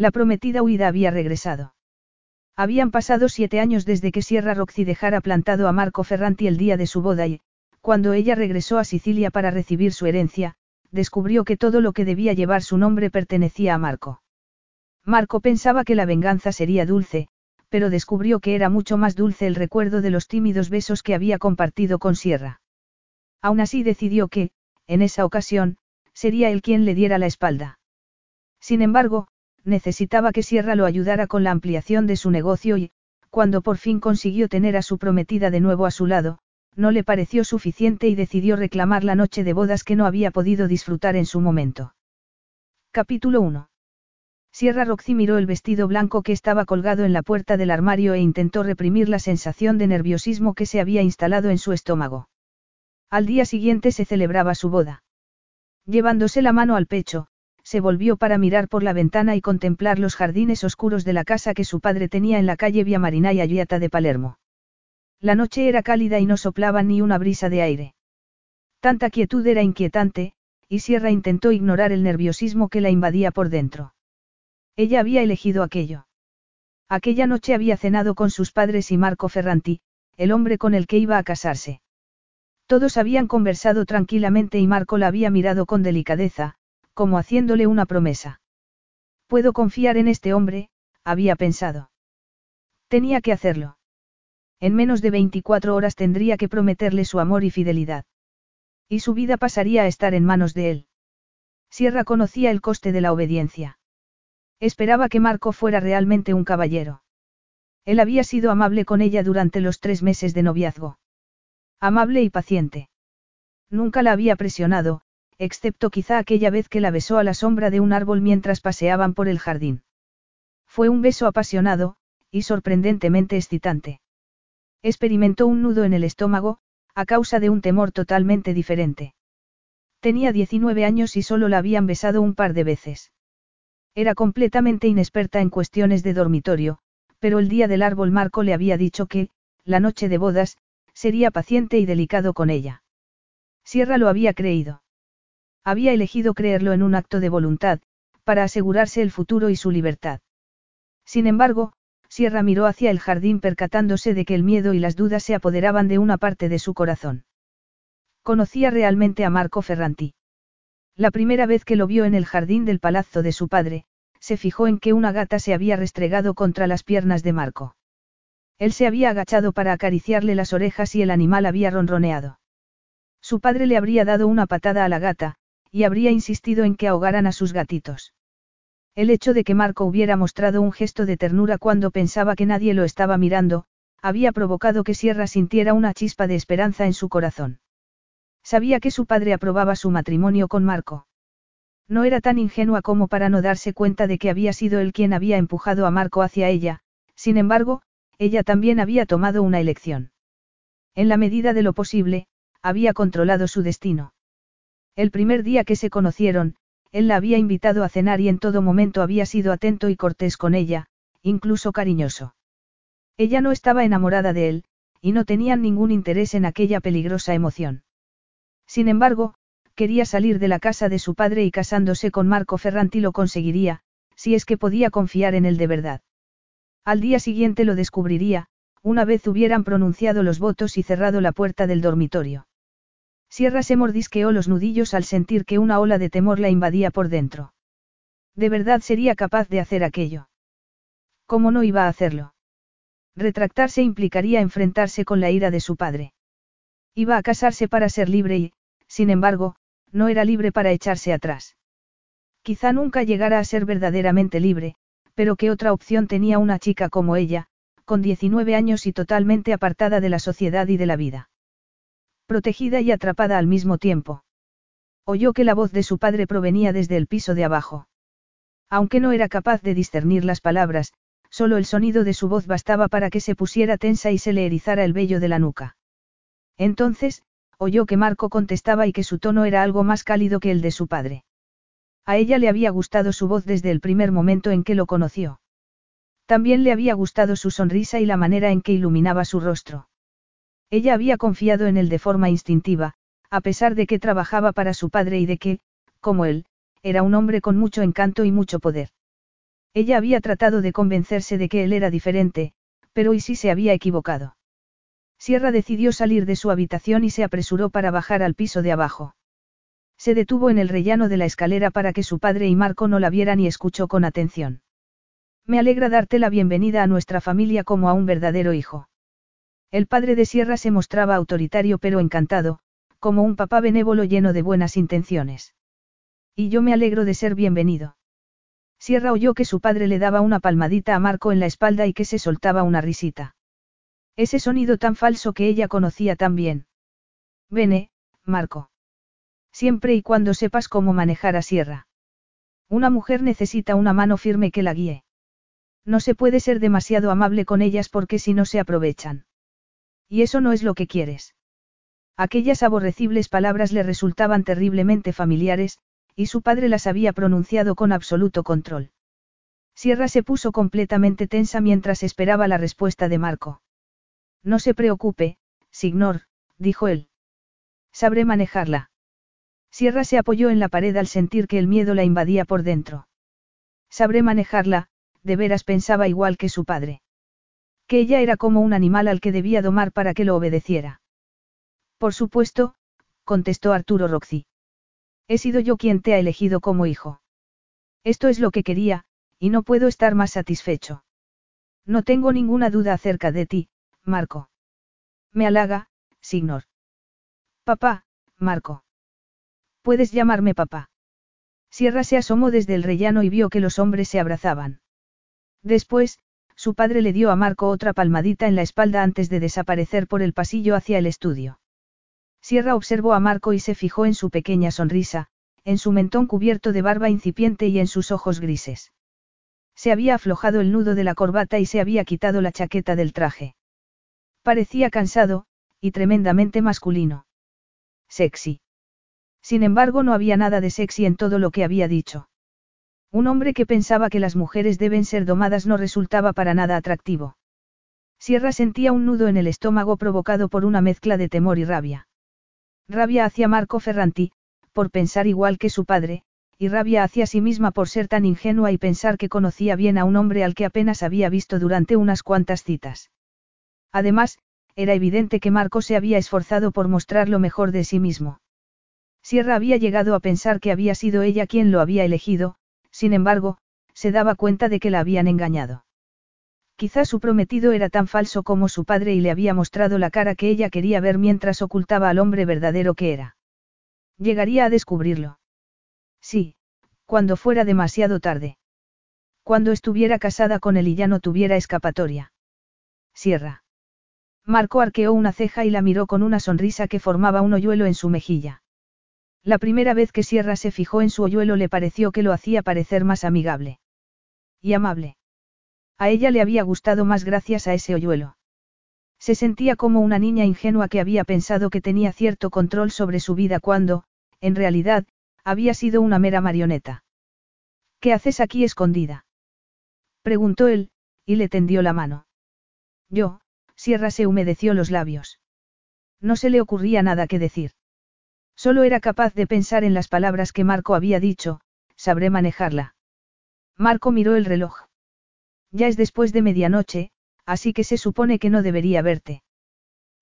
La prometida huida había regresado. Habían pasado siete años desde que Sierra Roxy dejara plantado a Marco Ferranti el día de su boda y, cuando ella regresó a Sicilia para recibir su herencia, descubrió que todo lo que debía llevar su nombre pertenecía a Marco. Marco pensaba que la venganza sería dulce, pero descubrió que era mucho más dulce el recuerdo de los tímidos besos que había compartido con Sierra. Aún así decidió que, en esa ocasión, sería él quien le diera la espalda. Sin embargo, necesitaba que Sierra lo ayudara con la ampliación de su negocio y, cuando por fin consiguió tener a su prometida de nuevo a su lado, no le pareció suficiente y decidió reclamar la noche de bodas que no había podido disfrutar en su momento. Capítulo 1. Sierra Roxy miró el vestido blanco que estaba colgado en la puerta del armario e intentó reprimir la sensación de nerviosismo que se había instalado en su estómago. Al día siguiente se celebraba su boda. Llevándose la mano al pecho, se volvió para mirar por la ventana y contemplar los jardines oscuros de la casa que su padre tenía en la calle Via Marina y Ayuata de Palermo. La noche era cálida y no soplaba ni una brisa de aire. Tanta quietud era inquietante, y Sierra intentó ignorar el nerviosismo que la invadía por dentro. Ella había elegido aquello. Aquella noche había cenado con sus padres y Marco Ferranti, el hombre con el que iba a casarse. Todos habían conversado tranquilamente y Marco la había mirado con delicadeza, como haciéndole una promesa. Puedo confiar en este hombre, había pensado. Tenía que hacerlo. En menos de 24 horas tendría que prometerle su amor y fidelidad. Y su vida pasaría a estar en manos de él. Sierra conocía el coste de la obediencia. Esperaba que Marco fuera realmente un caballero. Él había sido amable con ella durante los tres meses de noviazgo. Amable y paciente. Nunca la había presionado, excepto quizá aquella vez que la besó a la sombra de un árbol mientras paseaban por el jardín. Fue un beso apasionado, y sorprendentemente excitante. Experimentó un nudo en el estómago, a causa de un temor totalmente diferente. Tenía 19 años y solo la habían besado un par de veces. Era completamente inexperta en cuestiones de dormitorio, pero el día del árbol Marco le había dicho que, la noche de bodas, sería paciente y delicado con ella. Sierra lo había creído. Había elegido creerlo en un acto de voluntad, para asegurarse el futuro y su libertad. Sin embargo, Sierra miró hacia el jardín percatándose de que el miedo y las dudas se apoderaban de una parte de su corazón. Conocía realmente a Marco Ferranti. La primera vez que lo vio en el jardín del palazzo de su padre, se fijó en que una gata se había restregado contra las piernas de Marco. Él se había agachado para acariciarle las orejas y el animal había ronroneado. Su padre le habría dado una patada a la gata, y habría insistido en que ahogaran a sus gatitos. El hecho de que Marco hubiera mostrado un gesto de ternura cuando pensaba que nadie lo estaba mirando, había provocado que Sierra sintiera una chispa de esperanza en su corazón. Sabía que su padre aprobaba su matrimonio con Marco. No era tan ingenua como para no darse cuenta de que había sido él quien había empujado a Marco hacia ella, sin embargo, ella también había tomado una elección. En la medida de lo posible, había controlado su destino. El primer día que se conocieron, él la había invitado a cenar y en todo momento había sido atento y cortés con ella, incluso cariñoso. Ella no estaba enamorada de él, y no tenían ningún interés en aquella peligrosa emoción. Sin embargo, quería salir de la casa de su padre y casándose con Marco Ferranti lo conseguiría, si es que podía confiar en él de verdad. Al día siguiente lo descubriría, una vez hubieran pronunciado los votos y cerrado la puerta del dormitorio. Sierra se mordisqueó los nudillos al sentir que una ola de temor la invadía por dentro. ¿De verdad sería capaz de hacer aquello? ¿Cómo no iba a hacerlo? Retractarse implicaría enfrentarse con la ira de su padre. Iba a casarse para ser libre y, sin embargo, no era libre para echarse atrás. Quizá nunca llegara a ser verdaderamente libre, pero ¿qué otra opción tenía una chica como ella, con 19 años y totalmente apartada de la sociedad y de la vida? Protegida y atrapada al mismo tiempo. Oyó que la voz de su padre provenía desde el piso de abajo. Aunque no era capaz de discernir las palabras, solo el sonido de su voz bastaba para que se pusiera tensa y se le erizara el vello de la nuca. Entonces, oyó que Marco contestaba y que su tono era algo más cálido que el de su padre. A ella le había gustado su voz desde el primer momento en que lo conoció. También le había gustado su sonrisa y la manera en que iluminaba su rostro. Ella había confiado en él de forma instintiva, a pesar de que trabajaba para su padre y de que, como él, era un hombre con mucho encanto y mucho poder. Ella había tratado de convencerse de que él era diferente, pero ¿y si se había equivocado? Sierra decidió salir de su habitación y se apresuró para bajar al piso de abajo. Se detuvo en el rellano de la escalera para que su padre y Marco no la vieran y escuchó con atención. Me alegra darte la bienvenida a nuestra familia como a un verdadero hijo. El padre de Sierra se mostraba autoritario pero encantado, como un papá benévolo lleno de buenas intenciones. Y yo me alegro de ser bienvenido. Sierra oyó que su padre le daba una palmadita a Marco en la espalda y que se soltaba una risita. Ese sonido tan falso que ella conocía tan bien. Vene, Marco. Siempre y cuando sepas cómo manejar a Sierra. Una mujer necesita una mano firme que la guíe. No se puede ser demasiado amable con ellas porque si no se aprovechan. Y eso no es lo que quieres. Aquellas aborrecibles palabras le resultaban terriblemente familiares, y su padre las había pronunciado con absoluto control. Sierra se puso completamente tensa mientras esperaba la respuesta de Marco. No se preocupe, Signor, dijo él. Sabré manejarla. Sierra se apoyó en la pared al sentir que el miedo la invadía por dentro. Sabré manejarla, de veras pensaba igual que su padre. Que ella era como un animal al que debía domar para que lo obedeciera. Por supuesto, contestó Arturo Roxy. He sido yo quien te ha elegido como hijo. Esto es lo que quería, y no puedo estar más satisfecho. No tengo ninguna duda acerca de ti, Marco. Me halaga, Signor. Papá, Marco. Puedes llamarme papá. Sierra se asomó desde el rellano y vio que los hombres se abrazaban. Después, su padre le dio a Marco otra palmadita en la espalda antes de desaparecer por el pasillo hacia el estudio. Sierra observó a Marco y se fijó en su pequeña sonrisa, en su mentón cubierto de barba incipiente y en sus ojos grises. Se había aflojado el nudo de la corbata y se había quitado la chaqueta del traje. Parecía cansado, y tremendamente masculino. Sexy. Sin embargo, no había nada de sexy en todo lo que había dicho. Un hombre que pensaba que las mujeres deben ser domadas no resultaba para nada atractivo. Sierra sentía un nudo en el estómago provocado por una mezcla de temor y rabia. Rabia hacia Marco Ferranti, por pensar igual que su padre, y rabia hacia sí misma por ser tan ingenua y pensar que conocía bien a un hombre al que apenas había visto durante unas cuantas citas. Además, era evidente que Marco se había esforzado por mostrar lo mejor de sí mismo. Sierra había llegado a pensar que había sido ella quien lo había elegido, sin embargo, se daba cuenta de que la habían engañado. Quizá su prometido era tan falso como su padre y le había mostrado la cara que ella quería ver mientras ocultaba al hombre verdadero que era. Llegaría a descubrirlo. Sí, cuando fuera demasiado tarde. Cuando estuviera casada con él y ya no tuviera escapatoria. Sierra. Marco arqueó una ceja y la miró con una sonrisa que formaba un hoyuelo en su mejilla. La primera vez que Sierra se fijó en su hoyuelo le pareció que lo hacía parecer más amigable. Y amable. A ella le había gustado más gracias a ese hoyuelo. Se sentía como una niña ingenua que había pensado que tenía cierto control sobre su vida cuando, en realidad, había sido una mera marioneta. ¿Qué haces aquí escondida? preguntó él, y le tendió la mano. Yo, Sierra se humedeció los labios. No se le ocurría nada que decir. Solo era capaz de pensar en las palabras que Marco había dicho, sabré manejarla. Marco miró el reloj. Ya es después de medianoche, así que se supone que no debería verte.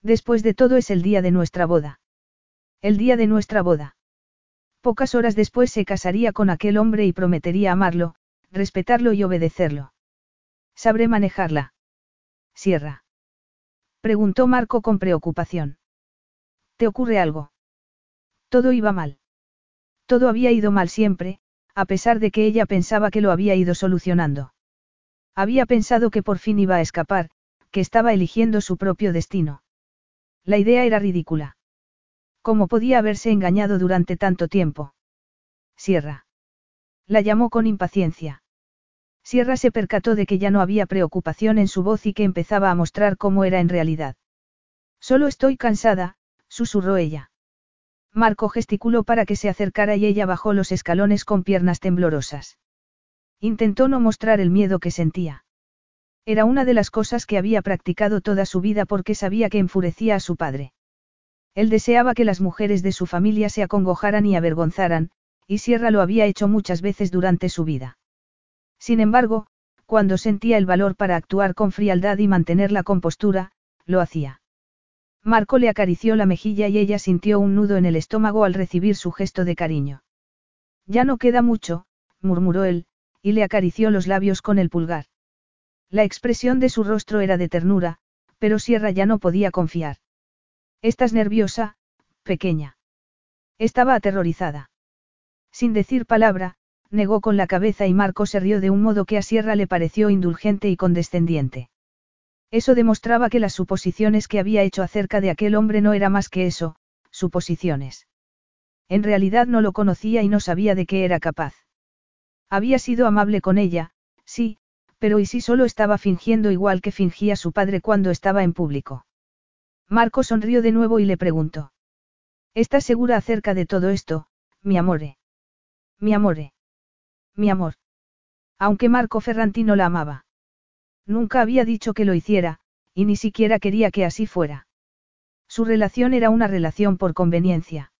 Después de todo es el día de nuestra boda. El día de nuestra boda. Pocas horas después se casaría con aquel hombre y prometería amarlo, respetarlo y obedecerlo. Sabré manejarla. Sierra. Preguntó Marco con preocupación. ¿Te ocurre algo? Todo iba mal. Todo había ido mal siempre, a pesar de que ella pensaba que lo había ido solucionando. Había pensado que por fin iba a escapar, que estaba eligiendo su propio destino. La idea era ridícula. ¿Cómo podía haberse engañado durante tanto tiempo? Sierra. La llamó con impaciencia. Sierra se percató de que ya no había preocupación en su voz y que empezaba a mostrar cómo era en realidad. Solo estoy cansada, susurró ella. Marco gesticuló para que se acercara y ella bajó los escalones con piernas temblorosas. Intentó no mostrar el miedo que sentía. Era una de las cosas que había practicado toda su vida porque sabía que enfurecía a su padre. Él deseaba que las mujeres de su familia se acongojaran y avergonzaran, y Sierra lo había hecho muchas veces durante su vida. Sin embargo, cuando sentía el valor para actuar con frialdad y mantener la compostura, lo hacía. Marco le acarició la mejilla y ella sintió un nudo en el estómago al recibir su gesto de cariño. Ya no queda mucho, murmuró él, y le acarició los labios con el pulgar. La expresión de su rostro era de ternura, pero Sierra ya no podía confiar. Estás nerviosa, pequeña. Estaba aterrorizada. Sin decir palabra, negó con la cabeza y Marco se rió de un modo que a Sierra le pareció indulgente y condescendiente. Eso demostraba que las suposiciones que había hecho acerca de aquel hombre no era más que eso, suposiciones. En realidad no lo conocía y no sabía de qué era capaz. Había sido amable con ella, sí, pero ¿y si solo estaba fingiendo igual que fingía su padre cuando estaba en público? Marco sonrió de nuevo y le preguntó. ¿Estás segura acerca de todo esto, mi amore? Mi amore. Mi amor. Aunque Marco Ferrantino la amaba. Nunca había dicho que lo hiciera, y ni siquiera quería que así fuera. Su relación era una relación por conveniencia.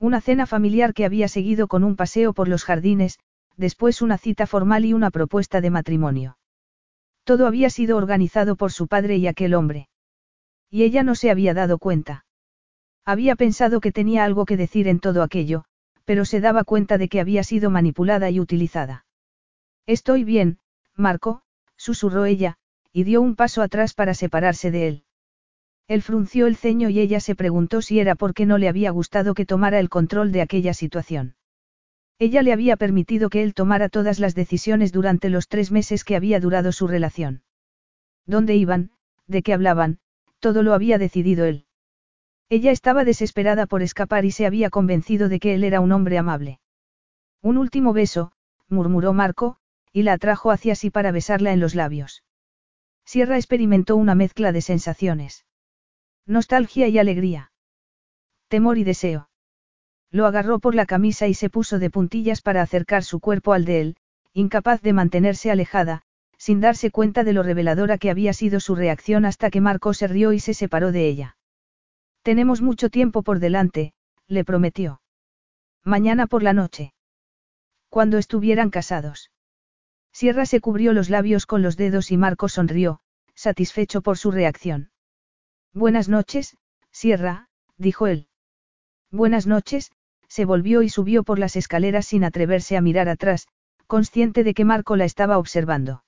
Una cena familiar que había seguido con un paseo por los jardines, después una cita formal y una propuesta de matrimonio. Todo había sido organizado por su padre y aquel hombre. Y ella no se había dado cuenta. Había pensado que tenía algo que decir en todo aquello, pero se daba cuenta de que había sido manipulada y utilizada. Estoy bien, Marco, susurró ella, y dio un paso atrás para separarse de él. Él frunció el ceño y ella se preguntó si era porque no le había gustado que tomara el control de aquella situación. Ella le había permitido que él tomara todas las decisiones durante los tres meses que había durado su relación. ¿Dónde iban? ¿De qué hablaban? Todo lo había decidido él. Ella estaba desesperada por escapar y se había convencido de que él era un hombre amable. Un último beso, murmuró Marco, y la atrajo hacia sí para besarla en los labios. Sierra experimentó una mezcla de sensaciones. Nostalgia y alegría. Temor y deseo. Lo agarró por la camisa y se puso de puntillas para acercar su cuerpo al de él, incapaz de mantenerse alejada, sin darse cuenta de lo reveladora que había sido su reacción hasta que Marco se rió y se separó de ella. Tenemos mucho tiempo por delante, le prometió. Mañana por la noche. Cuando estuvieran casados. Sierra se cubrió los labios con los dedos y Marco sonrió, satisfecho por su reacción. Buenas noches, Sierra, dijo él. Buenas noches, se volvió y subió por las escaleras sin atreverse a mirar atrás, consciente de que Marco la estaba observando.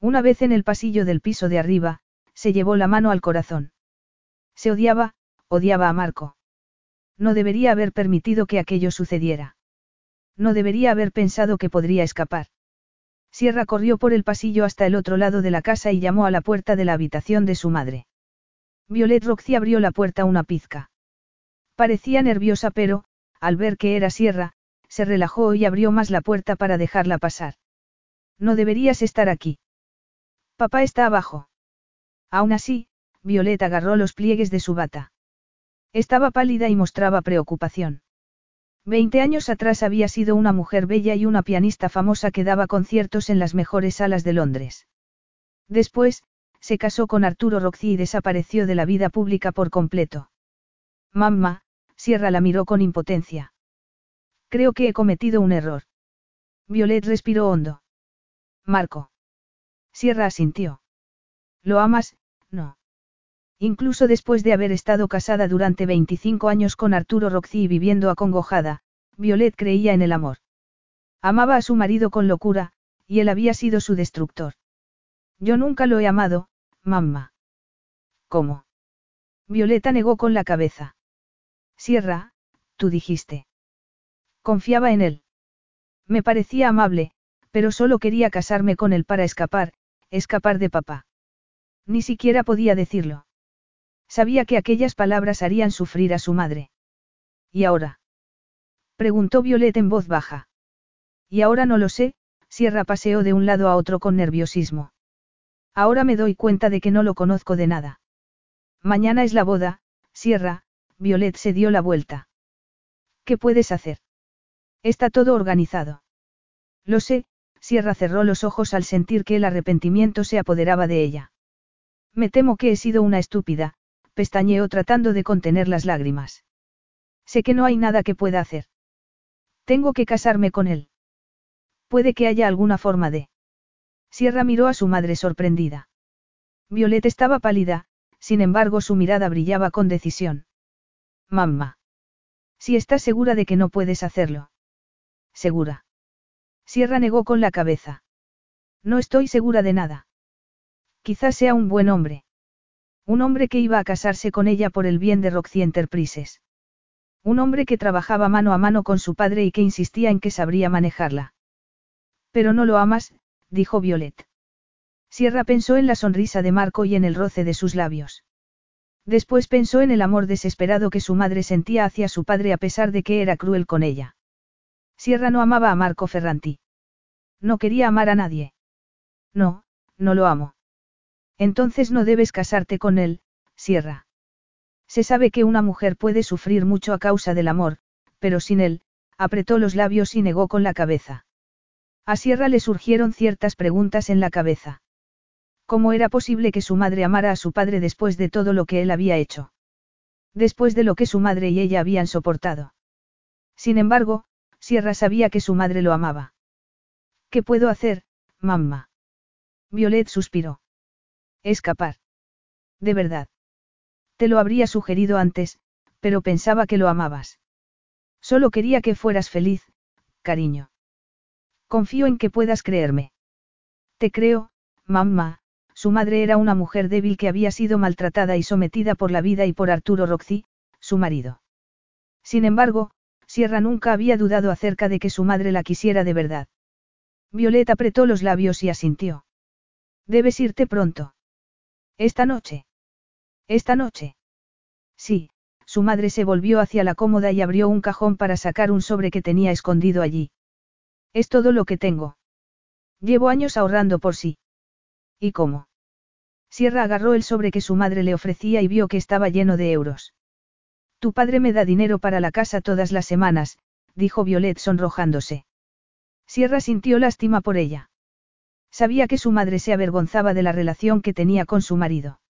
Una vez en el pasillo del piso de arriba, se llevó la mano al corazón. Se odiaba, odiaba a Marco. No debería haber permitido que aquello sucediera. No debería haber pensado que podría escapar. Sierra corrió por el pasillo hasta el otro lado de la casa y llamó a la puerta de la habitación de su madre. Violet Roxy abrió la puerta una pizca. Parecía nerviosa pero, al ver que era Sierra, se relajó y abrió más la puerta para dejarla pasar. No deberías estar aquí. Papá está abajo. Aún así, Violeta agarró los pliegues de su bata. Estaba pálida y mostraba preocupación. Veinte años atrás había sido una mujer bella y una pianista famosa que daba conciertos en las mejores salas de Londres. Después, se casó con Arturo Roxy y desapareció de la vida pública por completo. Mamma, Sierra la miró con impotencia. Creo que he cometido un error. Violet respiró hondo. Marco. Sierra asintió. ¿Lo amas? No. Incluso después de haber estado casada durante 25 años con Arturo Roxy y viviendo acongojada, Violet creía en el amor. Amaba a su marido con locura, y él había sido su destructor. Yo nunca lo he amado, mamá. ¿Cómo? Violeta negó con la cabeza. Sierra, tú dijiste. Confiaba en él. Me parecía amable, pero solo quería casarme con él para escapar, escapar de papá. Ni siquiera podía decirlo. Sabía que aquellas palabras harían sufrir a su madre. ¿Y ahora? Preguntó Violet en voz baja. Y ahora no lo sé, Sierra paseó de un lado a otro con nerviosismo. Ahora me doy cuenta de que no lo conozco de nada. Mañana es la boda, Sierra, Violet se dio la vuelta. ¿Qué puedes hacer? Está todo organizado. Lo sé, Sierra cerró los ojos al sentir que el arrepentimiento se apoderaba de ella. Me temo que he sido una estúpida, pestañeó tratando de contener las lágrimas. Sé que no hay nada que pueda hacer. Tengo que casarme con él. Puede que haya alguna forma de. Sierra miró a su madre sorprendida. Violet estaba pálida, sin embargo su mirada brillaba con decisión. Mamá. Si estás segura de que no puedes hacerlo. Segura. Sierra negó con la cabeza. No estoy segura de nada. Quizás sea un buen hombre. Un hombre que iba a casarse con ella por el bien de Roxy Enterprises. Un hombre que trabajaba mano a mano con su padre y que insistía en que sabría manejarla. Pero no lo amas, dijo Violet. Sierra pensó en la sonrisa de Marco y en el roce de sus labios. Después pensó en el amor desesperado que su madre sentía hacia su padre a pesar de que era cruel con ella. Sierra no amaba a Marco Ferranti. No quería amar a nadie. No, no lo amo. Entonces no debes casarte con él, Sierra. Se sabe que una mujer puede sufrir mucho a causa del amor, pero sin él, apretó los labios y negó con la cabeza. A Sierra le surgieron ciertas preguntas en la cabeza. ¿Cómo era posible que su madre amara a su padre después de todo lo que él había hecho? Después de lo que su madre y ella habían soportado. Sin embargo, Sierra sabía que su madre lo amaba. ¿Qué puedo hacer, mamá? Violet suspiró. Escapar. De verdad. Te lo habría sugerido antes, pero pensaba que lo amabas. Solo quería que fueras feliz, cariño. Confío en que puedas creerme. Te creo, mamá, su madre era una mujer débil que había sido maltratada y sometida por la vida y por Arturo Roxy, su marido. Sin embargo, Sierra nunca había dudado acerca de que su madre la quisiera de verdad. Violeta apretó los labios y asintió. Debes irte pronto. Esta noche. Esta noche. Sí, su madre se volvió hacia la cómoda y abrió un cajón para sacar un sobre que tenía escondido allí. Es todo lo que tengo. Llevo años ahorrando por sí. ¿Y cómo? Sierra agarró el sobre que su madre le ofrecía y vio que estaba lleno de euros. Tu padre me da dinero para la casa todas las semanas, dijo Violet sonrojándose. Sierra sintió lástima por ella. Sabía que su madre se avergonzaba de la relación que tenía con su marido.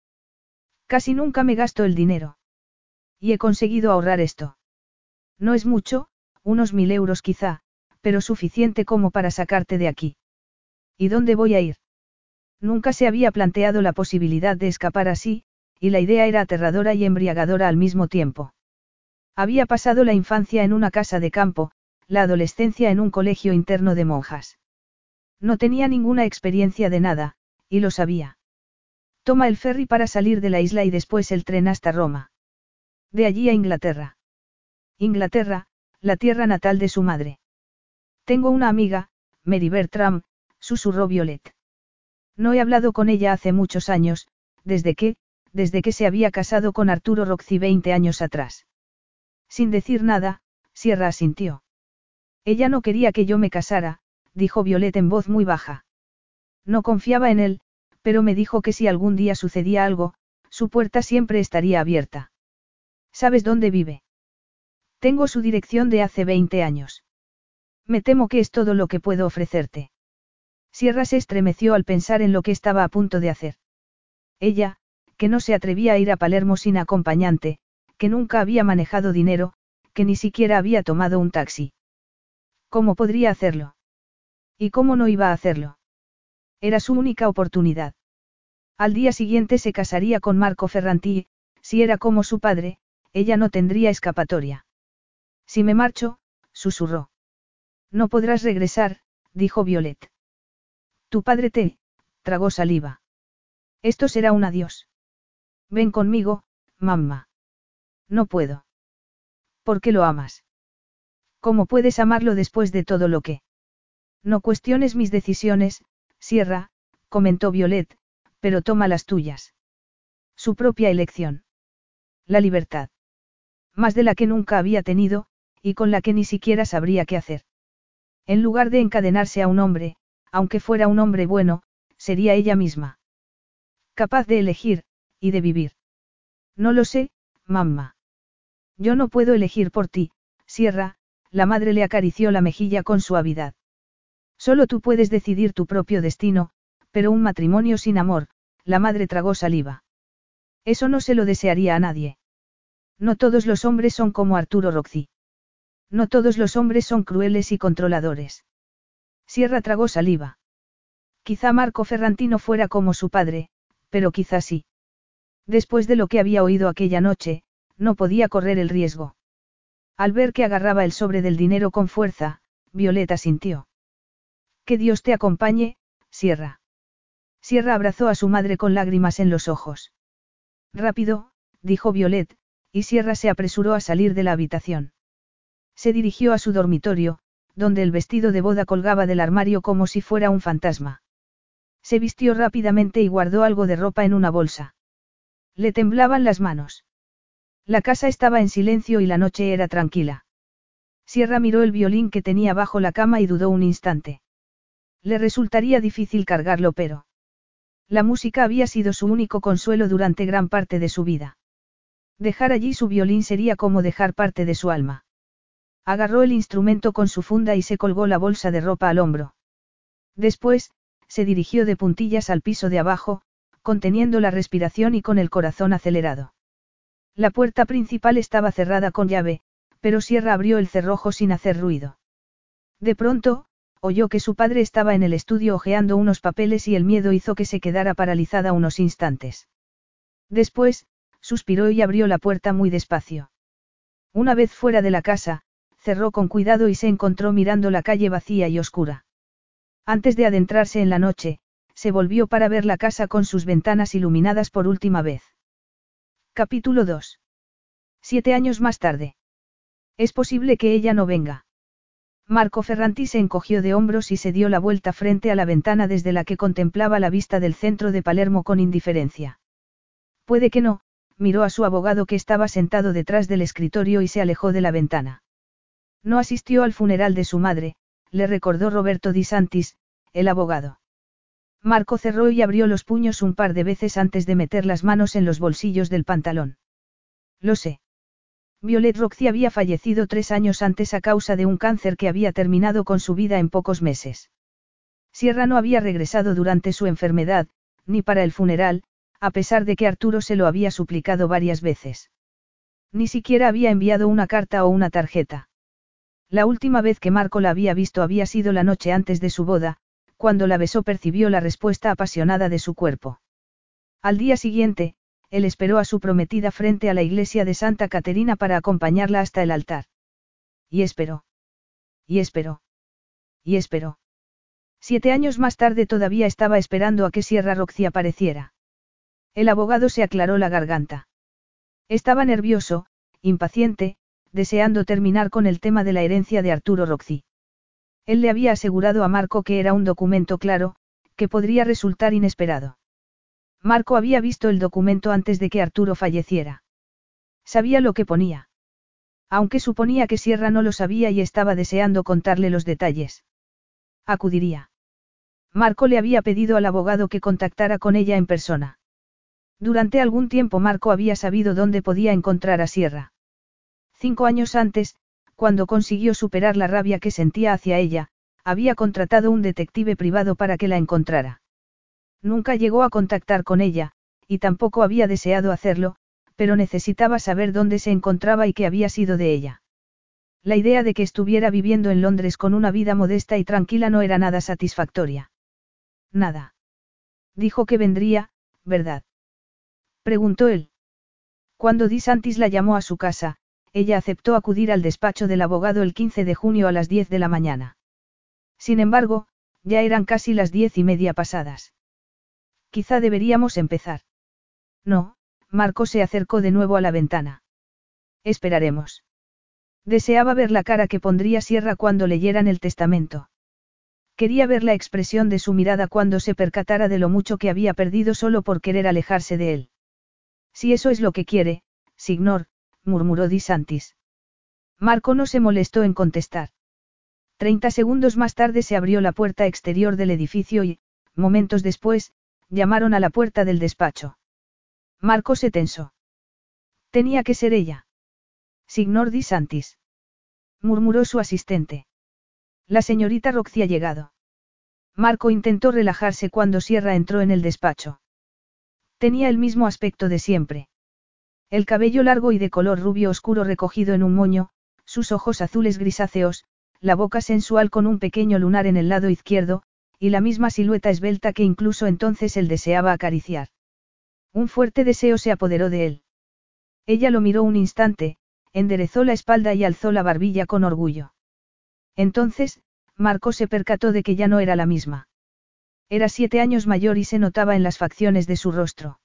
Casi nunca me gasto el dinero. Y he conseguido ahorrar esto. No es mucho, unos mil euros quizá, pero suficiente como para sacarte de aquí. ¿Y dónde voy a ir? Nunca se había planteado la posibilidad de escapar así, y la idea era aterradora y embriagadora al mismo tiempo. Había pasado la infancia en una casa de campo, la adolescencia en un colegio interno de monjas. No tenía ninguna experiencia de nada, y lo sabía. Toma el ferry para salir de la isla y después el tren hasta Roma. De allí a Inglaterra. Inglaterra, la tierra natal de su madre. Tengo una amiga, Mary Bertram, susurró Violet. No he hablado con ella hace muchos años, desde que, desde que se había casado con Arturo Roxy 20 años atrás. Sin decir nada, Sierra asintió. Ella no quería que yo me casara, dijo Violet en voz muy baja. No confiaba en él, pero me dijo que si algún día sucedía algo, su puerta siempre estaría abierta. ¿Sabes dónde vive? Tengo su dirección de hace 20 años. Me temo que es todo lo que puedo ofrecerte. Sierra se estremeció al pensar en lo que estaba a punto de hacer. Ella, que no se atrevía a ir a Palermo sin acompañante, que nunca había manejado dinero, que ni siquiera había tomado un taxi. ¿Cómo podría hacerlo? ¿Y cómo no iba a hacerlo? Era su única oportunidad. Al día siguiente se casaría con Marco Ferranti, si era como su padre, ella no tendría escapatoria. Si me marcho, susurró. No podrás regresar, dijo Violet. Tu padre te, tragó saliva. Esto será un adiós. Ven conmigo, mamá. No puedo. ¿Por qué lo amas? ¿Cómo puedes amarlo después de todo lo que? No cuestiones mis decisiones, Sierra, comentó Violet, pero toma las tuyas. Su propia elección. La libertad. Más de la que nunca había tenido, y con la que ni siquiera sabría qué hacer. En lugar de encadenarse a un hombre, aunque fuera un hombre bueno, sería ella misma. Capaz de elegir, y de vivir. No lo sé, mamá. Yo no puedo elegir por ti, Sierra, la madre le acarició la mejilla con suavidad. Solo tú puedes decidir tu propio destino, pero un matrimonio sin amor, la madre tragó saliva. Eso no se lo desearía a nadie. No todos los hombres son como Arturo Roxy. No todos los hombres son crueles y controladores. Sierra tragó saliva. Quizá Marco Ferrantino fuera como su padre, pero quizá sí. Después de lo que había oído aquella noche, no podía correr el riesgo. Al ver que agarraba el sobre del dinero con fuerza, Violeta sintió. Que Dios te acompañe, Sierra. Sierra abrazó a su madre con lágrimas en los ojos. Rápido, dijo Violet, y Sierra se apresuró a salir de la habitación. Se dirigió a su dormitorio, donde el vestido de boda colgaba del armario como si fuera un fantasma. Se vistió rápidamente y guardó algo de ropa en una bolsa. Le temblaban las manos. La casa estaba en silencio y la noche era tranquila. Sierra miró el violín que tenía bajo la cama y dudó un instante. Le resultaría difícil cargarlo, pero... La música había sido su único consuelo durante gran parte de su vida. Dejar allí su violín sería como dejar parte de su alma. Agarró el instrumento con su funda y se colgó la bolsa de ropa al hombro. Después, se dirigió de puntillas al piso de abajo, conteniendo la respiración y con el corazón acelerado. La puerta principal estaba cerrada con llave, pero Sierra abrió el cerrojo sin hacer ruido. De pronto, oyó que su padre estaba en el estudio hojeando unos papeles y el miedo hizo que se quedara paralizada unos instantes. Después, suspiró y abrió la puerta muy despacio. Una vez fuera de la casa, cerró con cuidado y se encontró mirando la calle vacía y oscura. Antes de adentrarse en la noche, se volvió para ver la casa con sus ventanas iluminadas por última vez. Capítulo 2. Siete años más tarde. Es posible que ella no venga. Marco Ferranti se encogió de hombros y se dio la vuelta frente a la ventana desde la que contemplaba la vista del centro de Palermo con indiferencia. Puede que no, miró a su abogado que estaba sentado detrás del escritorio y se alejó de la ventana. No asistió al funeral de su madre, le recordó Roberto Di Santis, el abogado. Marco cerró y abrió los puños un par de veces antes de meter las manos en los bolsillos del pantalón. Lo sé. Violet Roxy había fallecido tres años antes a causa de un cáncer que había terminado con su vida en pocos meses. Sierra no había regresado durante su enfermedad, ni para el funeral, a pesar de que Arturo se lo había suplicado varias veces. Ni siquiera había enviado una carta o una tarjeta. La última vez que Marco la había visto había sido la noche antes de su boda, cuando la besó percibió la respuesta apasionada de su cuerpo. Al día siguiente, él esperó a su prometida frente a la iglesia de Santa Caterina para acompañarla hasta el altar. Y esperó. Y esperó. Y esperó. Siete años más tarde todavía estaba esperando a que Sierra Roxy apareciera. El abogado se aclaró la garganta. Estaba nervioso, impaciente, deseando terminar con el tema de la herencia de Arturo Roxy. Él le había asegurado a Marco que era un documento claro, que podría resultar inesperado. Marco había visto el documento antes de que Arturo falleciera. Sabía lo que ponía. Aunque suponía que Sierra no lo sabía y estaba deseando contarle los detalles. Acudiría. Marco le había pedido al abogado que contactara con ella en persona. Durante algún tiempo Marco había sabido dónde podía encontrar a Sierra. Cinco años antes, cuando consiguió superar la rabia que sentía hacia ella, había contratado un detective privado para que la encontrara. Nunca llegó a contactar con ella, y tampoco había deseado hacerlo, pero necesitaba saber dónde se encontraba y qué había sido de ella. La idea de que estuviera viviendo en Londres con una vida modesta y tranquila no era nada satisfactoria. Nada. Dijo que vendría, ¿verdad? Preguntó él. Cuando Di Santis la llamó a su casa, ella aceptó acudir al despacho del abogado el 15 de junio a las 10 de la mañana. Sin embargo, ya eran casi las diez y media pasadas. Quizá deberíamos empezar. No, Marco se acercó de nuevo a la ventana. Esperaremos. Deseaba ver la cara que pondría Sierra cuando leyeran el testamento. Quería ver la expresión de su mirada cuando se percatara de lo mucho que había perdido solo por querer alejarse de él. Si eso es lo que quiere, Signor, murmuró Di Santis. Marco no se molestó en contestar. Treinta segundos más tarde se abrió la puerta exterior del edificio y, momentos después, llamaron a la puerta del despacho. Marco se tensó. Tenía que ser ella. Signor Di Santis. Murmuró su asistente. La señorita Roxy ha llegado. Marco intentó relajarse cuando Sierra entró en el despacho. Tenía el mismo aspecto de siempre. El cabello largo y de color rubio oscuro recogido en un moño, sus ojos azules grisáceos, la boca sensual con un pequeño lunar en el lado izquierdo, y la misma silueta esbelta que incluso entonces él deseaba acariciar. Un fuerte deseo se apoderó de él. Ella lo miró un instante, enderezó la espalda y alzó la barbilla con orgullo. Entonces, Marco se percató de que ya no era la misma. Era siete años mayor y se notaba en las facciones de su rostro.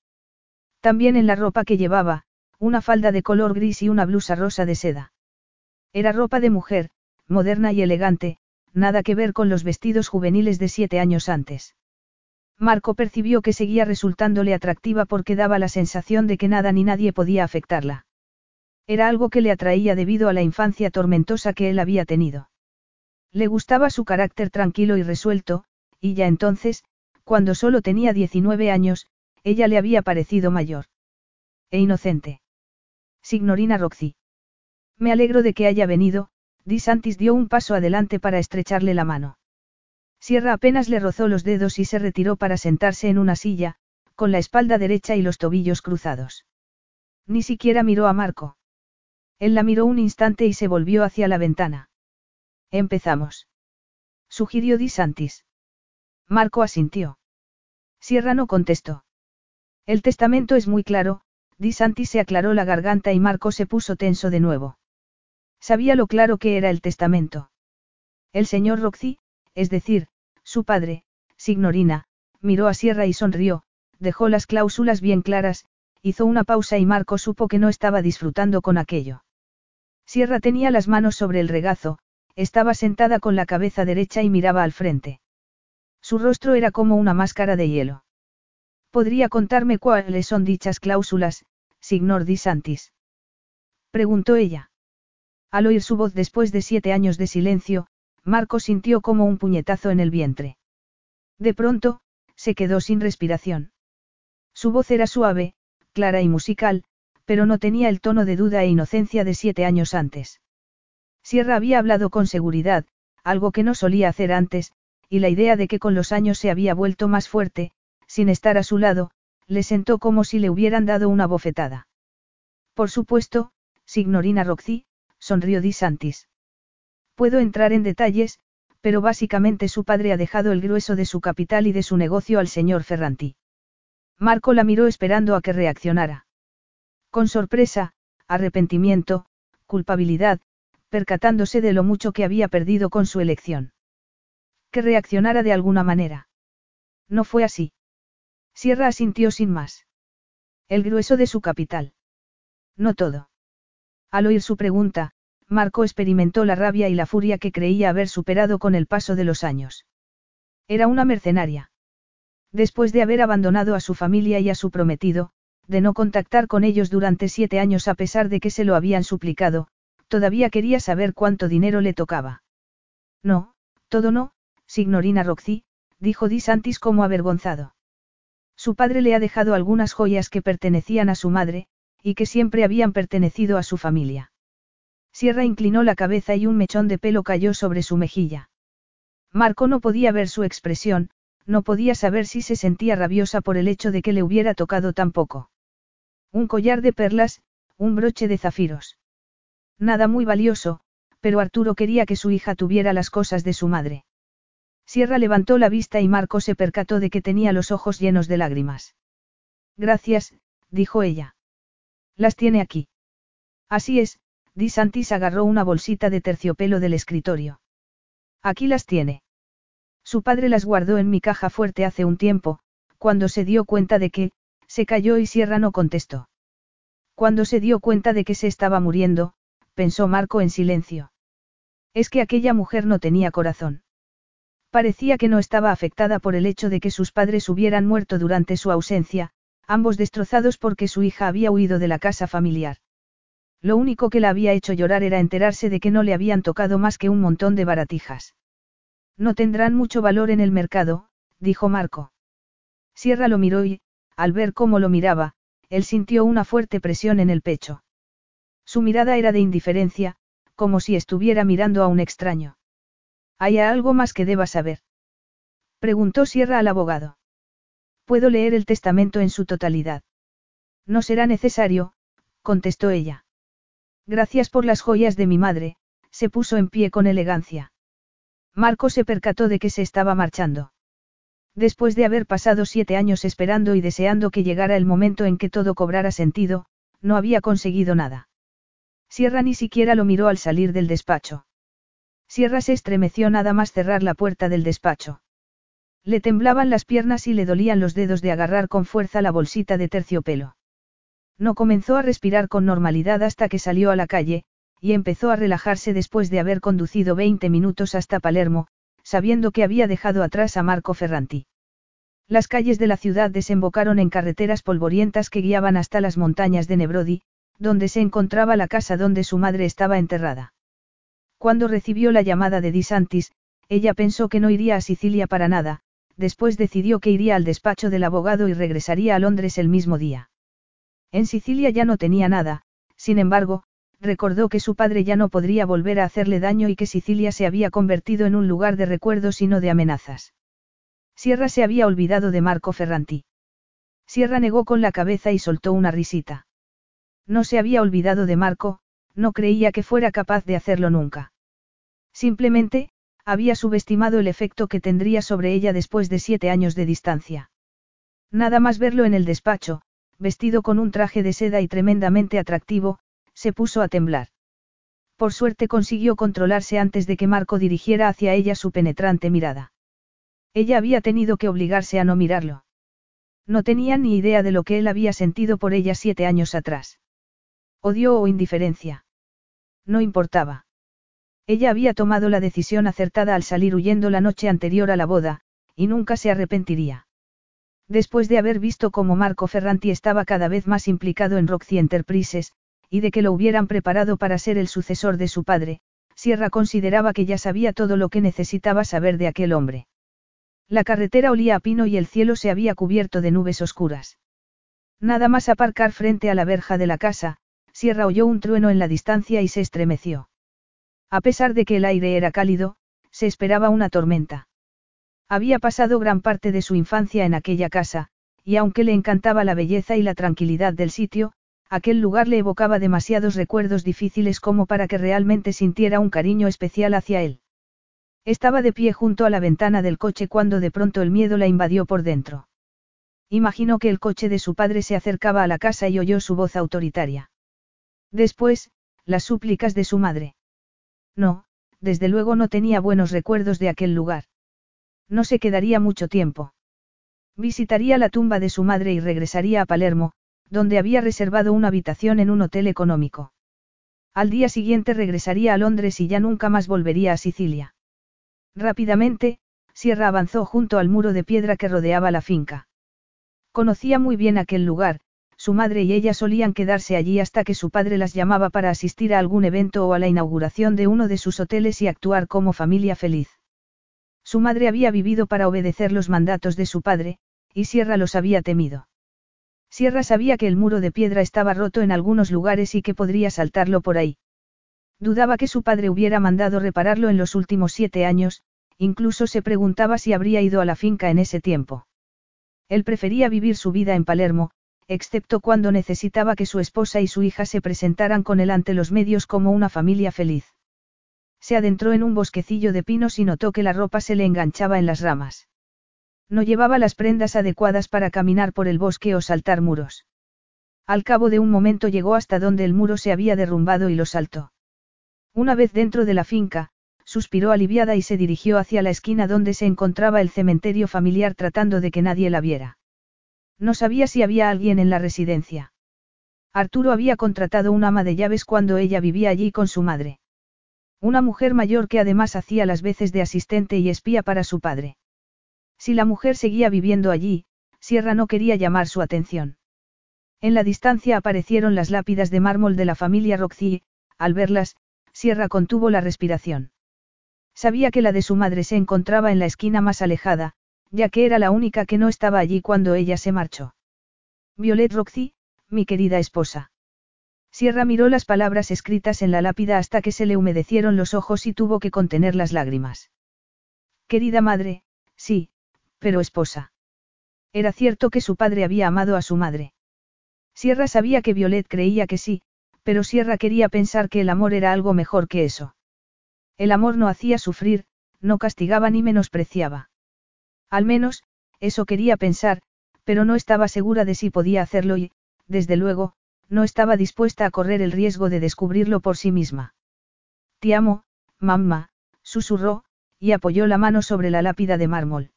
También en la ropa que llevaba, una falda de color gris y una blusa rosa de seda. Era ropa de mujer, moderna y elegante, nada que ver con los vestidos juveniles de siete años antes. Marco percibió que seguía resultándole atractiva porque daba la sensación de que nada ni nadie podía afectarla. Era algo que le atraía debido a la infancia tormentosa que él había tenido. Le gustaba su carácter tranquilo y resuelto, y ya entonces, cuando solo tenía 19 años, ella le había parecido mayor. E inocente. Signorina Roxy. Me alegro de que haya venido, Di Santis dio un paso adelante para estrecharle la mano. Sierra apenas le rozó los dedos y se retiró para sentarse en una silla, con la espalda derecha y los tobillos cruzados. Ni siquiera miró a Marco. Él la miró un instante y se volvió hacia la ventana. Empezamos. Sugirió Di Santis. Marco asintió. Sierra no contestó. El testamento es muy claro, Di Santis se aclaró la garganta y Marco se puso tenso de nuevo. Sabía lo claro que era el testamento. El señor Roxy, es decir, su padre, Signorina, miró a Sierra y sonrió, dejó las cláusulas bien claras, hizo una pausa y Marco supo que no estaba disfrutando con aquello. Sierra tenía las manos sobre el regazo, estaba sentada con la cabeza derecha y miraba al frente. Su rostro era como una máscara de hielo. ¿Podría contarme cuáles son dichas cláusulas, signor Di Santis? Preguntó ella. Al oír su voz después de siete años de silencio, Marco sintió como un puñetazo en el vientre. De pronto, se quedó sin respiración. Su voz era suave, clara y musical, pero no tenía el tono de duda e inocencia de siete años antes. Sierra había hablado con seguridad, algo que no solía hacer antes, y la idea de que con los años se había vuelto más fuerte, sin estar a su lado, le sentó como si le hubieran dado una bofetada. Por supuesto, signorina Roxy, sonrió Di Santis. Puedo entrar en detalles, pero básicamente su padre ha dejado el grueso de su capital y de su negocio al señor Ferranti. Marco la miró esperando a que reaccionara. Con sorpresa, arrepentimiento, culpabilidad, percatándose de lo mucho que había perdido con su elección. Que reaccionara de alguna manera. No fue así. Sierra asintió sin más. El grueso de su capital. No todo. Al oír su pregunta, Marco experimentó la rabia y la furia que creía haber superado con el paso de los años. Era una mercenaria. Después de haber abandonado a su familia y a su prometido, de no contactar con ellos durante siete años a pesar de que se lo habían suplicado, Todavía quería saber cuánto dinero le tocaba. No, todo no, signorina Roxy, dijo Di Santis como avergonzado. Su padre le ha dejado algunas joyas que pertenecían a su madre, y que siempre habían pertenecido a su familia. Sierra inclinó la cabeza y un mechón de pelo cayó sobre su mejilla. Marco no podía ver su expresión, no podía saber si se sentía rabiosa por el hecho de que le hubiera tocado tan poco. Un collar de perlas, un broche de zafiros. Nada muy valioso, pero Arturo quería que su hija tuviera las cosas de su madre. Sierra levantó la vista y Marco se percató de que tenía los ojos llenos de lágrimas. Gracias, dijo ella. Las tiene aquí. Así es, Di Santis agarró una bolsita de terciopelo del escritorio. Aquí las tiene. Su padre las guardó en mi caja fuerte hace un tiempo, cuando se dio cuenta de que, se cayó y Sierra no contestó. Cuando se dio cuenta de que se estaba muriendo, pensó Marco en silencio. Es que aquella mujer no tenía corazón. Parecía que no estaba afectada por el hecho de que sus padres hubieran muerto durante su ausencia, ambos destrozados porque su hija había huido de la casa familiar. Lo único que la había hecho llorar era enterarse de que no le habían tocado más que un montón de baratijas. No tendrán mucho valor en el mercado, dijo Marco. Sierra lo miró y, al ver cómo lo miraba, él sintió una fuerte presión en el pecho. Su mirada era de indiferencia, como si estuviera mirando a un extraño. ¿Hay algo más que deba saber? Preguntó Sierra al abogado. Puedo leer el testamento en su totalidad. No será necesario, contestó ella. Gracias por las joyas de mi madre, se puso en pie con elegancia. Marco se percató de que se estaba marchando. Después de haber pasado siete años esperando y deseando que llegara el momento en que todo cobrara sentido, no había conseguido nada. Sierra ni siquiera lo miró al salir del despacho. Sierra se estremeció nada más cerrar la puerta del despacho. Le temblaban las piernas y le dolían los dedos de agarrar con fuerza la bolsita de terciopelo. No comenzó a respirar con normalidad hasta que salió a la calle, y empezó a relajarse después de haber conducido 20 minutos hasta Palermo, sabiendo que había dejado atrás a Marco Ferranti. Las calles de la ciudad desembocaron en carreteras polvorientas que guiaban hasta las montañas de Nebrodi, donde se encontraba la casa donde su madre estaba enterrada. Cuando recibió la llamada de Disantis, ella pensó que no iría a Sicilia para nada, después decidió que iría al despacho del abogado y regresaría a Londres el mismo día. En Sicilia ya no tenía nada, sin embargo, recordó que su padre ya no podría volver a hacerle daño y que Sicilia se había convertido en un lugar de recuerdos y no de amenazas. Sierra se había olvidado de Marco Ferranti. Sierra negó con la cabeza y soltó una risita. No se había olvidado de Marco, no creía que fuera capaz de hacerlo nunca. Simplemente, había subestimado el efecto que tendría sobre ella después de siete años de distancia. Nada más verlo en el despacho, vestido con un traje de seda y tremendamente atractivo, se puso a temblar. Por suerte consiguió controlarse antes de que Marco dirigiera hacia ella su penetrante mirada. Ella había tenido que obligarse a no mirarlo. No tenía ni idea de lo que él había sentido por ella siete años atrás. Odio o indiferencia. No importaba. Ella había tomado la decisión acertada al salir huyendo la noche anterior a la boda, y nunca se arrepentiría. Después de haber visto cómo Marco Ferranti estaba cada vez más implicado en Roxy Enterprises, y de que lo hubieran preparado para ser el sucesor de su padre, Sierra consideraba que ya sabía todo lo que necesitaba saber de aquel hombre. La carretera olía a pino y el cielo se había cubierto de nubes oscuras. Nada más aparcar frente a la verja de la casa, Sierra oyó un trueno en la distancia y se estremeció. A pesar de que el aire era cálido, se esperaba una tormenta. Había pasado gran parte de su infancia en aquella casa, y aunque le encantaba la belleza y la tranquilidad del sitio, aquel lugar le evocaba demasiados recuerdos difíciles como para que realmente sintiera un cariño especial hacia él. Estaba de pie junto a la ventana del coche cuando de pronto el miedo la invadió por dentro. Imaginó que el coche de su padre se acercaba a la casa y oyó su voz autoritaria. Después, las súplicas de su madre. No, desde luego no tenía buenos recuerdos de aquel lugar. No se quedaría mucho tiempo. Visitaría la tumba de su madre y regresaría a Palermo, donde había reservado una habitación en un hotel económico. Al día siguiente regresaría a Londres y ya nunca más volvería a Sicilia. Rápidamente, Sierra avanzó junto al muro de piedra que rodeaba la finca. Conocía muy bien aquel lugar, su madre y ella solían quedarse allí hasta que su padre las llamaba para asistir a algún evento o a la inauguración de uno de sus hoteles y actuar como familia feliz. Su madre había vivido para obedecer los mandatos de su padre, y Sierra los había temido. Sierra sabía que el muro de piedra estaba roto en algunos lugares y que podría saltarlo por ahí. Dudaba que su padre hubiera mandado repararlo en los últimos siete años, incluso se preguntaba si habría ido a la finca en ese tiempo. Él prefería vivir su vida en Palermo, excepto cuando necesitaba que su esposa y su hija se presentaran con él ante los medios como una familia feliz. Se adentró en un bosquecillo de pinos y notó que la ropa se le enganchaba en las ramas. No llevaba las prendas adecuadas para caminar por el bosque o saltar muros. Al cabo de un momento llegó hasta donde el muro se había derrumbado y lo saltó. Una vez dentro de la finca, suspiró aliviada y se dirigió hacia la esquina donde se encontraba el cementerio familiar tratando de que nadie la viera. No sabía si había alguien en la residencia. Arturo había contratado un ama de llaves cuando ella vivía allí con su madre. Una mujer mayor que además hacía las veces de asistente y espía para su padre. Si la mujer seguía viviendo allí, Sierra no quería llamar su atención. En la distancia aparecieron las lápidas de mármol de la familia Roxy al verlas, Sierra contuvo la respiración. Sabía que la de su madre se encontraba en la esquina más alejada, ya que era la única que no estaba allí cuando ella se marchó. Violet Roxy, mi querida esposa. Sierra miró las palabras escritas en la lápida hasta que se le humedecieron los ojos y tuvo que contener las lágrimas. Querida madre, sí, pero esposa. Era cierto que su padre había amado a su madre. Sierra sabía que Violet creía que sí, pero Sierra quería pensar que el amor era algo mejor que eso. El amor no hacía sufrir, no castigaba ni menospreciaba. Al menos, eso quería pensar, pero no estaba segura de si podía hacerlo y, desde luego, no estaba dispuesta a correr el riesgo de descubrirlo por sí misma. Te amo, mamá, susurró, y apoyó la mano sobre la lápida de mármol.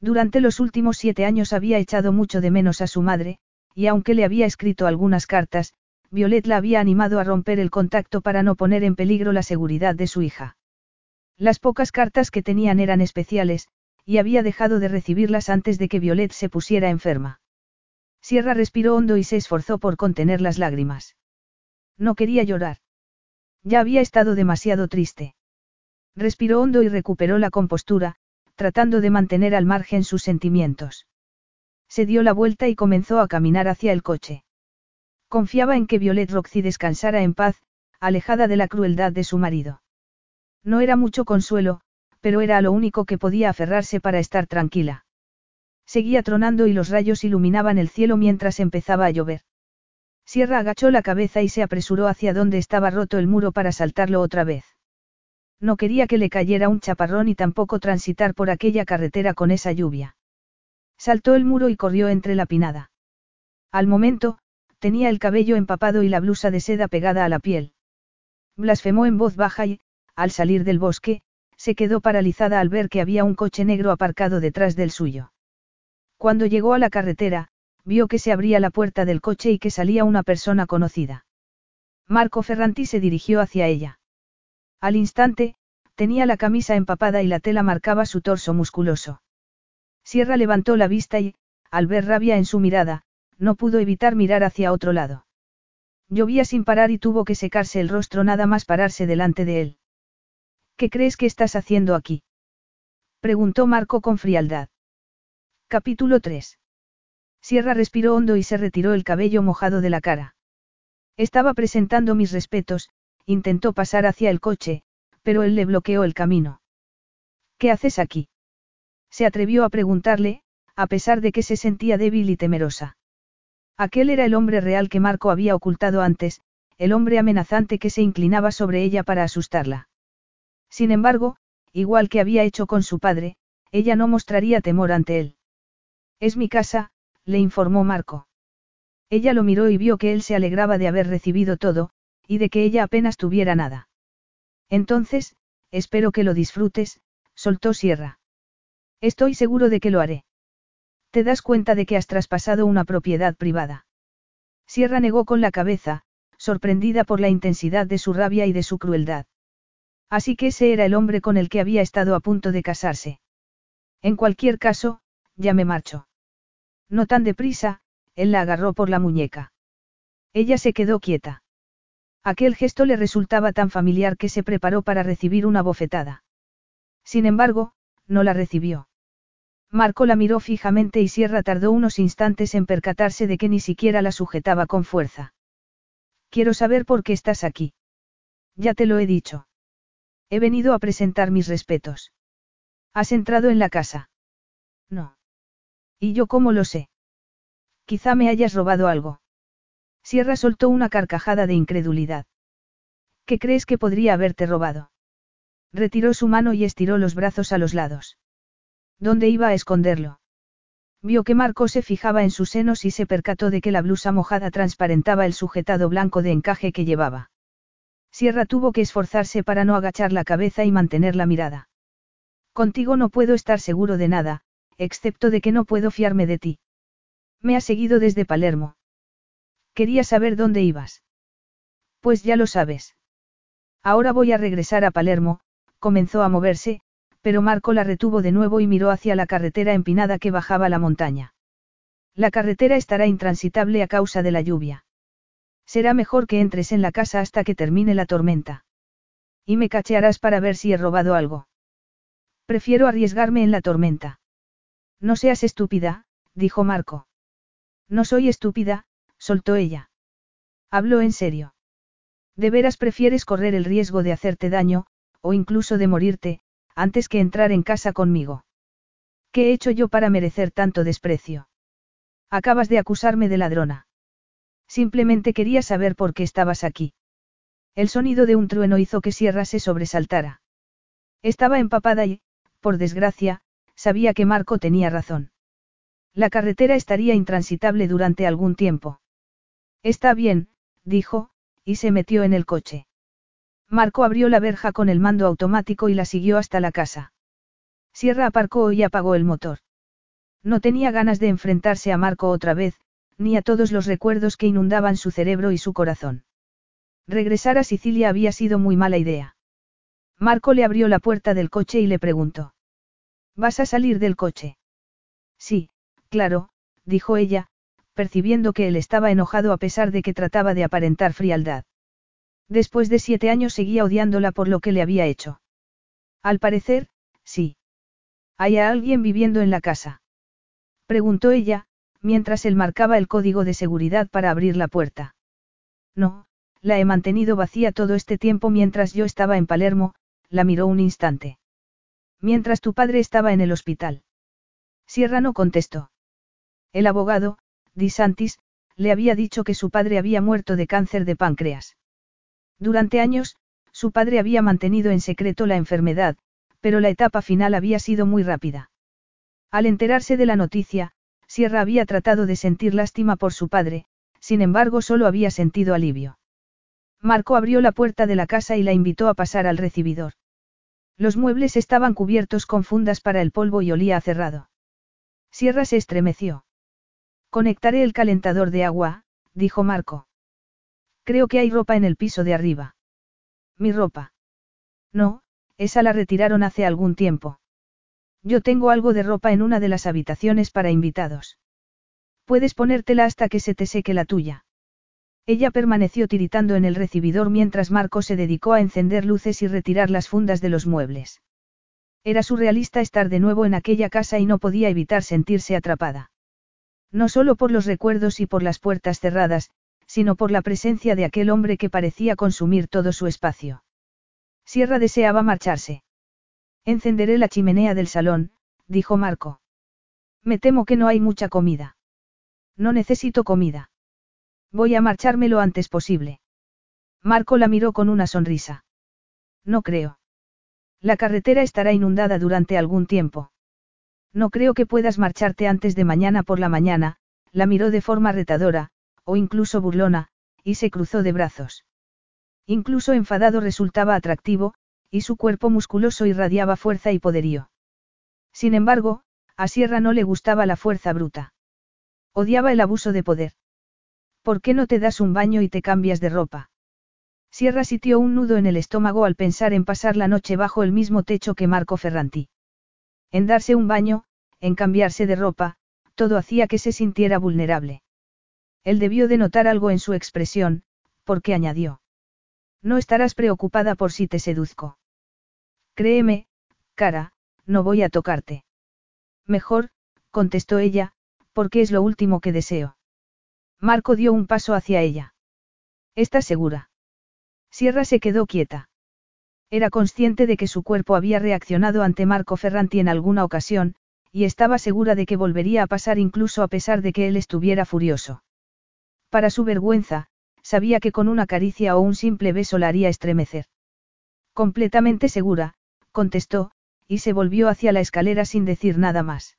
Durante los últimos siete años había echado mucho de menos a su madre, y aunque le había escrito algunas cartas, Violet la había animado a romper el contacto para no poner en peligro la seguridad de su hija. Las pocas cartas que tenían eran especiales, y había dejado de recibirlas antes de que Violet se pusiera enferma. Sierra respiró hondo y se esforzó por contener las lágrimas. No quería llorar. Ya había estado demasiado triste. Respiró hondo y recuperó la compostura, tratando de mantener al margen sus sentimientos. Se dio la vuelta y comenzó a caminar hacia el coche. Confiaba en que Violet Roxy descansara en paz, alejada de la crueldad de su marido. No era mucho consuelo, pero era lo único que podía aferrarse para estar tranquila. Seguía tronando y los rayos iluminaban el cielo mientras empezaba a llover. Sierra agachó la cabeza y se apresuró hacia donde estaba roto el muro para saltarlo otra vez. No quería que le cayera un chaparrón y tampoco transitar por aquella carretera con esa lluvia. Saltó el muro y corrió entre la pinada. Al momento, tenía el cabello empapado y la blusa de seda pegada a la piel. Blasfemó en voz baja y, al salir del bosque, se quedó paralizada al ver que había un coche negro aparcado detrás del suyo. Cuando llegó a la carretera, vio que se abría la puerta del coche y que salía una persona conocida. Marco Ferranti se dirigió hacia ella. Al instante, tenía la camisa empapada y la tela marcaba su torso musculoso. Sierra levantó la vista y, al ver rabia en su mirada, no pudo evitar mirar hacia otro lado. Llovía sin parar y tuvo que secarse el rostro nada más pararse delante de él. ¿Qué crees que estás haciendo aquí? preguntó Marco con frialdad. Capítulo 3. Sierra respiró hondo y se retiró el cabello mojado de la cara. Estaba presentando mis respetos, intentó pasar hacia el coche, pero él le bloqueó el camino. ¿Qué haces aquí? Se atrevió a preguntarle, a pesar de que se sentía débil y temerosa. Aquel era el hombre real que Marco había ocultado antes, el hombre amenazante que se inclinaba sobre ella para asustarla. Sin embargo, igual que había hecho con su padre, ella no mostraría temor ante él. Es mi casa, le informó Marco. Ella lo miró y vio que él se alegraba de haber recibido todo, y de que ella apenas tuviera nada. Entonces, espero que lo disfrutes, soltó Sierra. Estoy seguro de que lo haré. Te das cuenta de que has traspasado una propiedad privada. Sierra negó con la cabeza, sorprendida por la intensidad de su rabia y de su crueldad. Así que ese era el hombre con el que había estado a punto de casarse. En cualquier caso, ya me marcho. No tan deprisa, él la agarró por la muñeca. Ella se quedó quieta. Aquel gesto le resultaba tan familiar que se preparó para recibir una bofetada. Sin embargo, no la recibió. Marco la miró fijamente y Sierra tardó unos instantes en percatarse de que ni siquiera la sujetaba con fuerza. Quiero saber por qué estás aquí. Ya te lo he dicho. He venido a presentar mis respetos. ¿Has entrado en la casa? No. ¿Y yo cómo lo sé? Quizá me hayas robado algo. Sierra soltó una carcajada de incredulidad. ¿Qué crees que podría haberte robado? Retiró su mano y estiró los brazos a los lados. ¿Dónde iba a esconderlo? Vio que Marco se fijaba en sus senos y se percató de que la blusa mojada transparentaba el sujetado blanco de encaje que llevaba. Sierra tuvo que esforzarse para no agachar la cabeza y mantener la mirada. Contigo no puedo estar seguro de nada, excepto de que no puedo fiarme de ti. Me ha seguido desde Palermo. Quería saber dónde ibas. Pues ya lo sabes. Ahora voy a regresar a Palermo, comenzó a moverse, pero Marco la retuvo de nuevo y miró hacia la carretera empinada que bajaba la montaña. La carretera estará intransitable a causa de la lluvia. Será mejor que entres en la casa hasta que termine la tormenta. Y me cachearás para ver si he robado algo. Prefiero arriesgarme en la tormenta. No seas estúpida, dijo Marco. No soy estúpida, soltó ella. Habló en serio. ¿De veras prefieres correr el riesgo de hacerte daño, o incluso de morirte, antes que entrar en casa conmigo? ¿Qué he hecho yo para merecer tanto desprecio? Acabas de acusarme de ladrona. Simplemente quería saber por qué estabas aquí. El sonido de un trueno hizo que Sierra se sobresaltara. Estaba empapada y, por desgracia, sabía que Marco tenía razón. La carretera estaría intransitable durante algún tiempo. Está bien, dijo, y se metió en el coche. Marco abrió la verja con el mando automático y la siguió hasta la casa. Sierra aparcó y apagó el motor. No tenía ganas de enfrentarse a Marco otra vez, ni a todos los recuerdos que inundaban su cerebro y su corazón. Regresar a Sicilia había sido muy mala idea. Marco le abrió la puerta del coche y le preguntó. ¿Vas a salir del coche? Sí, claro, dijo ella, percibiendo que él estaba enojado a pesar de que trataba de aparentar frialdad. Después de siete años seguía odiándola por lo que le había hecho. Al parecer, sí. ¿Hay alguien viviendo en la casa? Preguntó ella, mientras él marcaba el código de seguridad para abrir la puerta. No, la he mantenido vacía todo este tiempo mientras yo estaba en Palermo, la miró un instante. Mientras tu padre estaba en el hospital. Sierra no contestó. El abogado, Di Santis, le había dicho que su padre había muerto de cáncer de páncreas. Durante años, su padre había mantenido en secreto la enfermedad, pero la etapa final había sido muy rápida. Al enterarse de la noticia, Sierra había tratado de sentir lástima por su padre, sin embargo solo había sentido alivio. Marco abrió la puerta de la casa y la invitó a pasar al recibidor. Los muebles estaban cubiertos con fundas para el polvo y olía a cerrado. Sierra se estremeció. Conectaré el calentador de agua, dijo Marco. Creo que hay ropa en el piso de arriba. ¿Mi ropa? No, esa la retiraron hace algún tiempo. Yo tengo algo de ropa en una de las habitaciones para invitados. Puedes ponértela hasta que se te seque la tuya. Ella permaneció tiritando en el recibidor mientras Marco se dedicó a encender luces y retirar las fundas de los muebles. Era surrealista estar de nuevo en aquella casa y no podía evitar sentirse atrapada. No solo por los recuerdos y por las puertas cerradas, sino por la presencia de aquel hombre que parecía consumir todo su espacio. Sierra deseaba marcharse. Encenderé la chimenea del salón, dijo Marco. Me temo que no hay mucha comida. No necesito comida. Voy a marcharme lo antes posible. Marco la miró con una sonrisa. No creo. La carretera estará inundada durante algún tiempo. No creo que puedas marcharte antes de mañana por la mañana, la miró de forma retadora, o incluso burlona, y se cruzó de brazos. Incluso enfadado resultaba atractivo, y su cuerpo musculoso irradiaba fuerza y poderío. Sin embargo, a Sierra no le gustaba la fuerza bruta. Odiaba el abuso de poder. ¿Por qué no te das un baño y te cambias de ropa? Sierra sintió un nudo en el estómago al pensar en pasar la noche bajo el mismo techo que Marco Ferranti. En darse un baño, en cambiarse de ropa, todo hacía que se sintiera vulnerable. Él debió de notar algo en su expresión, porque añadió. No estarás preocupada por si te seduzco. Créeme, cara, no voy a tocarte. Mejor, contestó ella, porque es lo último que deseo. Marco dio un paso hacia ella. ¿Estás segura? Sierra se quedó quieta. Era consciente de que su cuerpo había reaccionado ante Marco Ferranti en alguna ocasión, y estaba segura de que volvería a pasar incluso a pesar de que él estuviera furioso. Para su vergüenza, sabía que con una caricia o un simple beso la haría estremecer. Completamente segura, contestó, y se volvió hacia la escalera sin decir nada más.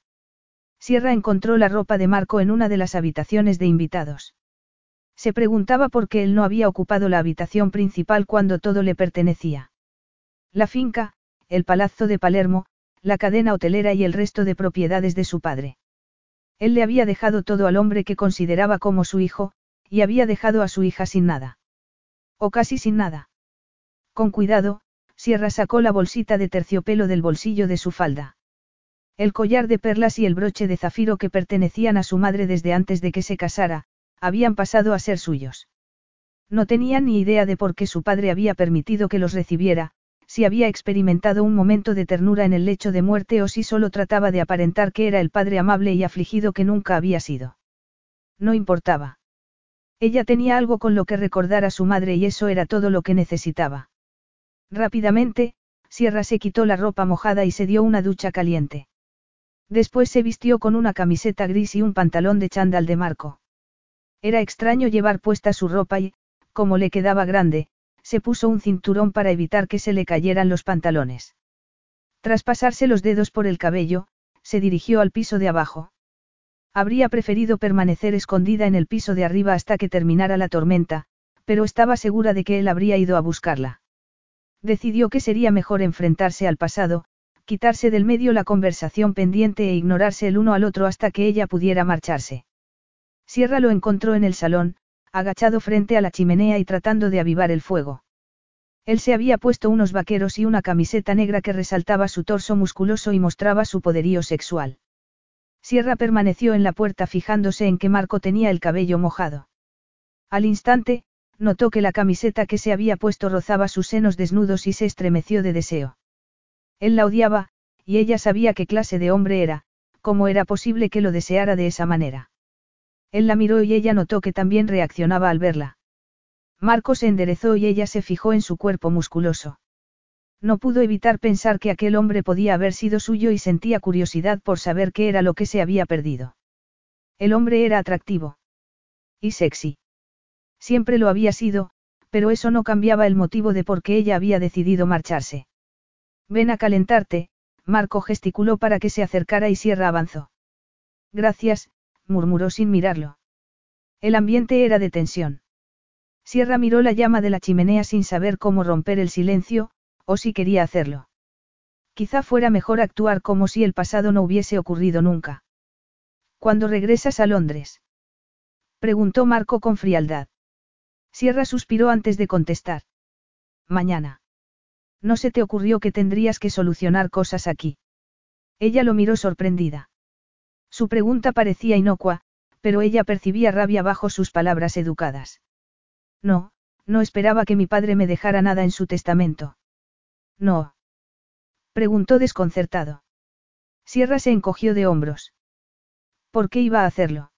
Sierra encontró la ropa de Marco en una de las habitaciones de invitados. Se preguntaba por qué él no había ocupado la habitación principal cuando todo le pertenecía. La finca, el palazzo de Palermo, la cadena hotelera y el resto de propiedades de su padre. Él le había dejado todo al hombre que consideraba como su hijo, y había dejado a su hija sin nada. O casi sin nada. Con cuidado, Sierra sacó la bolsita de terciopelo del bolsillo de su falda. El collar de perlas y el broche de zafiro que pertenecían a su madre desde antes de que se casara, habían pasado a ser suyos. No tenía ni idea de por qué su padre había permitido que los recibiera, si había experimentado un momento de ternura en el lecho de muerte o si solo trataba de aparentar que era el padre amable y afligido que nunca había sido. No importaba. Ella tenía algo con lo que recordar a su madre y eso era todo lo que necesitaba. Rápidamente, Sierra se quitó la ropa mojada y se dio una ducha caliente. Después se vistió con una camiseta gris y un pantalón de chándal de marco. Era extraño llevar puesta su ropa y, como le quedaba grande, se puso un cinturón para evitar que se le cayeran los pantalones. Tras pasarse los dedos por el cabello, se dirigió al piso de abajo. Habría preferido permanecer escondida en el piso de arriba hasta que terminara la tormenta, pero estaba segura de que él habría ido a buscarla. Decidió que sería mejor enfrentarse al pasado, quitarse del medio la conversación pendiente e ignorarse el uno al otro hasta que ella pudiera marcharse. Sierra lo encontró en el salón, agachado frente a la chimenea y tratando de avivar el fuego. Él se había puesto unos vaqueros y una camiseta negra que resaltaba su torso musculoso y mostraba su poderío sexual. Sierra permaneció en la puerta fijándose en que Marco tenía el cabello mojado. Al instante, notó que la camiseta que se había puesto rozaba sus senos desnudos y se estremeció de deseo. Él la odiaba, y ella sabía qué clase de hombre era, cómo era posible que lo deseara de esa manera. Él la miró y ella notó que también reaccionaba al verla. Marco se enderezó y ella se fijó en su cuerpo musculoso. No pudo evitar pensar que aquel hombre podía haber sido suyo y sentía curiosidad por saber qué era lo que se había perdido. El hombre era atractivo. Y sexy. Siempre lo había sido, pero eso no cambiaba el motivo de por qué ella había decidido marcharse. Ven a calentarte, Marco gesticuló para que se acercara y Sierra avanzó. Gracias, murmuró sin mirarlo. El ambiente era de tensión. Sierra miró la llama de la chimenea sin saber cómo romper el silencio, o si quería hacerlo. Quizá fuera mejor actuar como si el pasado no hubiese ocurrido nunca. ¿Cuándo regresas a Londres? Preguntó Marco con frialdad. Sierra suspiró antes de contestar. Mañana. ¿No se te ocurrió que tendrías que solucionar cosas aquí? Ella lo miró sorprendida. Su pregunta parecía inocua, pero ella percibía rabia bajo sus palabras educadas. No, no esperaba que mi padre me dejara nada en su testamento. No. Preguntó desconcertado. Sierra se encogió de hombros. ¿Por qué iba a hacerlo?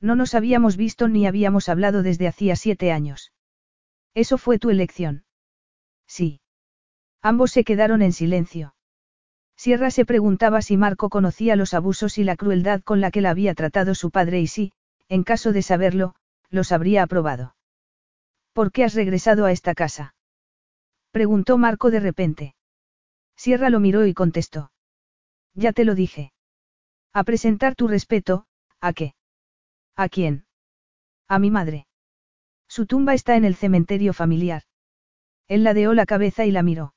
No nos habíamos visto ni habíamos hablado desde hacía siete años. Eso fue tu elección. Sí. Ambos se quedaron en silencio. Sierra se preguntaba si Marco conocía los abusos y la crueldad con la que la había tratado su padre y si, en caso de saberlo, los habría aprobado. ¿Por qué has regresado a esta casa? Preguntó Marco de repente. Sierra lo miró y contestó. Ya te lo dije. A presentar tu respeto, ¿a qué? ¿A quién? A mi madre. Su tumba está en el cementerio familiar. Él ladeó la cabeza y la miró.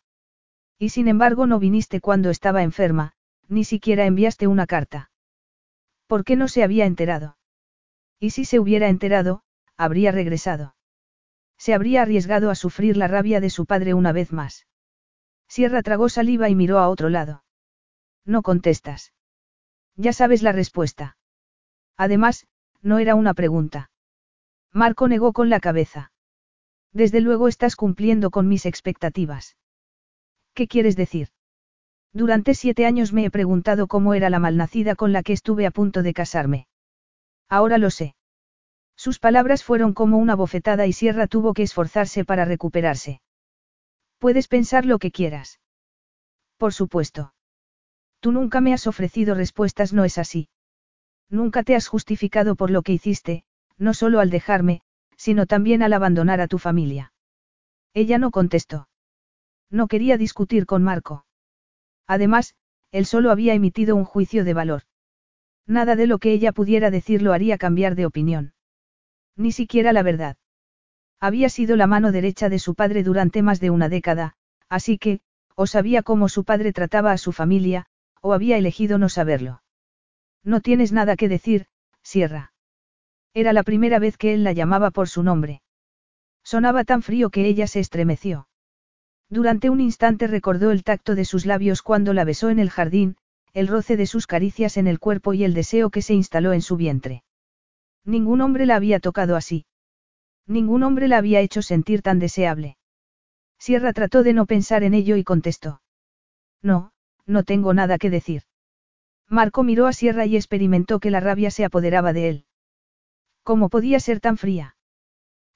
Y sin embargo no viniste cuando estaba enferma, ni siquiera enviaste una carta. ¿Por qué no se había enterado? Y si se hubiera enterado, habría regresado. Se habría arriesgado a sufrir la rabia de su padre una vez más. Sierra tragó saliva y miró a otro lado. No contestas. Ya sabes la respuesta. Además, no era una pregunta. Marco negó con la cabeza. Desde luego estás cumpliendo con mis expectativas. ¿Qué quieres decir? Durante siete años me he preguntado cómo era la malnacida con la que estuve a punto de casarme. Ahora lo sé. Sus palabras fueron como una bofetada y Sierra tuvo que esforzarse para recuperarse. Puedes pensar lo que quieras. Por supuesto. Tú nunca me has ofrecido respuestas, no es así. Nunca te has justificado por lo que hiciste, no solo al dejarme, sino también al abandonar a tu familia. Ella no contestó. No quería discutir con Marco. Además, él solo había emitido un juicio de valor. Nada de lo que ella pudiera decir lo haría cambiar de opinión. Ni siquiera la verdad. Había sido la mano derecha de su padre durante más de una década, así que, o sabía cómo su padre trataba a su familia, o había elegido no saberlo. No tienes nada que decir, Sierra. Era la primera vez que él la llamaba por su nombre. Sonaba tan frío que ella se estremeció. Durante un instante recordó el tacto de sus labios cuando la besó en el jardín, el roce de sus caricias en el cuerpo y el deseo que se instaló en su vientre. Ningún hombre la había tocado así. Ningún hombre la había hecho sentir tan deseable. Sierra trató de no pensar en ello y contestó. No, no tengo nada que decir. Marco miró a Sierra y experimentó que la rabia se apoderaba de él. ¿Cómo podía ser tan fría?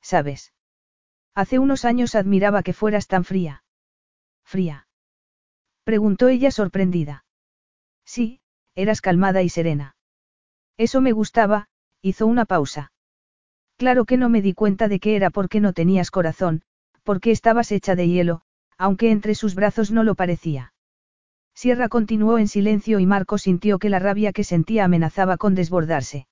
¿Sabes? Hace unos años admiraba que fueras tan fría. ¿Fría? Preguntó ella sorprendida. Sí, eras calmada y serena. Eso me gustaba, hizo una pausa. Claro que no me di cuenta de que era porque no tenías corazón, porque estabas hecha de hielo, aunque entre sus brazos no lo parecía. Sierra continuó en silencio y Marco sintió que la rabia que sentía amenazaba con desbordarse.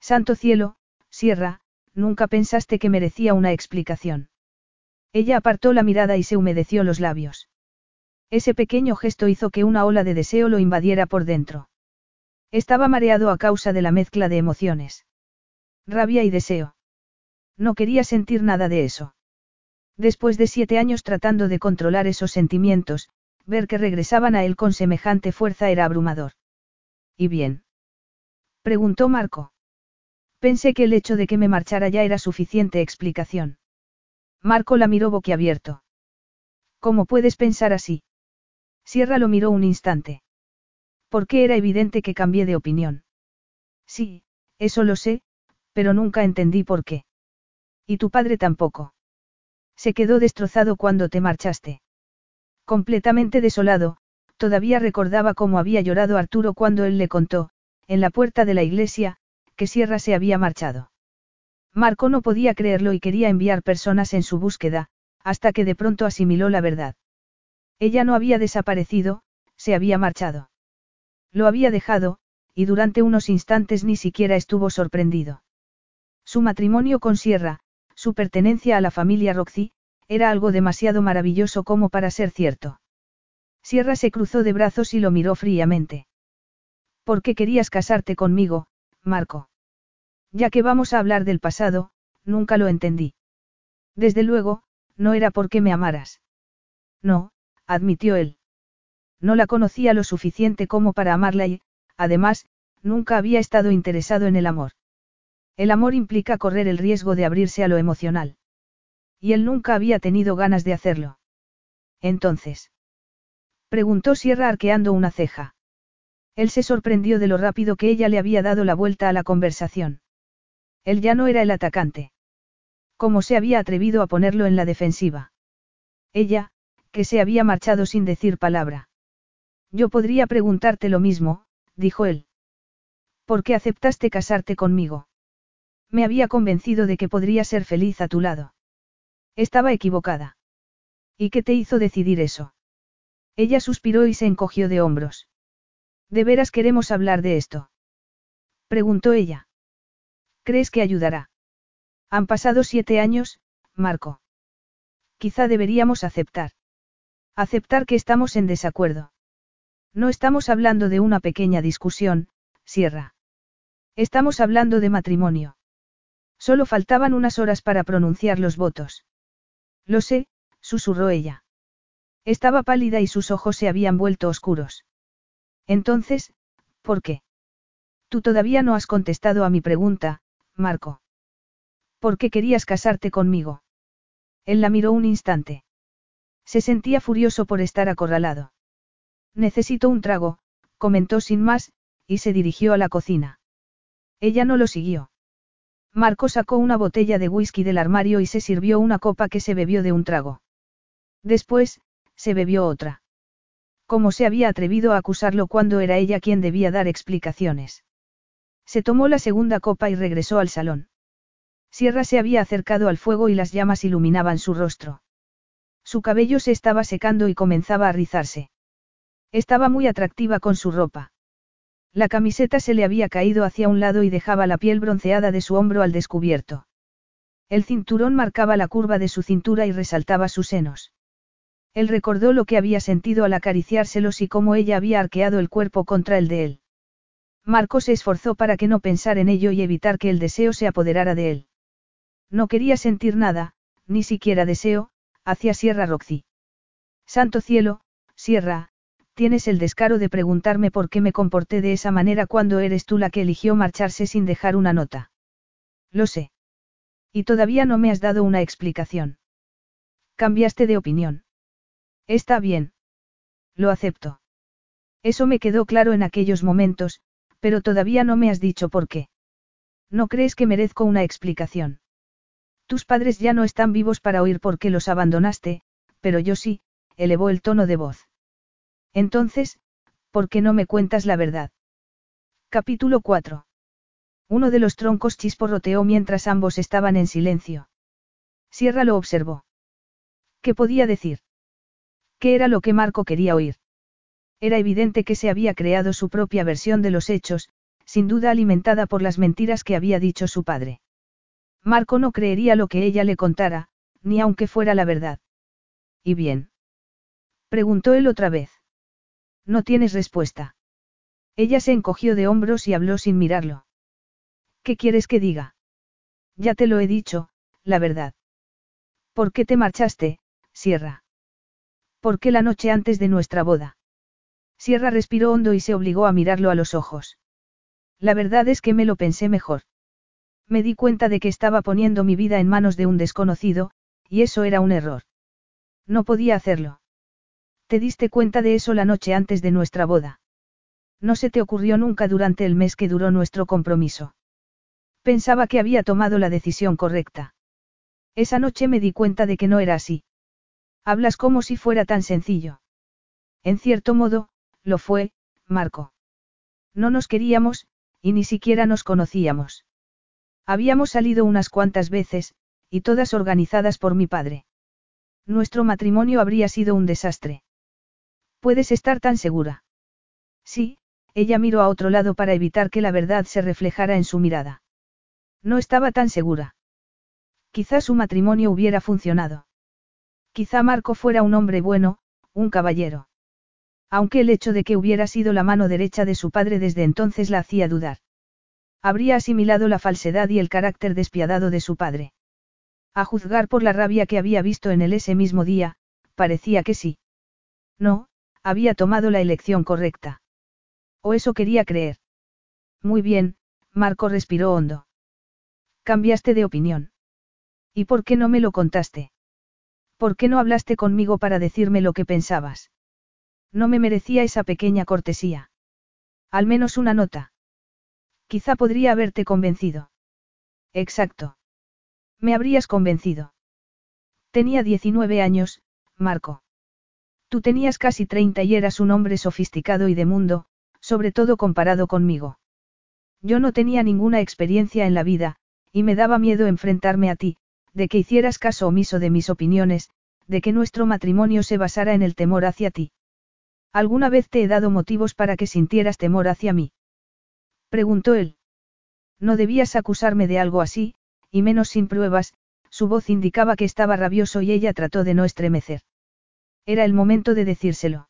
Santo cielo, Sierra, nunca pensaste que merecía una explicación. Ella apartó la mirada y se humedeció los labios. Ese pequeño gesto hizo que una ola de deseo lo invadiera por dentro. Estaba mareado a causa de la mezcla de emociones. Rabia y deseo. No quería sentir nada de eso. Después de siete años tratando de controlar esos sentimientos, ver que regresaban a él con semejante fuerza era abrumador. ¿Y bien? Preguntó Marco. Pensé que el hecho de que me marchara ya era suficiente explicación. Marco la miró boquiabierto. ¿Cómo puedes pensar así? Sierra lo miró un instante. Porque era evidente que cambié de opinión. Sí, eso lo sé, pero nunca entendí por qué. Y tu padre tampoco. Se quedó destrozado cuando te marchaste. Completamente desolado, todavía recordaba cómo había llorado Arturo cuando él le contó, en la puerta de la iglesia, que Sierra se había marchado. Marco no podía creerlo y quería enviar personas en su búsqueda, hasta que de pronto asimiló la verdad. Ella no había desaparecido, se había marchado. Lo había dejado, y durante unos instantes ni siquiera estuvo sorprendido. Su matrimonio con Sierra, su pertenencia a la familia Roxy, era algo demasiado maravilloso como para ser cierto. Sierra se cruzó de brazos y lo miró fríamente. ¿Por qué querías casarte conmigo, Marco. Ya que vamos a hablar del pasado, nunca lo entendí. Desde luego, no era porque me amaras. No, admitió él. No la conocía lo suficiente como para amarla y, además, nunca había estado interesado en el amor. El amor implica correr el riesgo de abrirse a lo emocional. Y él nunca había tenido ganas de hacerlo. Entonces. Preguntó Sierra arqueando una ceja. Él se sorprendió de lo rápido que ella le había dado la vuelta a la conversación. Él ya no era el atacante. ¿Cómo se había atrevido a ponerlo en la defensiva? Ella, que se había marchado sin decir palabra. Yo podría preguntarte lo mismo, dijo él. ¿Por qué aceptaste casarte conmigo? Me había convencido de que podría ser feliz a tu lado. Estaba equivocada. ¿Y qué te hizo decidir eso? Ella suspiró y se encogió de hombros. ¿De veras queremos hablar de esto? Preguntó ella. ¿Crees que ayudará? Han pasado siete años, Marco. Quizá deberíamos aceptar. Aceptar que estamos en desacuerdo. No estamos hablando de una pequeña discusión, Sierra. Estamos hablando de matrimonio. Solo faltaban unas horas para pronunciar los votos. Lo sé, susurró ella. Estaba pálida y sus ojos se habían vuelto oscuros. Entonces, ¿por qué? Tú todavía no has contestado a mi pregunta, Marco. ¿Por qué querías casarte conmigo? Él la miró un instante. Se sentía furioso por estar acorralado. Necesito un trago, comentó sin más, y se dirigió a la cocina. Ella no lo siguió. Marco sacó una botella de whisky del armario y se sirvió una copa que se bebió de un trago. Después, se bebió otra. ¿Cómo se había atrevido a acusarlo cuando era ella quien debía dar explicaciones? Se tomó la segunda copa y regresó al salón. Sierra se había acercado al fuego y las llamas iluminaban su rostro. Su cabello se estaba secando y comenzaba a rizarse. Estaba muy atractiva con su ropa. La camiseta se le había caído hacia un lado y dejaba la piel bronceada de su hombro al descubierto. El cinturón marcaba la curva de su cintura y resaltaba sus senos. Él recordó lo que había sentido al acariciárselos y cómo ella había arqueado el cuerpo contra el de él. Marco se esforzó para que no pensar en ello y evitar que el deseo se apoderara de él. No quería sentir nada, ni siquiera deseo, hacia Sierra Roxy. Santo cielo, Sierra, Tienes el descaro de preguntarme por qué me comporté de esa manera cuando eres tú la que eligió marcharse sin dejar una nota. Lo sé. Y todavía no me has dado una explicación. Cambiaste de opinión. Está bien. Lo acepto. Eso me quedó claro en aquellos momentos, pero todavía no me has dicho por qué. ¿No crees que merezco una explicación? Tus padres ya no están vivos para oír por qué los abandonaste, pero yo sí, elevó el tono de voz. Entonces, ¿por qué no me cuentas la verdad? Capítulo 4. Uno de los troncos chisporroteó mientras ambos estaban en silencio. Sierra lo observó. ¿Qué podía decir? ¿Qué era lo que Marco quería oír? Era evidente que se había creado su propia versión de los hechos, sin duda alimentada por las mentiras que había dicho su padre. Marco no creería lo que ella le contara, ni aunque fuera la verdad. ¿Y bien? Preguntó él otra vez. No tienes respuesta. Ella se encogió de hombros y habló sin mirarlo. ¿Qué quieres que diga? Ya te lo he dicho, la verdad. ¿Por qué te marchaste, Sierra? ¿Por qué la noche antes de nuestra boda? Sierra respiró hondo y se obligó a mirarlo a los ojos. La verdad es que me lo pensé mejor. Me di cuenta de que estaba poniendo mi vida en manos de un desconocido, y eso era un error. No podía hacerlo. ¿Te diste cuenta de eso la noche antes de nuestra boda? No se te ocurrió nunca durante el mes que duró nuestro compromiso. Pensaba que había tomado la decisión correcta. Esa noche me di cuenta de que no era así. Hablas como si fuera tan sencillo. En cierto modo, lo fue, Marco. No nos queríamos, y ni siquiera nos conocíamos. Habíamos salido unas cuantas veces, y todas organizadas por mi padre. Nuestro matrimonio habría sido un desastre. Puedes estar tan segura. Sí, ella miró a otro lado para evitar que la verdad se reflejara en su mirada. No estaba tan segura. Quizá su matrimonio hubiera funcionado. Quizá Marco fuera un hombre bueno, un caballero. Aunque el hecho de que hubiera sido la mano derecha de su padre desde entonces la hacía dudar. Habría asimilado la falsedad y el carácter despiadado de su padre. A juzgar por la rabia que había visto en él ese mismo día, parecía que sí. No, había tomado la elección correcta. O eso quería creer. Muy bien, Marco respiró hondo. Cambiaste de opinión. ¿Y por qué no me lo contaste? ¿Por qué no hablaste conmigo para decirme lo que pensabas? No me merecía esa pequeña cortesía. Al menos una nota. Quizá podría haberte convencido. Exacto. Me habrías convencido. Tenía 19 años, Marco. Tú tenías casi 30 y eras un hombre sofisticado y de mundo, sobre todo comparado conmigo. Yo no tenía ninguna experiencia en la vida, y me daba miedo enfrentarme a ti, de que hicieras caso omiso de mis opiniones, de que nuestro matrimonio se basara en el temor hacia ti. ¿Alguna vez te he dado motivos para que sintieras temor hacia mí? Preguntó él. No debías acusarme de algo así, y menos sin pruebas, su voz indicaba que estaba rabioso y ella trató de no estremecer. Era el momento de decírselo.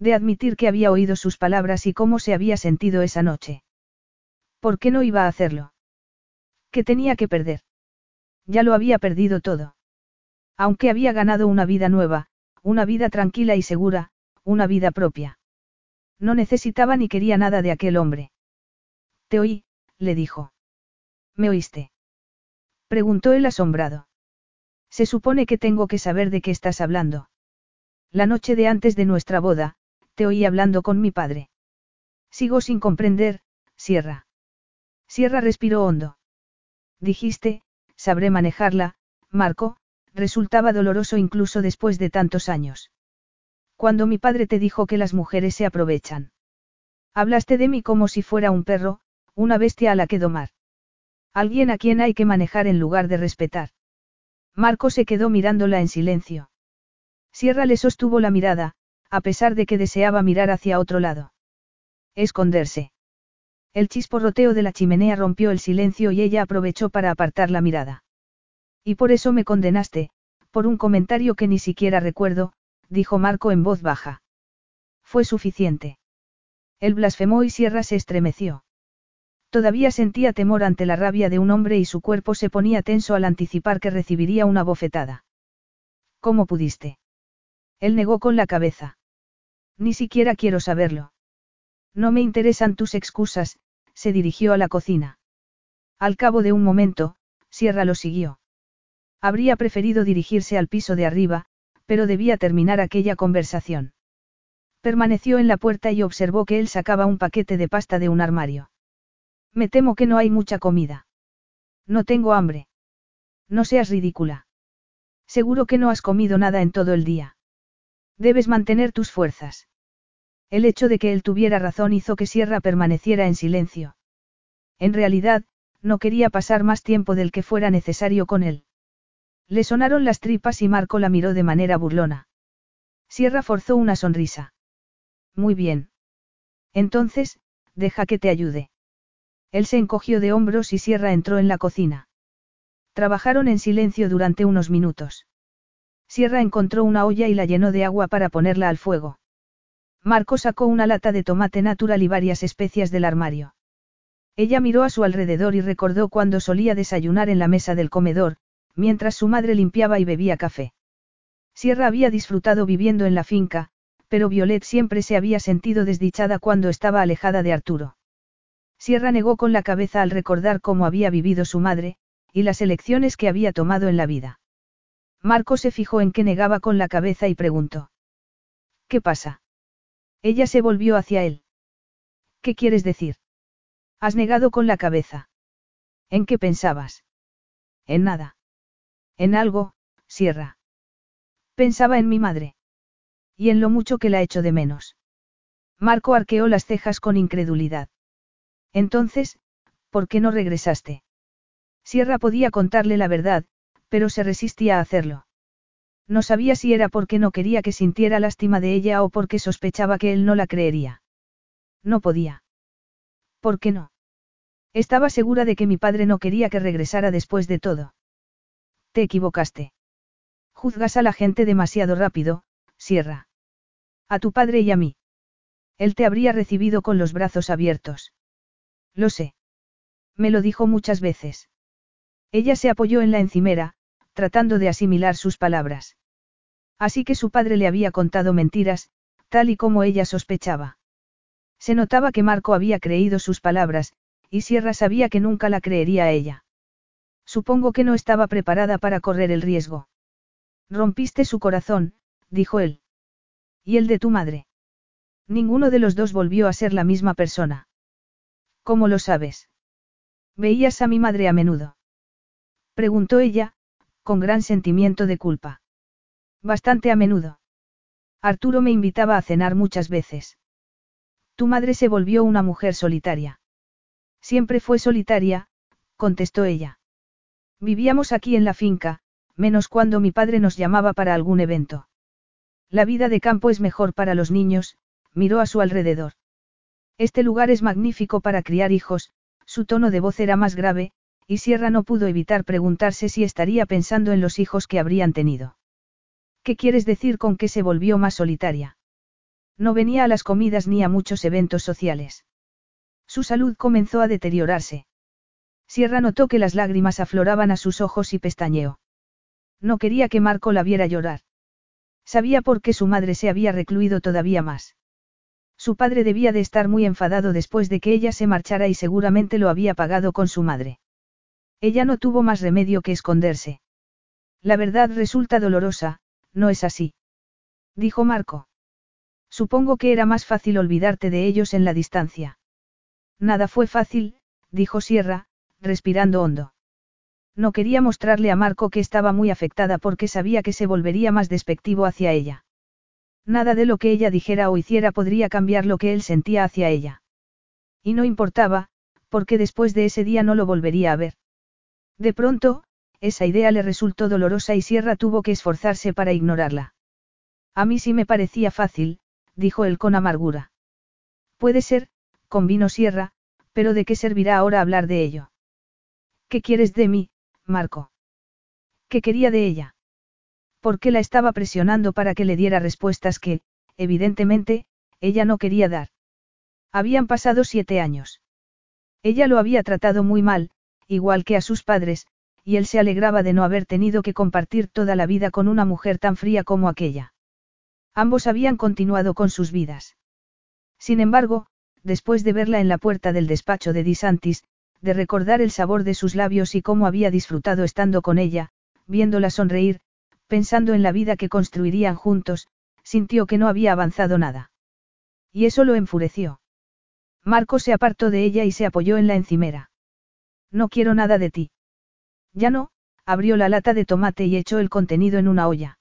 De admitir que había oído sus palabras y cómo se había sentido esa noche. ¿Por qué no iba a hacerlo? ¿Qué tenía que perder? Ya lo había perdido todo. Aunque había ganado una vida nueva, una vida tranquila y segura, una vida propia. No necesitaba ni quería nada de aquel hombre. Te oí, le dijo. ¿Me oíste? Preguntó él asombrado. Se supone que tengo que saber de qué estás hablando. La noche de antes de nuestra boda, te oí hablando con mi padre. Sigo sin comprender, Sierra. Sierra respiró hondo. Dijiste, sabré manejarla, Marco, resultaba doloroso incluso después de tantos años. Cuando mi padre te dijo que las mujeres se aprovechan. Hablaste de mí como si fuera un perro, una bestia a la que domar. Alguien a quien hay que manejar en lugar de respetar. Marco se quedó mirándola en silencio. Sierra le sostuvo la mirada, a pesar de que deseaba mirar hacia otro lado. Esconderse. El chisporroteo de la chimenea rompió el silencio y ella aprovechó para apartar la mirada. Y por eso me condenaste, por un comentario que ni siquiera recuerdo, dijo Marco en voz baja. Fue suficiente. Él blasfemó y Sierra se estremeció. Todavía sentía temor ante la rabia de un hombre y su cuerpo se ponía tenso al anticipar que recibiría una bofetada. ¿Cómo pudiste? Él negó con la cabeza. Ni siquiera quiero saberlo. No me interesan tus excusas, se dirigió a la cocina. Al cabo de un momento, Sierra lo siguió. Habría preferido dirigirse al piso de arriba, pero debía terminar aquella conversación. Permaneció en la puerta y observó que él sacaba un paquete de pasta de un armario. Me temo que no hay mucha comida. No tengo hambre. No seas ridícula. Seguro que no has comido nada en todo el día. Debes mantener tus fuerzas. El hecho de que él tuviera razón hizo que Sierra permaneciera en silencio. En realidad, no quería pasar más tiempo del que fuera necesario con él. Le sonaron las tripas y Marco la miró de manera burlona. Sierra forzó una sonrisa. Muy bien. Entonces, deja que te ayude. Él se encogió de hombros y Sierra entró en la cocina. Trabajaron en silencio durante unos minutos. Sierra encontró una olla y la llenó de agua para ponerla al fuego. Marco sacó una lata de tomate natural y varias especias del armario. Ella miró a su alrededor y recordó cuando solía desayunar en la mesa del comedor, mientras su madre limpiaba y bebía café. Sierra había disfrutado viviendo en la finca, pero Violet siempre se había sentido desdichada cuando estaba alejada de Arturo. Sierra negó con la cabeza al recordar cómo había vivido su madre, y las elecciones que había tomado en la vida. Marco se fijó en que negaba con la cabeza y preguntó. ¿Qué pasa? Ella se volvió hacia él. ¿Qué quieres decir? Has negado con la cabeza. ¿En qué pensabas? En nada. En algo, Sierra. Pensaba en mi madre. Y en lo mucho que la echo de menos. Marco arqueó las cejas con incredulidad. Entonces, ¿por qué no regresaste? Sierra podía contarle la verdad, pero se resistía a hacerlo. No sabía si era porque no quería que sintiera lástima de ella o porque sospechaba que él no la creería. No podía. ¿Por qué no? Estaba segura de que mi padre no quería que regresara después de todo. Te equivocaste. Juzgas a la gente demasiado rápido, Sierra. A tu padre y a mí. Él te habría recibido con los brazos abiertos. Lo sé. Me lo dijo muchas veces. Ella se apoyó en la encimera, tratando de asimilar sus palabras. Así que su padre le había contado mentiras, tal y como ella sospechaba. Se notaba que Marco había creído sus palabras, y Sierra sabía que nunca la creería a ella. Supongo que no estaba preparada para correr el riesgo. Rompiste su corazón, dijo él. ¿Y el de tu madre? Ninguno de los dos volvió a ser la misma persona. ¿Cómo lo sabes? ¿Veías a mi madre a menudo? Preguntó ella, con gran sentimiento de culpa. Bastante a menudo. Arturo me invitaba a cenar muchas veces. Tu madre se volvió una mujer solitaria. Siempre fue solitaria, contestó ella. Vivíamos aquí en la finca, menos cuando mi padre nos llamaba para algún evento. La vida de campo es mejor para los niños, miró a su alrededor. Este lugar es magnífico para criar hijos, su tono de voz era más grave, y Sierra no pudo evitar preguntarse si estaría pensando en los hijos que habrían tenido. ¿Qué quieres decir con que se volvió más solitaria? No venía a las comidas ni a muchos eventos sociales. Su salud comenzó a deteriorarse. Sierra notó que las lágrimas afloraban a sus ojos y pestañeó. No quería que Marco la viera llorar. Sabía por qué su madre se había recluido todavía más. Su padre debía de estar muy enfadado después de que ella se marchara y seguramente lo había pagado con su madre. Ella no tuvo más remedio que esconderse. La verdad resulta dolorosa, ¿no es así? Dijo Marco. Supongo que era más fácil olvidarte de ellos en la distancia. Nada fue fácil, dijo Sierra, respirando hondo. No quería mostrarle a Marco que estaba muy afectada porque sabía que se volvería más despectivo hacia ella. Nada de lo que ella dijera o hiciera podría cambiar lo que él sentía hacia ella. Y no importaba, porque después de ese día no lo volvería a ver. De pronto, esa idea le resultó dolorosa y Sierra tuvo que esforzarse para ignorarla. A mí sí me parecía fácil, dijo él con amargura. Puede ser, convino Sierra, pero ¿de qué servirá ahora hablar de ello? ¿Qué quieres de mí, Marco? ¿Qué quería de ella? ¿Por qué la estaba presionando para que le diera respuestas que, evidentemente, ella no quería dar? Habían pasado siete años. Ella lo había tratado muy mal, igual que a sus padres, y él se alegraba de no haber tenido que compartir toda la vida con una mujer tan fría como aquella. Ambos habían continuado con sus vidas. Sin embargo, después de verla en la puerta del despacho de Disantis, de recordar el sabor de sus labios y cómo había disfrutado estando con ella, viéndola sonreír, pensando en la vida que construirían juntos, sintió que no había avanzado nada. Y eso lo enfureció. Marco se apartó de ella y se apoyó en la encimera. No quiero nada de ti. Ya no, abrió la lata de tomate y echó el contenido en una olla.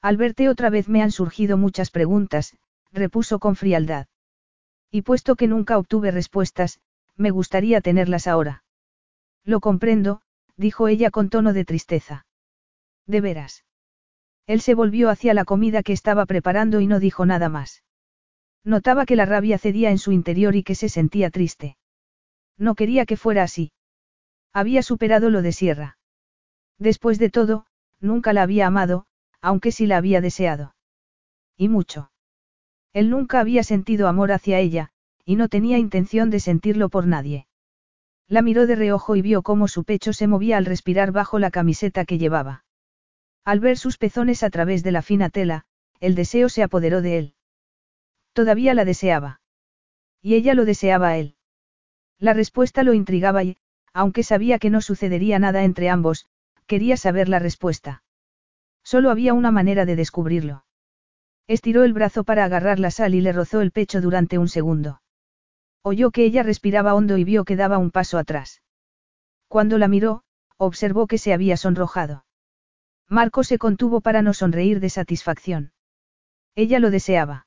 Al verte otra vez me han surgido muchas preguntas, repuso con frialdad. Y puesto que nunca obtuve respuestas, me gustaría tenerlas ahora. Lo comprendo, dijo ella con tono de tristeza. ¿De veras? Él se volvió hacia la comida que estaba preparando y no dijo nada más. Notaba que la rabia cedía en su interior y que se sentía triste. No quería que fuera así. Había superado lo de Sierra. Después de todo, nunca la había amado, aunque sí la había deseado. Y mucho. Él nunca había sentido amor hacia ella, y no tenía intención de sentirlo por nadie. La miró de reojo y vio cómo su pecho se movía al respirar bajo la camiseta que llevaba. Al ver sus pezones a través de la fina tela, el deseo se apoderó de él. Todavía la deseaba. Y ella lo deseaba a él. La respuesta lo intrigaba y, aunque sabía que no sucedería nada entre ambos, quería saber la respuesta. Solo había una manera de descubrirlo. Estiró el brazo para agarrar la sal y le rozó el pecho durante un segundo. Oyó que ella respiraba hondo y vio que daba un paso atrás. Cuando la miró, observó que se había sonrojado. Marco se contuvo para no sonreír de satisfacción. Ella lo deseaba.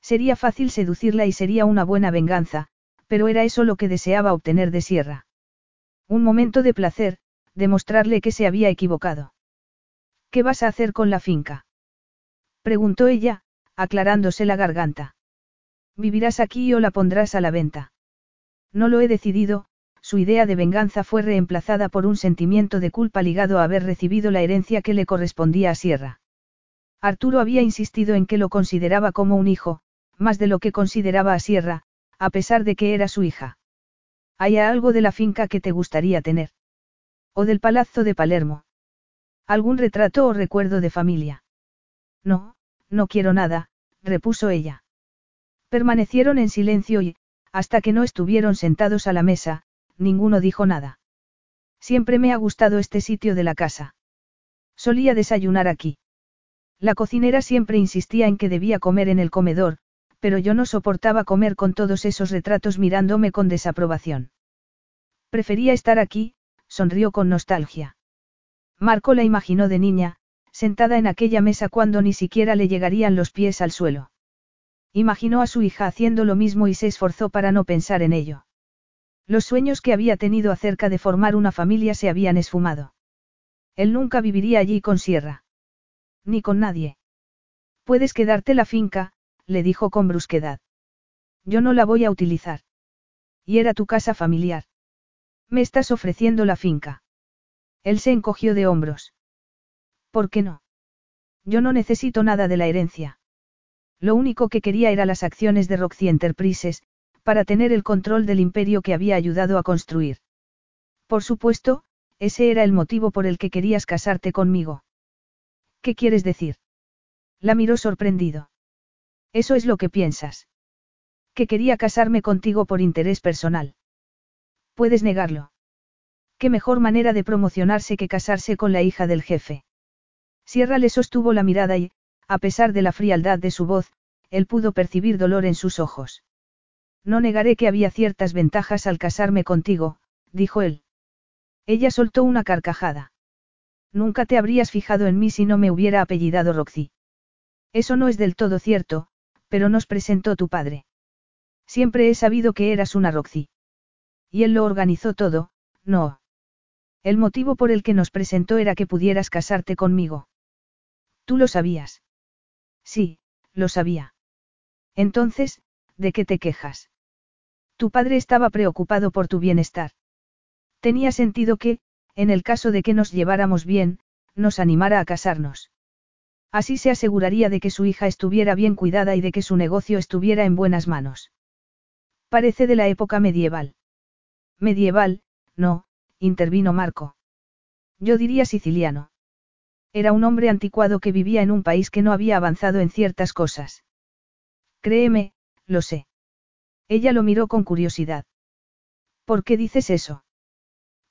Sería fácil seducirla y sería una buena venganza, pero era eso lo que deseaba obtener de Sierra. Un momento de placer, demostrarle que se había equivocado. ¿Qué vas a hacer con la finca? preguntó ella, aclarándose la garganta. ¿Vivirás aquí o la pondrás a la venta? No lo he decidido, su idea de venganza fue reemplazada por un sentimiento de culpa ligado a haber recibido la herencia que le correspondía a Sierra. Arturo había insistido en que lo consideraba como un hijo, más de lo que consideraba a Sierra, a pesar de que era su hija. ¿Hay algo de la finca que te gustaría tener? ¿O del palazzo de Palermo? ¿Algún retrato o recuerdo de familia? No, no quiero nada, repuso ella. Permanecieron en silencio y, hasta que no estuvieron sentados a la mesa, ninguno dijo nada. Siempre me ha gustado este sitio de la casa. Solía desayunar aquí. La cocinera siempre insistía en que debía comer en el comedor, pero yo no soportaba comer con todos esos retratos mirándome con desaprobación. Prefería estar aquí, sonrió con nostalgia. Marco la imaginó de niña, sentada en aquella mesa cuando ni siquiera le llegarían los pies al suelo. Imaginó a su hija haciendo lo mismo y se esforzó para no pensar en ello. Los sueños que había tenido acerca de formar una familia se habían esfumado. Él nunca viviría allí con Sierra. Ni con nadie. Puedes quedarte la finca, le dijo con brusquedad. Yo no la voy a utilizar. Y era tu casa familiar. Me estás ofreciendo la finca. Él se encogió de hombros. ¿Por qué no? Yo no necesito nada de la herencia. Lo único que quería era las acciones de Roxy Enterprises, para tener el control del imperio que había ayudado a construir. Por supuesto, ese era el motivo por el que querías casarte conmigo. ¿Qué quieres decir? La miró sorprendido. Eso es lo que piensas. Que quería casarme contigo por interés personal. Puedes negarlo. ¿Qué mejor manera de promocionarse que casarse con la hija del jefe? Sierra le sostuvo la mirada y, a pesar de la frialdad de su voz, él pudo percibir dolor en sus ojos. No negaré que había ciertas ventajas al casarme contigo, dijo él. Ella soltó una carcajada. Nunca te habrías fijado en mí si no me hubiera apellidado Roxy. Eso no es del todo cierto, pero nos presentó tu padre. Siempre he sabido que eras una Roxy. Y él lo organizó todo, no. El motivo por el que nos presentó era que pudieras casarte conmigo. Tú lo sabías. Sí, lo sabía. Entonces, ¿de qué te quejas? Tu padre estaba preocupado por tu bienestar. Tenía sentido que, en el caso de que nos lleváramos bien, nos animara a casarnos. Así se aseguraría de que su hija estuviera bien cuidada y de que su negocio estuviera en buenas manos. Parece de la época medieval. Medieval, no, intervino Marco. Yo diría siciliano. Era un hombre anticuado que vivía en un país que no había avanzado en ciertas cosas. Créeme, lo sé. Ella lo miró con curiosidad. ¿Por qué dices eso?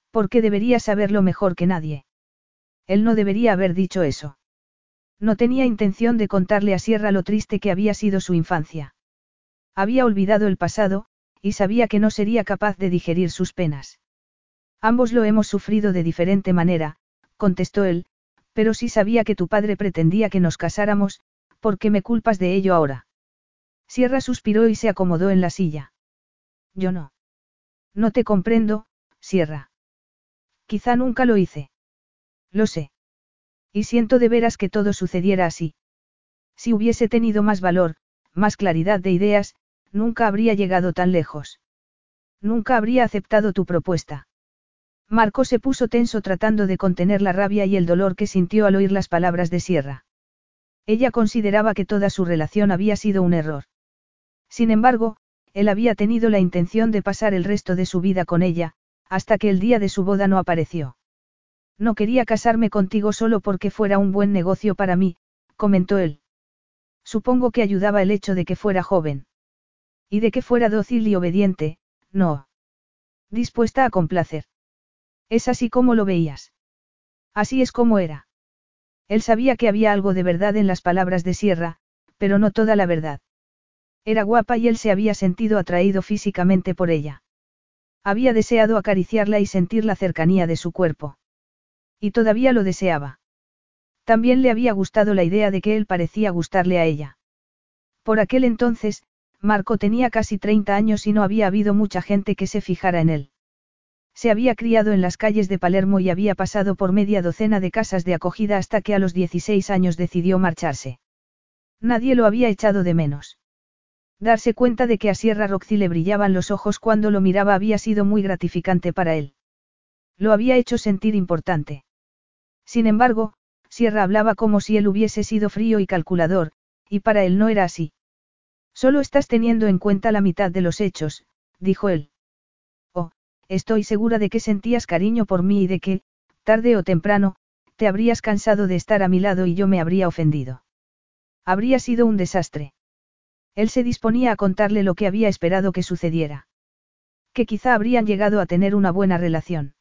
Porque debería saberlo mejor que nadie. Él no debería haber dicho eso. No tenía intención de contarle a Sierra lo triste que había sido su infancia. Había olvidado el pasado, y sabía que no sería capaz de digerir sus penas. Ambos lo hemos sufrido de diferente manera, contestó él, pero sí sabía que tu padre pretendía que nos casáramos, ¿por qué me culpas de ello ahora? Sierra suspiró y se acomodó en la silla. Yo no. No te comprendo, Sierra. Quizá nunca lo hice. Lo sé. Y siento de veras que todo sucediera así. Si hubiese tenido más valor, más claridad de ideas, nunca habría llegado tan lejos. Nunca habría aceptado tu propuesta. Marco se puso tenso tratando de contener la rabia y el dolor que sintió al oír las palabras de Sierra. Ella consideraba que toda su relación había sido un error. Sin embargo, él había tenido la intención de pasar el resto de su vida con ella, hasta que el día de su boda no apareció. No quería casarme contigo solo porque fuera un buen negocio para mí, comentó él. Supongo que ayudaba el hecho de que fuera joven. Y de que fuera dócil y obediente, no. Dispuesta a complacer. Es así como lo veías. Así es como era. Él sabía que había algo de verdad en las palabras de Sierra, pero no toda la verdad. Era guapa y él se había sentido atraído físicamente por ella. Había deseado acariciarla y sentir la cercanía de su cuerpo. Y todavía lo deseaba. También le había gustado la idea de que él parecía gustarle a ella. Por aquel entonces, Marco tenía casi 30 años y no había habido mucha gente que se fijara en él. Se había criado en las calles de Palermo y había pasado por media docena de casas de acogida hasta que a los 16 años decidió marcharse. Nadie lo había echado de menos. Darse cuenta de que a Sierra Roxy le brillaban los ojos cuando lo miraba había sido muy gratificante para él. Lo había hecho sentir importante. Sin embargo, Sierra hablaba como si él hubiese sido frío y calculador, y para él no era así. Solo estás teniendo en cuenta la mitad de los hechos, dijo él. Oh, estoy segura de que sentías cariño por mí y de que, tarde o temprano, te habrías cansado de estar a mi lado y yo me habría ofendido. Habría sido un desastre. Él se disponía a contarle lo que había esperado que sucediera. Que quizá habrían llegado a tener una buena relación.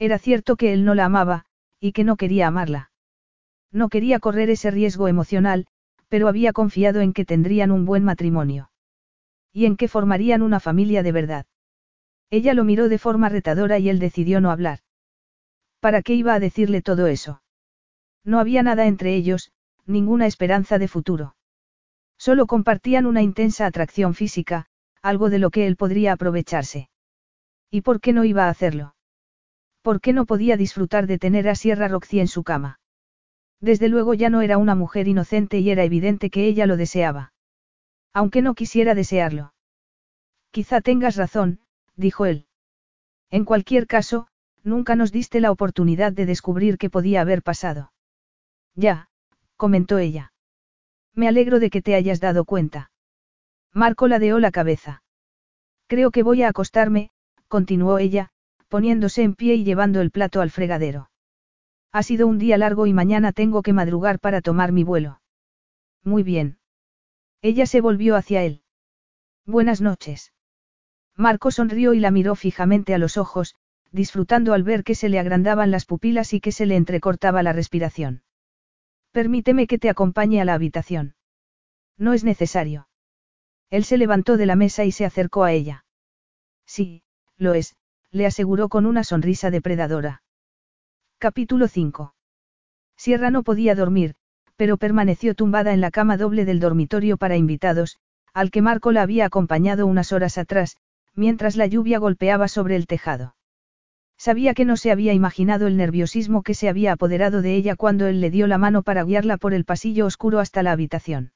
Era cierto que él no la amaba, y que no quería amarla. No quería correr ese riesgo emocional, pero había confiado en que tendrían un buen matrimonio. Y en que formarían una familia de verdad. Ella lo miró de forma retadora y él decidió no hablar. ¿Para qué iba a decirle todo eso? No había nada entre ellos, ninguna esperanza de futuro. Solo compartían una intensa atracción física, algo de lo que él podría aprovecharse. ¿Y por qué no iba a hacerlo? ¿Por qué no podía disfrutar de tener a Sierra Roxy en su cama? Desde luego ya no era una mujer inocente y era evidente que ella lo deseaba. Aunque no quisiera desearlo. Quizá tengas razón, dijo él. En cualquier caso, nunca nos diste la oportunidad de descubrir qué podía haber pasado. Ya, comentó ella. Me alegro de que te hayas dado cuenta. Marco ladeó la cabeza. Creo que voy a acostarme, continuó ella, poniéndose en pie y llevando el plato al fregadero. Ha sido un día largo y mañana tengo que madrugar para tomar mi vuelo. Muy bien. Ella se volvió hacia él. Buenas noches. Marco sonrió y la miró fijamente a los ojos, disfrutando al ver que se le agrandaban las pupilas y que se le entrecortaba la respiración. Permíteme que te acompañe a la habitación. No es necesario. Él se levantó de la mesa y se acercó a ella. Sí, lo es, le aseguró con una sonrisa depredadora. Capítulo 5. Sierra no podía dormir, pero permaneció tumbada en la cama doble del dormitorio para invitados, al que Marco la había acompañado unas horas atrás, mientras la lluvia golpeaba sobre el tejado. Sabía que no se había imaginado el nerviosismo que se había apoderado de ella cuando él le dio la mano para guiarla por el pasillo oscuro hasta la habitación.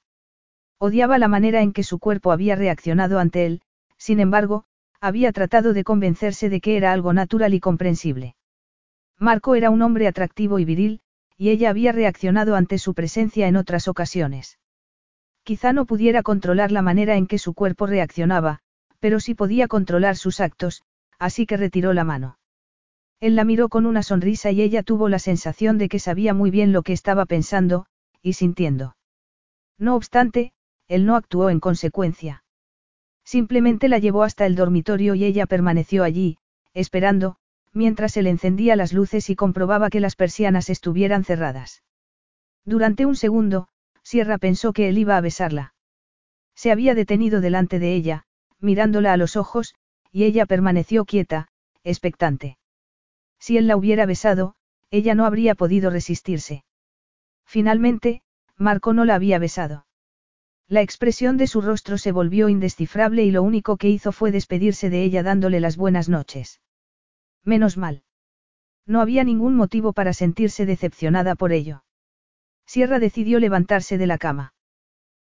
Odiaba la manera en que su cuerpo había reaccionado ante él, sin embargo, había tratado de convencerse de que era algo natural y comprensible. Marco era un hombre atractivo y viril, y ella había reaccionado ante su presencia en otras ocasiones. Quizá no pudiera controlar la manera en que su cuerpo reaccionaba, pero sí podía controlar sus actos, así que retiró la mano. Él la miró con una sonrisa y ella tuvo la sensación de que sabía muy bien lo que estaba pensando, y sintiendo. No obstante, él no actuó en consecuencia. Simplemente la llevó hasta el dormitorio y ella permaneció allí, esperando, mientras él encendía las luces y comprobaba que las persianas estuvieran cerradas. Durante un segundo, Sierra pensó que él iba a besarla. Se había detenido delante de ella, mirándola a los ojos, y ella permaneció quieta, expectante. Si él la hubiera besado, ella no habría podido resistirse. Finalmente, Marco no la había besado. La expresión de su rostro se volvió indescifrable y lo único que hizo fue despedirse de ella dándole las buenas noches. Menos mal. No había ningún motivo para sentirse decepcionada por ello. Sierra decidió levantarse de la cama.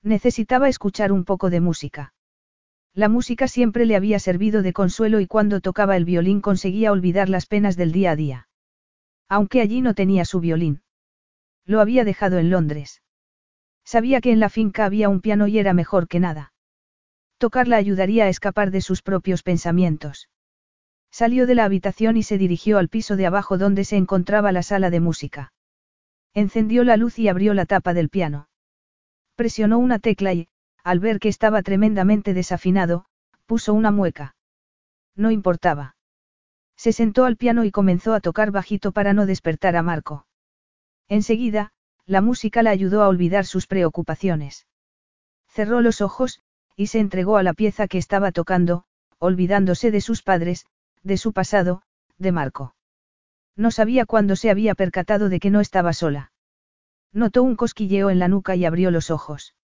Necesitaba escuchar un poco de música. La música siempre le había servido de consuelo y cuando tocaba el violín conseguía olvidar las penas del día a día. Aunque allí no tenía su violín. Lo había dejado en Londres. Sabía que en la finca había un piano y era mejor que nada. Tocarla ayudaría a escapar de sus propios pensamientos. Salió de la habitación y se dirigió al piso de abajo donde se encontraba la sala de música. Encendió la luz y abrió la tapa del piano. Presionó una tecla y, al ver que estaba tremendamente desafinado, puso una mueca. No importaba. Se sentó al piano y comenzó a tocar bajito para no despertar a Marco. Enseguida, la música la ayudó a olvidar sus preocupaciones. Cerró los ojos, y se entregó a la pieza que estaba tocando, olvidándose de sus padres, de su pasado, de Marco. No sabía cuándo se había percatado de que no estaba sola. Notó un cosquilleo en la nuca y abrió los ojos.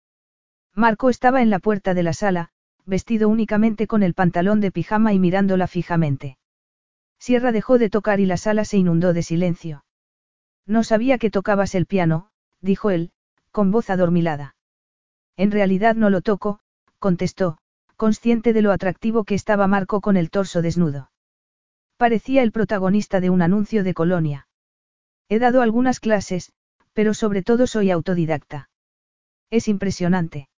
Marco estaba en la puerta de la sala, vestido únicamente con el pantalón de pijama y mirándola fijamente. Sierra dejó de tocar y la sala se inundó de silencio. No sabía que tocabas el piano, dijo él, con voz adormilada. En realidad no lo toco, contestó, consciente de lo atractivo que estaba Marco con el torso desnudo. Parecía el protagonista de un anuncio de colonia. He dado algunas clases, pero sobre todo soy autodidacta. Es impresionante.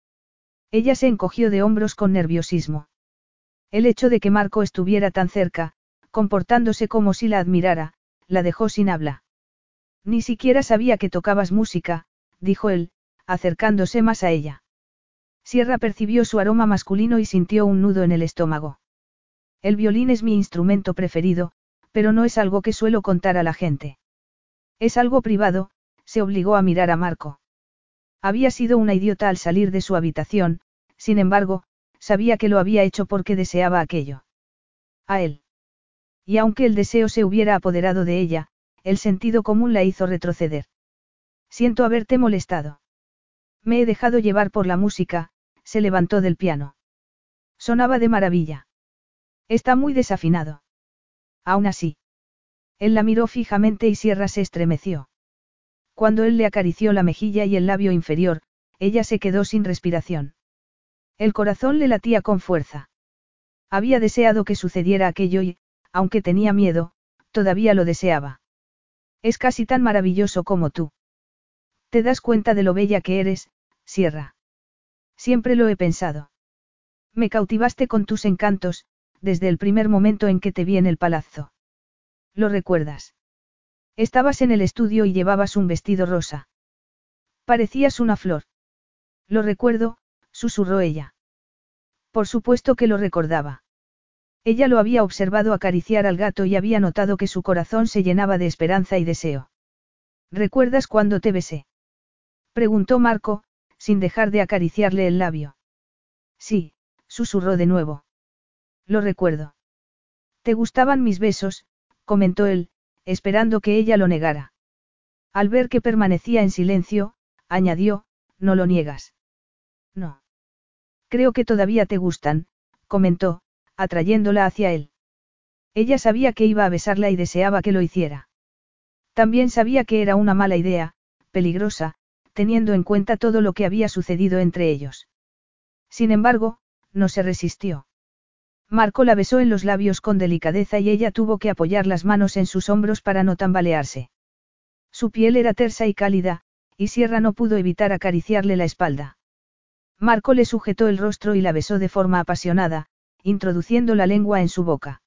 Ella se encogió de hombros con nerviosismo. El hecho de que Marco estuviera tan cerca, comportándose como si la admirara, la dejó sin habla. Ni siquiera sabía que tocabas música, dijo él, acercándose más a ella. Sierra percibió su aroma masculino y sintió un nudo en el estómago. El violín es mi instrumento preferido, pero no es algo que suelo contar a la gente. Es algo privado, se obligó a mirar a Marco. Había sido una idiota al salir de su habitación, sin embargo, sabía que lo había hecho porque deseaba aquello. A él. Y aunque el deseo se hubiera apoderado de ella, el sentido común la hizo retroceder. Siento haberte molestado. Me he dejado llevar por la música, se levantó del piano. Sonaba de maravilla. Está muy desafinado. Aún así. Él la miró fijamente y Sierra se estremeció. Cuando él le acarició la mejilla y el labio inferior, ella se quedó sin respiración. El corazón le latía con fuerza. Había deseado que sucediera aquello y, aunque tenía miedo, todavía lo deseaba. Es casi tan maravilloso como tú. ¿Te das cuenta de lo bella que eres, Sierra? Siempre lo he pensado. Me cautivaste con tus encantos, desde el primer momento en que te vi en el palazzo. ¿Lo recuerdas? Estabas en el estudio y llevabas un vestido rosa. Parecías una flor. Lo recuerdo, susurró ella. Por supuesto que lo recordaba. Ella lo había observado acariciar al gato y había notado que su corazón se llenaba de esperanza y deseo. ¿Recuerdas cuando te besé? Preguntó Marco, sin dejar de acariciarle el labio. Sí, susurró de nuevo. Lo recuerdo. ¿Te gustaban mis besos? comentó él, esperando que ella lo negara. Al ver que permanecía en silencio, añadió, no lo niegas. No. Creo que todavía te gustan, comentó, atrayéndola hacia él. Ella sabía que iba a besarla y deseaba que lo hiciera. También sabía que era una mala idea, peligrosa, teniendo en cuenta todo lo que había sucedido entre ellos. Sin embargo, no se resistió. Marco la besó en los labios con delicadeza y ella tuvo que apoyar las manos en sus hombros para no tambalearse. Su piel era tersa y cálida, y Sierra no pudo evitar acariciarle la espalda. Marco le sujetó el rostro y la besó de forma apasionada, introduciendo la lengua en su boca.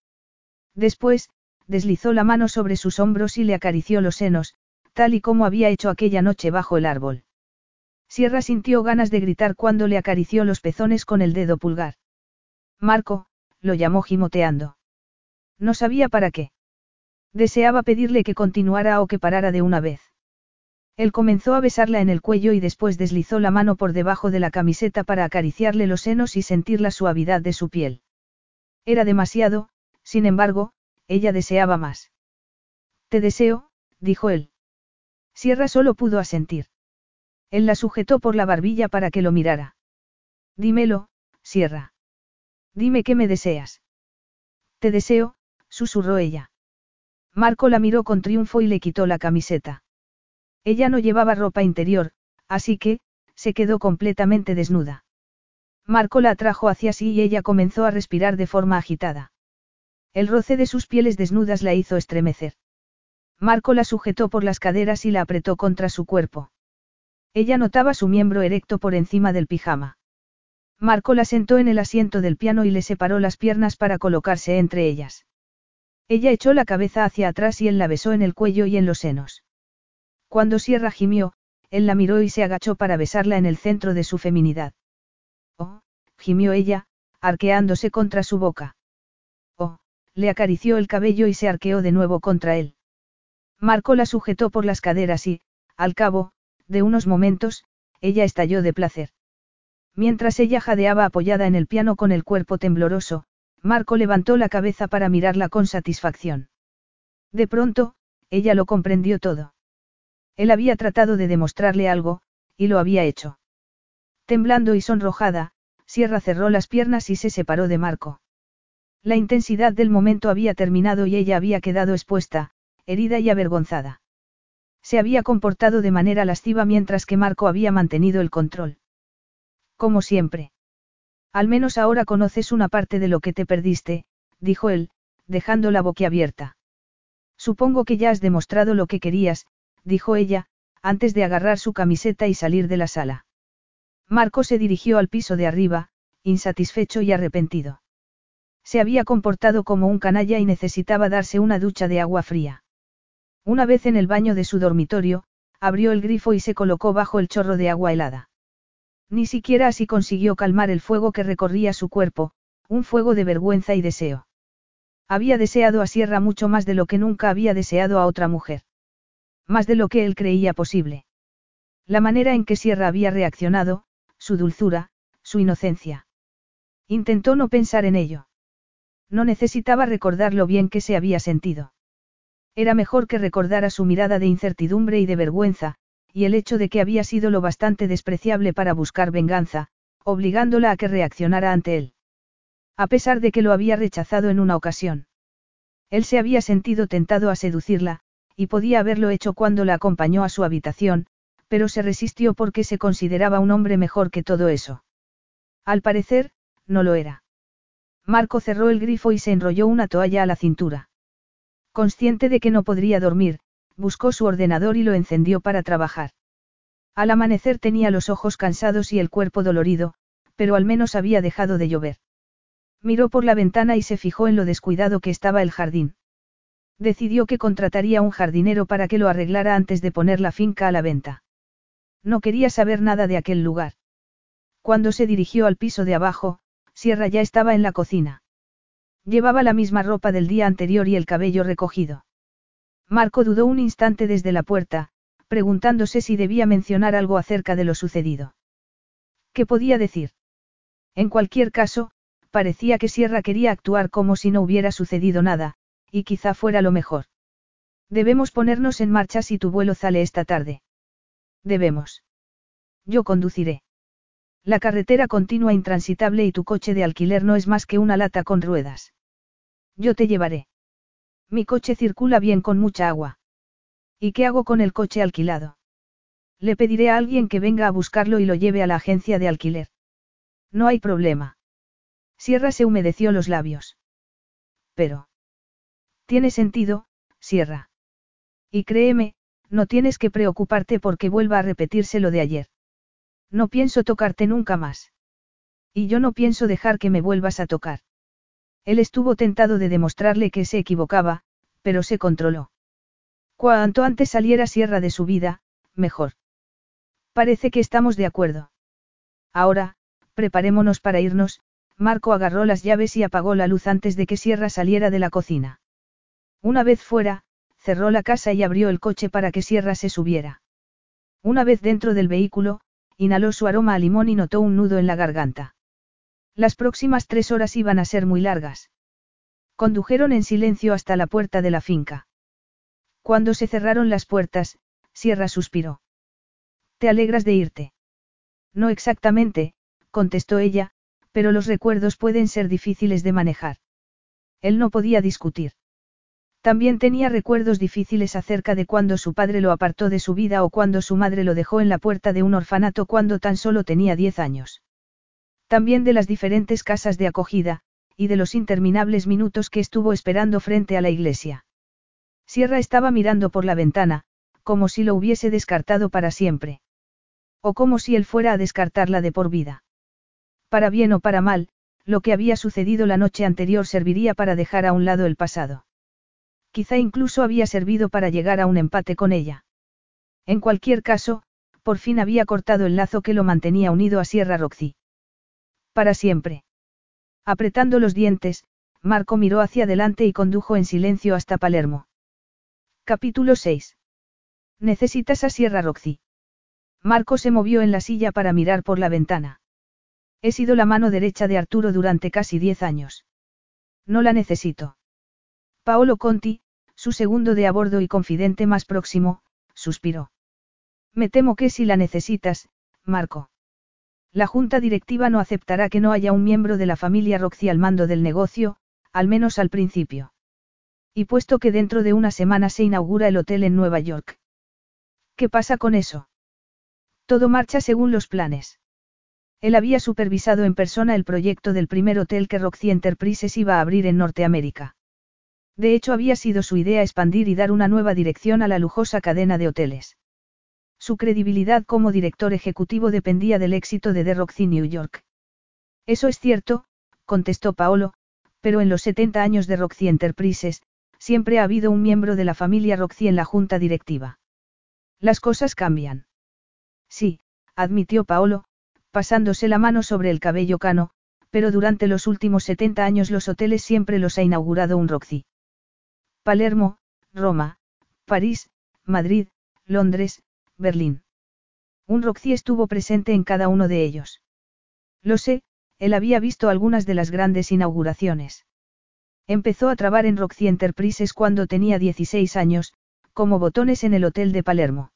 Después, deslizó la mano sobre sus hombros y le acarició los senos, tal y como había hecho aquella noche bajo el árbol. Sierra sintió ganas de gritar cuando le acarició los pezones con el dedo pulgar. Marco, lo llamó gimoteando. No sabía para qué. Deseaba pedirle que continuara o que parara de una vez. Él comenzó a besarla en el cuello y después deslizó la mano por debajo de la camiseta para acariciarle los senos y sentir la suavidad de su piel. Era demasiado, sin embargo, ella deseaba más. Te deseo, dijo él. Sierra solo pudo asentir. Él la sujetó por la barbilla para que lo mirara. Dímelo, Sierra. Dime qué me deseas. Te deseo, susurró ella. Marco la miró con triunfo y le quitó la camiseta. Ella no llevaba ropa interior, así que, se quedó completamente desnuda. Marco la atrajo hacia sí y ella comenzó a respirar de forma agitada. El roce de sus pieles desnudas la hizo estremecer. Marco la sujetó por las caderas y la apretó contra su cuerpo. Ella notaba su miembro erecto por encima del pijama. Marco la sentó en el asiento del piano y le separó las piernas para colocarse entre ellas. Ella echó la cabeza hacia atrás y él la besó en el cuello y en los senos. Cuando Sierra gimió, él la miró y se agachó para besarla en el centro de su feminidad. Oh, gimió ella, arqueándose contra su boca. Oh, le acarició el cabello y se arqueó de nuevo contra él. Marco la sujetó por las caderas y, al cabo, de unos momentos, ella estalló de placer. Mientras ella jadeaba apoyada en el piano con el cuerpo tembloroso, Marco levantó la cabeza para mirarla con satisfacción. De pronto, ella lo comprendió todo. Él había tratado de demostrarle algo, y lo había hecho. Temblando y sonrojada, Sierra cerró las piernas y se separó de Marco. La intensidad del momento había terminado y ella había quedado expuesta, herida y avergonzada. Se había comportado de manera lasciva mientras que Marco había mantenido el control. Como siempre. Al menos ahora conoces una parte de lo que te perdiste, dijo él, dejando la boquiabierta. Supongo que ya has demostrado lo que querías, dijo ella, antes de agarrar su camiseta y salir de la sala. Marco se dirigió al piso de arriba, insatisfecho y arrepentido. Se había comportado como un canalla y necesitaba darse una ducha de agua fría. Una vez en el baño de su dormitorio, abrió el grifo y se colocó bajo el chorro de agua helada. Ni siquiera así consiguió calmar el fuego que recorría su cuerpo, un fuego de vergüenza y deseo. Había deseado a Sierra mucho más de lo que nunca había deseado a otra mujer. Más de lo que él creía posible. La manera en que Sierra había reaccionado, su dulzura, su inocencia. Intentó no pensar en ello. No necesitaba recordar lo bien que se había sentido. Era mejor que recordara su mirada de incertidumbre y de vergüenza, y el hecho de que había sido lo bastante despreciable para buscar venganza, obligándola a que reaccionara ante él. A pesar de que lo había rechazado en una ocasión. Él se había sentido tentado a seducirla, y podía haberlo hecho cuando la acompañó a su habitación, pero se resistió porque se consideraba un hombre mejor que todo eso. Al parecer, no lo era. Marco cerró el grifo y se enrolló una toalla a la cintura. Consciente de que no podría dormir, buscó su ordenador y lo encendió para trabajar. Al amanecer tenía los ojos cansados y el cuerpo dolorido, pero al menos había dejado de llover. Miró por la ventana y se fijó en lo descuidado que estaba el jardín. Decidió que contrataría un jardinero para que lo arreglara antes de poner la finca a la venta. No quería saber nada de aquel lugar. Cuando se dirigió al piso de abajo, Sierra ya estaba en la cocina. Llevaba la misma ropa del día anterior y el cabello recogido. Marco dudó un instante desde la puerta, preguntándose si debía mencionar algo acerca de lo sucedido. ¿Qué podía decir? En cualquier caso, parecía que Sierra quería actuar como si no hubiera sucedido nada, y quizá fuera lo mejor. Debemos ponernos en marcha si tu vuelo sale esta tarde. Debemos. Yo conduciré. La carretera continúa intransitable y tu coche de alquiler no es más que una lata con ruedas. Yo te llevaré. Mi coche circula bien con mucha agua. ¿Y qué hago con el coche alquilado? Le pediré a alguien que venga a buscarlo y lo lleve a la agencia de alquiler. No hay problema. Sierra se humedeció los labios. Pero. Tiene sentido, Sierra. Y créeme, no tienes que preocuparte porque vuelva a repetirse lo de ayer. No pienso tocarte nunca más. Y yo no pienso dejar que me vuelvas a tocar. Él estuvo tentado de demostrarle que se equivocaba, pero se controló. Cuanto antes saliera Sierra de su vida, mejor. Parece que estamos de acuerdo. Ahora, preparémonos para irnos, Marco agarró las llaves y apagó la luz antes de que Sierra saliera de la cocina. Una vez fuera, cerró la casa y abrió el coche para que Sierra se subiera. Una vez dentro del vehículo, inhaló su aroma a limón y notó un nudo en la garganta. Las próximas tres horas iban a ser muy largas. Condujeron en silencio hasta la puerta de la finca. Cuando se cerraron las puertas, Sierra suspiró. ¿Te alegras de irte? No exactamente, contestó ella, pero los recuerdos pueden ser difíciles de manejar. Él no podía discutir. También tenía recuerdos difíciles acerca de cuando su padre lo apartó de su vida o cuando su madre lo dejó en la puerta de un orfanato cuando tan solo tenía diez años. También de las diferentes casas de acogida, y de los interminables minutos que estuvo esperando frente a la iglesia. Sierra estaba mirando por la ventana, como si lo hubiese descartado para siempre. O como si él fuera a descartarla de por vida. Para bien o para mal, lo que había sucedido la noche anterior serviría para dejar a un lado el pasado. Quizá incluso había servido para llegar a un empate con ella. En cualquier caso, por fin había cortado el lazo que lo mantenía unido a Sierra Roxy. Para siempre. Apretando los dientes, Marco miró hacia adelante y condujo en silencio hasta Palermo. Capítulo 6. Necesitas a Sierra Roxy. Marco se movió en la silla para mirar por la ventana. He sido la mano derecha de Arturo durante casi diez años. No la necesito. Paolo Conti, su segundo de a bordo y confidente más próximo, suspiró. Me temo que si la necesitas, Marco. La junta directiva no aceptará que no haya un miembro de la familia Roxy al mando del negocio, al menos al principio. Y puesto que dentro de una semana se inaugura el hotel en Nueva York. ¿Qué pasa con eso? Todo marcha según los planes. Él había supervisado en persona el proyecto del primer hotel que Roxy Enterprises iba a abrir en Norteamérica. De hecho, había sido su idea expandir y dar una nueva dirección a la lujosa cadena de hoteles. Su credibilidad como director ejecutivo dependía del éxito de The Roxy New York. Eso es cierto, contestó Paolo, pero en los 70 años de Roxy Enterprises, siempre ha habido un miembro de la familia Roxy en la junta directiva. Las cosas cambian. Sí, admitió Paolo, pasándose la mano sobre el cabello cano, pero durante los últimos 70 años los hoteles siempre los ha inaugurado un Roxy. Palermo, Roma, París, Madrid, Londres, Berlín. Un Roxy estuvo presente en cada uno de ellos. Lo sé, él había visto algunas de las grandes inauguraciones. Empezó a trabar en Roxy Enterprises cuando tenía 16 años, como botones en el hotel de Palermo.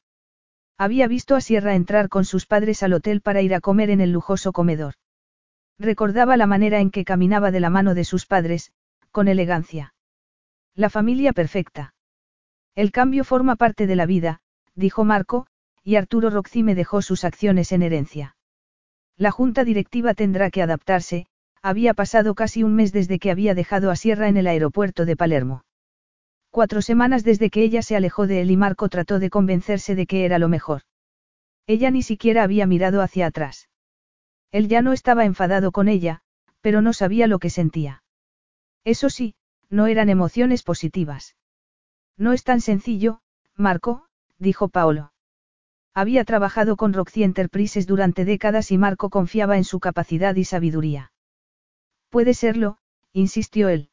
Había visto a Sierra entrar con sus padres al hotel para ir a comer en el lujoso comedor. Recordaba la manera en que caminaba de la mano de sus padres, con elegancia. La familia perfecta. El cambio forma parte de la vida, dijo Marco, y Arturo Roxy me dejó sus acciones en herencia. La junta directiva tendrá que adaptarse, había pasado casi un mes desde que había dejado a Sierra en el aeropuerto de Palermo. Cuatro semanas desde que ella se alejó de él y Marco trató de convencerse de que era lo mejor. Ella ni siquiera había mirado hacia atrás. Él ya no estaba enfadado con ella, pero no sabía lo que sentía. Eso sí, no eran emociones positivas. No es tan sencillo, Marco, dijo Paolo. Había trabajado con Roxy Enterprises durante décadas y Marco confiaba en su capacidad y sabiduría. Puede serlo, insistió él.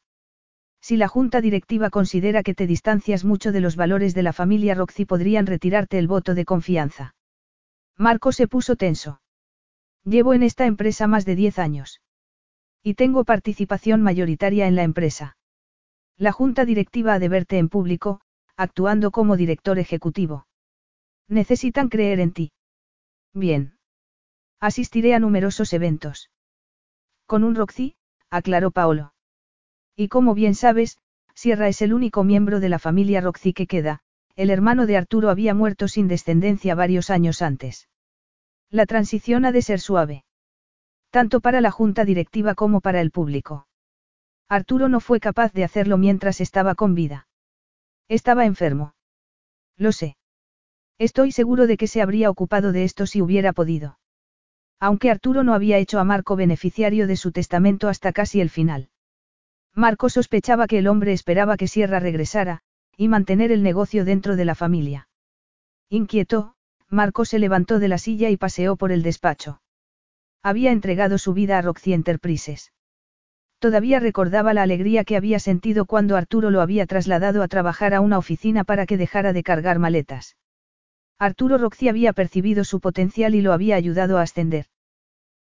Si la junta directiva considera que te distancias mucho de los valores de la familia Roxy podrían retirarte el voto de confianza. Marco se puso tenso. Llevo en esta empresa más de 10 años. Y tengo participación mayoritaria en la empresa. La junta directiva ha de verte en público, actuando como director ejecutivo. Necesitan creer en ti. Bien. Asistiré a numerosos eventos. Con un Roxy, aclaró Paolo. Y como bien sabes, Sierra es el único miembro de la familia Roxy que queda, el hermano de Arturo había muerto sin descendencia varios años antes. La transición ha de ser suave. Tanto para la junta directiva como para el público. Arturo no fue capaz de hacerlo mientras estaba con vida. Estaba enfermo. Lo sé. Estoy seguro de que se habría ocupado de esto si hubiera podido. Aunque Arturo no había hecho a Marco beneficiario de su testamento hasta casi el final. Marco sospechaba que el hombre esperaba que Sierra regresara, y mantener el negocio dentro de la familia. Inquieto, Marco se levantó de la silla y paseó por el despacho. Había entregado su vida a Roxy Enterprises. Todavía recordaba la alegría que había sentido cuando Arturo lo había trasladado a trabajar a una oficina para que dejara de cargar maletas. Arturo Roxy había percibido su potencial y lo había ayudado a ascender.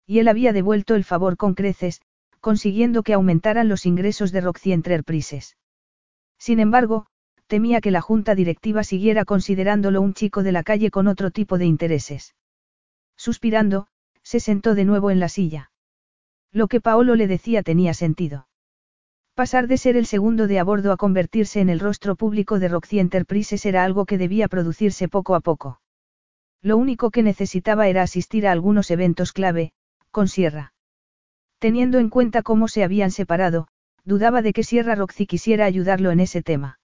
Y él había devuelto el favor con creces, consiguiendo que aumentaran los ingresos de Roxy Enterprises. Sin embargo, temía que la junta directiva siguiera considerándolo un chico de la calle con otro tipo de intereses. Suspirando, se sentó de nuevo en la silla. Lo que Paolo le decía tenía sentido. Pasar de ser el segundo de a bordo a convertirse en el rostro público de Roxy Enterprises era algo que debía producirse poco a poco. Lo único que necesitaba era asistir a algunos eventos clave, con Sierra. Teniendo en cuenta cómo se habían separado, dudaba de que Sierra Roxy quisiera ayudarlo en ese tema.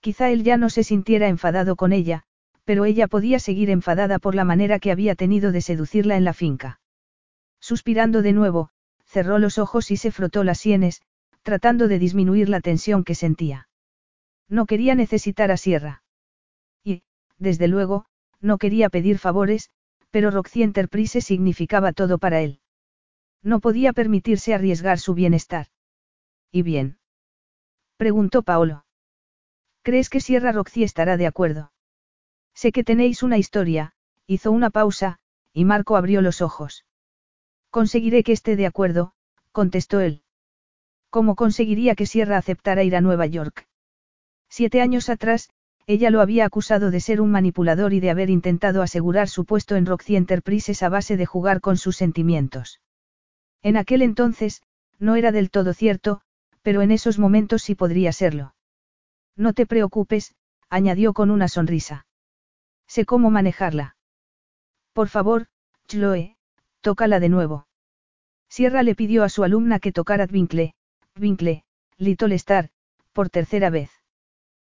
Quizá él ya no se sintiera enfadado con ella, pero ella podía seguir enfadada por la manera que había tenido de seducirla en la finca. Suspirando de nuevo, cerró los ojos y se frotó las sienes, tratando de disminuir la tensión que sentía. No quería necesitar a Sierra. Y, desde luego, no quería pedir favores, pero Roxy Enterprise significaba todo para él. No podía permitirse arriesgar su bienestar. ¿Y bien? preguntó Paolo. ¿Crees que Sierra Roxy estará de acuerdo? Sé que tenéis una historia, hizo una pausa, y Marco abrió los ojos. Conseguiré que esté de acuerdo, contestó él. ¿Cómo conseguiría que Sierra aceptara ir a Nueva York? Siete años atrás, ella lo había acusado de ser un manipulador y de haber intentado asegurar su puesto en Roxy Enterprises a base de jugar con sus sentimientos. En aquel entonces, no era del todo cierto, pero en esos momentos sí podría serlo. No te preocupes, añadió con una sonrisa. Sé cómo manejarla. Por favor, Chloe, tócala de nuevo. Sierra le pidió a su alumna que tocara Twinkle, Twinkle, Little Star, por tercera vez.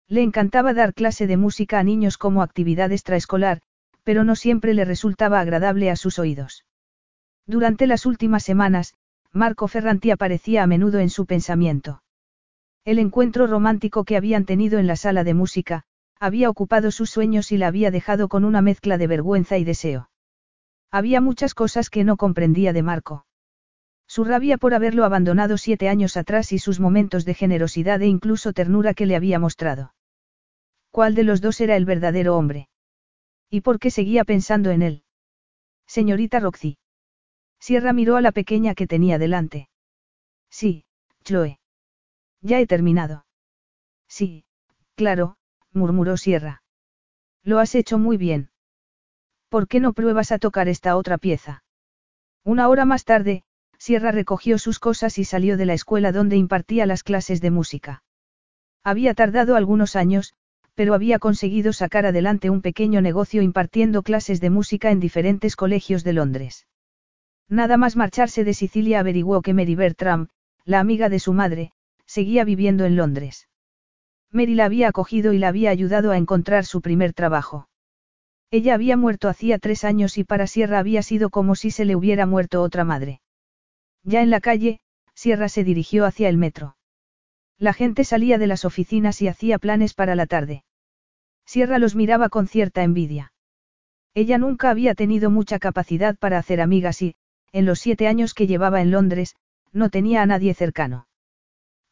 Le encantaba dar clase de música a niños como actividad extraescolar, pero no siempre le resultaba agradable a sus oídos. Durante las últimas semanas, Marco Ferranti aparecía a menudo en su pensamiento. El encuentro romántico que habían tenido en la sala de música, había ocupado sus sueños y la había dejado con una mezcla de vergüenza y deseo. Había muchas cosas que no comprendía de Marco. Su rabia por haberlo abandonado siete años atrás y sus momentos de generosidad e incluso ternura que le había mostrado. ¿Cuál de los dos era el verdadero hombre? ¿Y por qué seguía pensando en él? Señorita Roxy. Sierra miró a la pequeña que tenía delante. Sí, Chloe. Ya he terminado. Sí, claro, murmuró Sierra. Lo has hecho muy bien. ¿Por qué no pruebas a tocar esta otra pieza? Una hora más tarde, Sierra recogió sus cosas y salió de la escuela donde impartía las clases de música. Había tardado algunos años, pero había conseguido sacar adelante un pequeño negocio impartiendo clases de música en diferentes colegios de Londres. Nada más marcharse de Sicilia averiguó que Mary Bertram, la amiga de su madre, seguía viviendo en Londres. Mary la había acogido y la había ayudado a encontrar su primer trabajo. Ella había muerto hacía tres años y para Sierra había sido como si se le hubiera muerto otra madre. Ya en la calle, Sierra se dirigió hacia el metro. La gente salía de las oficinas y hacía planes para la tarde. Sierra los miraba con cierta envidia. Ella nunca había tenido mucha capacidad para hacer amigas y, en los siete años que llevaba en Londres, no tenía a nadie cercano.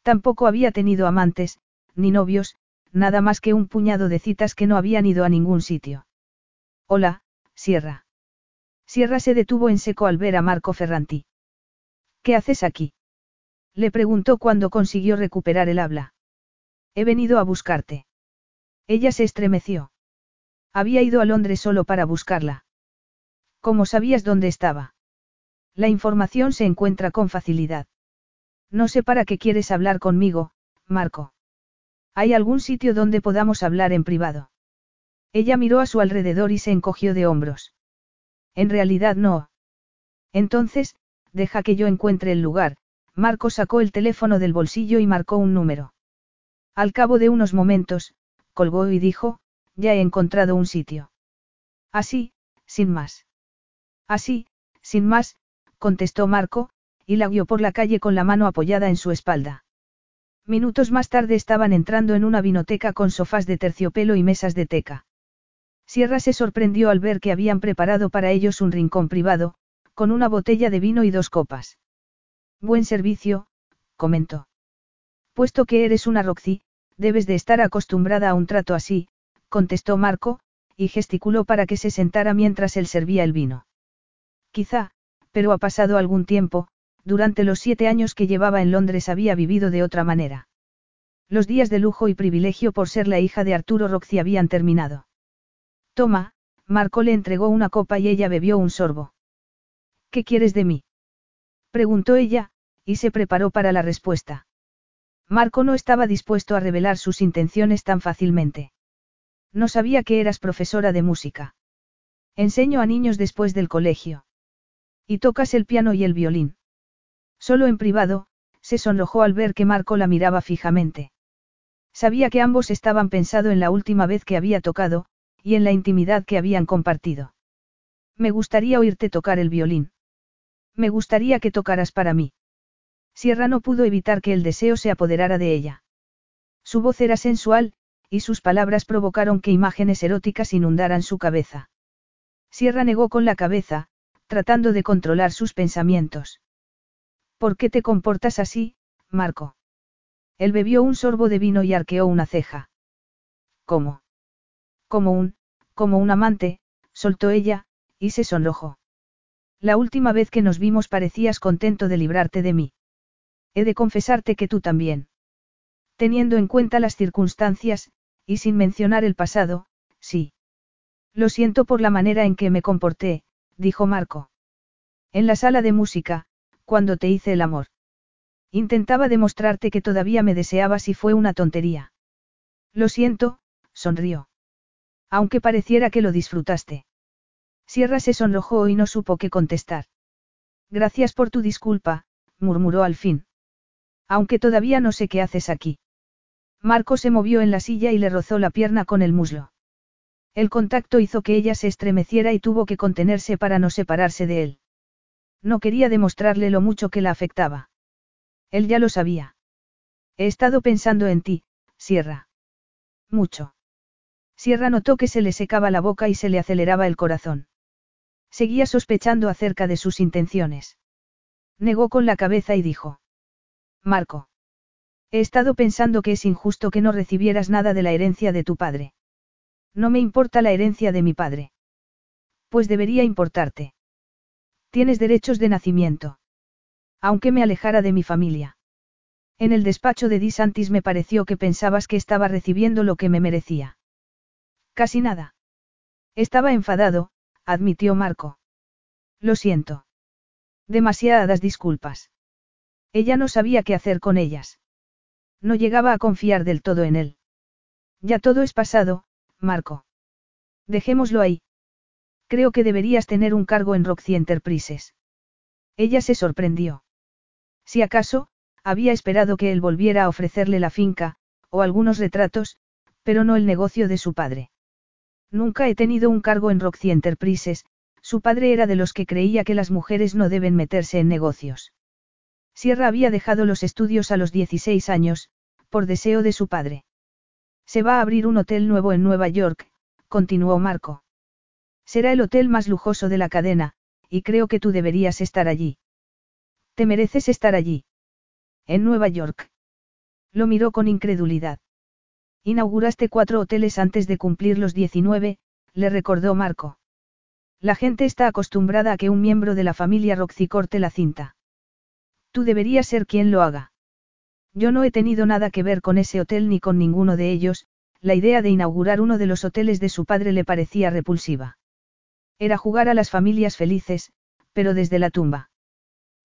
Tampoco había tenido amantes, ni novios, nada más que un puñado de citas que no habían ido a ningún sitio. Hola, Sierra. Sierra se detuvo en seco al ver a Marco Ferranti. ¿Qué haces aquí? Le preguntó cuando consiguió recuperar el habla. He venido a buscarte. Ella se estremeció. Había ido a Londres solo para buscarla. ¿Cómo sabías dónde estaba? La información se encuentra con facilidad. No sé para qué quieres hablar conmigo, Marco. ¿Hay algún sitio donde podamos hablar en privado? Ella miró a su alrededor y se encogió de hombros. En realidad no. Entonces, deja que yo encuentre el lugar, Marco sacó el teléfono del bolsillo y marcó un número. Al cabo de unos momentos, colgó y dijo, ya he encontrado un sitio. Así, sin más. Así, sin más, contestó Marco, y la guió por la calle con la mano apoyada en su espalda. Minutos más tarde estaban entrando en una vinoteca con sofás de terciopelo y mesas de teca. Sierra se sorprendió al ver que habían preparado para ellos un rincón privado, con una botella de vino y dos copas. Buen servicio, comentó. Puesto que eres una Roxy, debes de estar acostumbrada a un trato así, contestó Marco, y gesticuló para que se sentara mientras él servía el vino. Quizá, pero ha pasado algún tiempo, durante los siete años que llevaba en Londres había vivido de otra manera. Los días de lujo y privilegio por ser la hija de Arturo Roxy habían terminado. Toma, Marco le entregó una copa y ella bebió un sorbo. ¿Qué quieres de mí? preguntó ella, y se preparó para la respuesta. Marco no estaba dispuesto a revelar sus intenciones tan fácilmente. No sabía que eras profesora de música. Enseño a niños después del colegio. Y tocas el piano y el violín. Solo en privado, se sonrojó al ver que Marco la miraba fijamente. Sabía que ambos estaban pensando en la última vez que había tocado, y en la intimidad que habían compartido. Me gustaría oírte tocar el violín. Me gustaría que tocaras para mí. Sierra no pudo evitar que el deseo se apoderara de ella. Su voz era sensual, y sus palabras provocaron que imágenes eróticas inundaran su cabeza. Sierra negó con la cabeza, tratando de controlar sus pensamientos. ¿Por qué te comportas así, Marco? Él bebió un sorbo de vino y arqueó una ceja. ¿Cómo? Como un, como un amante, soltó ella, y se sonrojó. La última vez que nos vimos parecías contento de librarte de mí. He de confesarte que tú también. Teniendo en cuenta las circunstancias, y sin mencionar el pasado, sí. Lo siento por la manera en que me comporté, dijo Marco. En la sala de música, cuando te hice el amor. Intentaba demostrarte que todavía me deseabas y fue una tontería. Lo siento, sonrió. Aunque pareciera que lo disfrutaste. Sierra se sonrojó y no supo qué contestar. Gracias por tu disculpa, murmuró al fin. Aunque todavía no sé qué haces aquí. Marco se movió en la silla y le rozó la pierna con el muslo. El contacto hizo que ella se estremeciera y tuvo que contenerse para no separarse de él. No quería demostrarle lo mucho que la afectaba. Él ya lo sabía. He estado pensando en ti, Sierra. Mucho. Sierra notó que se le secaba la boca y se le aceleraba el corazón. Seguía sospechando acerca de sus intenciones. Negó con la cabeza y dijo. Marco. He estado pensando que es injusto que no recibieras nada de la herencia de tu padre. No me importa la herencia de mi padre. Pues debería importarte. Tienes derechos de nacimiento. Aunque me alejara de mi familia. En el despacho de Di Santis me pareció que pensabas que estaba recibiendo lo que me merecía. Casi nada. Estaba enfadado, admitió Marco. Lo siento. Demasiadas disculpas. Ella no sabía qué hacer con ellas. No llegaba a confiar del todo en él. Ya todo es pasado, Marco. Dejémoslo ahí. Creo que deberías tener un cargo en Roxy Enterprises. Ella se sorprendió. Si acaso, había esperado que él volviera a ofrecerle la finca, o algunos retratos, pero no el negocio de su padre. Nunca he tenido un cargo en Roxy Enterprises, su padre era de los que creía que las mujeres no deben meterse en negocios. Sierra había dejado los estudios a los 16 años, por deseo de su padre. Se va a abrir un hotel nuevo en Nueva York, continuó Marco. Será el hotel más lujoso de la cadena, y creo que tú deberías estar allí. Te mereces estar allí. En Nueva York. Lo miró con incredulidad. Inauguraste cuatro hoteles antes de cumplir los 19, le recordó Marco. La gente está acostumbrada a que un miembro de la familia Roxy corte la cinta. Tú deberías ser quien lo haga. Yo no he tenido nada que ver con ese hotel ni con ninguno de ellos, la idea de inaugurar uno de los hoteles de su padre le parecía repulsiva. Era jugar a las familias felices, pero desde la tumba.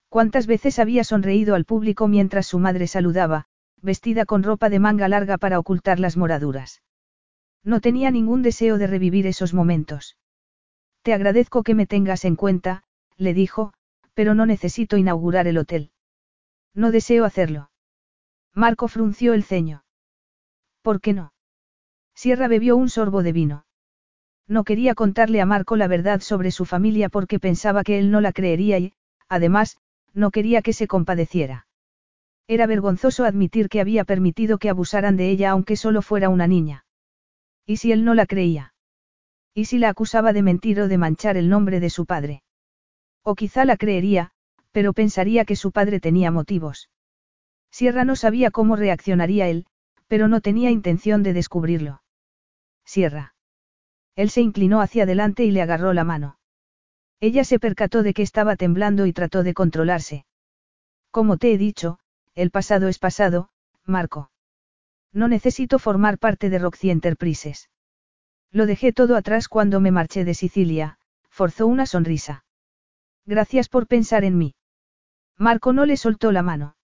¿Cuántas veces había sonreído al público mientras su madre saludaba, vestida con ropa de manga larga para ocultar las moraduras? No tenía ningún deseo de revivir esos momentos. Te agradezco que me tengas en cuenta, le dijo, pero no necesito inaugurar el hotel. No deseo hacerlo. Marco frunció el ceño. ¿Por qué no? Sierra bebió un sorbo de vino. No quería contarle a Marco la verdad sobre su familia porque pensaba que él no la creería y, además, no quería que se compadeciera. Era vergonzoso admitir que había permitido que abusaran de ella aunque solo fuera una niña. ¿Y si él no la creía? ¿Y si la acusaba de mentir o de manchar el nombre de su padre? O quizá la creería, pero pensaría que su padre tenía motivos. Sierra no sabía cómo reaccionaría él, pero no tenía intención de descubrirlo. Sierra. Él se inclinó hacia adelante y le agarró la mano. Ella se percató de que estaba temblando y trató de controlarse. Como te he dicho, el pasado es pasado, Marco. No necesito formar parte de Roxy Enterprises. Lo dejé todo atrás cuando me marché de Sicilia, forzó una sonrisa. Gracias por pensar en mí. Marco no le soltó la mano.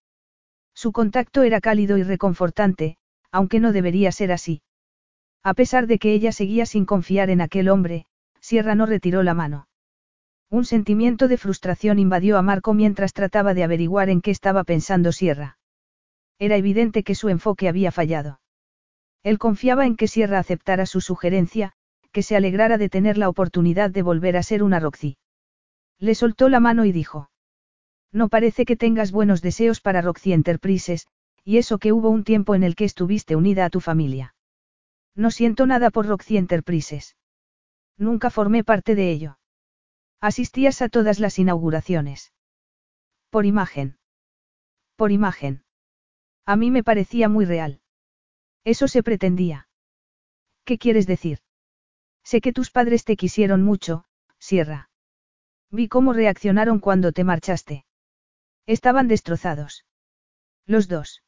Su contacto era cálido y reconfortante, aunque no debería ser así. A pesar de que ella seguía sin confiar en aquel hombre, Sierra no retiró la mano. Un sentimiento de frustración invadió a Marco mientras trataba de averiguar en qué estaba pensando Sierra. Era evidente que su enfoque había fallado. Él confiaba en que Sierra aceptara su sugerencia, que se alegrara de tener la oportunidad de volver a ser una Roxy. Le soltó la mano y dijo. No parece que tengas buenos deseos para Roxy Enterprises, y eso que hubo un tiempo en el que estuviste unida a tu familia. No siento nada por Roxy Enterprises. Nunca formé parte de ello. Asistías a todas las inauguraciones. Por imagen. Por imagen. A mí me parecía muy real. Eso se pretendía. ¿Qué quieres decir? Sé que tus padres te quisieron mucho, Sierra. Vi cómo reaccionaron cuando te marchaste. Estaban destrozados. Los dos.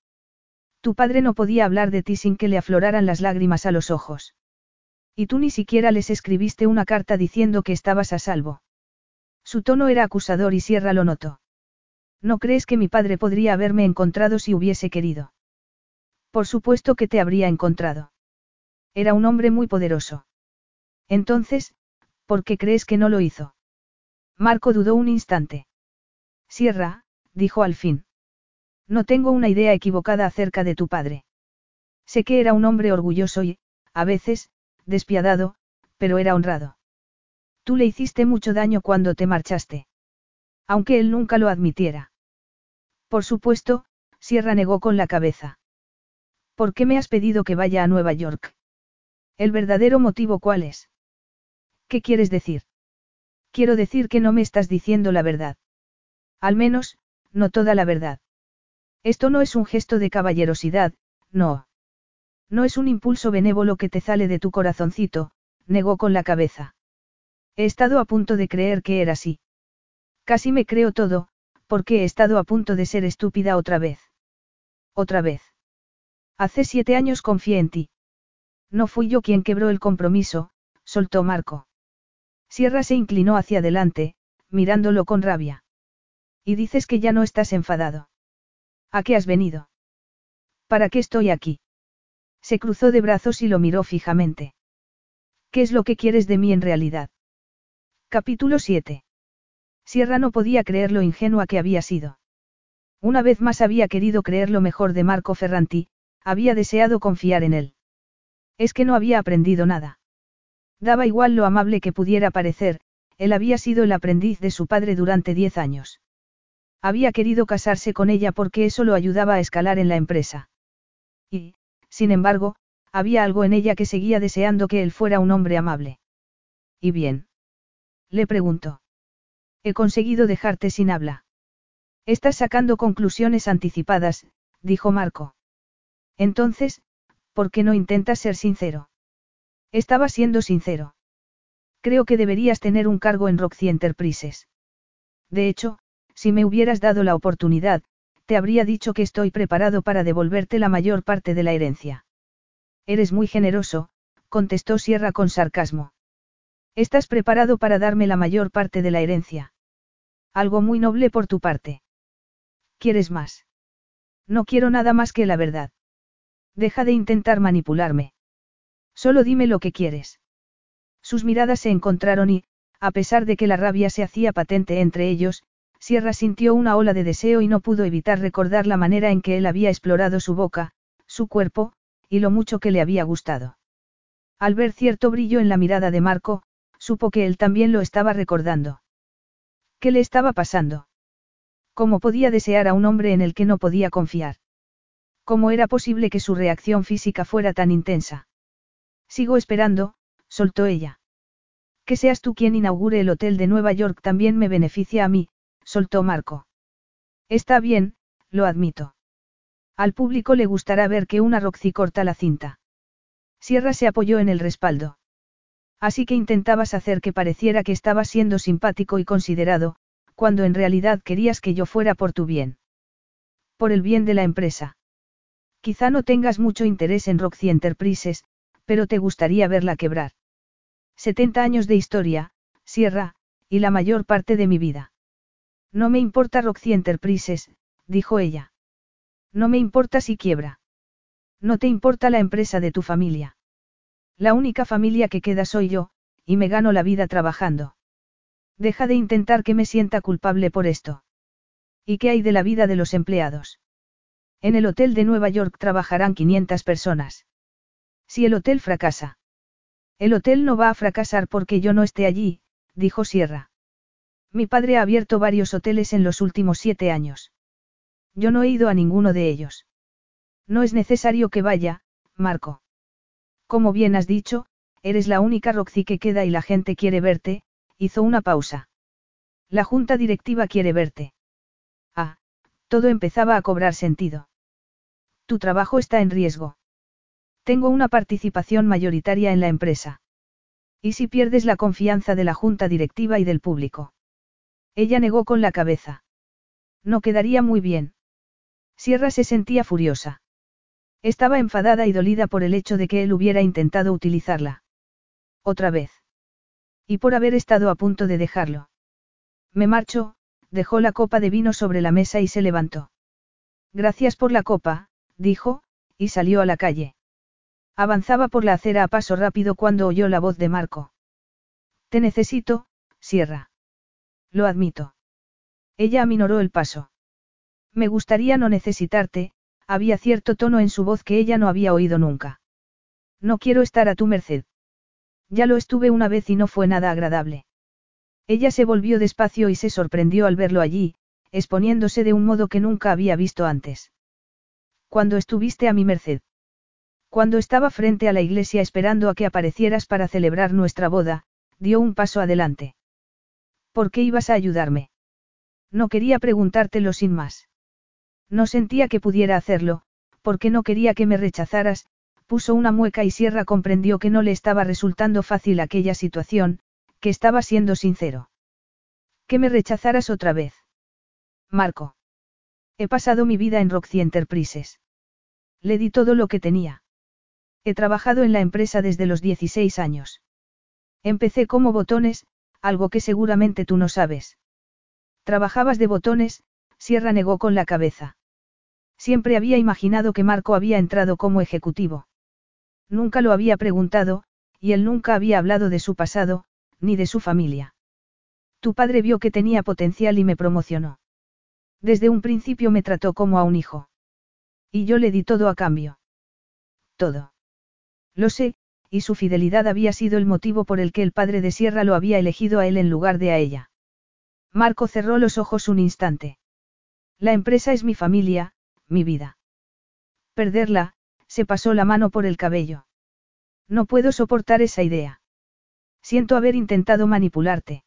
Tu padre no podía hablar de ti sin que le afloraran las lágrimas a los ojos. Y tú ni siquiera les escribiste una carta diciendo que estabas a salvo. Su tono era acusador y Sierra lo notó. ¿No crees que mi padre podría haberme encontrado si hubiese querido? Por supuesto que te habría encontrado. Era un hombre muy poderoso. Entonces, ¿por qué crees que no lo hizo? Marco dudó un instante. Sierra, dijo al fin. No tengo una idea equivocada acerca de tu padre. Sé que era un hombre orgulloso y, a veces, despiadado, pero era honrado. Tú le hiciste mucho daño cuando te marchaste. Aunque él nunca lo admitiera. Por supuesto, Sierra negó con la cabeza. ¿Por qué me has pedido que vaya a Nueva York? ¿El verdadero motivo cuál es? ¿Qué quieres decir? Quiero decir que no me estás diciendo la verdad. Al menos, no toda la verdad. Esto no es un gesto de caballerosidad, no. No es un impulso benévolo que te sale de tu corazoncito, negó con la cabeza. He estado a punto de creer que era así. Casi me creo todo, porque he estado a punto de ser estúpida otra vez. Otra vez. Hace siete años confié en ti. No fui yo quien quebró el compromiso, soltó Marco. Sierra se inclinó hacia adelante, mirándolo con rabia. Y dices que ya no estás enfadado. ¿A qué has venido? ¿Para qué estoy aquí? Se cruzó de brazos y lo miró fijamente. ¿Qué es lo que quieres de mí en realidad? Capítulo 7. Sierra no podía creer lo ingenua que había sido. Una vez más había querido creer lo mejor de Marco Ferranti, había deseado confiar en él. Es que no había aprendido nada. Daba igual lo amable que pudiera parecer, él había sido el aprendiz de su padre durante diez años. Había querido casarse con ella porque eso lo ayudaba a escalar en la empresa. Y, sin embargo, había algo en ella que seguía deseando que él fuera un hombre amable. ¿Y bien? Le preguntó. He conseguido dejarte sin habla. Estás sacando conclusiones anticipadas, dijo Marco. Entonces, ¿por qué no intentas ser sincero? Estaba siendo sincero. Creo que deberías tener un cargo en Roxy Enterprises. De hecho, si me hubieras dado la oportunidad, te habría dicho que estoy preparado para devolverte la mayor parte de la herencia. Eres muy generoso, contestó Sierra con sarcasmo. ¿Estás preparado para darme la mayor parte de la herencia? Algo muy noble por tu parte. ¿Quieres más? No quiero nada más que la verdad. Deja de intentar manipularme. Solo dime lo que quieres. Sus miradas se encontraron y, a pesar de que la rabia se hacía patente entre ellos, Sierra sintió una ola de deseo y no pudo evitar recordar la manera en que él había explorado su boca, su cuerpo, y lo mucho que le había gustado. Al ver cierto brillo en la mirada de Marco, supo que él también lo estaba recordando. ¿Qué le estaba pasando? ¿Cómo podía desear a un hombre en el que no podía confiar? ¿Cómo era posible que su reacción física fuera tan intensa? Sigo esperando, soltó ella. Que seas tú quien inaugure el hotel de Nueva York también me beneficia a mí, soltó Marco. Está bien, lo admito. Al público le gustará ver que una Roxy corta la cinta. Sierra se apoyó en el respaldo. Así que intentabas hacer que pareciera que estabas siendo simpático y considerado, cuando en realidad querías que yo fuera por tu bien. Por el bien de la empresa. Quizá no tengas mucho interés en Roxy Enterprises, pero te gustaría verla quebrar. 70 años de historia, Sierra, y la mayor parte de mi vida. No me importa Roxy Enterprises, dijo ella. No me importa si quiebra. No te importa la empresa de tu familia. La única familia que queda soy yo, y me gano la vida trabajando. Deja de intentar que me sienta culpable por esto. ¿Y qué hay de la vida de los empleados? En el hotel de Nueva York trabajarán 500 personas. Si el hotel fracasa. El hotel no va a fracasar porque yo no esté allí, dijo Sierra. Mi padre ha abierto varios hoteles en los últimos siete años. Yo no he ido a ninguno de ellos. No es necesario que vaya, Marco. Como bien has dicho, eres la única Roxy que queda y la gente quiere verte, hizo una pausa. La junta directiva quiere verte. Ah, todo empezaba a cobrar sentido. Tu trabajo está en riesgo. Tengo una participación mayoritaria en la empresa. ¿Y si pierdes la confianza de la junta directiva y del público? Ella negó con la cabeza. No quedaría muy bien. Sierra se sentía furiosa. Estaba enfadada y dolida por el hecho de que él hubiera intentado utilizarla. Otra vez. Y por haber estado a punto de dejarlo. Me marcho, dejó la copa de vino sobre la mesa y se levantó. Gracias por la copa, dijo, y salió a la calle. Avanzaba por la acera a paso rápido cuando oyó la voz de Marco. Te necesito, Sierra. Lo admito. Ella aminoró el paso. Me gustaría no necesitarte, había cierto tono en su voz que ella no había oído nunca. No quiero estar a tu merced. Ya lo estuve una vez y no fue nada agradable. Ella se volvió despacio y se sorprendió al verlo allí, exponiéndose de un modo que nunca había visto antes. Cuando estuviste a mi merced. Cuando estaba frente a la iglesia esperando a que aparecieras para celebrar nuestra boda, dio un paso adelante. ¿Por qué ibas a ayudarme? No quería preguntártelo sin más. No sentía que pudiera hacerlo, porque no quería que me rechazaras, puso una mueca y Sierra comprendió que no le estaba resultando fácil aquella situación, que estaba siendo sincero. Que me rechazaras otra vez. Marco. He pasado mi vida en Roxy Enterprises. Le di todo lo que tenía. He trabajado en la empresa desde los 16 años. Empecé como botones, algo que seguramente tú no sabes. Trabajabas de botones, Sierra negó con la cabeza. Siempre había imaginado que Marco había entrado como ejecutivo. Nunca lo había preguntado, y él nunca había hablado de su pasado, ni de su familia. Tu padre vio que tenía potencial y me promocionó. Desde un principio me trató como a un hijo. Y yo le di todo a cambio. Todo. Lo sé, y su fidelidad había sido el motivo por el que el padre de Sierra lo había elegido a él en lugar de a ella. Marco cerró los ojos un instante. La empresa es mi familia, mi vida. Perderla, se pasó la mano por el cabello. No puedo soportar esa idea. Siento haber intentado manipularte.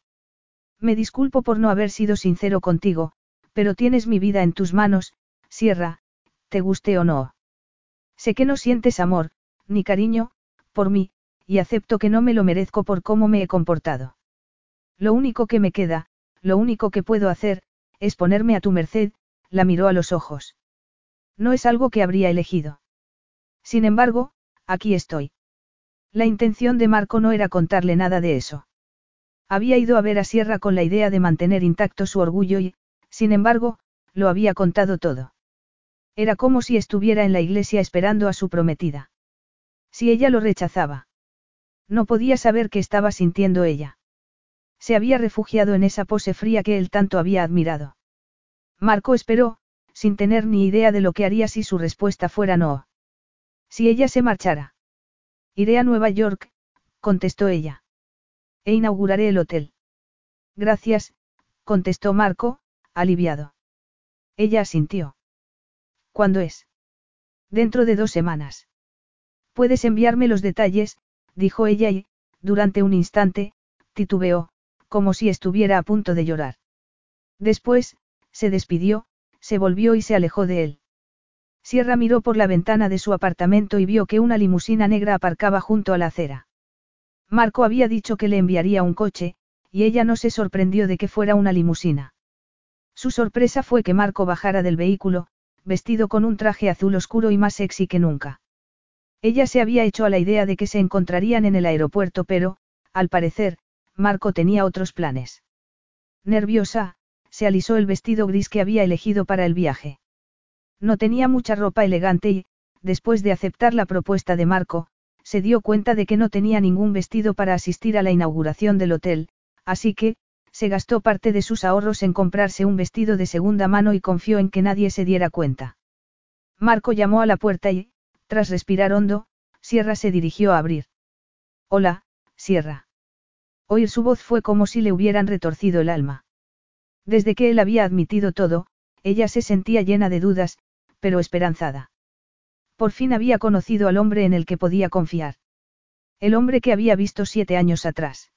Me disculpo por no haber sido sincero contigo, pero tienes mi vida en tus manos, Sierra, te guste o no. Sé que no sientes amor, ni cariño, por mí, y acepto que no me lo merezco por cómo me he comportado. Lo único que me queda, lo único que puedo hacer, es ponerme a tu merced, la miró a los ojos. No es algo que habría elegido. Sin embargo, aquí estoy. La intención de Marco no era contarle nada de eso. Había ido a ver a Sierra con la idea de mantener intacto su orgullo y, sin embargo, lo había contado todo. Era como si estuviera en la iglesia esperando a su prometida. Si ella lo rechazaba. No podía saber qué estaba sintiendo ella. Se había refugiado en esa pose fría que él tanto había admirado. Marco esperó, sin tener ni idea de lo que haría si su respuesta fuera no. Si ella se marchara. Iré a Nueva York, contestó ella. E inauguraré el hotel. Gracias, contestó Marco, aliviado. Ella asintió. ¿Cuándo es? Dentro de dos semanas. Puedes enviarme los detalles, dijo ella y, durante un instante, titubeó, como si estuviera a punto de llorar. Después, se despidió, se volvió y se alejó de él. Sierra miró por la ventana de su apartamento y vio que una limusina negra aparcaba junto a la acera. Marco había dicho que le enviaría un coche, y ella no se sorprendió de que fuera una limusina. Su sorpresa fue que Marco bajara del vehículo, vestido con un traje azul oscuro y más sexy que nunca. Ella se había hecho a la idea de que se encontrarían en el aeropuerto, pero, al parecer, Marco tenía otros planes. Nerviosa, se alisó el vestido gris que había elegido para el viaje. No tenía mucha ropa elegante y, después de aceptar la propuesta de Marco, se dio cuenta de que no tenía ningún vestido para asistir a la inauguración del hotel, así que, se gastó parte de sus ahorros en comprarse un vestido de segunda mano y confió en que nadie se diera cuenta. Marco llamó a la puerta y, tras respirar hondo, Sierra se dirigió a abrir. Hola, Sierra. Oír su voz fue como si le hubieran retorcido el alma. Desde que él había admitido todo, ella se sentía llena de dudas, pero esperanzada. Por fin había conocido al hombre en el que podía confiar. El hombre que había visto siete años atrás.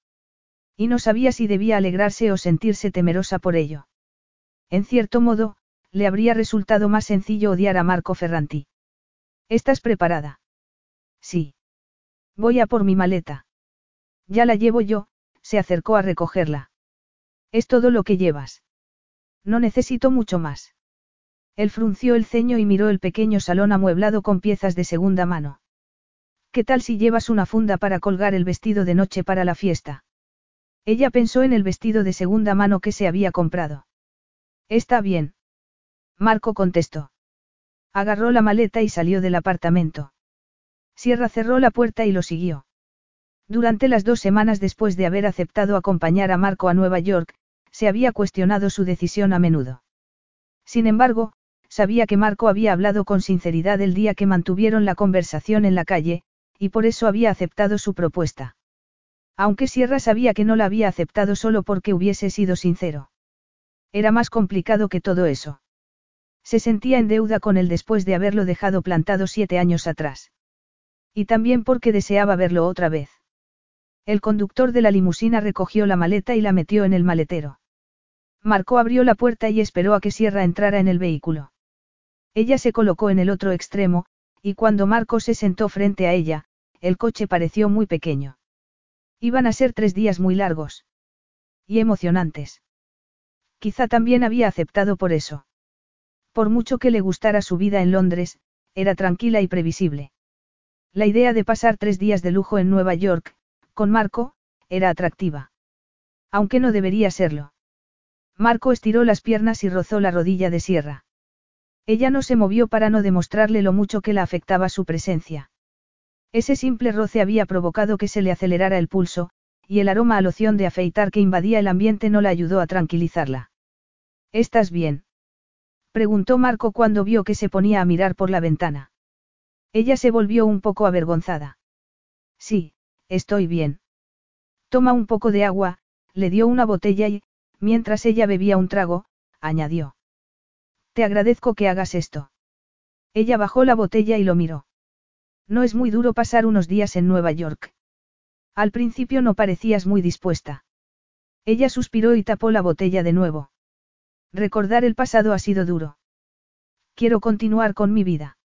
Y no sabía si debía alegrarse o sentirse temerosa por ello. En cierto modo, le habría resultado más sencillo odiar a Marco Ferranti. ¿Estás preparada? Sí. Voy a por mi maleta. Ya la llevo yo, se acercó a recogerla. Es todo lo que llevas. No necesito mucho más. Él frunció el ceño y miró el pequeño salón amueblado con piezas de segunda mano. ¿Qué tal si llevas una funda para colgar el vestido de noche para la fiesta? Ella pensó en el vestido de segunda mano que se había comprado. Está bien. Marco contestó. Agarró la maleta y salió del apartamento. Sierra cerró la puerta y lo siguió. Durante las dos semanas después de haber aceptado acompañar a Marco a Nueva York, se había cuestionado su decisión a menudo. Sin embargo, sabía que Marco había hablado con sinceridad el día que mantuvieron la conversación en la calle, y por eso había aceptado su propuesta. Aunque Sierra sabía que no la había aceptado solo porque hubiese sido sincero. Era más complicado que todo eso. Se sentía en deuda con él después de haberlo dejado plantado siete años atrás. Y también porque deseaba verlo otra vez. El conductor de la limusina recogió la maleta y la metió en el maletero. Marco abrió la puerta y esperó a que Sierra entrara en el vehículo. Ella se colocó en el otro extremo, y cuando Marco se sentó frente a ella, el coche pareció muy pequeño. Iban a ser tres días muy largos. Y emocionantes. Quizá también había aceptado por eso. Por mucho que le gustara su vida en Londres, era tranquila y previsible. La idea de pasar tres días de lujo en Nueva York, con Marco, era atractiva. Aunque no debería serlo. Marco estiró las piernas y rozó la rodilla de Sierra. Ella no se movió para no demostrarle lo mucho que la afectaba su presencia. Ese simple roce había provocado que se le acelerara el pulso, y el aroma a loción de afeitar que invadía el ambiente no la ayudó a tranquilizarla. ¿Estás bien? preguntó Marco cuando vio que se ponía a mirar por la ventana. Ella se volvió un poco avergonzada. Sí, Estoy bien. Toma un poco de agua, le dio una botella y, mientras ella bebía un trago, añadió. Te agradezco que hagas esto. Ella bajó la botella y lo miró. No es muy duro pasar unos días en Nueva York. Al principio no parecías muy dispuesta. Ella suspiró y tapó la botella de nuevo. Recordar el pasado ha sido duro. Quiero continuar con mi vida.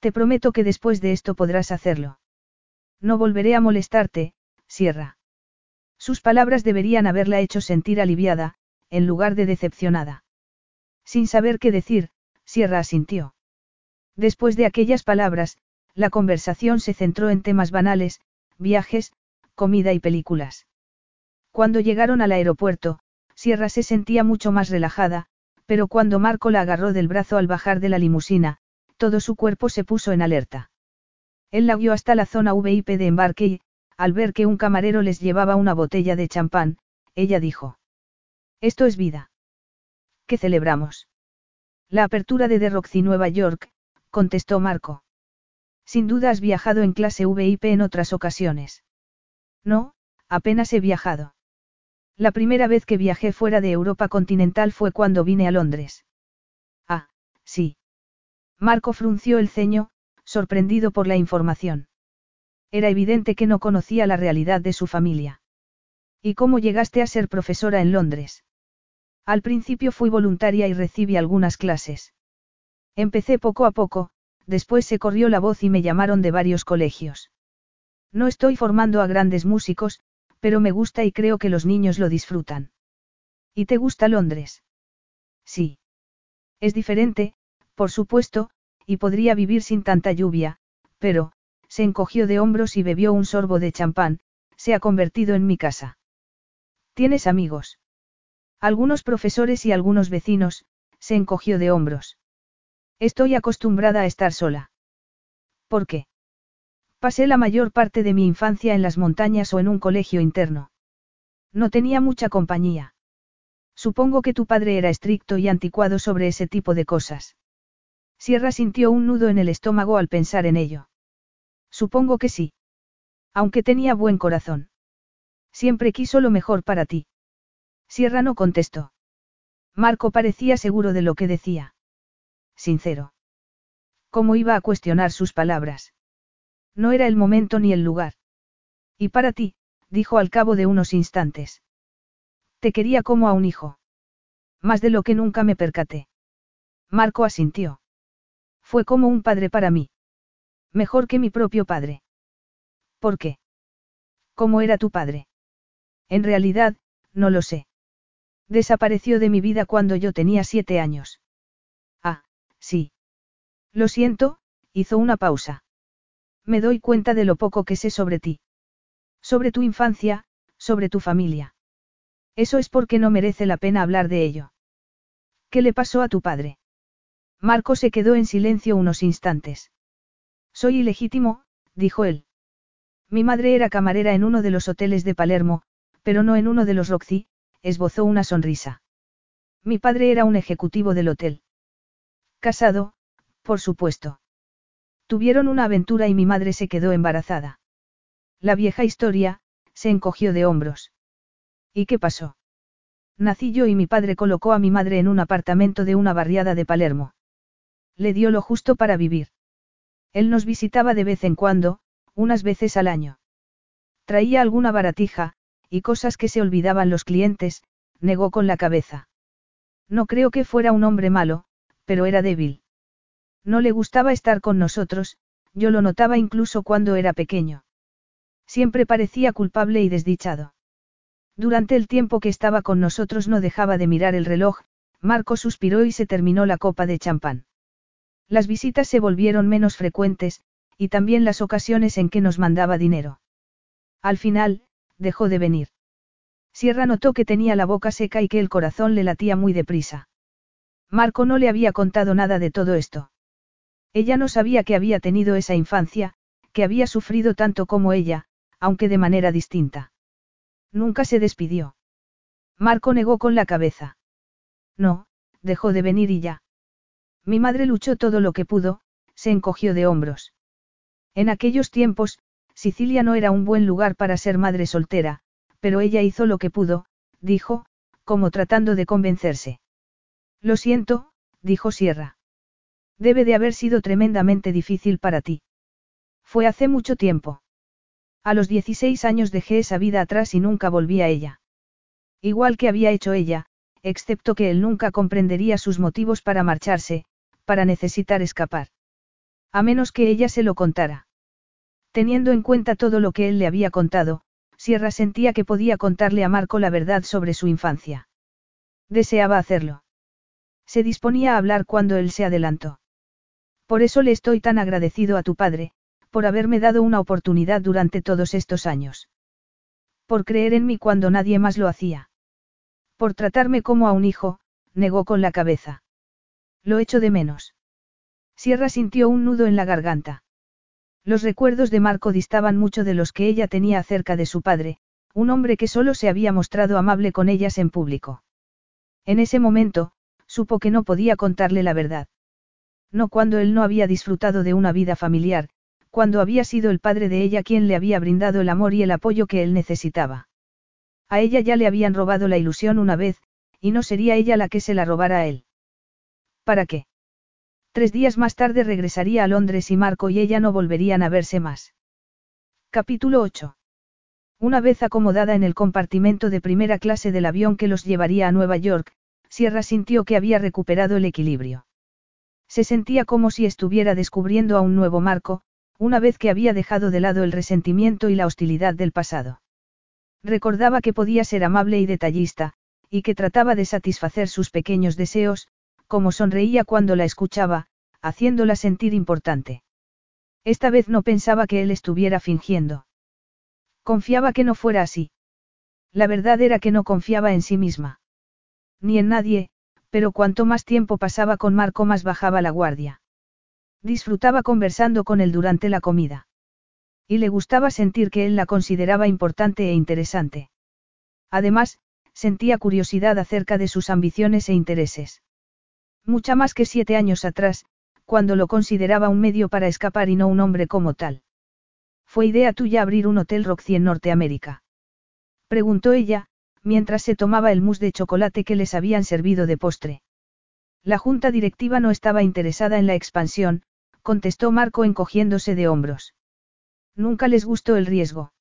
Te prometo que después de esto podrás hacerlo. No volveré a molestarte, Sierra. Sus palabras deberían haberla hecho sentir aliviada, en lugar de decepcionada. Sin saber qué decir, Sierra asintió. Después de aquellas palabras, la conversación se centró en temas banales, viajes, comida y películas. Cuando llegaron al aeropuerto, Sierra se sentía mucho más relajada, pero cuando Marco la agarró del brazo al bajar de la limusina, todo su cuerpo se puso en alerta. Él la guió hasta la zona VIP de embarque y, al ver que un camarero les llevaba una botella de champán, ella dijo. Esto es vida. ¿Qué celebramos? La apertura de The Roxy Nueva York, contestó Marco. Sin duda has viajado en clase VIP en otras ocasiones. No, apenas he viajado. La primera vez que viajé fuera de Europa continental fue cuando vine a Londres. Sí. Marco frunció el ceño, sorprendido por la información. Era evidente que no conocía la realidad de su familia. ¿Y cómo llegaste a ser profesora en Londres? Al principio fui voluntaria y recibí algunas clases. Empecé poco a poco, después se corrió la voz y me llamaron de varios colegios. No estoy formando a grandes músicos, pero me gusta y creo que los niños lo disfrutan. ¿Y te gusta Londres? Sí. Es diferente, por supuesto, y podría vivir sin tanta lluvia, pero, se encogió de hombros y bebió un sorbo de champán, se ha convertido en mi casa. ¿Tienes amigos? Algunos profesores y algunos vecinos, se encogió de hombros. Estoy acostumbrada a estar sola. ¿Por qué? Pasé la mayor parte de mi infancia en las montañas o en un colegio interno. No tenía mucha compañía. Supongo que tu padre era estricto y anticuado sobre ese tipo de cosas. Sierra sintió un nudo en el estómago al pensar en ello. Supongo que sí. Aunque tenía buen corazón. Siempre quiso lo mejor para ti. Sierra no contestó. Marco parecía seguro de lo que decía. Sincero. ¿Cómo iba a cuestionar sus palabras? No era el momento ni el lugar. Y para ti, dijo al cabo de unos instantes. Te quería como a un hijo. Más de lo que nunca me percaté. Marco asintió. Fue como un padre para mí. Mejor que mi propio padre. ¿Por qué? ¿Cómo era tu padre? En realidad, no lo sé. Desapareció de mi vida cuando yo tenía siete años. Ah, sí. Lo siento, hizo una pausa. Me doy cuenta de lo poco que sé sobre ti. Sobre tu infancia, sobre tu familia. Eso es porque no merece la pena hablar de ello. ¿Qué le pasó a tu padre? Marco se quedó en silencio unos instantes. Soy ilegítimo, dijo él. Mi madre era camarera en uno de los hoteles de Palermo, pero no en uno de los Roxy, esbozó una sonrisa. Mi padre era un ejecutivo del hotel. Casado, por supuesto. Tuvieron una aventura y mi madre se quedó embarazada. La vieja historia, se encogió de hombros. ¿Y qué pasó? Nací yo y mi padre colocó a mi madre en un apartamento de una barriada de Palermo. Le dio lo justo para vivir. Él nos visitaba de vez en cuando, unas veces al año. Traía alguna baratija, y cosas que se olvidaban los clientes, negó con la cabeza. No creo que fuera un hombre malo, pero era débil. No le gustaba estar con nosotros, yo lo notaba incluso cuando era pequeño. Siempre parecía culpable y desdichado. Durante el tiempo que estaba con nosotros no dejaba de mirar el reloj, Marco suspiró y se terminó la copa de champán. Las visitas se volvieron menos frecuentes, y también las ocasiones en que nos mandaba dinero. Al final, dejó de venir. Sierra notó que tenía la boca seca y que el corazón le latía muy deprisa. Marco no le había contado nada de todo esto. Ella no sabía que había tenido esa infancia, que había sufrido tanto como ella, aunque de manera distinta. Nunca se despidió. Marco negó con la cabeza. No, dejó de venir y ya. Mi madre luchó todo lo que pudo, se encogió de hombros. En aquellos tiempos, Sicilia no era un buen lugar para ser madre soltera, pero ella hizo lo que pudo, dijo, como tratando de convencerse. Lo siento, dijo Sierra. Debe de haber sido tremendamente difícil para ti. Fue hace mucho tiempo. A los 16 años dejé esa vida atrás y nunca volví a ella. Igual que había hecho ella, excepto que él nunca comprendería sus motivos para marcharse, para necesitar escapar. A menos que ella se lo contara. Teniendo en cuenta todo lo que él le había contado, Sierra sentía que podía contarle a Marco la verdad sobre su infancia. Deseaba hacerlo. Se disponía a hablar cuando él se adelantó. Por eso le estoy tan agradecido a tu padre, por haberme dado una oportunidad durante todos estos años. Por creer en mí cuando nadie más lo hacía. Por tratarme como a un hijo, negó con la cabeza. Lo echo de menos. Sierra sintió un nudo en la garganta. Los recuerdos de Marco distaban mucho de los que ella tenía acerca de su padre, un hombre que solo se había mostrado amable con ellas en público. En ese momento, supo que no podía contarle la verdad. No cuando él no había disfrutado de una vida familiar, cuando había sido el padre de ella quien le había brindado el amor y el apoyo que él necesitaba. A ella ya le habían robado la ilusión una vez, y no sería ella la que se la robara a él. ¿Para qué? Tres días más tarde regresaría a Londres y Marco y ella no volverían a verse más. Capítulo 8. Una vez acomodada en el compartimento de primera clase del avión que los llevaría a Nueva York, Sierra sintió que había recuperado el equilibrio. Se sentía como si estuviera descubriendo a un nuevo Marco, una vez que había dejado de lado el resentimiento y la hostilidad del pasado. Recordaba que podía ser amable y detallista, y que trataba de satisfacer sus pequeños deseos, como sonreía cuando la escuchaba, haciéndola sentir importante. Esta vez no pensaba que él estuviera fingiendo. Confiaba que no fuera así. La verdad era que no confiaba en sí misma. Ni en nadie, pero cuanto más tiempo pasaba con Marco más bajaba la guardia. Disfrutaba conversando con él durante la comida. Y le gustaba sentir que él la consideraba importante e interesante. Además, sentía curiosidad acerca de sus ambiciones e intereses. Mucha más que siete años atrás, cuando lo consideraba un medio para escapar y no un hombre como tal. ¿Fue idea tuya abrir un hotel Roxy en Norteamérica? Preguntó ella, mientras se tomaba el mousse de chocolate que les habían servido de postre. La junta directiva no estaba interesada en la expansión, contestó Marco encogiéndose de hombros. Nunca les gustó el riesgo.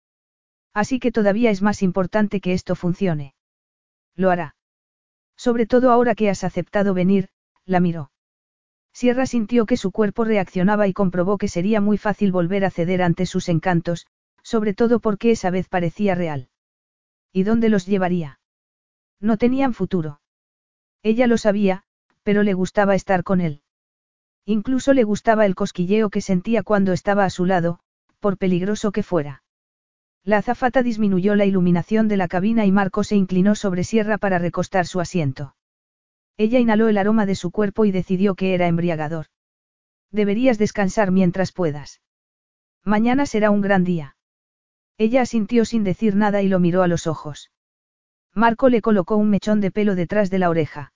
Así que todavía es más importante que esto funcione. Lo hará. Sobre todo ahora que has aceptado venir, la miró. Sierra sintió que su cuerpo reaccionaba y comprobó que sería muy fácil volver a ceder ante sus encantos, sobre todo porque esa vez parecía real. ¿Y dónde los llevaría? No tenían futuro. Ella lo sabía, pero le gustaba estar con él. Incluso le gustaba el cosquilleo que sentía cuando estaba a su lado, por peligroso que fuera. La azafata disminuyó la iluminación de la cabina y Marco se inclinó sobre Sierra para recostar su asiento. Ella inhaló el aroma de su cuerpo y decidió que era embriagador. Deberías descansar mientras puedas. Mañana será un gran día. Ella asintió sin decir nada y lo miró a los ojos. Marco le colocó un mechón de pelo detrás de la oreja.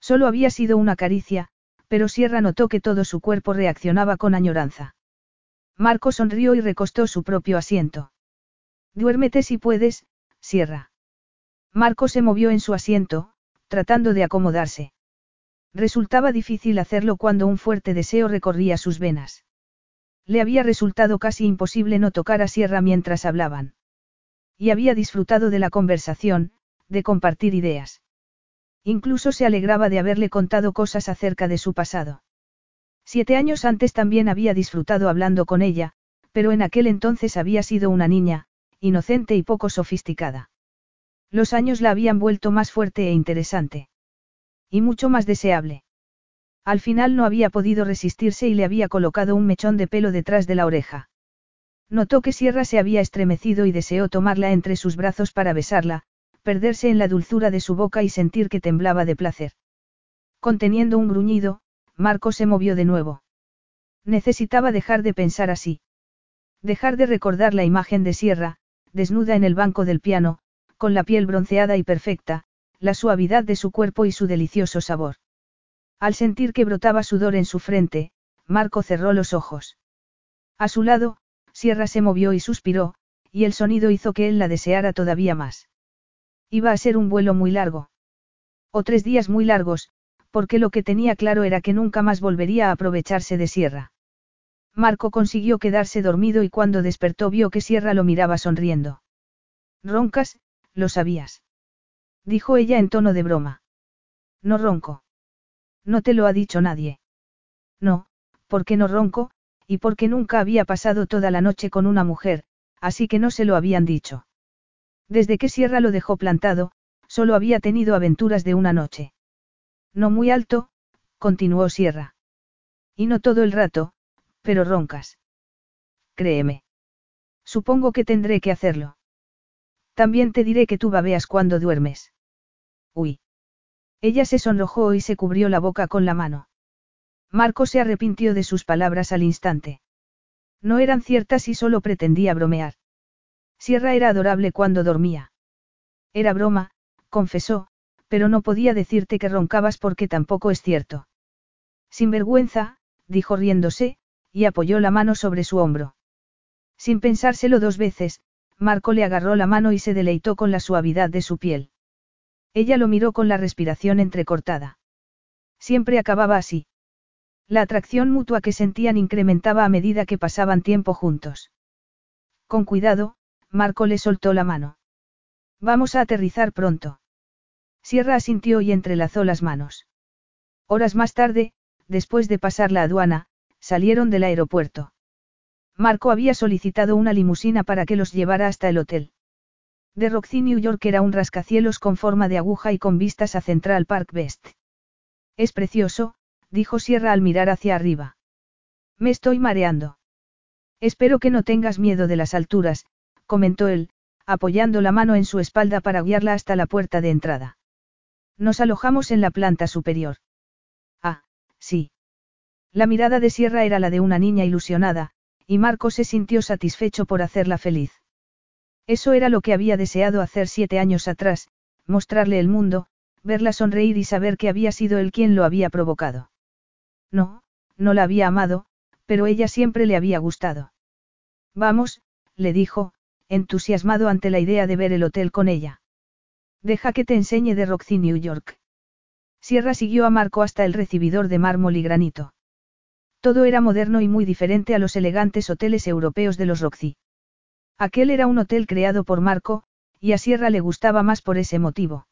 Solo había sido una caricia, pero Sierra notó que todo su cuerpo reaccionaba con añoranza. Marco sonrió y recostó su propio asiento. Duérmete si puedes, Sierra. Marco se movió en su asiento, tratando de acomodarse. Resultaba difícil hacerlo cuando un fuerte deseo recorría sus venas. Le había resultado casi imposible no tocar a Sierra mientras hablaban. Y había disfrutado de la conversación, de compartir ideas. Incluso se alegraba de haberle contado cosas acerca de su pasado. Siete años antes también había disfrutado hablando con ella, pero en aquel entonces había sido una niña, inocente y poco sofisticada. Los años la habían vuelto más fuerte e interesante. Y mucho más deseable. Al final no había podido resistirse y le había colocado un mechón de pelo detrás de la oreja. Notó que Sierra se había estremecido y deseó tomarla entre sus brazos para besarla, perderse en la dulzura de su boca y sentir que temblaba de placer. Conteniendo un gruñido, Marco se movió de nuevo. Necesitaba dejar de pensar así. Dejar de recordar la imagen de Sierra, desnuda en el banco del piano, con la piel bronceada y perfecta, la suavidad de su cuerpo y su delicioso sabor. Al sentir que brotaba sudor en su frente, Marco cerró los ojos. A su lado, Sierra se movió y suspiró, y el sonido hizo que él la deseara todavía más. Iba a ser un vuelo muy largo. O tres días muy largos, porque lo que tenía claro era que nunca más volvería a aprovecharse de Sierra. Marco consiguió quedarse dormido y cuando despertó vio que Sierra lo miraba sonriendo. Roncas, lo sabías. Dijo ella en tono de broma. No ronco. No te lo ha dicho nadie. No, porque no ronco, y porque nunca había pasado toda la noche con una mujer, así que no se lo habían dicho. Desde que Sierra lo dejó plantado, solo había tenido aventuras de una noche. No muy alto, continuó Sierra. Y no todo el rato, pero roncas. Créeme. Supongo que tendré que hacerlo. También te diré que tú babeas cuando duermes. Uy. Ella se sonrojó y se cubrió la boca con la mano. Marco se arrepintió de sus palabras al instante. No eran ciertas y solo pretendía bromear. Sierra era adorable cuando dormía. Era broma, confesó, pero no podía decirte que roncabas porque tampoco es cierto. Sin vergüenza, dijo riéndose, y apoyó la mano sobre su hombro. Sin pensárselo dos veces, Marco le agarró la mano y se deleitó con la suavidad de su piel. Ella lo miró con la respiración entrecortada. Siempre acababa así. La atracción mutua que sentían incrementaba a medida que pasaban tiempo juntos. Con cuidado, Marco le soltó la mano. Vamos a aterrizar pronto. Sierra asintió y entrelazó las manos. Horas más tarde, después de pasar la aduana, salieron del aeropuerto. Marco había solicitado una limusina para que los llevara hasta el hotel. De Roxy New York era un rascacielos con forma de aguja y con vistas a Central Park West. Es precioso, dijo Sierra al mirar hacia arriba. Me estoy mareando. Espero que no tengas miedo de las alturas, comentó él, apoyando la mano en su espalda para guiarla hasta la puerta de entrada. Nos alojamos en la planta superior. Ah, sí. La mirada de Sierra era la de una niña ilusionada, y Marco se sintió satisfecho por hacerla feliz. Eso era lo que había deseado hacer siete años atrás, mostrarle el mundo, verla sonreír y saber que había sido él quien lo había provocado. No, no la había amado, pero ella siempre le había gustado. Vamos, le dijo, entusiasmado ante la idea de ver el hotel con ella. Deja que te enseñe de Roxy New York. Sierra siguió a Marco hasta el recibidor de mármol y granito. Todo era moderno y muy diferente a los elegantes hoteles europeos de los Roxy. Aquel era un hotel creado por Marco, y a Sierra le gustaba más por ese motivo.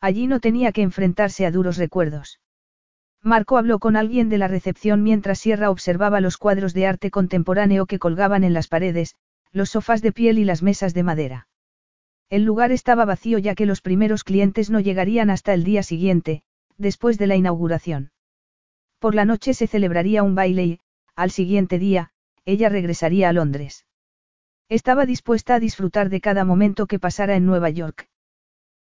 Allí no tenía que enfrentarse a duros recuerdos. Marco habló con alguien de la recepción mientras Sierra observaba los cuadros de arte contemporáneo que colgaban en las paredes, los sofás de piel y las mesas de madera. El lugar estaba vacío ya que los primeros clientes no llegarían hasta el día siguiente, después de la inauguración. Por la noche se celebraría un baile y, al siguiente día, ella regresaría a Londres. Estaba dispuesta a disfrutar de cada momento que pasara en Nueva York.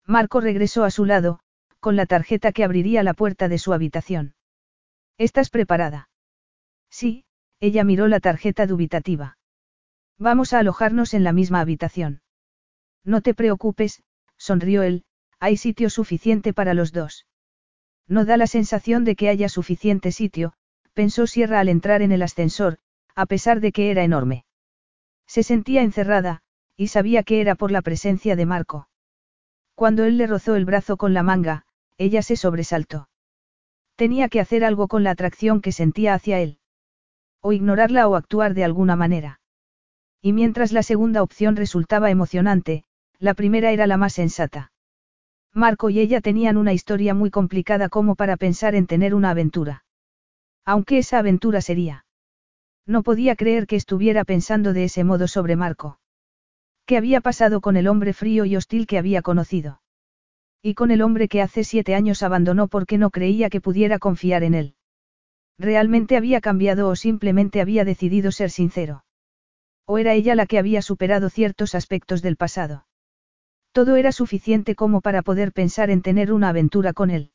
Marco regresó a su lado, con la tarjeta que abriría la puerta de su habitación. ¿Estás preparada? Sí, ella miró la tarjeta dubitativa. Vamos a alojarnos en la misma habitación. No te preocupes, sonrió él, hay sitio suficiente para los dos. No da la sensación de que haya suficiente sitio, pensó Sierra al entrar en el ascensor, a pesar de que era enorme. Se sentía encerrada, y sabía que era por la presencia de Marco. Cuando él le rozó el brazo con la manga, ella se sobresaltó. Tenía que hacer algo con la atracción que sentía hacia él. O ignorarla o actuar de alguna manera. Y mientras la segunda opción resultaba emocionante, la primera era la más sensata. Marco y ella tenían una historia muy complicada como para pensar en tener una aventura. Aunque esa aventura sería. No podía creer que estuviera pensando de ese modo sobre Marco. ¿Qué había pasado con el hombre frío y hostil que había conocido? Y con el hombre que hace siete años abandonó porque no creía que pudiera confiar en él. ¿Realmente había cambiado o simplemente había decidido ser sincero? ¿O era ella la que había superado ciertos aspectos del pasado? Todo era suficiente como para poder pensar en tener una aventura con él.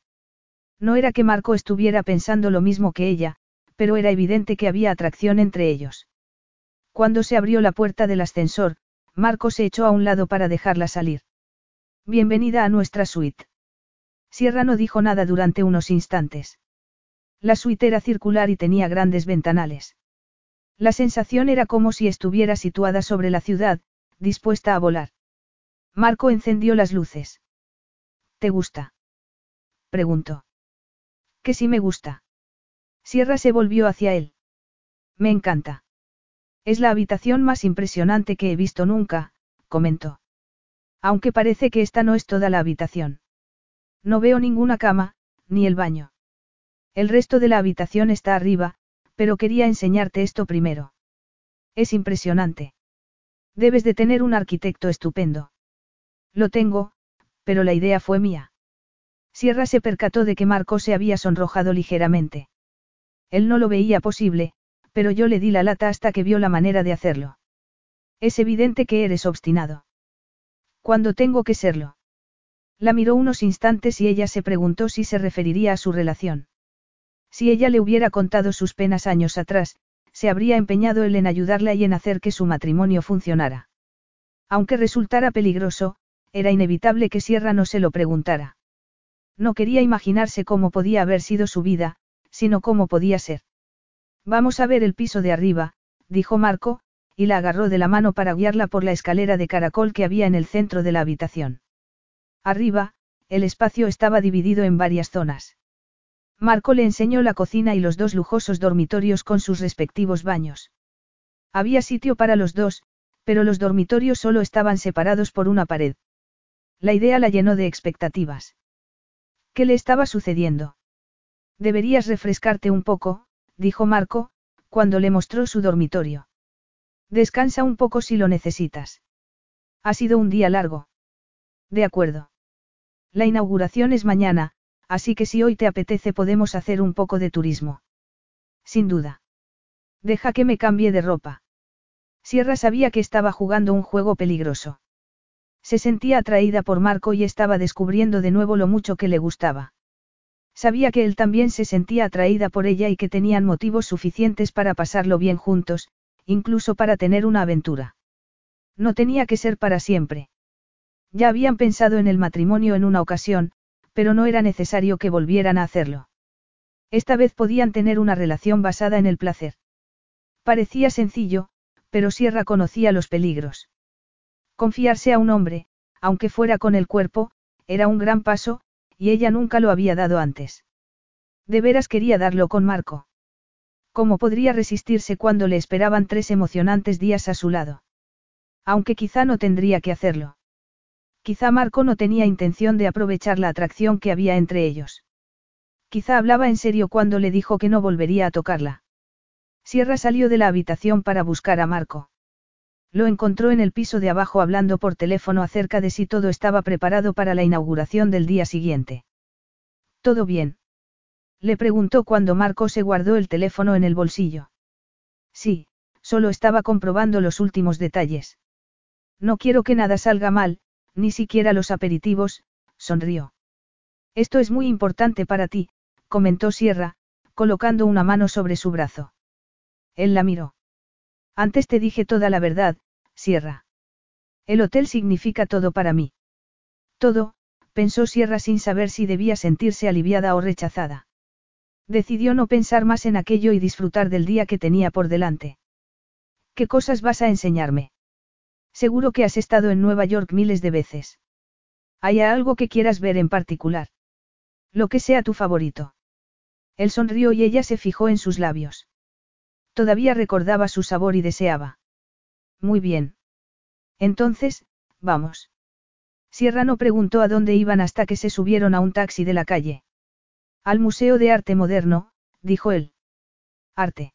No era que Marco estuviera pensando lo mismo que ella, pero era evidente que había atracción entre ellos. Cuando se abrió la puerta del ascensor, Marco se echó a un lado para dejarla salir. Bienvenida a nuestra suite. Sierra no dijo nada durante unos instantes. La suite era circular y tenía grandes ventanales. La sensación era como si estuviera situada sobre la ciudad, dispuesta a volar. Marco encendió las luces. ¿Te gusta? preguntó. Que sí me gusta. Sierra se volvió hacia él. Me encanta. Es la habitación más impresionante que he visto nunca, comentó. Aunque parece que esta no es toda la habitación. No veo ninguna cama, ni el baño. El resto de la habitación está arriba, pero quería enseñarte esto primero. Es impresionante. Debes de tener un arquitecto estupendo. Lo tengo, pero la idea fue mía. Sierra se percató de que Marco se había sonrojado ligeramente. Él no lo veía posible, pero yo le di la lata hasta que vio la manera de hacerlo. Es evidente que eres obstinado. Cuando tengo que serlo? La miró unos instantes y ella se preguntó si se referiría a su relación. Si ella le hubiera contado sus penas años atrás, se habría empeñado él en ayudarla y en hacer que su matrimonio funcionara. Aunque resultara peligroso, era inevitable que Sierra no se lo preguntara. No quería imaginarse cómo podía haber sido su vida, sino cómo podía ser. Vamos a ver el piso de arriba, dijo Marco, y la agarró de la mano para guiarla por la escalera de caracol que había en el centro de la habitación. Arriba, el espacio estaba dividido en varias zonas. Marco le enseñó la cocina y los dos lujosos dormitorios con sus respectivos baños. Había sitio para los dos, pero los dormitorios solo estaban separados por una pared. La idea la llenó de expectativas. ¿Qué le estaba sucediendo? Deberías refrescarte un poco, dijo Marco, cuando le mostró su dormitorio. Descansa un poco si lo necesitas. Ha sido un día largo. De acuerdo. La inauguración es mañana, así que si hoy te apetece podemos hacer un poco de turismo. Sin duda. Deja que me cambie de ropa. Sierra sabía que estaba jugando un juego peligroso. Se sentía atraída por Marco y estaba descubriendo de nuevo lo mucho que le gustaba. Sabía que él también se sentía atraída por ella y que tenían motivos suficientes para pasarlo bien juntos, incluso para tener una aventura. No tenía que ser para siempre. Ya habían pensado en el matrimonio en una ocasión, pero no era necesario que volvieran a hacerlo. Esta vez podían tener una relación basada en el placer. Parecía sencillo, pero Sierra conocía los peligros. Confiarse a un hombre, aunque fuera con el cuerpo, era un gran paso, y ella nunca lo había dado antes. De veras quería darlo con Marco. ¿Cómo podría resistirse cuando le esperaban tres emocionantes días a su lado? Aunque quizá no tendría que hacerlo. Quizá Marco no tenía intención de aprovechar la atracción que había entre ellos. Quizá hablaba en serio cuando le dijo que no volvería a tocarla. Sierra salió de la habitación para buscar a Marco. Lo encontró en el piso de abajo hablando por teléfono acerca de si todo estaba preparado para la inauguración del día siguiente. ¿Todo bien? Le preguntó cuando Marco se guardó el teléfono en el bolsillo. Sí, solo estaba comprobando los últimos detalles. No quiero que nada salga mal, ni siquiera los aperitivos, sonrió. Esto es muy importante para ti, comentó Sierra, colocando una mano sobre su brazo. Él la miró. Antes te dije toda la verdad, Sierra. El hotel significa todo para mí. Todo, pensó Sierra sin saber si debía sentirse aliviada o rechazada. Decidió no pensar más en aquello y disfrutar del día que tenía por delante. ¿Qué cosas vas a enseñarme? Seguro que has estado en Nueva York miles de veces. ¿Hay algo que quieras ver en particular? Lo que sea tu favorito. Él sonrió y ella se fijó en sus labios. Todavía recordaba su sabor y deseaba. Muy bien. Entonces, vamos. Sierra no preguntó a dónde iban hasta que se subieron a un taxi de la calle. Al Museo de Arte Moderno, dijo él. Arte.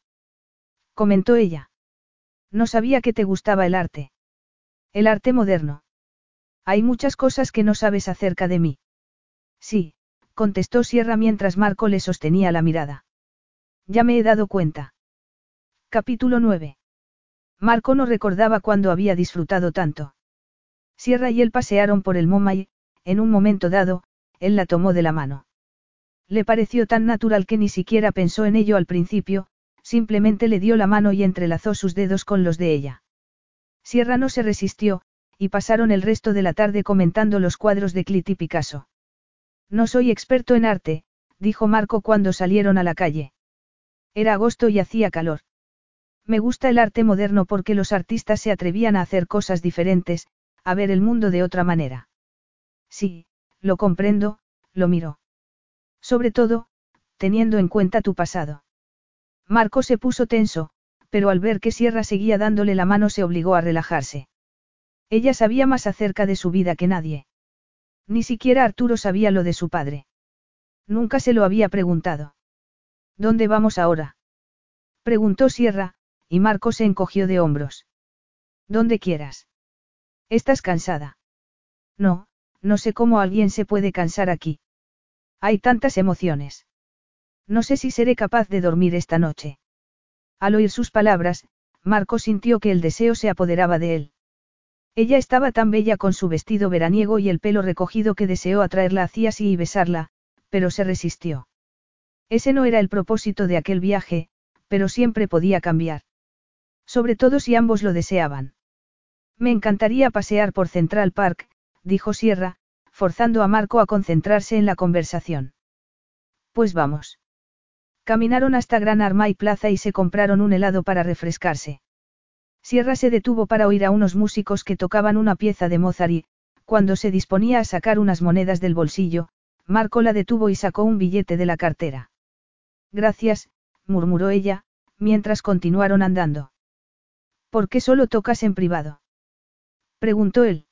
Comentó ella. No sabía que te gustaba el arte. El arte moderno. Hay muchas cosas que no sabes acerca de mí. Sí, contestó Sierra mientras Marco le sostenía la mirada. Ya me he dado cuenta. Capítulo 9. Marco no recordaba cuándo había disfrutado tanto. Sierra y él pasearon por el MoMA y, en un momento dado, él la tomó de la mano. Le pareció tan natural que ni siquiera pensó en ello al principio, simplemente le dio la mano y entrelazó sus dedos con los de ella. Sierra no se resistió, y pasaron el resto de la tarde comentando los cuadros de Clit y Picasso. No soy experto en arte, dijo Marco cuando salieron a la calle. Era agosto y hacía calor. Me gusta el arte moderno porque los artistas se atrevían a hacer cosas diferentes, a ver el mundo de otra manera. Sí, lo comprendo, lo miro. Sobre todo, teniendo en cuenta tu pasado. Marco se puso tenso, pero al ver que Sierra seguía dándole la mano se obligó a relajarse. Ella sabía más acerca de su vida que nadie. Ni siquiera Arturo sabía lo de su padre. Nunca se lo había preguntado. ¿Dónde vamos ahora? Preguntó Sierra, y Marco se encogió de hombros. Donde quieras. ¿Estás cansada? No, no sé cómo alguien se puede cansar aquí. Hay tantas emociones. No sé si seré capaz de dormir esta noche. Al oír sus palabras, Marco sintió que el deseo se apoderaba de él. Ella estaba tan bella con su vestido veraniego y el pelo recogido que deseó atraerla hacia sí y besarla, pero se resistió. Ese no era el propósito de aquel viaje, pero siempre podía cambiar. Sobre todo si ambos lo deseaban. Me encantaría pasear por Central Park, dijo Sierra, forzando a Marco a concentrarse en la conversación. Pues vamos. Caminaron hasta Gran Armay Plaza y se compraron un helado para refrescarse. Sierra se detuvo para oír a unos músicos que tocaban una pieza de Mozart y, cuando se disponía a sacar unas monedas del bolsillo, Marco la detuvo y sacó un billete de la cartera. Gracias, murmuró ella, mientras continuaron andando. ¿Por qué solo tocas en privado? preguntó él.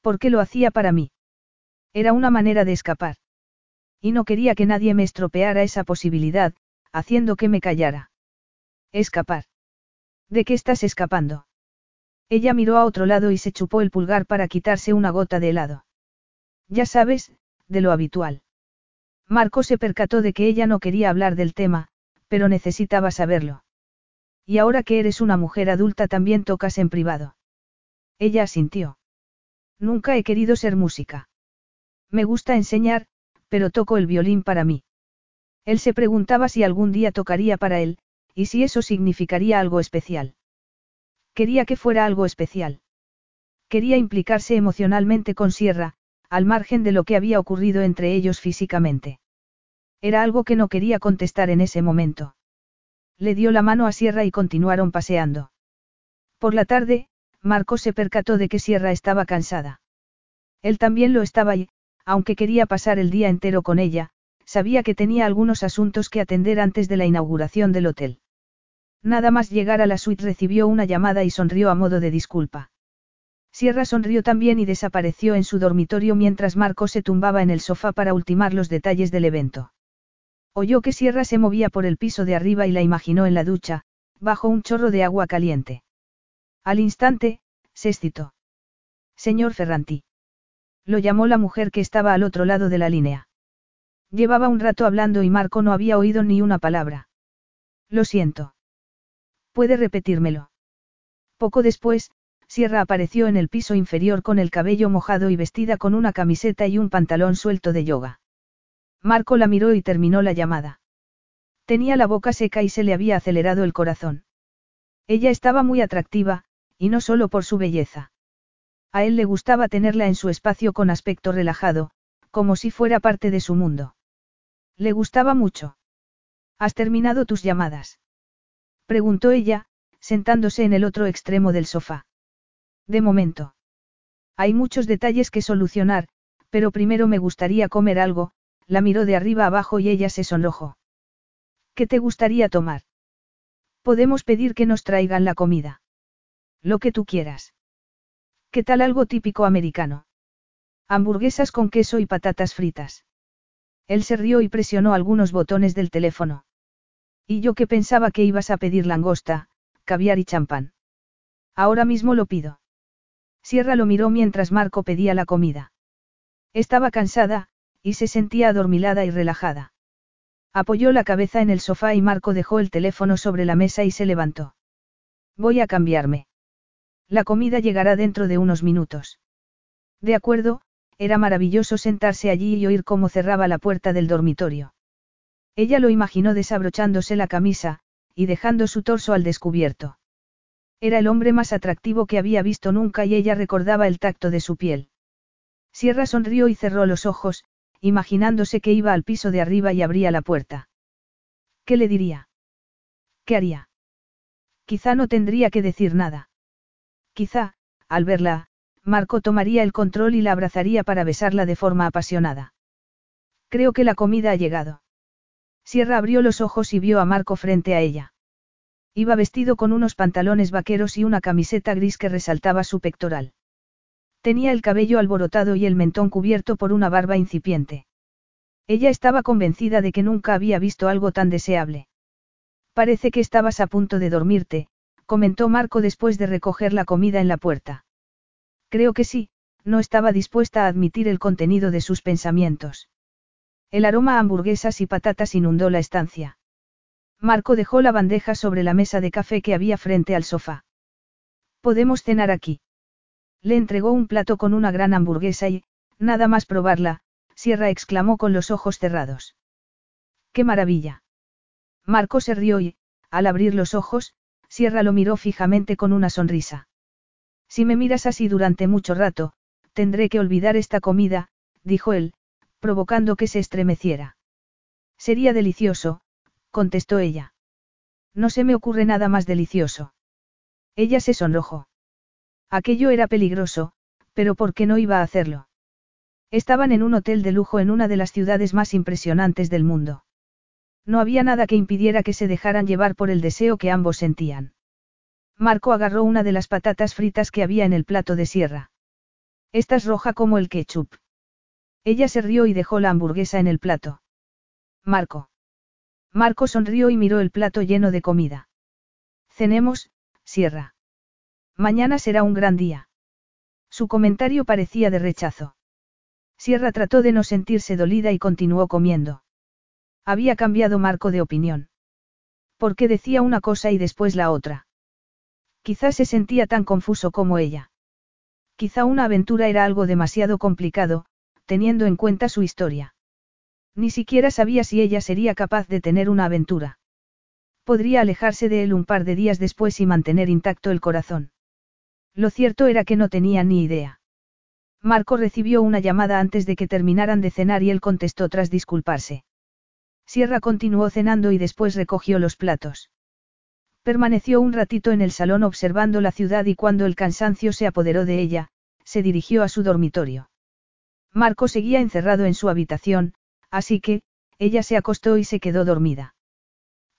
¿Por qué lo hacía para mí? Era una manera de escapar. Y no quería que nadie me estropeara esa posibilidad, haciendo que me callara. Escapar. ¿De qué estás escapando? Ella miró a otro lado y se chupó el pulgar para quitarse una gota de helado. Ya sabes, de lo habitual. Marco se percató de que ella no quería hablar del tema, pero necesitaba saberlo. Y ahora que eres una mujer adulta también tocas en privado. Ella asintió. Nunca he querido ser música. Me gusta enseñar, pero toco el violín para mí. Él se preguntaba si algún día tocaría para él, y si eso significaría algo especial. Quería que fuera algo especial. Quería implicarse emocionalmente con Sierra, al margen de lo que había ocurrido entre ellos físicamente. Era algo que no quería contestar en ese momento. Le dio la mano a Sierra y continuaron paseando. Por la tarde, Marco se percató de que Sierra estaba cansada. Él también lo estaba y, aunque quería pasar el día entero con ella, sabía que tenía algunos asuntos que atender antes de la inauguración del hotel. Nada más llegar a la suite recibió una llamada y sonrió a modo de disculpa. Sierra sonrió también y desapareció en su dormitorio mientras Marco se tumbaba en el sofá para ultimar los detalles del evento. Oyó que Sierra se movía por el piso de arriba y la imaginó en la ducha, bajo un chorro de agua caliente. Al instante, se excitó. Señor Ferranti. Lo llamó la mujer que estaba al otro lado de la línea. Llevaba un rato hablando y Marco no había oído ni una palabra. Lo siento. ¿Puede repetírmelo? Poco después, Sierra apareció en el piso inferior con el cabello mojado y vestida con una camiseta y un pantalón suelto de yoga. Marco la miró y terminó la llamada. Tenía la boca seca y se le había acelerado el corazón. Ella estaba muy atractiva, y no solo por su belleza. A él le gustaba tenerla en su espacio con aspecto relajado, como si fuera parte de su mundo. Le gustaba mucho. ¿Has terminado tus llamadas? Preguntó ella, sentándose en el otro extremo del sofá. De momento. Hay muchos detalles que solucionar, pero primero me gustaría comer algo, la miró de arriba abajo y ella se sonrojó. ¿Qué te gustaría tomar? Podemos pedir que nos traigan la comida. Lo que tú quieras. ¿Qué tal algo típico americano? Hamburguesas con queso y patatas fritas. Él se rió y presionó algunos botones del teléfono. Y yo que pensaba que ibas a pedir langosta, caviar y champán. Ahora mismo lo pido. Sierra lo miró mientras Marco pedía la comida. Estaba cansada, y se sentía adormilada y relajada. Apoyó la cabeza en el sofá y Marco dejó el teléfono sobre la mesa y se levantó. Voy a cambiarme. La comida llegará dentro de unos minutos. De acuerdo, era maravilloso sentarse allí y oír cómo cerraba la puerta del dormitorio. Ella lo imaginó desabrochándose la camisa, y dejando su torso al descubierto. Era el hombre más atractivo que había visto nunca y ella recordaba el tacto de su piel. Sierra sonrió y cerró los ojos, imaginándose que iba al piso de arriba y abría la puerta. ¿Qué le diría? ¿Qué haría? Quizá no tendría que decir nada. Quizá, al verla, Marco tomaría el control y la abrazaría para besarla de forma apasionada. Creo que la comida ha llegado. Sierra abrió los ojos y vio a Marco frente a ella. Iba vestido con unos pantalones vaqueros y una camiseta gris que resaltaba su pectoral. Tenía el cabello alborotado y el mentón cubierto por una barba incipiente. Ella estaba convencida de que nunca había visto algo tan deseable. Parece que estabas a punto de dormirte, comentó Marco después de recoger la comida en la puerta. Creo que sí, no estaba dispuesta a admitir el contenido de sus pensamientos. El aroma a hamburguesas y patatas inundó la estancia. Marco dejó la bandeja sobre la mesa de café que había frente al sofá. Podemos cenar aquí. Le entregó un plato con una gran hamburguesa y, nada más probarla, Sierra exclamó con los ojos cerrados. ¡Qué maravilla! Marco se rió y, al abrir los ojos, Sierra lo miró fijamente con una sonrisa. Si me miras así durante mucho rato, tendré que olvidar esta comida, dijo él, provocando que se estremeciera. Sería delicioso, contestó ella. No se me ocurre nada más delicioso. Ella se sonrojó. Aquello era peligroso, pero ¿por qué no iba a hacerlo? Estaban en un hotel de lujo en una de las ciudades más impresionantes del mundo. No había nada que impidiera que se dejaran llevar por el deseo que ambos sentían. Marco agarró una de las patatas fritas que había en el plato de sierra. Estás roja como el ketchup. Ella se rió y dejó la hamburguesa en el plato. Marco. Marco sonrió y miró el plato lleno de comida. Cenemos, Sierra. Mañana será un gran día. Su comentario parecía de rechazo. Sierra trató de no sentirse dolida y continuó comiendo. Había cambiado Marco de opinión. Porque decía una cosa y después la otra. Quizás se sentía tan confuso como ella. Quizá una aventura era algo demasiado complicado, teniendo en cuenta su historia. Ni siquiera sabía si ella sería capaz de tener una aventura. Podría alejarse de él un par de días después y mantener intacto el corazón. Lo cierto era que no tenía ni idea. Marco recibió una llamada antes de que terminaran de cenar y él contestó tras disculparse. Sierra continuó cenando y después recogió los platos. Permaneció un ratito en el salón observando la ciudad y cuando el cansancio se apoderó de ella, se dirigió a su dormitorio. Marco seguía encerrado en su habitación, así que, ella se acostó y se quedó dormida.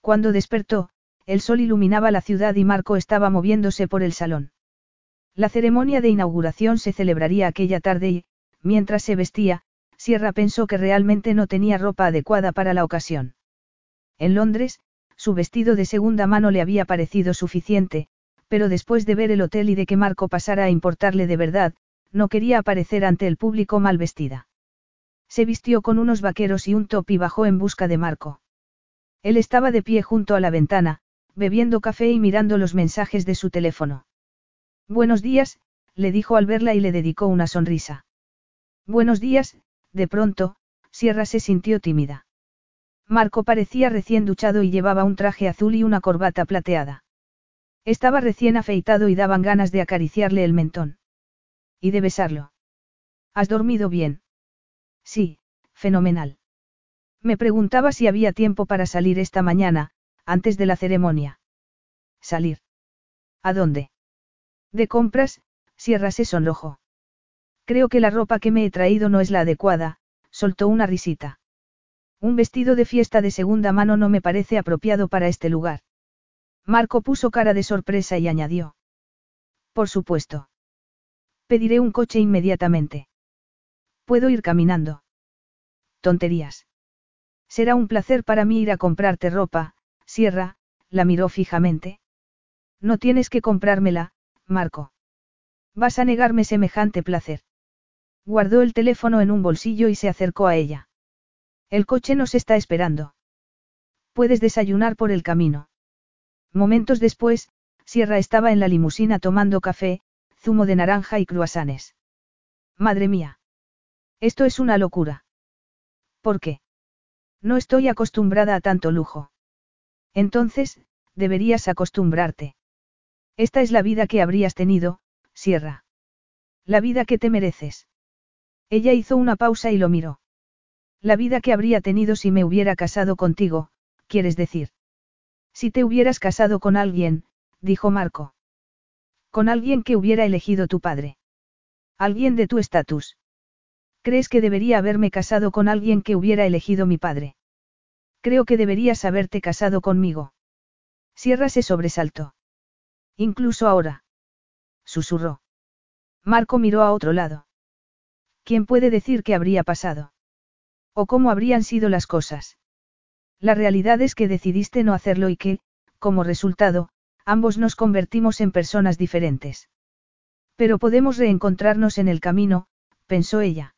Cuando despertó, el sol iluminaba la ciudad y Marco estaba moviéndose por el salón. La ceremonia de inauguración se celebraría aquella tarde y, mientras se vestía, Sierra pensó que realmente no tenía ropa adecuada para la ocasión. En Londres, su vestido de segunda mano le había parecido suficiente, pero después de ver el hotel y de que Marco pasara a importarle de verdad, no quería aparecer ante el público mal vestida. Se vistió con unos vaqueros y un top y bajó en busca de Marco. Él estaba de pie junto a la ventana, bebiendo café y mirando los mensajes de su teléfono. Buenos días, le dijo al verla y le dedicó una sonrisa. Buenos días, de pronto, Sierra se sintió tímida. Marco parecía recién duchado y llevaba un traje azul y una corbata plateada. Estaba recién afeitado y daban ganas de acariciarle el mentón. Y de besarlo. ¿Has dormido bien? Sí, fenomenal. Me preguntaba si había tiempo para salir esta mañana, antes de la ceremonia. ¿Salir? ¿A dónde? De compras, Sierra se sonrojó. Creo que la ropa que me he traído no es la adecuada, soltó una risita. Un vestido de fiesta de segunda mano no me parece apropiado para este lugar. Marco puso cara de sorpresa y añadió. Por supuesto. Pediré un coche inmediatamente. Puedo ir caminando. Tonterías. Será un placer para mí ir a comprarte ropa, Sierra, la miró fijamente. No tienes que comprármela, Marco. Vas a negarme semejante placer. Guardó el teléfono en un bolsillo y se acercó a ella. El coche nos está esperando. Puedes desayunar por el camino. Momentos después, Sierra estaba en la limusina tomando café, zumo de naranja y cruasanes. Madre mía. Esto es una locura. ¿Por qué? No estoy acostumbrada a tanto lujo. Entonces, deberías acostumbrarte. Esta es la vida que habrías tenido, Sierra. La vida que te mereces. Ella hizo una pausa y lo miró. La vida que habría tenido si me hubiera casado contigo, quieres decir. Si te hubieras casado con alguien, dijo Marco. Con alguien que hubiera elegido tu padre. Alguien de tu estatus. ¿Crees que debería haberme casado con alguien que hubiera elegido mi padre? Creo que deberías haberte casado conmigo. Sierra se sobresaltó. Incluso ahora. Susurró. Marco miró a otro lado. ¿Quién puede decir qué habría pasado? ¿O cómo habrían sido las cosas? La realidad es que decidiste no hacerlo y que, como resultado, ambos nos convertimos en personas diferentes. Pero podemos reencontrarnos en el camino, pensó ella.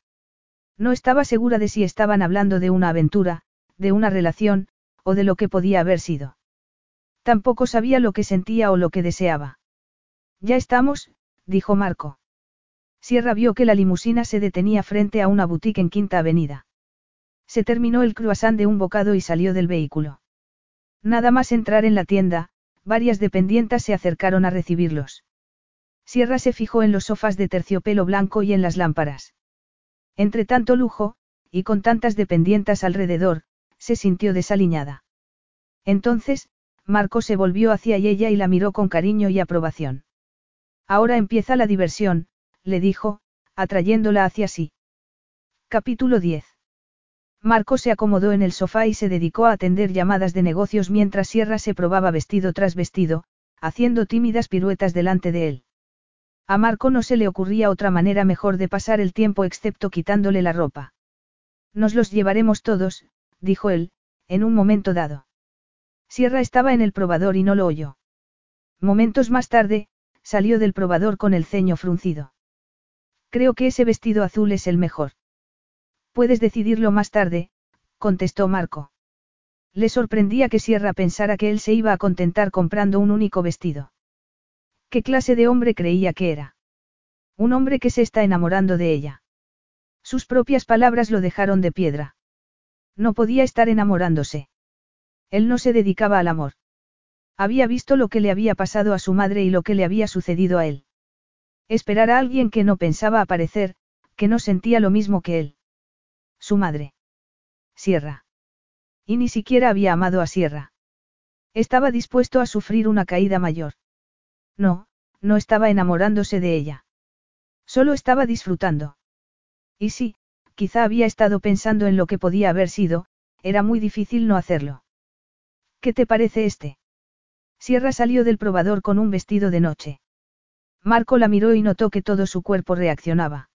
No estaba segura de si estaban hablando de una aventura, de una relación, o de lo que podía haber sido. Tampoco sabía lo que sentía o lo que deseaba. Ya estamos, dijo Marco. Sierra vio que la limusina se detenía frente a una boutique en Quinta Avenida. Se terminó el croissant de un bocado y salió del vehículo. Nada más entrar en la tienda, varias dependientas se acercaron a recibirlos. Sierra se fijó en los sofás de terciopelo blanco y en las lámparas. Entre tanto lujo, y con tantas dependientas alrededor, se sintió desaliñada. Entonces, Marco se volvió hacia ella y la miró con cariño y aprobación. Ahora empieza la diversión, le dijo, atrayéndola hacia sí. Capítulo 10. Marco se acomodó en el sofá y se dedicó a atender llamadas de negocios mientras Sierra se probaba vestido tras vestido, haciendo tímidas piruetas delante de él. A Marco no se le ocurría otra manera mejor de pasar el tiempo excepto quitándole la ropa. Nos los llevaremos todos, dijo él, en un momento dado. Sierra estaba en el probador y no lo oyó. Momentos más tarde, salió del probador con el ceño fruncido. Creo que ese vestido azul es el mejor. Puedes decidirlo más tarde, contestó Marco. Le sorprendía que Sierra pensara que él se iba a contentar comprando un único vestido. ¿Qué clase de hombre creía que era? Un hombre que se está enamorando de ella. Sus propias palabras lo dejaron de piedra. No podía estar enamorándose. Él no se dedicaba al amor. Había visto lo que le había pasado a su madre y lo que le había sucedido a él. Esperar a alguien que no pensaba aparecer, que no sentía lo mismo que él. Su madre. Sierra. Y ni siquiera había amado a Sierra. Estaba dispuesto a sufrir una caída mayor. No, no estaba enamorándose de ella. Solo estaba disfrutando. Y sí, quizá había estado pensando en lo que podía haber sido, era muy difícil no hacerlo. ¿Qué te parece este? Sierra salió del probador con un vestido de noche. Marco la miró y notó que todo su cuerpo reaccionaba.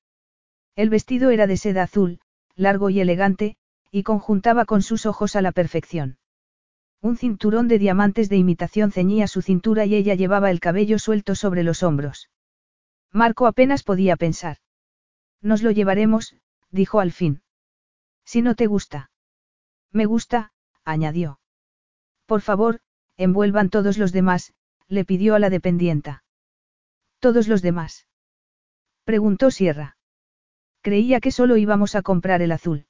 El vestido era de seda azul, largo y elegante, y conjuntaba con sus ojos a la perfección. Un cinturón de diamantes de imitación ceñía su cintura y ella llevaba el cabello suelto sobre los hombros. Marco apenas podía pensar. Nos lo llevaremos, dijo al fin. Si no te gusta. Me gusta, añadió. Por favor, envuelvan todos los demás, le pidió a la dependienta. ¿Todos los demás? Preguntó Sierra. Creía que solo íbamos a comprar el azul.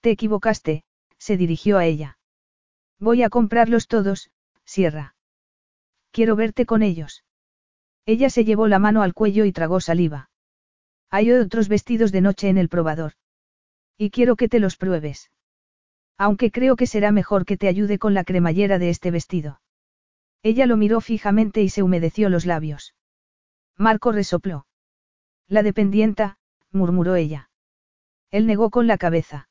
Te equivocaste, se dirigió a ella. Voy a comprarlos todos, Sierra. Quiero verte con ellos. Ella se llevó la mano al cuello y tragó saliva. Hay otros vestidos de noche en el probador. Y quiero que te los pruebes. Aunque creo que será mejor que te ayude con la cremallera de este vestido. Ella lo miró fijamente y se humedeció los labios. Marco resopló. La dependienta, murmuró ella. Él negó con la cabeza.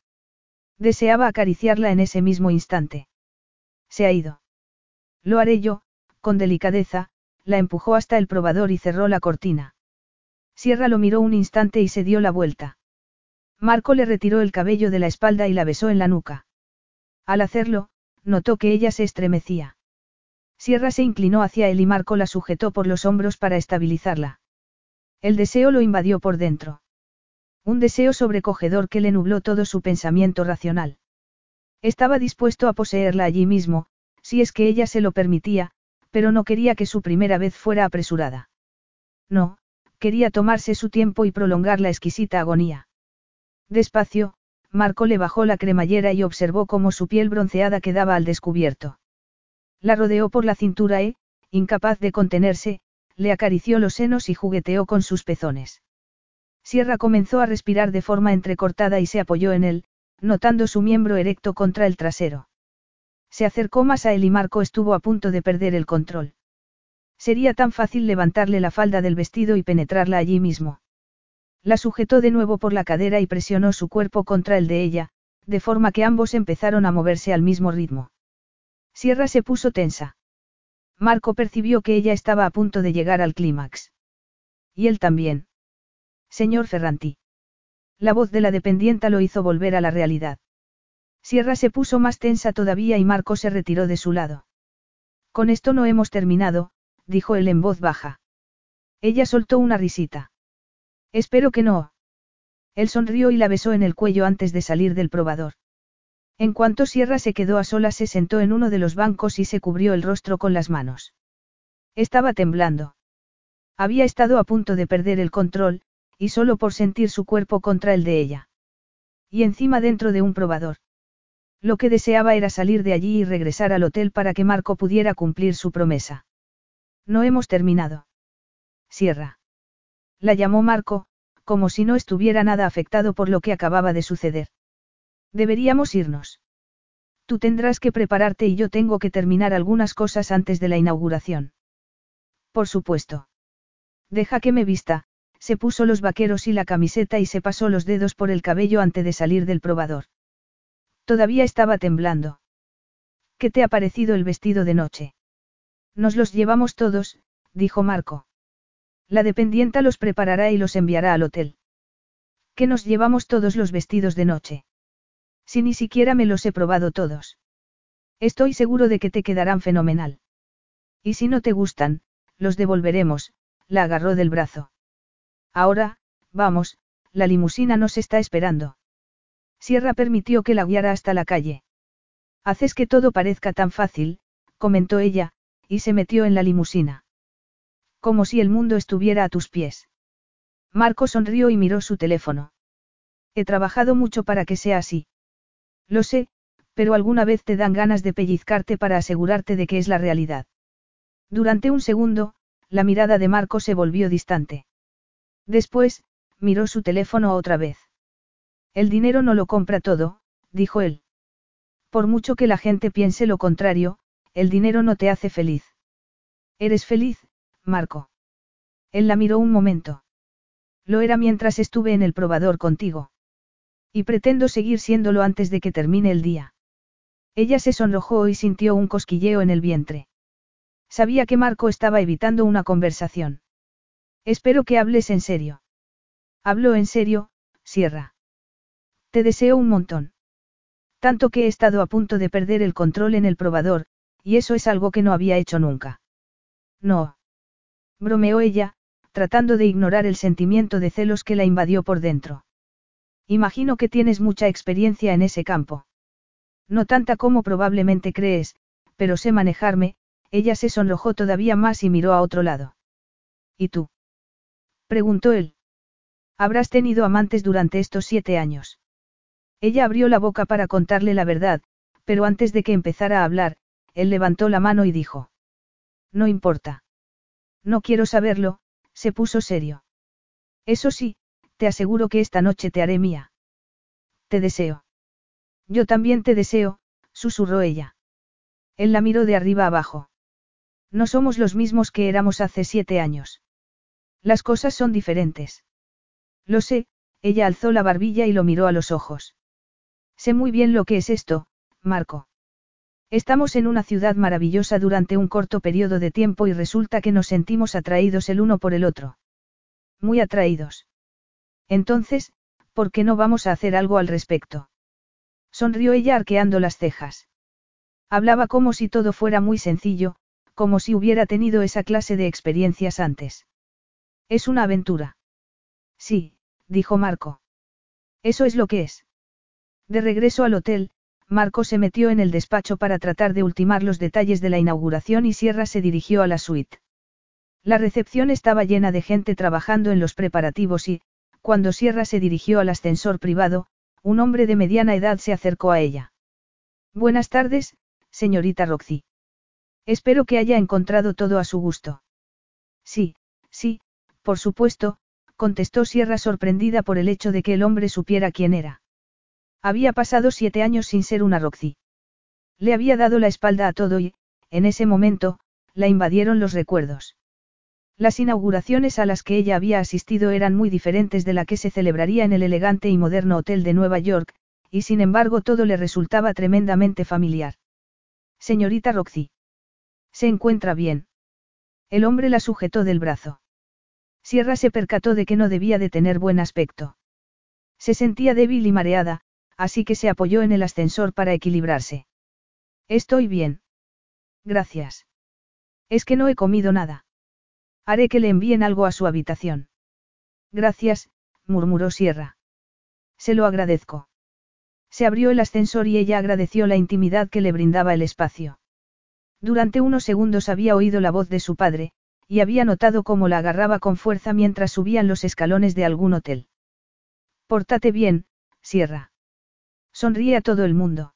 Deseaba acariciarla en ese mismo instante. Se ha ido. Lo haré yo, con delicadeza, la empujó hasta el probador y cerró la cortina. Sierra lo miró un instante y se dio la vuelta. Marco le retiró el cabello de la espalda y la besó en la nuca. Al hacerlo, notó que ella se estremecía. Sierra se inclinó hacia él y Marco la sujetó por los hombros para estabilizarla. El deseo lo invadió por dentro. Un deseo sobrecogedor que le nubló todo su pensamiento racional. Estaba dispuesto a poseerla allí mismo, si es que ella se lo permitía, pero no quería que su primera vez fuera apresurada. No, quería tomarse su tiempo y prolongar la exquisita agonía. Despacio, Marco le bajó la cremallera y observó cómo su piel bronceada quedaba al descubierto. La rodeó por la cintura y, incapaz de contenerse, le acarició los senos y jugueteó con sus pezones. Sierra comenzó a respirar de forma entrecortada y se apoyó en él, notando su miembro erecto contra el trasero. Se acercó más a él y Marco estuvo a punto de perder el control. Sería tan fácil levantarle la falda del vestido y penetrarla allí mismo. La sujetó de nuevo por la cadera y presionó su cuerpo contra el de ella, de forma que ambos empezaron a moverse al mismo ritmo. Sierra se puso tensa. Marco percibió que ella estaba a punto de llegar al clímax. Y él también. Señor Ferranti. La voz de la dependienta lo hizo volver a la realidad. Sierra se puso más tensa todavía y Marco se retiró de su lado. Con esto no hemos terminado, dijo él en voz baja. Ella soltó una risita. Espero que no. Él sonrió y la besó en el cuello antes de salir del probador. En cuanto Sierra se quedó a solas se sentó en uno de los bancos y se cubrió el rostro con las manos. Estaba temblando. Había estado a punto de perder el control, y solo por sentir su cuerpo contra el de ella. Y encima dentro de un probador. Lo que deseaba era salir de allí y regresar al hotel para que Marco pudiera cumplir su promesa. No hemos terminado. Sierra. La llamó Marco, como si no estuviera nada afectado por lo que acababa de suceder. Deberíamos irnos. Tú tendrás que prepararte y yo tengo que terminar algunas cosas antes de la inauguración. Por supuesto. Deja que me vista, se puso los vaqueros y la camiseta y se pasó los dedos por el cabello antes de salir del probador. Todavía estaba temblando. ¿Qué te ha parecido el vestido de noche? Nos los llevamos todos, dijo Marco. La dependienta los preparará y los enviará al hotel. ¿Qué nos llevamos todos los vestidos de noche? Si ni siquiera me los he probado todos. Estoy seguro de que te quedarán fenomenal. Y si no te gustan, los devolveremos, la agarró del brazo. Ahora, vamos, la limusina nos está esperando. Sierra permitió que la guiara hasta la calle. Haces que todo parezca tan fácil, comentó ella, y se metió en la limusina. Como si el mundo estuviera a tus pies. Marco sonrió y miró su teléfono. He trabajado mucho para que sea así. Lo sé, pero alguna vez te dan ganas de pellizcarte para asegurarte de que es la realidad. Durante un segundo, la mirada de Marco se volvió distante. Después, miró su teléfono otra vez. El dinero no lo compra todo, dijo él. Por mucho que la gente piense lo contrario, el dinero no te hace feliz. ¿Eres feliz, Marco? Él la miró un momento. Lo era mientras estuve en el probador contigo. Y pretendo seguir siéndolo antes de que termine el día. Ella se sonrojó y sintió un cosquilleo en el vientre. Sabía que Marco estaba evitando una conversación. Espero que hables en serio. Hablo en serio, Sierra. Te deseo un montón. Tanto que he estado a punto de perder el control en el probador, y eso es algo que no había hecho nunca. No. Bromeó ella, tratando de ignorar el sentimiento de celos que la invadió por dentro. Imagino que tienes mucha experiencia en ese campo. No tanta como probablemente crees, pero sé manejarme, ella se sonrojó todavía más y miró a otro lado. ¿Y tú? preguntó él. Habrás tenido amantes durante estos siete años. Ella abrió la boca para contarle la verdad, pero antes de que empezara a hablar, él levantó la mano y dijo. No importa. No quiero saberlo, se puso serio. Eso sí, te aseguro que esta noche te haré mía. Te deseo. Yo también te deseo, susurró ella. Él la miró de arriba abajo. No somos los mismos que éramos hace siete años. Las cosas son diferentes. Lo sé, ella alzó la barbilla y lo miró a los ojos. Sé muy bien lo que es esto, Marco. Estamos en una ciudad maravillosa durante un corto periodo de tiempo y resulta que nos sentimos atraídos el uno por el otro. Muy atraídos. Entonces, ¿por qué no vamos a hacer algo al respecto? Sonrió ella arqueando las cejas. Hablaba como si todo fuera muy sencillo, como si hubiera tenido esa clase de experiencias antes. Es una aventura. Sí, dijo Marco. Eso es lo que es. De regreso al hotel, Marco se metió en el despacho para tratar de ultimar los detalles de la inauguración y Sierra se dirigió a la suite. La recepción estaba llena de gente trabajando en los preparativos y, cuando Sierra se dirigió al ascensor privado, un hombre de mediana edad se acercó a ella. Buenas tardes, señorita Roxy. Espero que haya encontrado todo a su gusto. Sí, sí, por supuesto, contestó Sierra sorprendida por el hecho de que el hombre supiera quién era. Había pasado siete años sin ser una Roxy. Le había dado la espalda a todo y, en ese momento, la invadieron los recuerdos. Las inauguraciones a las que ella había asistido eran muy diferentes de la que se celebraría en el elegante y moderno hotel de Nueva York, y sin embargo todo le resultaba tremendamente familiar. Señorita Roxy. ¿Se encuentra bien? El hombre la sujetó del brazo. Sierra se percató de que no debía de tener buen aspecto. Se sentía débil y mareada, así que se apoyó en el ascensor para equilibrarse. Estoy bien. Gracias. Es que no he comido nada. Haré que le envíen algo a su habitación. Gracias, murmuró Sierra. Se lo agradezco. Se abrió el ascensor y ella agradeció la intimidad que le brindaba el espacio. Durante unos segundos había oído la voz de su padre, y había notado cómo la agarraba con fuerza mientras subían los escalones de algún hotel. Pórtate bien, Sierra. Sonríe a todo el mundo.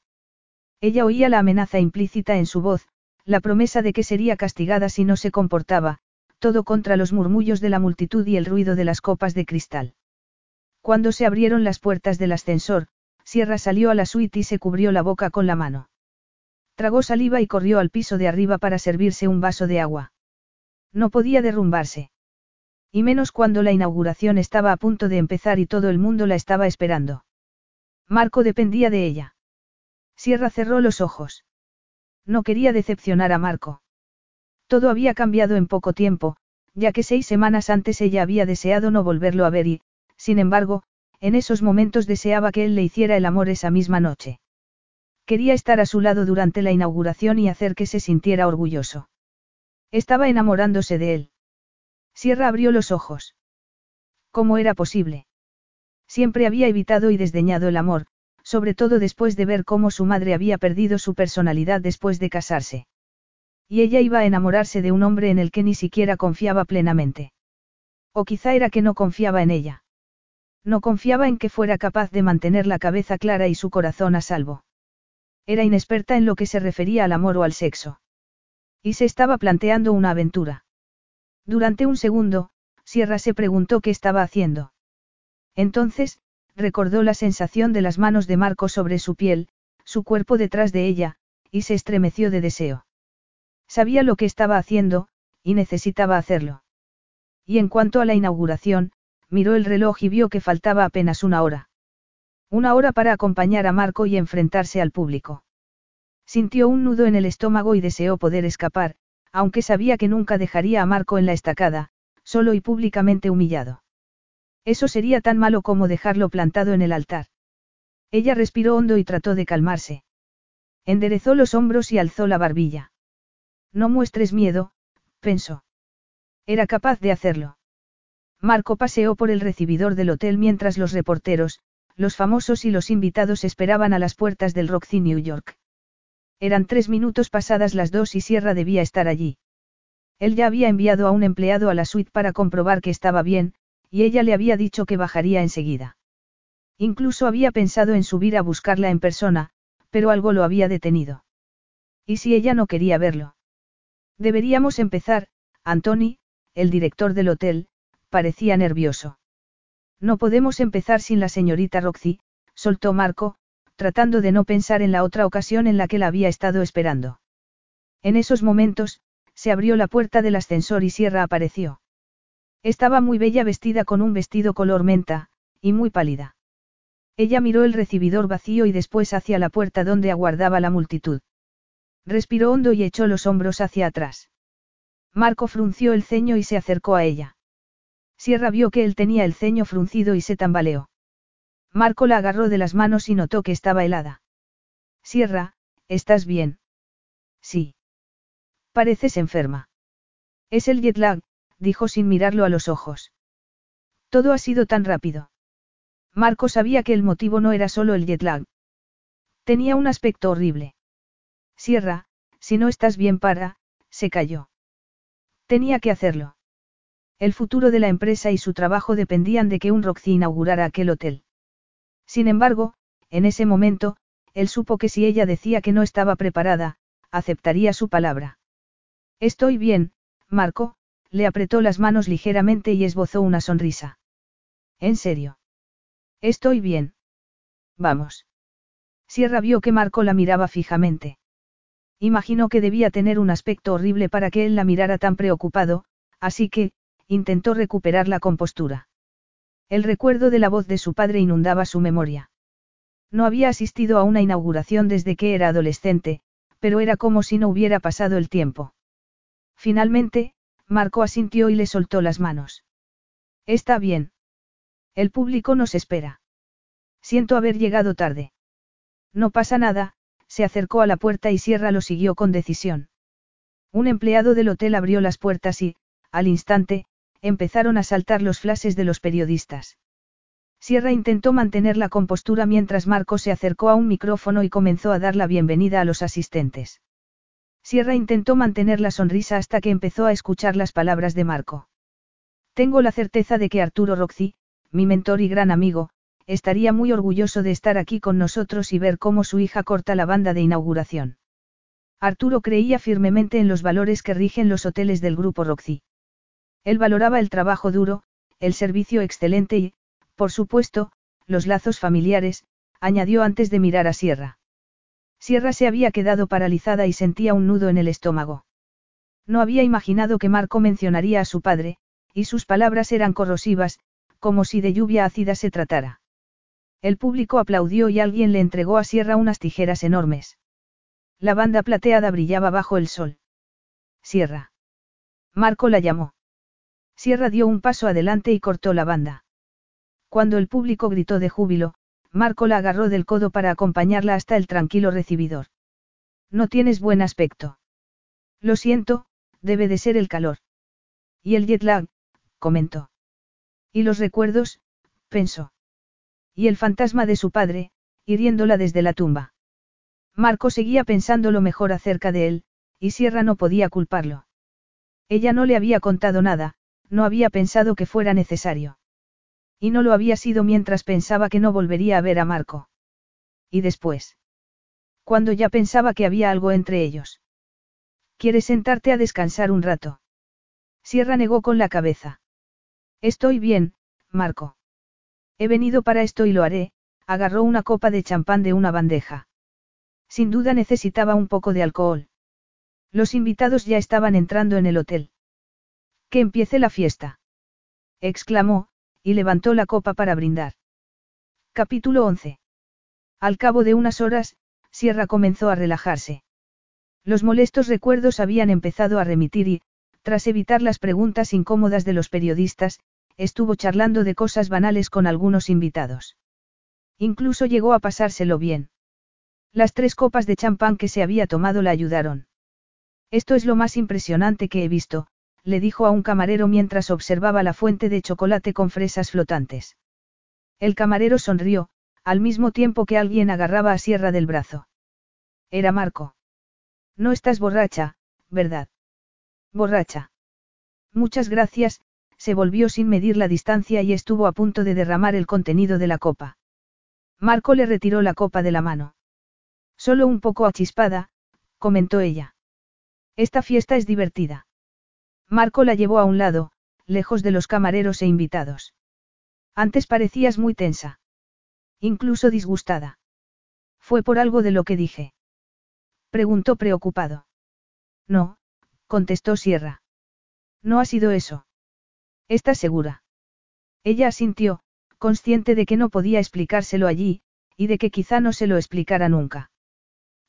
Ella oía la amenaza implícita en su voz, la promesa de que sería castigada si no se comportaba, todo contra los murmullos de la multitud y el ruido de las copas de cristal. Cuando se abrieron las puertas del ascensor, Sierra salió a la suite y se cubrió la boca con la mano. Tragó saliva y corrió al piso de arriba para servirse un vaso de agua. No podía derrumbarse. Y menos cuando la inauguración estaba a punto de empezar y todo el mundo la estaba esperando. Marco dependía de ella. Sierra cerró los ojos. No quería decepcionar a Marco. Todo había cambiado en poco tiempo, ya que seis semanas antes ella había deseado no volverlo a ver y, sin embargo, en esos momentos deseaba que él le hiciera el amor esa misma noche. Quería estar a su lado durante la inauguración y hacer que se sintiera orgulloso. Estaba enamorándose de él. Sierra abrió los ojos. ¿Cómo era posible? Siempre había evitado y desdeñado el amor, sobre todo después de ver cómo su madre había perdido su personalidad después de casarse. Y ella iba a enamorarse de un hombre en el que ni siquiera confiaba plenamente. O quizá era que no confiaba en ella. No confiaba en que fuera capaz de mantener la cabeza clara y su corazón a salvo. Era inexperta en lo que se refería al amor o al sexo. Y se estaba planteando una aventura. Durante un segundo, Sierra se preguntó qué estaba haciendo. Entonces, recordó la sensación de las manos de Marco sobre su piel, su cuerpo detrás de ella, y se estremeció de deseo. Sabía lo que estaba haciendo, y necesitaba hacerlo. Y en cuanto a la inauguración, miró el reloj y vio que faltaba apenas una hora. Una hora para acompañar a Marco y enfrentarse al público. Sintió un nudo en el estómago y deseó poder escapar, aunque sabía que nunca dejaría a Marco en la estacada, solo y públicamente humillado. Eso sería tan malo como dejarlo plantado en el altar. Ella respiró hondo y trató de calmarse. Enderezó los hombros y alzó la barbilla. No muestres miedo, pensó. Era capaz de hacerlo. Marco paseó por el recibidor del hotel mientras los reporteros, los famosos y los invitados esperaban a las puertas del Roxy New York. Eran tres minutos pasadas las dos y Sierra debía estar allí. Él ya había enviado a un empleado a la suite para comprobar que estaba bien, y ella le había dicho que bajaría enseguida. Incluso había pensado en subir a buscarla en persona, pero algo lo había detenido. ¿Y si ella no quería verlo? Deberíamos empezar, Anthony, el director del hotel, parecía nervioso. No podemos empezar sin la señorita Roxy, soltó Marco, tratando de no pensar en la otra ocasión en la que la había estado esperando. En esos momentos, se abrió la puerta del ascensor y Sierra apareció. Estaba muy bella vestida con un vestido color menta, y muy pálida. Ella miró el recibidor vacío y después hacia la puerta donde aguardaba la multitud. Respiró hondo y echó los hombros hacia atrás. Marco frunció el ceño y se acercó a ella. Sierra vio que él tenía el ceño fruncido y se tambaleó. Marco la agarró de las manos y notó que estaba helada. Sierra, ¿estás bien? Sí. Pareces enferma. Es el jet lag, dijo sin mirarlo a los ojos. Todo ha sido tan rápido. Marco sabía que el motivo no era solo el jet lag. Tenía un aspecto horrible. Sierra, si no estás bien para, se cayó. Tenía que hacerlo. El futuro de la empresa y su trabajo dependían de que un Roxy inaugurara aquel hotel. Sin embargo, en ese momento, él supo que si ella decía que no estaba preparada, aceptaría su palabra. Estoy bien, Marco, le apretó las manos ligeramente y esbozó una sonrisa. ¿En serio? Estoy bien. Vamos. Sierra vio que Marco la miraba fijamente. Imaginó que debía tener un aspecto horrible para que él la mirara tan preocupado, así que, intentó recuperar la compostura. El recuerdo de la voz de su padre inundaba su memoria. No había asistido a una inauguración desde que era adolescente, pero era como si no hubiera pasado el tiempo. Finalmente, Marco asintió y le soltó las manos. Está bien. El público nos espera. Siento haber llegado tarde. No pasa nada, se acercó a la puerta y Sierra lo siguió con decisión. Un empleado del hotel abrió las puertas y, al instante, empezaron a saltar los flashes de los periodistas. Sierra intentó mantener la compostura mientras Marco se acercó a un micrófono y comenzó a dar la bienvenida a los asistentes. Sierra intentó mantener la sonrisa hasta que empezó a escuchar las palabras de Marco. Tengo la certeza de que Arturo Roxy, mi mentor y gran amigo, estaría muy orgulloso de estar aquí con nosotros y ver cómo su hija corta la banda de inauguración. Arturo creía firmemente en los valores que rigen los hoteles del grupo Roxy. Él valoraba el trabajo duro, el servicio excelente y, por supuesto, los lazos familiares, añadió antes de mirar a Sierra. Sierra se había quedado paralizada y sentía un nudo en el estómago. No había imaginado que Marco mencionaría a su padre, y sus palabras eran corrosivas, como si de lluvia ácida se tratara. El público aplaudió y alguien le entregó a Sierra unas tijeras enormes. La banda plateada brillaba bajo el sol. Sierra. Marco la llamó. Sierra dio un paso adelante y cortó la banda. Cuando el público gritó de júbilo, Marco la agarró del codo para acompañarla hasta el tranquilo recibidor. No tienes buen aspecto. Lo siento, debe de ser el calor. Y el jet lag, comentó. Y los recuerdos, pensó. Y el fantasma de su padre, hiriéndola desde la tumba. Marco seguía pensando lo mejor acerca de él, y Sierra no podía culparlo. Ella no le había contado nada, no había pensado que fuera necesario. Y no lo había sido mientras pensaba que no volvería a ver a Marco. Y después. Cuando ya pensaba que había algo entre ellos. ¿Quieres sentarte a descansar un rato? Sierra negó con la cabeza. Estoy bien, Marco. He venido para esto y lo haré, agarró una copa de champán de una bandeja. Sin duda necesitaba un poco de alcohol. Los invitados ya estaban entrando en el hotel. Que empiece la fiesta. exclamó, y levantó la copa para brindar. Capítulo 11. Al cabo de unas horas, Sierra comenzó a relajarse. Los molestos recuerdos habían empezado a remitir y, tras evitar las preguntas incómodas de los periodistas, estuvo charlando de cosas banales con algunos invitados. Incluso llegó a pasárselo bien. Las tres copas de champán que se había tomado la ayudaron. Esto es lo más impresionante que he visto, le dijo a un camarero mientras observaba la fuente de chocolate con fresas flotantes. El camarero sonrió, al mismo tiempo que alguien agarraba a Sierra del brazo. Era Marco. No estás borracha, ¿verdad? Borracha. Muchas gracias, se volvió sin medir la distancia y estuvo a punto de derramar el contenido de la copa. Marco le retiró la copa de la mano. Solo un poco achispada, comentó ella. Esta fiesta es divertida. Marco la llevó a un lado, lejos de los camareros e invitados. Antes parecías muy tensa. Incluso disgustada. ¿Fue por algo de lo que dije? Preguntó preocupado. No, contestó Sierra. No ha sido eso. ¿Estás segura? Ella asintió, consciente de que no podía explicárselo allí, y de que quizá no se lo explicara nunca.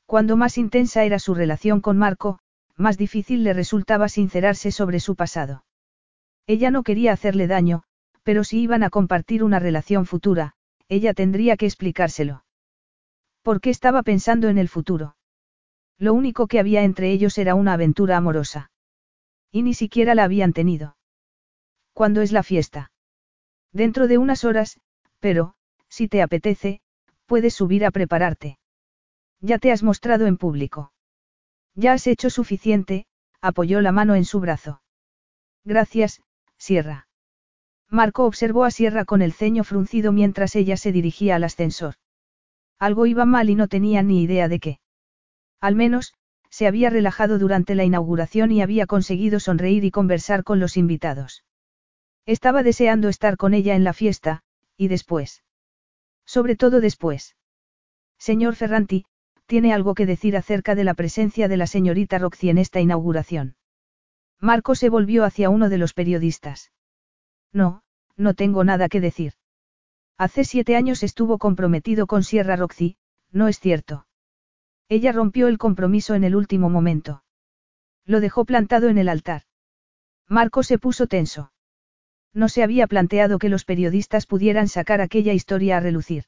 Cuando más intensa era su relación con Marco, más difícil le resultaba sincerarse sobre su pasado. Ella no quería hacerle daño, pero si iban a compartir una relación futura, ella tendría que explicárselo. ¿Por qué estaba pensando en el futuro? Lo único que había entre ellos era una aventura amorosa. Y ni siquiera la habían tenido. ¿Cuándo es la fiesta? Dentro de unas horas, pero, si te apetece, puedes subir a prepararte. Ya te has mostrado en público. Ya has hecho suficiente, apoyó la mano en su brazo. Gracias, Sierra. Marco observó a Sierra con el ceño fruncido mientras ella se dirigía al ascensor. Algo iba mal y no tenía ni idea de qué. Al menos, se había relajado durante la inauguración y había conseguido sonreír y conversar con los invitados. Estaba deseando estar con ella en la fiesta, y después. Sobre todo después. Señor Ferranti, tiene algo que decir acerca de la presencia de la señorita Roxy en esta inauguración. Marco se volvió hacia uno de los periodistas. No, no tengo nada que decir. Hace siete años estuvo comprometido con Sierra Roxy, no es cierto. Ella rompió el compromiso en el último momento. Lo dejó plantado en el altar. Marco se puso tenso. No se había planteado que los periodistas pudieran sacar aquella historia a relucir.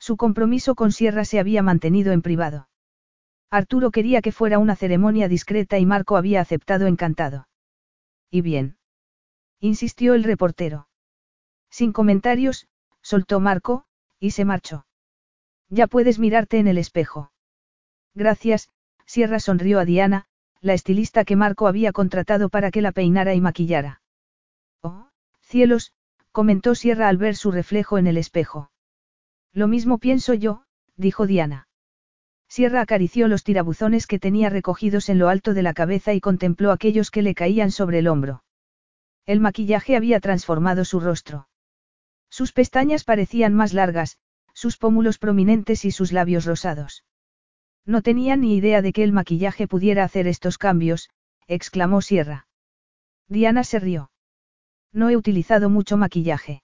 Su compromiso con Sierra se había mantenido en privado. Arturo quería que fuera una ceremonia discreta y Marco había aceptado encantado. ¿Y bien? insistió el reportero. Sin comentarios, soltó Marco, y se marchó. Ya puedes mirarte en el espejo. Gracias, Sierra sonrió a Diana, la estilista que Marco había contratado para que la peinara y maquillara. Oh, cielos, comentó Sierra al ver su reflejo en el espejo. Lo mismo pienso yo, dijo Diana. Sierra acarició los tirabuzones que tenía recogidos en lo alto de la cabeza y contempló aquellos que le caían sobre el hombro. El maquillaje había transformado su rostro. Sus pestañas parecían más largas, sus pómulos prominentes y sus labios rosados. No tenía ni idea de que el maquillaje pudiera hacer estos cambios, exclamó Sierra. Diana se rió. No he utilizado mucho maquillaje.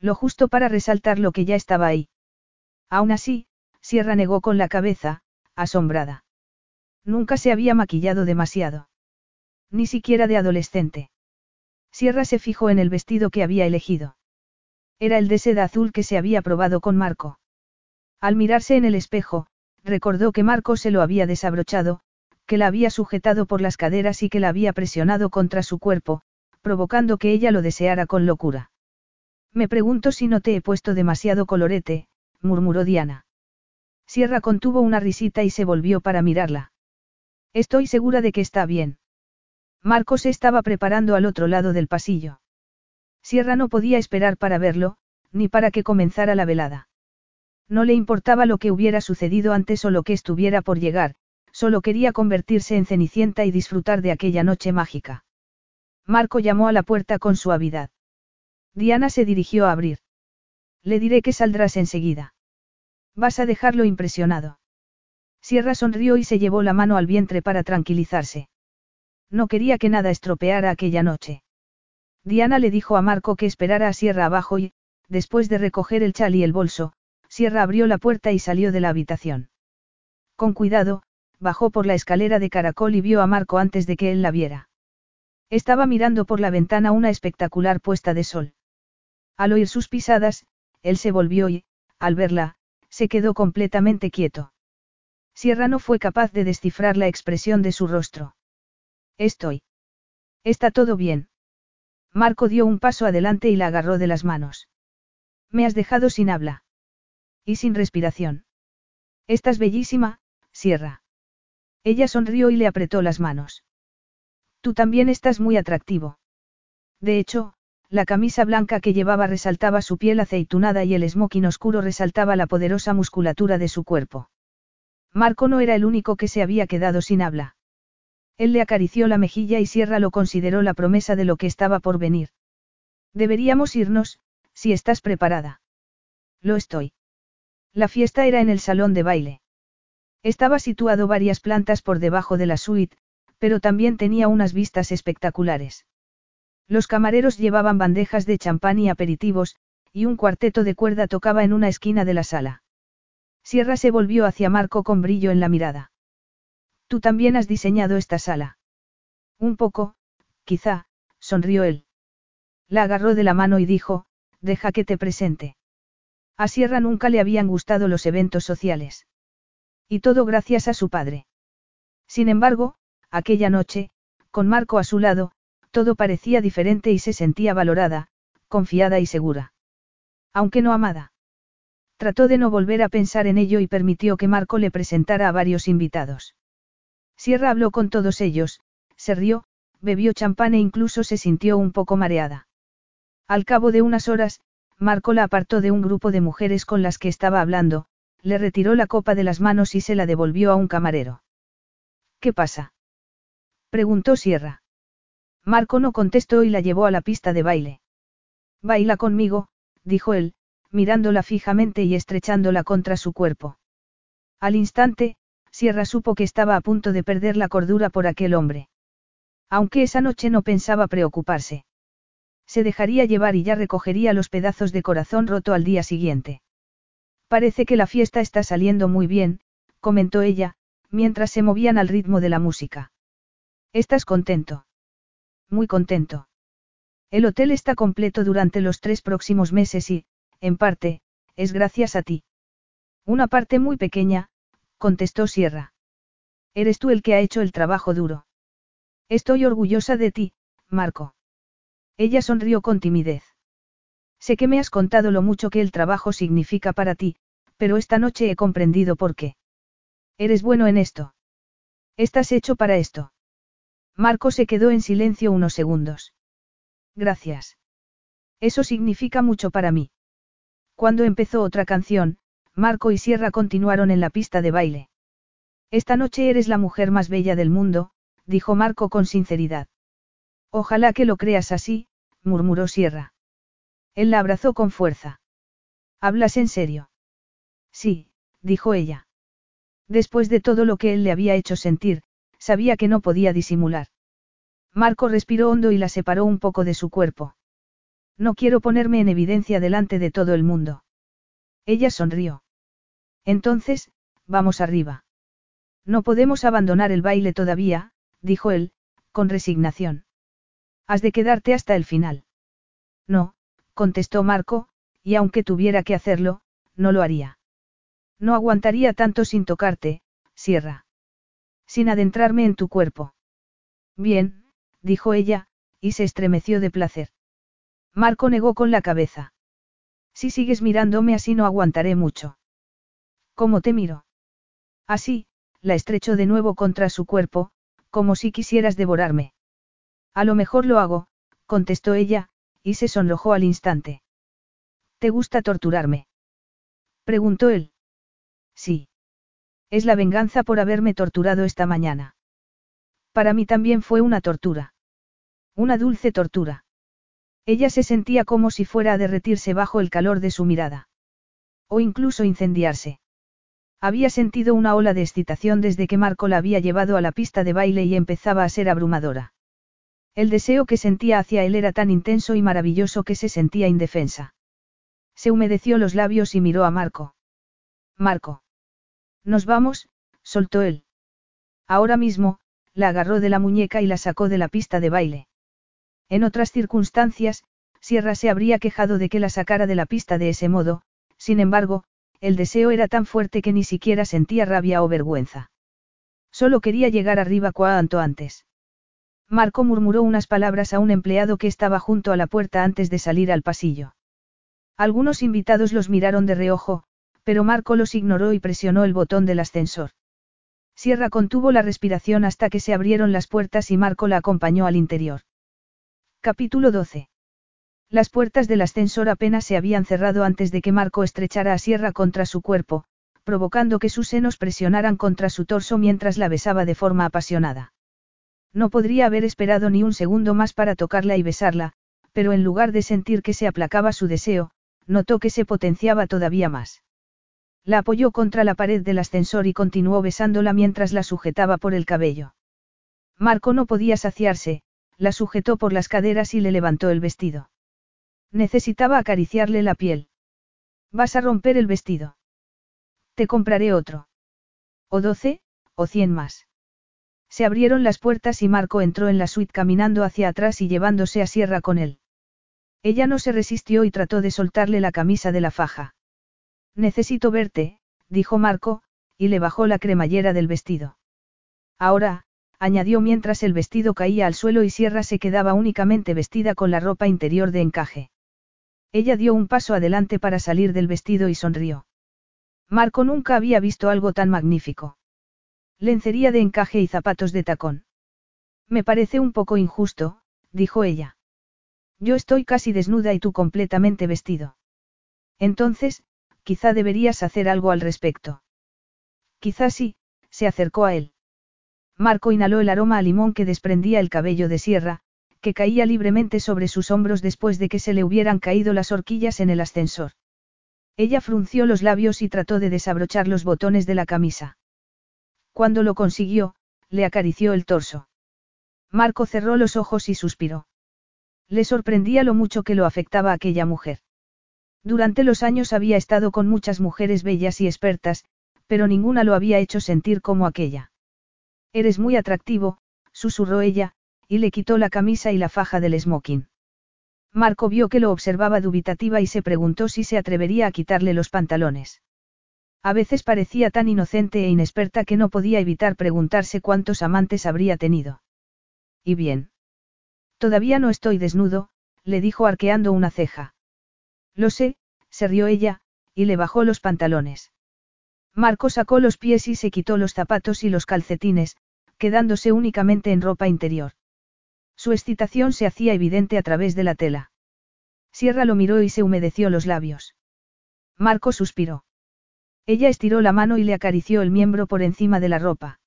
Lo justo para resaltar lo que ya estaba ahí. Aún así, Sierra negó con la cabeza, asombrada. Nunca se había maquillado demasiado. Ni siquiera de adolescente. Sierra se fijó en el vestido que había elegido. Era el de seda azul que se había probado con Marco. Al mirarse en el espejo, recordó que Marco se lo había desabrochado, que la había sujetado por las caderas y que la había presionado contra su cuerpo, provocando que ella lo deseara con locura. Me pregunto si no te he puesto demasiado colorete, murmuró Diana. Sierra contuvo una risita y se volvió para mirarla. Estoy segura de que está bien. Marco se estaba preparando al otro lado del pasillo. Sierra no podía esperar para verlo, ni para que comenzara la velada. No le importaba lo que hubiera sucedido antes o lo que estuviera por llegar, solo quería convertirse en Cenicienta y disfrutar de aquella noche mágica. Marco llamó a la puerta con suavidad. Diana se dirigió a abrir. Le diré que saldrás enseguida. Vas a dejarlo impresionado. Sierra sonrió y se llevó la mano al vientre para tranquilizarse. No quería que nada estropeara aquella noche. Diana le dijo a Marco que esperara a Sierra abajo y, después de recoger el chal y el bolso, Sierra abrió la puerta y salió de la habitación. Con cuidado, bajó por la escalera de caracol y vio a Marco antes de que él la viera. Estaba mirando por la ventana una espectacular puesta de sol. Al oír sus pisadas, él se volvió y, al verla, se quedó completamente quieto. Sierra no fue capaz de descifrar la expresión de su rostro. Estoy. Está todo bien. Marco dio un paso adelante y la agarró de las manos. Me has dejado sin habla. Y sin respiración. Estás bellísima, Sierra. Ella sonrió y le apretó las manos. Tú también estás muy atractivo. De hecho, la camisa blanca que llevaba resaltaba su piel aceitunada y el smoking oscuro resaltaba la poderosa musculatura de su cuerpo. Marco no era el único que se había quedado sin habla. Él le acarició la mejilla y Sierra lo consideró la promesa de lo que estaba por venir. Deberíamos irnos, si estás preparada. Lo estoy. La fiesta era en el salón de baile. Estaba situado varias plantas por debajo de la suite, pero también tenía unas vistas espectaculares. Los camareros llevaban bandejas de champán y aperitivos, y un cuarteto de cuerda tocaba en una esquina de la sala. Sierra se volvió hacia Marco con brillo en la mirada. Tú también has diseñado esta sala. Un poco, quizá, sonrió él. La agarró de la mano y dijo, deja que te presente. A Sierra nunca le habían gustado los eventos sociales. Y todo gracias a su padre. Sin embargo, aquella noche, con Marco a su lado, todo parecía diferente y se sentía valorada, confiada y segura. Aunque no amada. Trató de no volver a pensar en ello y permitió que Marco le presentara a varios invitados. Sierra habló con todos ellos, se rió, bebió champán e incluso se sintió un poco mareada. Al cabo de unas horas, Marco la apartó de un grupo de mujeres con las que estaba hablando, le retiró la copa de las manos y se la devolvió a un camarero. ¿Qué pasa? preguntó Sierra. Marco no contestó y la llevó a la pista de baile. Baila conmigo, dijo él, mirándola fijamente y estrechándola contra su cuerpo. Al instante, Sierra supo que estaba a punto de perder la cordura por aquel hombre. Aunque esa noche no pensaba preocuparse. Se dejaría llevar y ya recogería los pedazos de corazón roto al día siguiente. Parece que la fiesta está saliendo muy bien, comentó ella, mientras se movían al ritmo de la música. ¿Estás contento? Muy contento. El hotel está completo durante los tres próximos meses y, en parte, es gracias a ti. Una parte muy pequeña, contestó Sierra. Eres tú el que ha hecho el trabajo duro. Estoy orgullosa de ti, Marco. Ella sonrió con timidez. Sé que me has contado lo mucho que el trabajo significa para ti, pero esta noche he comprendido por qué. Eres bueno en esto. Estás hecho para esto. Marco se quedó en silencio unos segundos. Gracias. Eso significa mucho para mí. Cuando empezó otra canción, Marco y Sierra continuaron en la pista de baile. Esta noche eres la mujer más bella del mundo, dijo Marco con sinceridad. Ojalá que lo creas así, murmuró Sierra. Él la abrazó con fuerza. ¿Hablas en serio? Sí, dijo ella. Después de todo lo que él le había hecho sentir, sabía que no podía disimular. Marco respiró hondo y la separó un poco de su cuerpo. No quiero ponerme en evidencia delante de todo el mundo. Ella sonrió. Entonces, vamos arriba. No podemos abandonar el baile todavía, dijo él, con resignación. Has de quedarte hasta el final. No, contestó Marco, y aunque tuviera que hacerlo, no lo haría. No aguantaría tanto sin tocarte, Sierra. Sin adentrarme en tu cuerpo. Bien, dijo ella, y se estremeció de placer. Marco negó con la cabeza. Si sigues mirándome así no aguantaré mucho. ¿Cómo te miro? Así, la estrechó de nuevo contra su cuerpo, como si quisieras devorarme. A lo mejor lo hago, contestó ella, y se sonrojó al instante. ¿Te gusta torturarme? preguntó él. Sí. Es la venganza por haberme torturado esta mañana. Para mí también fue una tortura. Una dulce tortura. Ella se sentía como si fuera a derretirse bajo el calor de su mirada. O incluso incendiarse. Había sentido una ola de excitación desde que Marco la había llevado a la pista de baile y empezaba a ser abrumadora. El deseo que sentía hacia él era tan intenso y maravilloso que se sentía indefensa. Se humedeció los labios y miró a Marco. Marco. Nos vamos, soltó él. Ahora mismo, la agarró de la muñeca y la sacó de la pista de baile. En otras circunstancias, Sierra se habría quejado de que la sacara de la pista de ese modo, sin embargo, el deseo era tan fuerte que ni siquiera sentía rabia o vergüenza. Solo quería llegar arriba cuanto antes. Marco murmuró unas palabras a un empleado que estaba junto a la puerta antes de salir al pasillo. Algunos invitados los miraron de reojo, pero Marco los ignoró y presionó el botón del ascensor. Sierra contuvo la respiración hasta que se abrieron las puertas y Marco la acompañó al interior. Capítulo 12. Las puertas del ascensor apenas se habían cerrado antes de que Marco estrechara a Sierra contra su cuerpo, provocando que sus senos presionaran contra su torso mientras la besaba de forma apasionada. No podría haber esperado ni un segundo más para tocarla y besarla, pero en lugar de sentir que se aplacaba su deseo, notó que se potenciaba todavía más. La apoyó contra la pared del ascensor y continuó besándola mientras la sujetaba por el cabello. Marco no podía saciarse, la sujetó por las caderas y le levantó el vestido. Necesitaba acariciarle la piel. Vas a romper el vestido. Te compraré otro. O doce, o cien más. Se abrieron las puertas y Marco entró en la suite caminando hacia atrás y llevándose a Sierra con él. Ella no se resistió y trató de soltarle la camisa de la faja. Necesito verte, dijo Marco, y le bajó la cremallera del vestido. Ahora, añadió mientras el vestido caía al suelo y Sierra se quedaba únicamente vestida con la ropa interior de encaje. Ella dio un paso adelante para salir del vestido y sonrió. Marco nunca había visto algo tan magnífico. Lencería de encaje y zapatos de tacón. Me parece un poco injusto, dijo ella. Yo estoy casi desnuda y tú completamente vestido. Entonces, quizá deberías hacer algo al respecto. Quizá sí, se acercó a él. Marco inhaló el aroma a limón que desprendía el cabello de sierra, que caía libremente sobre sus hombros después de que se le hubieran caído las horquillas en el ascensor. Ella frunció los labios y trató de desabrochar los botones de la camisa. Cuando lo consiguió, le acarició el torso. Marco cerró los ojos y suspiró. Le sorprendía lo mucho que lo afectaba aquella mujer. Durante los años había estado con muchas mujeres bellas y expertas, pero ninguna lo había hecho sentir como aquella. Eres muy atractivo, susurró ella, y le quitó la camisa y la faja del smoking. Marco vio que lo observaba dubitativa y se preguntó si se atrevería a quitarle los pantalones. A veces parecía tan inocente e inexperta que no podía evitar preguntarse cuántos amantes habría tenido. ¿Y bien? Todavía no estoy desnudo, le dijo arqueando una ceja. Lo sé, se rió ella, y le bajó los pantalones. Marco sacó los pies y se quitó los zapatos y los calcetines, quedándose únicamente en ropa interior. Su excitación se hacía evidente a través de la tela. Sierra lo miró y se humedeció los labios. Marco suspiró. Ella estiró la mano y le acarició el miembro por encima de la ropa.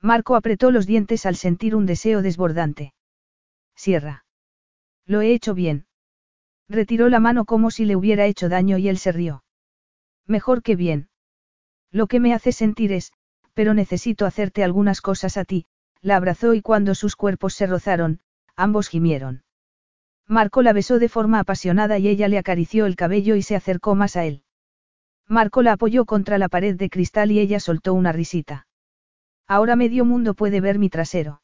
Marco apretó los dientes al sentir un deseo desbordante. Sierra. Lo he hecho bien. Retiró la mano como si le hubiera hecho daño y él se rió. Mejor que bien. Lo que me hace sentir es, pero necesito hacerte algunas cosas a ti, la abrazó y cuando sus cuerpos se rozaron, ambos gimieron. Marco la besó de forma apasionada y ella le acarició el cabello y se acercó más a él. Marco la apoyó contra la pared de cristal y ella soltó una risita. Ahora medio mundo puede ver mi trasero.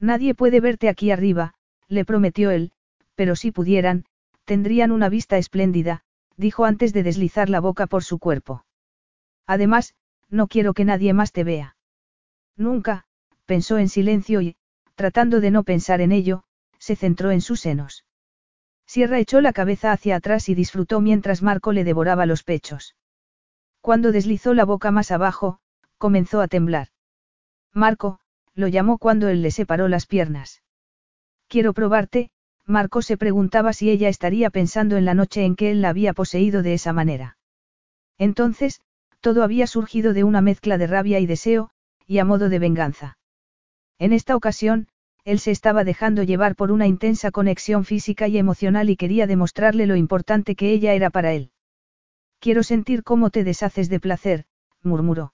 Nadie puede verte aquí arriba, le prometió él, pero si pudieran, tendrían una vista espléndida, dijo antes de deslizar la boca por su cuerpo. Además, no quiero que nadie más te vea. Nunca, pensó en silencio y, tratando de no pensar en ello, se centró en sus senos. Sierra echó la cabeza hacia atrás y disfrutó mientras Marco le devoraba los pechos. Cuando deslizó la boca más abajo, comenzó a temblar. Marco, lo llamó cuando él le separó las piernas. Quiero probarte, Marco se preguntaba si ella estaría pensando en la noche en que él la había poseído de esa manera. Entonces, todo había surgido de una mezcla de rabia y deseo, y a modo de venganza. En esta ocasión, él se estaba dejando llevar por una intensa conexión física y emocional y quería demostrarle lo importante que ella era para él. Quiero sentir cómo te deshaces de placer, murmuró.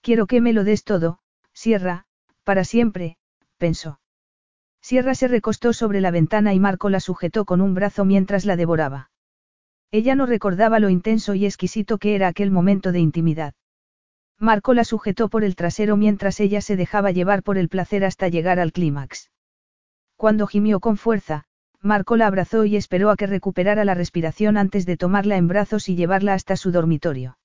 Quiero que me lo des todo, Sierra, para siempre, pensó. Sierra se recostó sobre la ventana y Marco la sujetó con un brazo mientras la devoraba. Ella no recordaba lo intenso y exquisito que era aquel momento de intimidad. Marco la sujetó por el trasero mientras ella se dejaba llevar por el placer hasta llegar al clímax. Cuando gimió con fuerza, Marco la abrazó y esperó a que recuperara la respiración antes de tomarla en brazos y llevarla hasta su dormitorio.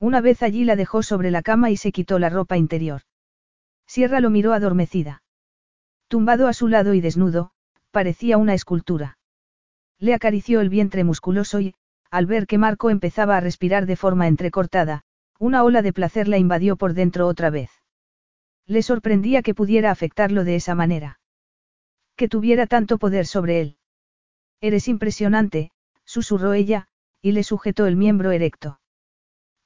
Una vez allí la dejó sobre la cama y se quitó la ropa interior. Sierra lo miró adormecida. Tumbado a su lado y desnudo, parecía una escultura. Le acarició el vientre musculoso y, al ver que Marco empezaba a respirar de forma entrecortada, una ola de placer la invadió por dentro otra vez. Le sorprendía que pudiera afectarlo de esa manera. Que tuviera tanto poder sobre él. Eres impresionante, susurró ella, y le sujetó el miembro erecto.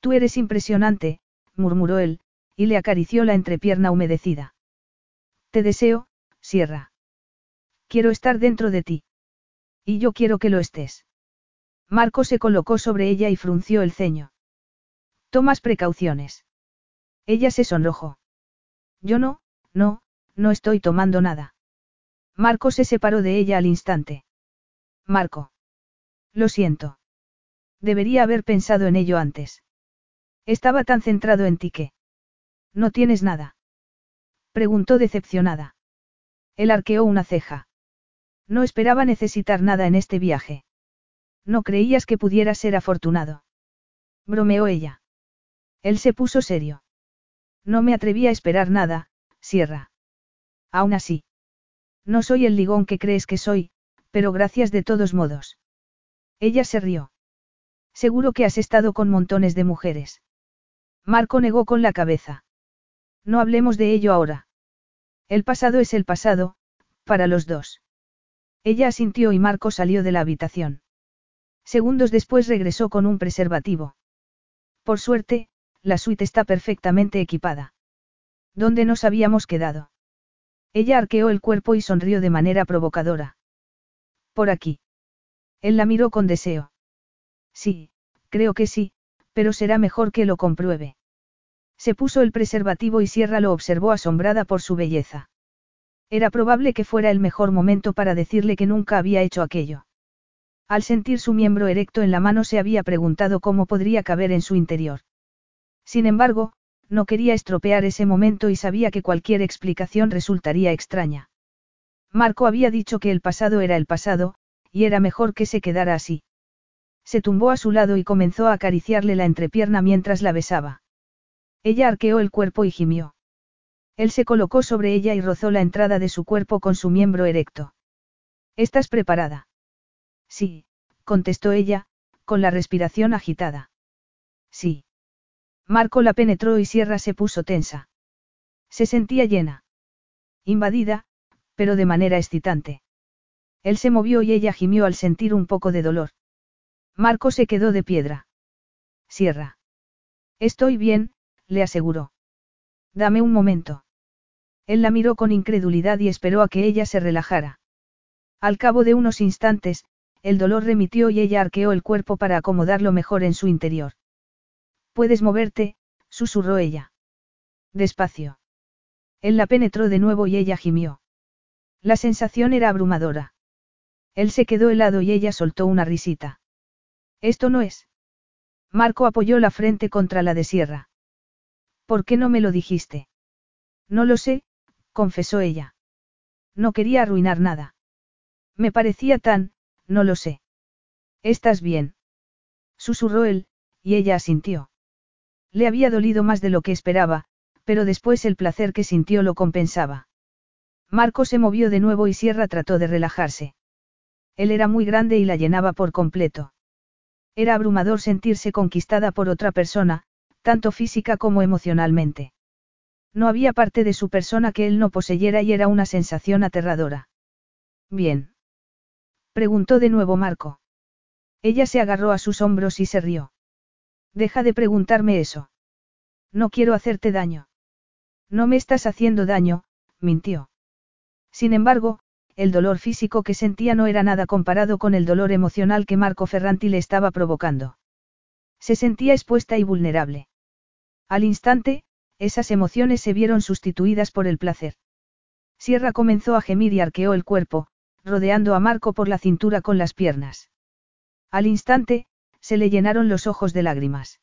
Tú eres impresionante, murmuró él, y le acarició la entrepierna humedecida. Te deseo, Sierra. Quiero estar dentro de ti. Y yo quiero que lo estés. Marco se colocó sobre ella y frunció el ceño. Tomas precauciones. Ella se sonrojó. Yo no, no, no estoy tomando nada. Marco se separó de ella al instante. Marco. Lo siento. Debería haber pensado en ello antes. Estaba tan centrado en ti que. ¿No tienes nada? Preguntó decepcionada. Él arqueó una ceja. No esperaba necesitar nada en este viaje. No creías que pudiera ser afortunado. Bromeó ella. Él se puso serio. No me atreví a esperar nada, Sierra. Aún así. No soy el ligón que crees que soy, pero gracias de todos modos. Ella se rió. Seguro que has estado con montones de mujeres. Marco negó con la cabeza. No hablemos de ello ahora. El pasado es el pasado, para los dos. Ella asintió y Marco salió de la habitación. Segundos después regresó con un preservativo. Por suerte, la suite está perfectamente equipada. ¿Dónde nos habíamos quedado? Ella arqueó el cuerpo y sonrió de manera provocadora. Por aquí. Él la miró con deseo. Sí, creo que sí, pero será mejor que lo compruebe. Se puso el preservativo y Sierra lo observó asombrada por su belleza. Era probable que fuera el mejor momento para decirle que nunca había hecho aquello. Al sentir su miembro erecto en la mano se había preguntado cómo podría caber en su interior. Sin embargo, no quería estropear ese momento y sabía que cualquier explicación resultaría extraña. Marco había dicho que el pasado era el pasado, y era mejor que se quedara así. Se tumbó a su lado y comenzó a acariciarle la entrepierna mientras la besaba. Ella arqueó el cuerpo y gimió. Él se colocó sobre ella y rozó la entrada de su cuerpo con su miembro erecto. ¿Estás preparada? Sí, contestó ella, con la respiración agitada. Sí. Marco la penetró y Sierra se puso tensa. Se sentía llena. Invadida, pero de manera excitante. Él se movió y ella gimió al sentir un poco de dolor. Marco se quedó de piedra. Sierra. Estoy bien, le aseguró. Dame un momento. Él la miró con incredulidad y esperó a que ella se relajara. Al cabo de unos instantes, el dolor remitió y ella arqueó el cuerpo para acomodarlo mejor en su interior. Puedes moverte, susurró ella. Despacio. Él la penetró de nuevo y ella gimió. La sensación era abrumadora. Él se quedó helado y ella soltó una risita. Esto no es. Marco apoyó la frente contra la de Sierra. ¿Por qué no me lo dijiste? No lo sé, confesó ella. No quería arruinar nada. Me parecía tan, no lo sé. ¿Estás bien? Susurró él, y ella asintió. Le había dolido más de lo que esperaba, pero después el placer que sintió lo compensaba. Marco se movió de nuevo y Sierra trató de relajarse. Él era muy grande y la llenaba por completo. Era abrumador sentirse conquistada por otra persona, tanto física como emocionalmente. No había parte de su persona que él no poseyera y era una sensación aterradora. Bien. Preguntó de nuevo Marco. Ella se agarró a sus hombros y se rió. Deja de preguntarme eso. No quiero hacerte daño. No me estás haciendo daño, mintió. Sin embargo, el dolor físico que sentía no era nada comparado con el dolor emocional que Marco Ferranti le estaba provocando. Se sentía expuesta y vulnerable. Al instante, esas emociones se vieron sustituidas por el placer. Sierra comenzó a gemir y arqueó el cuerpo, rodeando a Marco por la cintura con las piernas. Al instante, se le llenaron los ojos de lágrimas.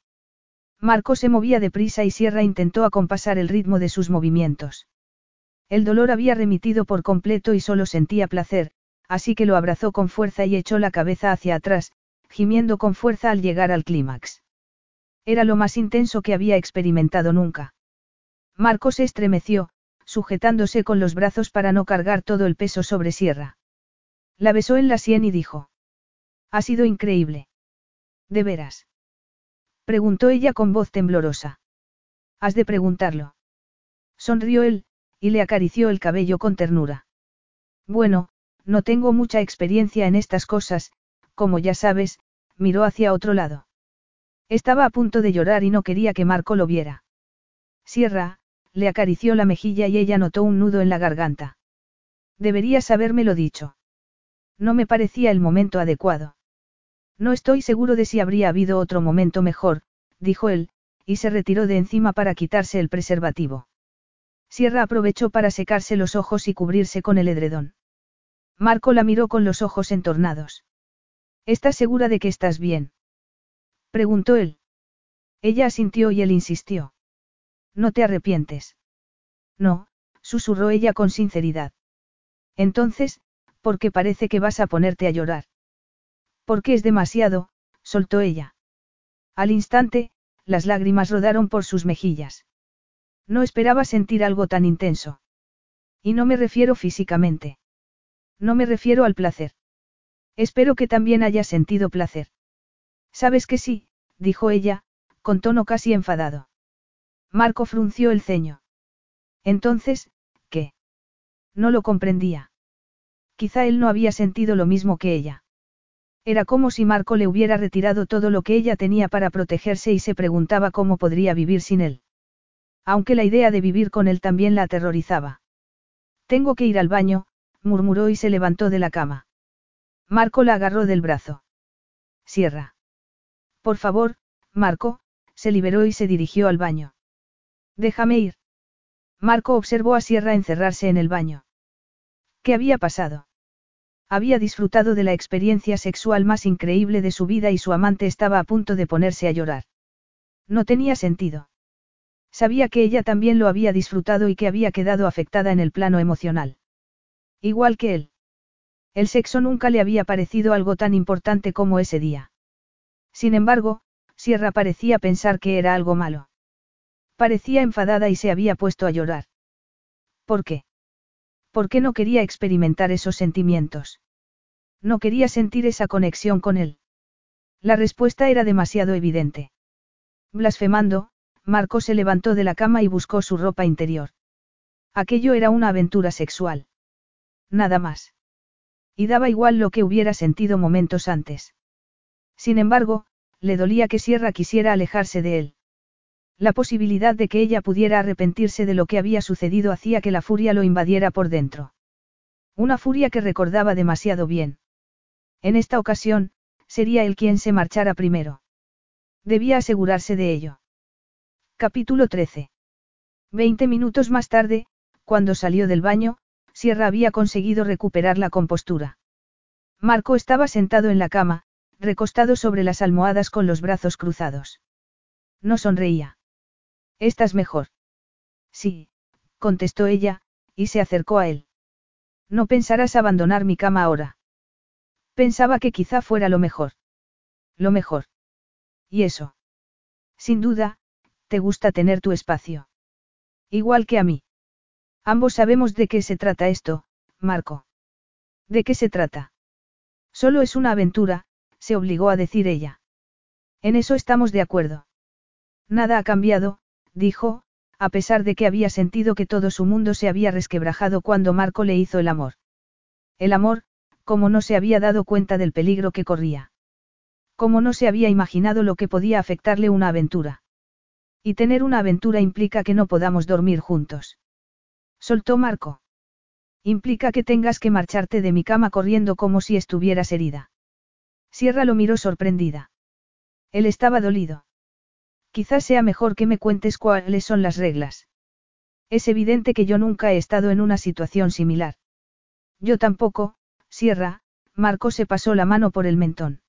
Marco se movía deprisa y Sierra intentó acompasar el ritmo de sus movimientos. El dolor había remitido por completo y solo sentía placer, así que lo abrazó con fuerza y echó la cabeza hacia atrás, gimiendo con fuerza al llegar al clímax. Era lo más intenso que había experimentado nunca. Marco se estremeció, sujetándose con los brazos para no cargar todo el peso sobre Sierra. La besó en la sien y dijo. Ha sido increíble. ¿De veras? Preguntó ella con voz temblorosa. Has de preguntarlo. Sonrió él, y le acarició el cabello con ternura. Bueno, no tengo mucha experiencia en estas cosas, como ya sabes, miró hacia otro lado. Estaba a punto de llorar y no quería que Marco lo viera. Sierra, le acarició la mejilla y ella notó un nudo en la garganta. Deberías habérmelo dicho. No me parecía el momento adecuado. No estoy seguro de si habría habido otro momento mejor, dijo él, y se retiró de encima para quitarse el preservativo. Sierra aprovechó para secarse los ojos y cubrirse con el edredón. Marco la miró con los ojos entornados. ¿Estás segura de que estás bien? Preguntó él. Ella asintió y él insistió. ¿No te arrepientes? No, susurró ella con sinceridad. Entonces, ¿por qué parece que vas a ponerte a llorar? Porque es demasiado, soltó ella. Al instante, las lágrimas rodaron por sus mejillas. No esperaba sentir algo tan intenso. Y no me refiero físicamente. No me refiero al placer. Espero que también hayas sentido placer. Sabes que sí, dijo ella, con tono casi enfadado. Marco frunció el ceño. Entonces, ¿qué? No lo comprendía. Quizá él no había sentido lo mismo que ella. Era como si Marco le hubiera retirado todo lo que ella tenía para protegerse y se preguntaba cómo podría vivir sin él. Aunque la idea de vivir con él también la aterrorizaba. Tengo que ir al baño, murmuró y se levantó de la cama. Marco la agarró del brazo. Sierra. Por favor, Marco, se liberó y se dirigió al baño. Déjame ir. Marco observó a Sierra encerrarse en el baño. ¿Qué había pasado? Había disfrutado de la experiencia sexual más increíble de su vida y su amante estaba a punto de ponerse a llorar. No tenía sentido. Sabía que ella también lo había disfrutado y que había quedado afectada en el plano emocional. Igual que él. El sexo nunca le había parecido algo tan importante como ese día. Sin embargo, Sierra parecía pensar que era algo malo. Parecía enfadada y se había puesto a llorar. ¿Por qué? ¿Por qué no quería experimentar esos sentimientos? No quería sentir esa conexión con él. La respuesta era demasiado evidente. Blasfemando, Marco se levantó de la cama y buscó su ropa interior. Aquello era una aventura sexual. Nada más. Y daba igual lo que hubiera sentido momentos antes. Sin embargo, le dolía que Sierra quisiera alejarse de él. La posibilidad de que ella pudiera arrepentirse de lo que había sucedido hacía que la furia lo invadiera por dentro. Una furia que recordaba demasiado bien. En esta ocasión, sería él quien se marchara primero. Debía asegurarse de ello. Capítulo 13. Veinte minutos más tarde, cuando salió del baño, Sierra había conseguido recuperar la compostura. Marco estaba sentado en la cama, recostado sobre las almohadas con los brazos cruzados. No sonreía. ¿Estás mejor? Sí, contestó ella, y se acercó a él. No pensarás abandonar mi cama ahora. Pensaba que quizá fuera lo mejor. Lo mejor. ¿Y eso? Sin duda, te gusta tener tu espacio. Igual que a mí. Ambos sabemos de qué se trata esto, Marco. ¿De qué se trata? Solo es una aventura, se obligó a decir ella. En eso estamos de acuerdo. Nada ha cambiado, dijo, a pesar de que había sentido que todo su mundo se había resquebrajado cuando Marco le hizo el amor. El amor, como no se había dado cuenta del peligro que corría. Como no se había imaginado lo que podía afectarle una aventura. Y tener una aventura implica que no podamos dormir juntos. Soltó Marco. Implica que tengas que marcharte de mi cama corriendo como si estuvieras herida. Sierra lo miró sorprendida. Él estaba dolido. Quizás sea mejor que me cuentes cuáles son las reglas. Es evidente que yo nunca he estado en una situación similar. Yo tampoco, Sierra, Marco se pasó la mano por el mentón.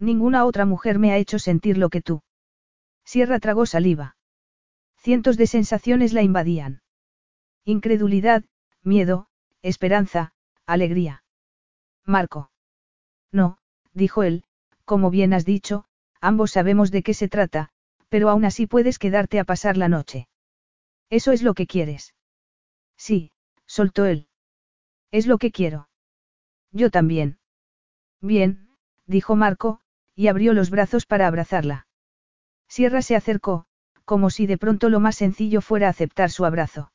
Ninguna otra mujer me ha hecho sentir lo que tú. Sierra tragó saliva. Cientos de sensaciones la invadían. Incredulidad, miedo, esperanza, alegría. Marco. No, dijo él, como bien has dicho, ambos sabemos de qué se trata, pero aún así puedes quedarte a pasar la noche. ¿Eso es lo que quieres? Sí, soltó él. Es lo que quiero. Yo también. Bien, dijo Marco, y abrió los brazos para abrazarla. Sierra se acercó, como si de pronto lo más sencillo fuera aceptar su abrazo.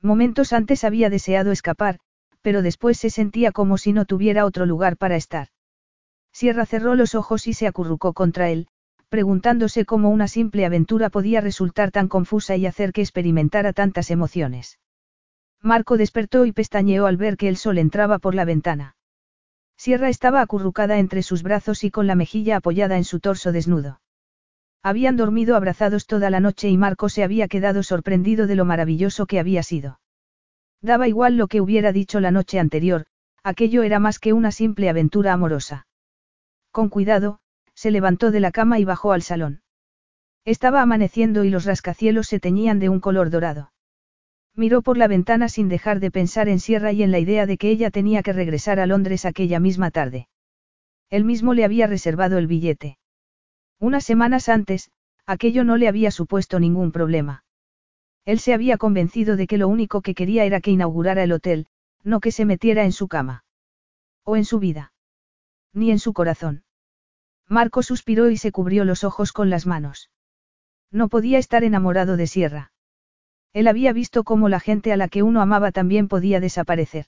Momentos antes había deseado escapar, pero después se sentía como si no tuviera otro lugar para estar. Sierra cerró los ojos y se acurrucó contra él, preguntándose cómo una simple aventura podía resultar tan confusa y hacer que experimentara tantas emociones. Marco despertó y pestañeó al ver que el sol entraba por la ventana. Sierra estaba acurrucada entre sus brazos y con la mejilla apoyada en su torso desnudo. Habían dormido abrazados toda la noche y Marco se había quedado sorprendido de lo maravilloso que había sido. Daba igual lo que hubiera dicho la noche anterior, aquello era más que una simple aventura amorosa. Con cuidado, se levantó de la cama y bajó al salón. Estaba amaneciendo y los rascacielos se teñían de un color dorado. Miró por la ventana sin dejar de pensar en Sierra y en la idea de que ella tenía que regresar a Londres aquella misma tarde. Él mismo le había reservado el billete. Unas semanas antes, aquello no le había supuesto ningún problema. Él se había convencido de que lo único que quería era que inaugurara el hotel, no que se metiera en su cama. O en su vida. Ni en su corazón. Marco suspiró y se cubrió los ojos con las manos. No podía estar enamorado de Sierra. Él había visto cómo la gente a la que uno amaba también podía desaparecer.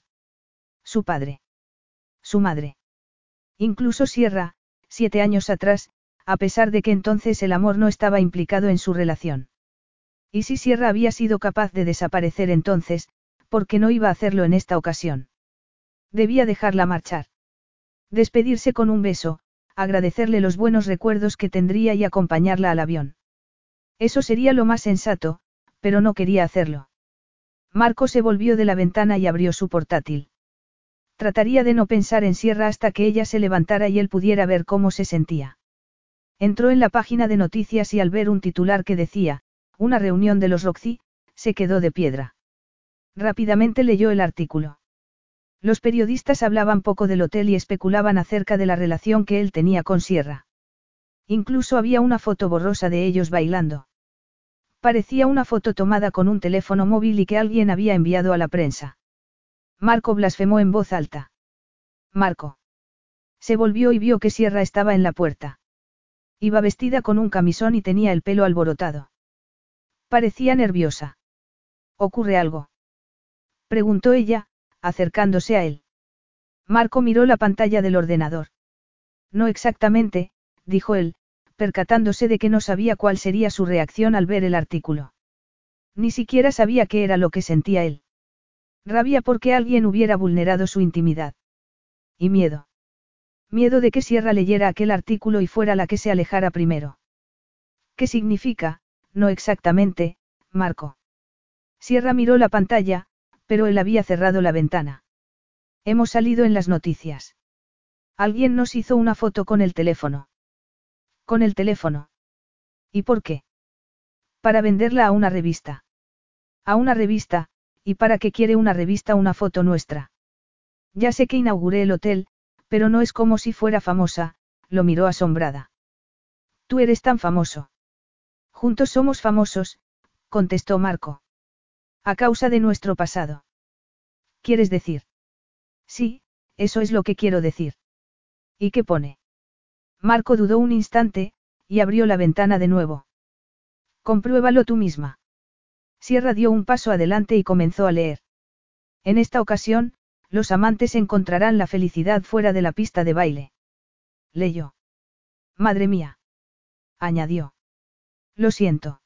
Su padre. Su madre. Incluso Sierra, siete años atrás, a pesar de que entonces el amor no estaba implicado en su relación. Y si Sierra había sido capaz de desaparecer entonces, ¿por qué no iba a hacerlo en esta ocasión? Debía dejarla marchar. Despedirse con un beso, agradecerle los buenos recuerdos que tendría y acompañarla al avión. Eso sería lo más sensato, pero no quería hacerlo. Marco se volvió de la ventana y abrió su portátil. Trataría de no pensar en Sierra hasta que ella se levantara y él pudiera ver cómo se sentía. Entró en la página de noticias y al ver un titular que decía, una reunión de los Roxy, se quedó de piedra. Rápidamente leyó el artículo. Los periodistas hablaban poco del hotel y especulaban acerca de la relación que él tenía con Sierra. Incluso había una foto borrosa de ellos bailando. Parecía una foto tomada con un teléfono móvil y que alguien había enviado a la prensa. Marco blasfemó en voz alta. Marco. Se volvió y vio que Sierra estaba en la puerta. Iba vestida con un camisón y tenía el pelo alborotado. Parecía nerviosa. ¿Ocurre algo? Preguntó ella, acercándose a él. Marco miró la pantalla del ordenador. No exactamente, dijo él, percatándose de que no sabía cuál sería su reacción al ver el artículo. Ni siquiera sabía qué era lo que sentía él. Rabia porque alguien hubiera vulnerado su intimidad. Y miedo. Miedo de que Sierra leyera aquel artículo y fuera la que se alejara primero. ¿Qué significa? No exactamente, Marco. Sierra miró la pantalla, pero él había cerrado la ventana. Hemos salido en las noticias. Alguien nos hizo una foto con el teléfono. Con el teléfono. ¿Y por qué? Para venderla a una revista. A una revista, ¿y para qué quiere una revista una foto nuestra? Ya sé que inauguré el hotel, pero no es como si fuera famosa, lo miró asombrada. Tú eres tan famoso. Juntos somos famosos, contestó Marco. A causa de nuestro pasado. ¿Quieres decir? Sí, eso es lo que quiero decir. ¿Y qué pone? Marco dudó un instante, y abrió la ventana de nuevo. Compruébalo tú misma. Sierra dio un paso adelante y comenzó a leer. En esta ocasión, los amantes encontrarán la felicidad fuera de la pista de baile. Leyó. Madre mía. Añadió. Lo siento.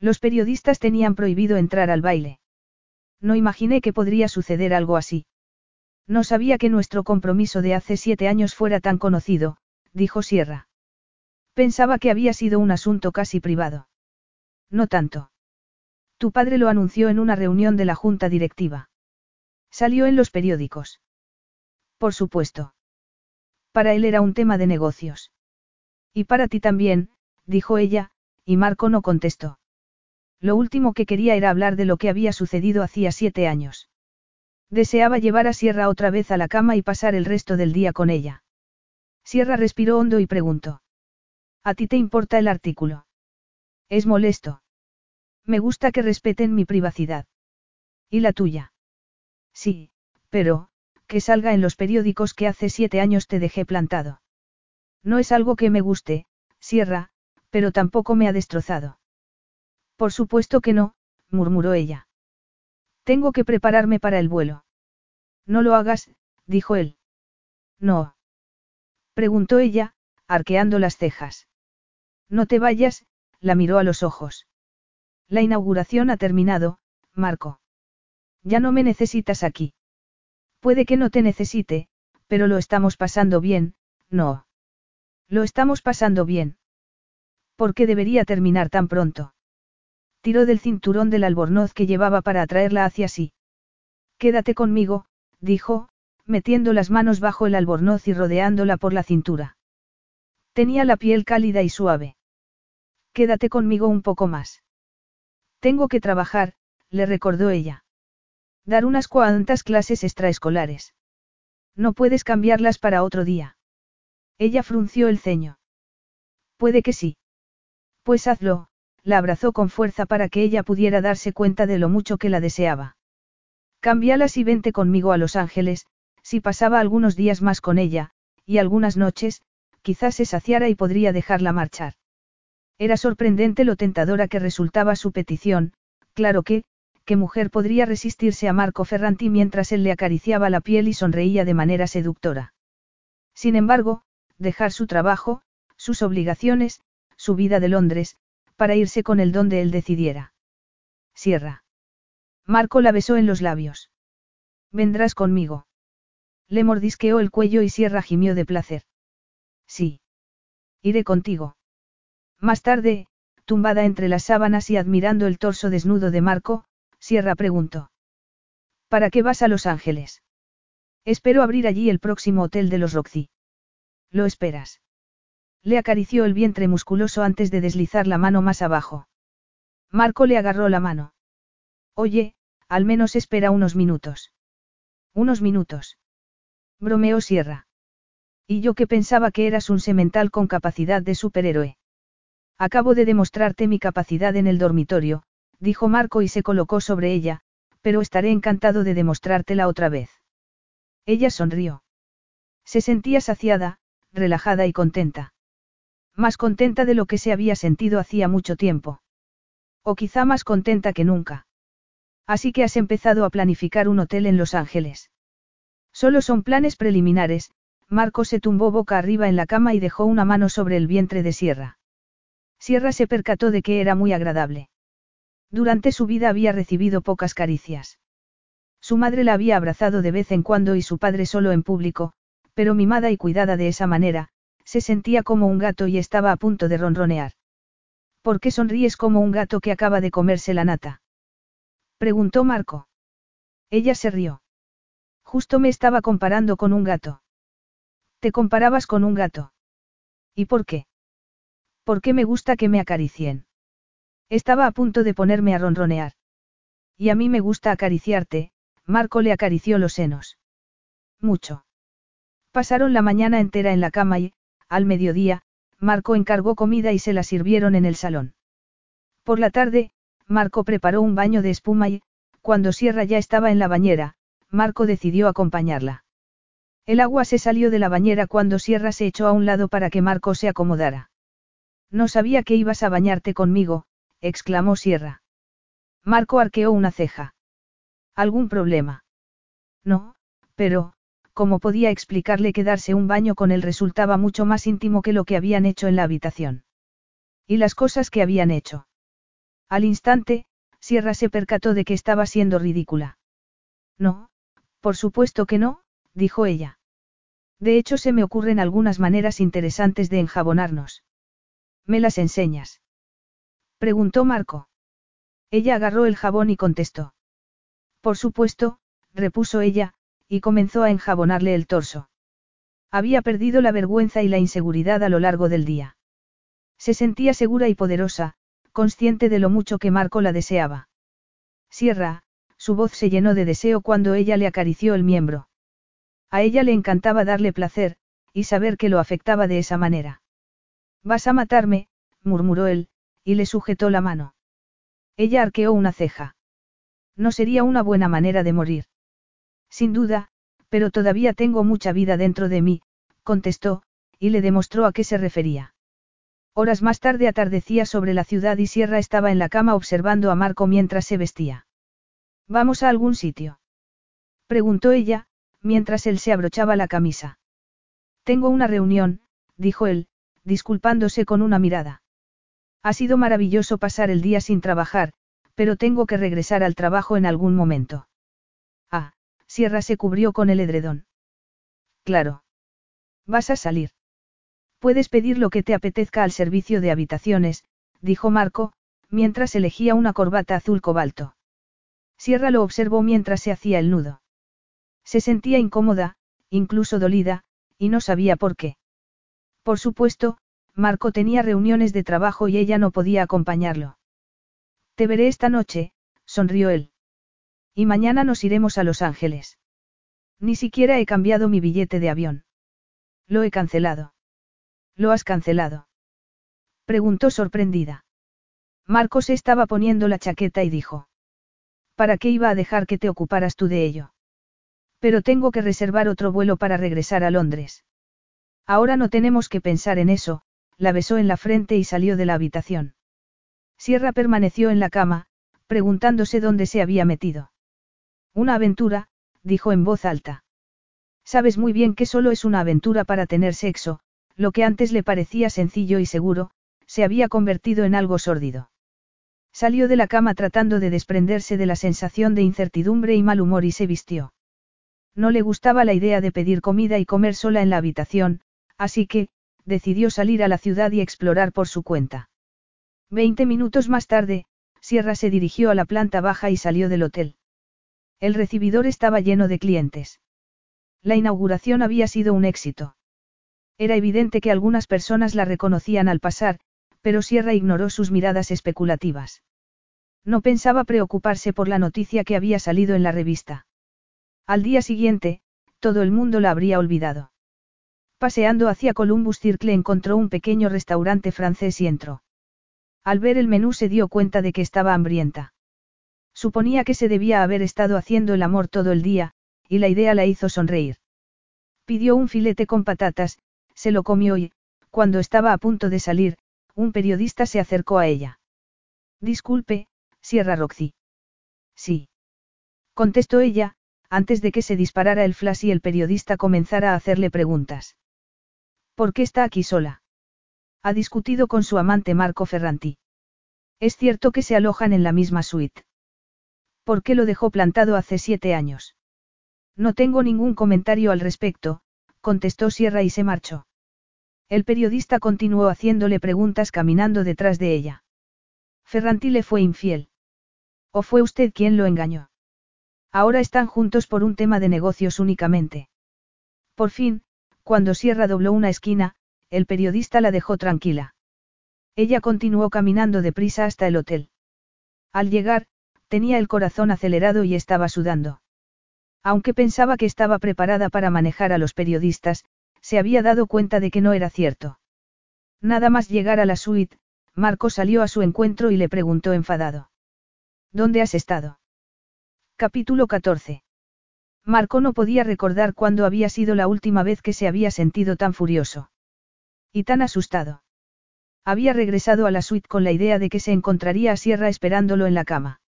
Los periodistas tenían prohibido entrar al baile. No imaginé que podría suceder algo así. No sabía que nuestro compromiso de hace siete años fuera tan conocido, dijo Sierra. Pensaba que había sido un asunto casi privado. No tanto. Tu padre lo anunció en una reunión de la junta directiva. Salió en los periódicos. Por supuesto. Para él era un tema de negocios. Y para ti también, dijo ella, y Marco no contestó. Lo último que quería era hablar de lo que había sucedido hacía siete años. Deseaba llevar a Sierra otra vez a la cama y pasar el resto del día con ella. Sierra respiró hondo y preguntó. ¿A ti te importa el artículo? Es molesto. Me gusta que respeten mi privacidad. ¿Y la tuya? Sí, pero, que salga en los periódicos que hace siete años te dejé plantado. No es algo que me guste, Sierra, pero tampoco me ha destrozado. Por supuesto que no, murmuró ella. Tengo que prepararme para el vuelo. No lo hagas, dijo él. No. Preguntó ella, arqueando las cejas. No te vayas, la miró a los ojos. La inauguración ha terminado, Marco. Ya no me necesitas aquí. Puede que no te necesite, pero lo estamos pasando bien, no. Lo estamos pasando bien. ¿Por qué debería terminar tan pronto? Tiró del cinturón del albornoz que llevaba para atraerla hacia sí. Quédate conmigo, dijo, metiendo las manos bajo el albornoz y rodeándola por la cintura. Tenía la piel cálida y suave. Quédate conmigo un poco más. Tengo que trabajar, le recordó ella. Dar unas cuantas clases extraescolares. No puedes cambiarlas para otro día. Ella frunció el ceño. Puede que sí. Pues hazlo, la abrazó con fuerza para que ella pudiera darse cuenta de lo mucho que la deseaba. Cámbialas y vente conmigo a Los Ángeles, si pasaba algunos días más con ella, y algunas noches, quizás se saciara y podría dejarla marchar. Era sorprendente lo tentadora que resultaba su petición, claro que, ¿qué mujer podría resistirse a Marco Ferranti mientras él le acariciaba la piel y sonreía de manera seductora? Sin embargo, dejar su trabajo, sus obligaciones, su vida de Londres, para irse con el donde él decidiera. Sierra. Marco la besó en los labios. Vendrás conmigo. Le mordisqueó el cuello y Sierra gimió de placer. Sí. Iré contigo. Más tarde, tumbada entre las sábanas y admirando el torso desnudo de Marco, Sierra preguntó. ¿Para qué vas a Los Ángeles? Espero abrir allí el próximo hotel de los Roxy. ¿Lo esperas? Le acarició el vientre musculoso antes de deslizar la mano más abajo. Marco le agarró la mano. Oye, al menos espera unos minutos. Unos minutos. Bromeó Sierra. Y yo que pensaba que eras un semental con capacidad de superhéroe. Acabo de demostrarte mi capacidad en el dormitorio, dijo Marco y se colocó sobre ella, pero estaré encantado de demostrártela otra vez. Ella sonrió. Se sentía saciada, relajada y contenta. Más contenta de lo que se había sentido hacía mucho tiempo. O quizá más contenta que nunca. Así que has empezado a planificar un hotel en Los Ángeles. Solo son planes preliminares, Marco se tumbó boca arriba en la cama y dejó una mano sobre el vientre de Sierra. Sierra se percató de que era muy agradable. Durante su vida había recibido pocas caricias. Su madre la había abrazado de vez en cuando y su padre solo en público, pero mimada y cuidada de esa manera, se sentía como un gato y estaba a punto de ronronear. ¿Por qué sonríes como un gato que acaba de comerse la nata? Preguntó Marco. Ella se rió. Justo me estaba comparando con un gato. Te comparabas con un gato. ¿Y por qué? Porque me gusta que me acaricien. Estaba a punto de ponerme a ronronear. Y a mí me gusta acariciarte, Marco le acarició los senos. Mucho. Pasaron la mañana entera en la cama y, al mediodía, Marco encargó comida y se la sirvieron en el salón. Por la tarde, Marco preparó un baño de espuma y, cuando Sierra ya estaba en la bañera, Marco decidió acompañarla. El agua se salió de la bañera cuando Sierra se echó a un lado para que Marco se acomodara. No sabía que ibas a bañarte conmigo, exclamó Sierra. Marco arqueó una ceja. ¿Algún problema? No, pero, como podía explicarle que darse un baño con él resultaba mucho más íntimo que lo que habían hecho en la habitación? Y las cosas que habían hecho. Al instante, Sierra se percató de que estaba siendo ridícula. No, por supuesto que no, dijo ella. De hecho, se me ocurren algunas maneras interesantes de enjabonarnos. ¿Me las enseñas? Preguntó Marco. Ella agarró el jabón y contestó. Por supuesto, repuso ella, y comenzó a enjabonarle el torso. Había perdido la vergüenza y la inseguridad a lo largo del día. Se sentía segura y poderosa, consciente de lo mucho que Marco la deseaba. Sierra, su voz se llenó de deseo cuando ella le acarició el miembro. A ella le encantaba darle placer, y saber que lo afectaba de esa manera. Vas a matarme, murmuró él, y le sujetó la mano. Ella arqueó una ceja. No sería una buena manera de morir. Sin duda, pero todavía tengo mucha vida dentro de mí, contestó, y le demostró a qué se refería. Horas más tarde atardecía sobre la ciudad y Sierra estaba en la cama observando a Marco mientras se vestía. ¿Vamos a algún sitio? preguntó ella, mientras él se abrochaba la camisa. Tengo una reunión, dijo él, disculpándose con una mirada. Ha sido maravilloso pasar el día sin trabajar, pero tengo que regresar al trabajo en algún momento. Ah, Sierra se cubrió con el edredón. Claro. Vas a salir. Puedes pedir lo que te apetezca al servicio de habitaciones, dijo Marco, mientras elegía una corbata azul cobalto. Sierra lo observó mientras se hacía el nudo. Se sentía incómoda, incluso dolida, y no sabía por qué. Por supuesto, Marco tenía reuniones de trabajo y ella no podía acompañarlo. Te veré esta noche, sonrió él. Y mañana nos iremos a Los Ángeles. Ni siquiera he cambiado mi billete de avión. Lo he cancelado. ¿Lo has cancelado? Preguntó sorprendida. Marcos estaba poniendo la chaqueta y dijo. ¿Para qué iba a dejar que te ocuparas tú de ello? Pero tengo que reservar otro vuelo para regresar a Londres. Ahora no tenemos que pensar en eso, la besó en la frente y salió de la habitación. Sierra permaneció en la cama, preguntándose dónde se había metido. Una aventura, dijo en voz alta. Sabes muy bien que solo es una aventura para tener sexo, lo que antes le parecía sencillo y seguro, se había convertido en algo sórdido. Salió de la cama tratando de desprenderse de la sensación de incertidumbre y mal humor y se vistió. No le gustaba la idea de pedir comida y comer sola en la habitación, así que, decidió salir a la ciudad y explorar por su cuenta. Veinte minutos más tarde, Sierra se dirigió a la planta baja y salió del hotel. El recibidor estaba lleno de clientes. La inauguración había sido un éxito. Era evidente que algunas personas la reconocían al pasar, pero Sierra ignoró sus miradas especulativas. No pensaba preocuparse por la noticia que había salido en la revista. Al día siguiente, todo el mundo la habría olvidado. Paseando hacia Columbus Circle encontró un pequeño restaurante francés y entró. Al ver el menú se dio cuenta de que estaba hambrienta. Suponía que se debía haber estado haciendo el amor todo el día, y la idea la hizo sonreír. Pidió un filete con patatas, se lo comió y, cuando estaba a punto de salir, un periodista se acercó a ella. Disculpe, Sierra Roxy. Sí. Contestó ella, antes de que se disparara el flash y el periodista comenzara a hacerle preguntas. ¿Por qué está aquí sola? Ha discutido con su amante Marco Ferranti. Es cierto que se alojan en la misma suite. ¿Por qué lo dejó plantado hace siete años? No tengo ningún comentario al respecto, contestó Sierra y se marchó. El periodista continuó haciéndole preguntas caminando detrás de ella. Ferranti le fue infiel. ¿O fue usted quien lo engañó? Ahora están juntos por un tema de negocios únicamente. Por fin, Cuando Sierra dobló una esquina, el periodista la dejó tranquila. Ella continuó caminando deprisa hasta el hotel. Al llegar, tenía el corazón acelerado y estaba sudando. Aunque pensaba que estaba preparada para manejar a los periodistas, se había dado cuenta de que no era cierto. Nada más llegar a la suite, Marco salió a su encuentro y le preguntó enfadado. ¿Dónde has estado? Capítulo 14. Marco no podía recordar cuándo había sido la última vez que se había sentido tan furioso. Y tan asustado. Había regresado a la suite con la idea de que se encontraría a Sierra esperándolo en la cama.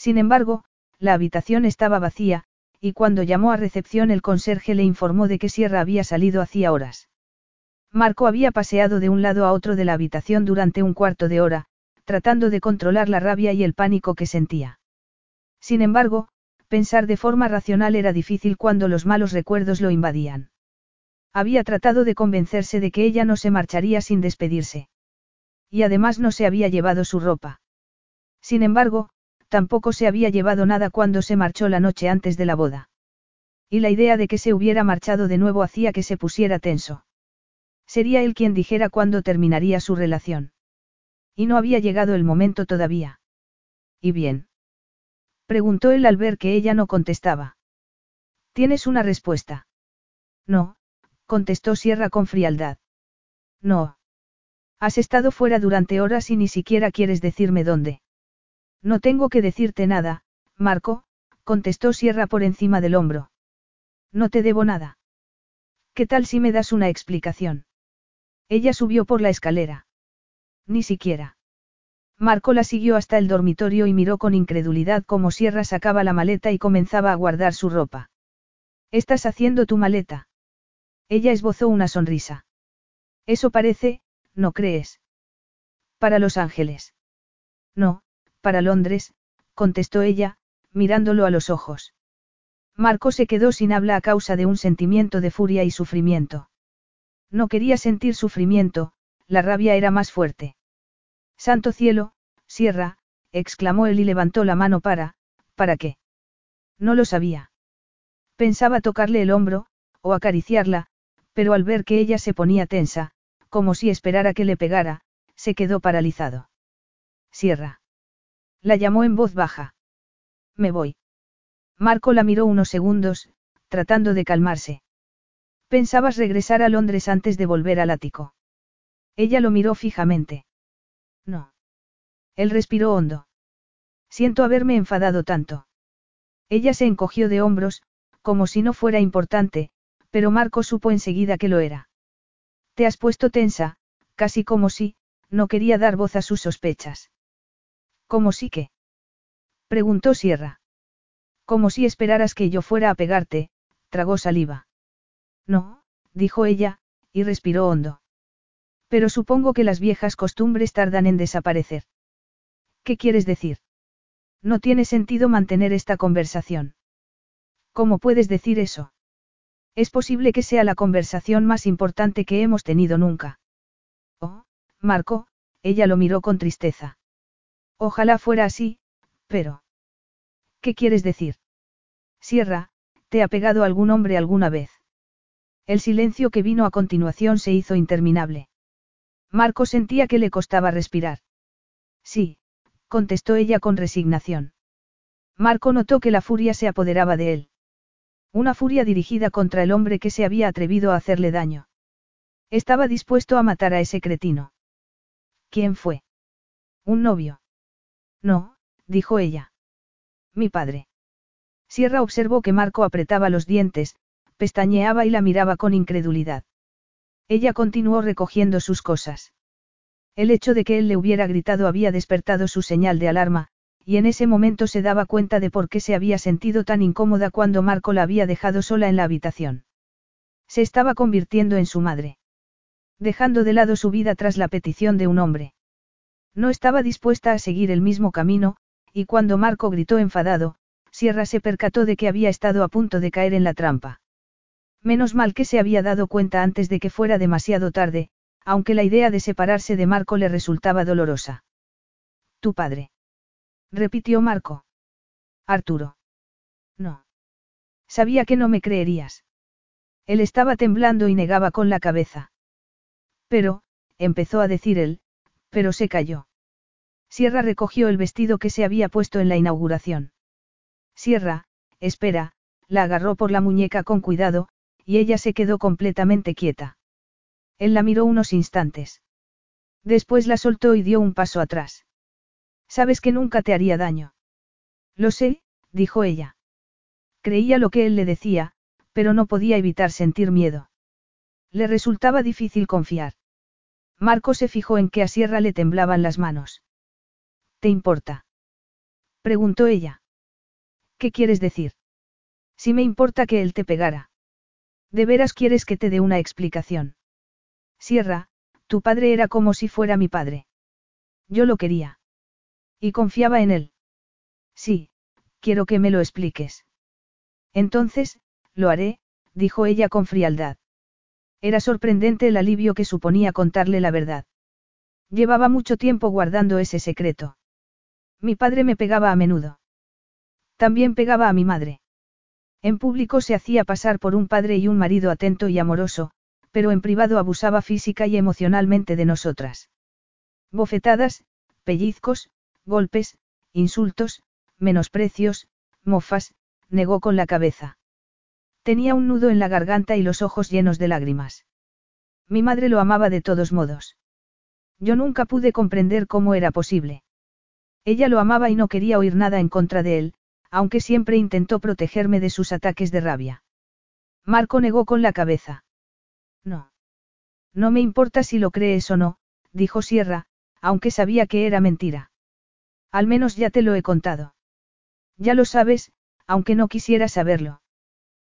Sin embargo, la habitación estaba vacía, y cuando llamó a recepción el conserje le informó de que Sierra había salido hacía horas. Marco había paseado de un lado a otro de la habitación durante un cuarto de hora, tratando de controlar la rabia y el pánico que sentía. Sin embargo, pensar de forma racional era difícil cuando los malos recuerdos lo invadían. Había tratado de convencerse de que ella no se marcharía sin despedirse. Y además no se había llevado su ropa. Sin embargo, tampoco se había llevado nada cuando se marchó la noche antes de la boda. Y la idea de que se hubiera marchado de nuevo hacía que se pusiera tenso. Sería él quien dijera cuándo terminaría su relación. Y no había llegado el momento todavía. ¿Y bien? Preguntó él al ver que ella no contestaba. ¿Tienes una respuesta? No, contestó Sierra con frialdad. No. Has estado fuera durante horas y ni siquiera quieres decirme dónde. No tengo que decirte nada, Marco, contestó Sierra por encima del hombro. No te debo nada. ¿Qué tal si me das una explicación? Ella subió por la escalera. Ni siquiera. Marco la siguió hasta el dormitorio y miró con incredulidad cómo Sierra sacaba la maleta y comenzaba a guardar su ropa. ¿Estás haciendo tu maleta? Ella esbozó una sonrisa. Eso parece, ¿no crees? Para Los Ángeles. No, para Londres, contestó ella, mirándolo a los ojos. Marco se quedó sin habla a causa de un sentimiento de furia y sufrimiento. No quería sentir sufrimiento, la rabia era más fuerte. Santo cielo, Sierra, exclamó él y levantó la mano para, ¿para qué? No lo sabía. Pensaba tocarle el hombro, o acariciarla, pero al ver que ella se ponía tensa, como si esperara que le pegara, se quedó paralizado. Sierra. La llamó en voz baja. Me voy. Marco la miró unos segundos, tratando de calmarse. Pensabas regresar a Londres antes de volver al ático. Ella lo miró fijamente. No. Él respiró hondo. Siento haberme enfadado tanto. Ella se encogió de hombros, como si no fuera importante, pero Marco supo enseguida que lo era. Te has puesto tensa, casi como si, no quería dar voz a sus sospechas. ¿Cómo sí que? preguntó Sierra. Como si esperaras que yo fuera a pegarte, tragó saliva. No, dijo ella, y respiró hondo. Pero supongo que las viejas costumbres tardan en desaparecer. ¿Qué quieres decir? No tiene sentido mantener esta conversación. ¿Cómo puedes decir eso? Es posible que sea la conversación más importante que hemos tenido nunca. Oh, Marco, ella lo miró con tristeza. Ojalá fuera así, pero... ¿Qué quieres decir? Sierra, ¿te ha pegado algún hombre alguna vez? El silencio que vino a continuación se hizo interminable. Marco sentía que le costaba respirar. Sí, contestó ella con resignación. Marco notó que la furia se apoderaba de él. Una furia dirigida contra el hombre que se había atrevido a hacerle daño. Estaba dispuesto a matar a ese cretino. ¿Quién fue? ¿Un novio? No, dijo ella. Mi padre. Sierra observó que Marco apretaba los dientes, pestañeaba y la miraba con incredulidad. Ella continuó recogiendo sus cosas. El hecho de que él le hubiera gritado había despertado su señal de alarma, y en ese momento se daba cuenta de por qué se había sentido tan incómoda cuando Marco la había dejado sola en la habitación. Se estaba convirtiendo en su madre. Dejando de lado su vida tras la petición de un hombre. No estaba dispuesta a seguir el mismo camino, y cuando Marco gritó enfadado, Sierra se percató de que había estado a punto de caer en la trampa. Menos mal que se había dado cuenta antes de que fuera demasiado tarde, aunque la idea de separarse de Marco le resultaba dolorosa. Tu padre. Repitió Marco. Arturo. No. Sabía que no me creerías. Él estaba temblando y negaba con la cabeza. Pero, empezó a decir él, pero se calló. Sierra recogió el vestido que se había puesto en la inauguración. Sierra, espera, la agarró por la muñeca con cuidado, y ella se quedó completamente quieta. Él la miró unos instantes. Después la soltó y dio un paso atrás. Sabes que nunca te haría daño. Lo sé, dijo ella. Creía lo que él le decía, pero no podía evitar sentir miedo. Le resultaba difícil confiar. Marco se fijó en que a Sierra le temblaban las manos. ¿Te importa? preguntó ella. ¿Qué quieres decir? Si me importa que él te pegara. ¿De veras quieres que te dé una explicación? Sierra, tu padre era como si fuera mi padre. Yo lo quería. Y confiaba en él. Sí, quiero que me lo expliques. Entonces, lo haré, dijo ella con frialdad. Era sorprendente el alivio que suponía contarle la verdad. Llevaba mucho tiempo guardando ese secreto. Mi padre me pegaba a menudo. También pegaba a mi madre. En público se hacía pasar por un padre y un marido atento y amoroso, pero en privado abusaba física y emocionalmente de nosotras. Bofetadas, pellizcos, golpes, insultos, menosprecios, mofas, negó con la cabeza. Tenía un nudo en la garganta y los ojos llenos de lágrimas. Mi madre lo amaba de todos modos. Yo nunca pude comprender cómo era posible. Ella lo amaba y no quería oír nada en contra de él, aunque siempre intentó protegerme de sus ataques de rabia. Marco negó con la cabeza. No. No me importa si lo crees o no, dijo Sierra, aunque sabía que era mentira. Al menos ya te lo he contado. Ya lo sabes, aunque no quisiera saberlo.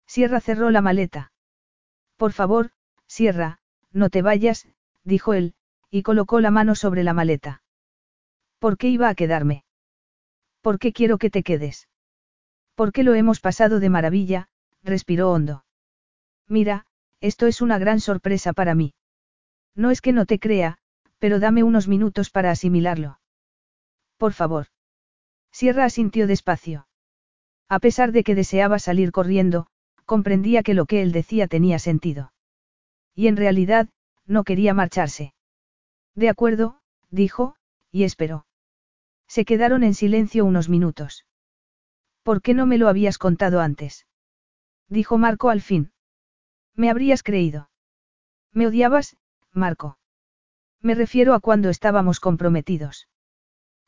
Sierra cerró la maleta. Por favor, Sierra, no te vayas, dijo él, y colocó la mano sobre la maleta. ¿Por qué iba a quedarme? ¿Por qué quiero que te quedes? Porque lo hemos pasado de maravilla, respiró hondo. Mira, esto es una gran sorpresa para mí. No es que no te crea, pero dame unos minutos para asimilarlo. Por favor. Sierra asintió despacio. A pesar de que deseaba salir corriendo, comprendía que lo que él decía tenía sentido. Y en realidad, no quería marcharse. De acuerdo, dijo, y esperó. Se quedaron en silencio unos minutos. ¿Por qué no me lo habías contado antes? Dijo Marco al fin. Me habrías creído. ¿Me odiabas, Marco? Me refiero a cuando estábamos comprometidos.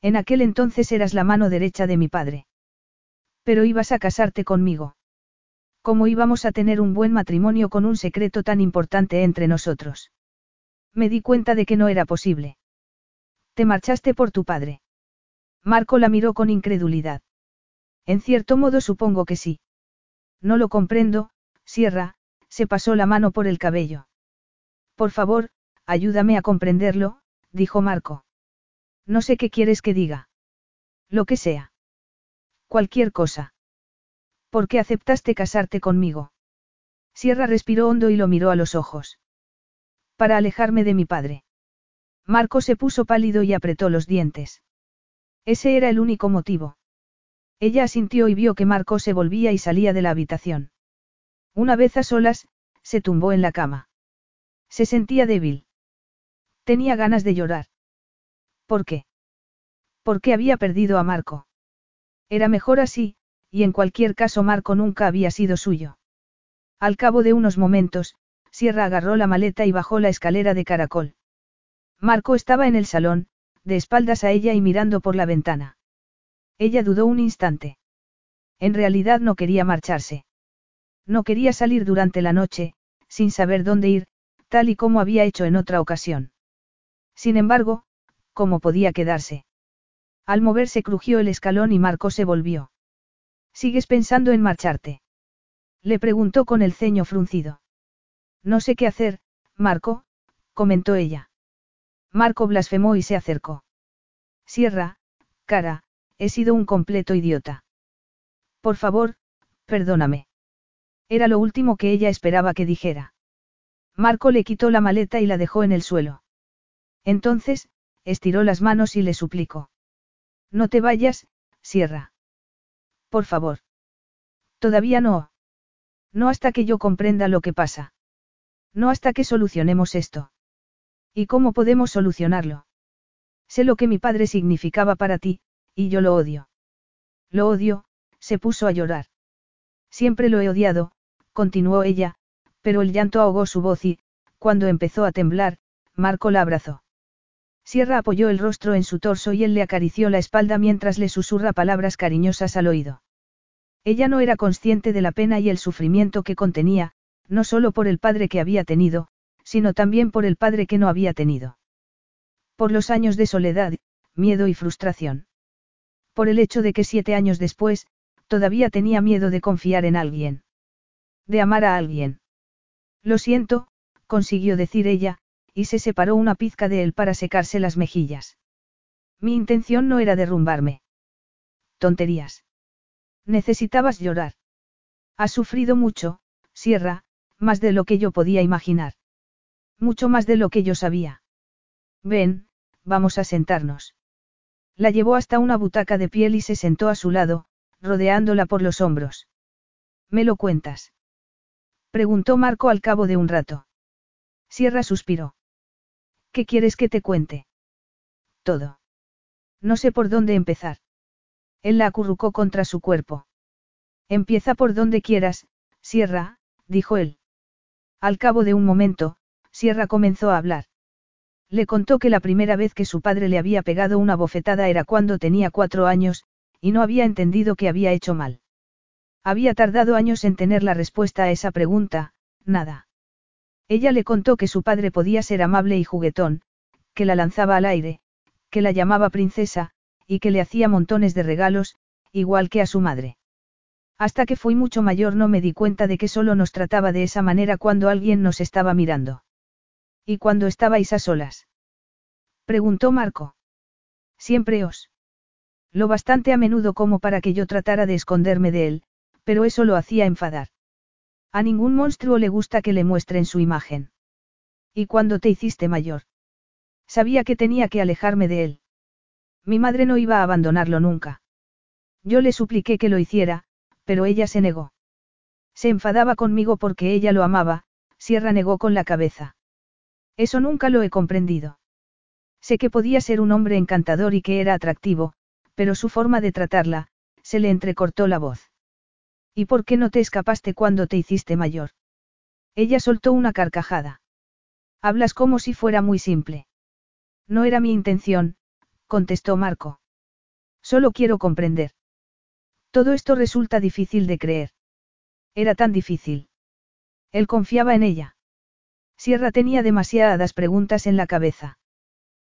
En aquel entonces eras la mano derecha de mi padre. Pero ibas a casarte conmigo. ¿Cómo íbamos a tener un buen matrimonio con un secreto tan importante entre nosotros? Me di cuenta de que no era posible. Te marchaste por tu padre. Marco la miró con incredulidad. En cierto modo supongo que sí. No lo comprendo, Sierra, se pasó la mano por el cabello. Por favor, ayúdame a comprenderlo, dijo Marco. No sé qué quieres que diga. Lo que sea. Cualquier cosa. ¿Por qué aceptaste casarte conmigo? Sierra respiró hondo y lo miró a los ojos. Para alejarme de mi padre. Marco se puso pálido y apretó los dientes. Ese era el único motivo. Ella asintió y vio que Marco se volvía y salía de la habitación. Una vez a solas, se tumbó en la cama. Se sentía débil. Tenía ganas de llorar. ¿Por qué? Porque había perdido a Marco. Era mejor así, y en cualquier caso Marco nunca había sido suyo. Al cabo de unos momentos, Sierra agarró la maleta y bajó la escalera de caracol. Marco estaba en el salón, de espaldas a ella y mirando por la ventana. Ella dudó un instante. En realidad no quería marcharse. No quería salir durante la noche, sin saber dónde ir, tal y como había hecho en otra ocasión. Sin embargo, ¿cómo podía quedarse? Al moverse crujió el escalón y Marco se volvió. ¿Sigues pensando en marcharte? Le preguntó con el ceño fruncido. No sé qué hacer, Marco, comentó ella. Marco blasfemó y se acercó. Sierra, cara, he sido un completo idiota. Por favor, perdóname. Era lo último que ella esperaba que dijera. Marco le quitó la maleta y la dejó en el suelo. Entonces, estiró las manos y le suplicó. No te vayas, Sierra. Por favor. Todavía no. No hasta que yo comprenda lo que pasa. No hasta que solucionemos esto. ¿Y cómo podemos solucionarlo? Sé lo que mi padre significaba para ti, y yo lo odio. Lo odio, se puso a llorar. Siempre lo he odiado, continuó ella, pero el llanto ahogó su voz y, cuando empezó a temblar, Marco la abrazó. Sierra apoyó el rostro en su torso y él le acarició la espalda mientras le susurra palabras cariñosas al oído. Ella no era consciente de la pena y el sufrimiento que contenía, no solo por el padre que había tenido, sino también por el padre que no había tenido. Por los años de soledad, miedo y frustración. Por el hecho de que siete años después, todavía tenía miedo de confiar en alguien. De amar a alguien. Lo siento, consiguió decir ella, y se separó una pizca de él para secarse las mejillas. Mi intención no era derrumbarme. Tonterías. Necesitabas llorar. Has sufrido mucho, Sierra, más de lo que yo podía imaginar. Mucho más de lo que yo sabía. Ven, vamos a sentarnos. La llevó hasta una butaca de piel y se sentó a su lado, rodeándola por los hombros. ¿Me lo cuentas? Preguntó Marco al cabo de un rato. Sierra suspiró. ¿Qué quieres que te cuente? Todo. No sé por dónde empezar. Él la acurrucó contra su cuerpo. Empieza por donde quieras, Sierra, dijo él. Al cabo de un momento, Sierra comenzó a hablar. Le contó que la primera vez que su padre le había pegado una bofetada era cuando tenía cuatro años, y no había entendido que había hecho mal. Había tardado años en tener la respuesta a esa pregunta, nada. Ella le contó que su padre podía ser amable y juguetón, que la lanzaba al aire, que la llamaba princesa, y que le hacía montones de regalos, igual que a su madre. Hasta que fui mucho mayor no me di cuenta de que solo nos trataba de esa manera cuando alguien nos estaba mirando. ¿Y cuando estabais a solas? Preguntó Marco. Siempre os. Lo bastante a menudo como para que yo tratara de esconderme de él, pero eso lo hacía enfadar. A ningún monstruo le gusta que le muestren su imagen. ¿Y cuando te hiciste mayor? Sabía que tenía que alejarme de él. Mi madre no iba a abandonarlo nunca. Yo le supliqué que lo hiciera, pero ella se negó. Se enfadaba conmigo porque ella lo amaba, Sierra negó con la cabeza. Eso nunca lo he comprendido. Sé que podía ser un hombre encantador y que era atractivo, pero su forma de tratarla, se le entrecortó la voz. ¿Y por qué no te escapaste cuando te hiciste mayor? Ella soltó una carcajada. Hablas como si fuera muy simple. No era mi intención, contestó Marco. Solo quiero comprender. Todo esto resulta difícil de creer. Era tan difícil. Él confiaba en ella. Sierra tenía demasiadas preguntas en la cabeza.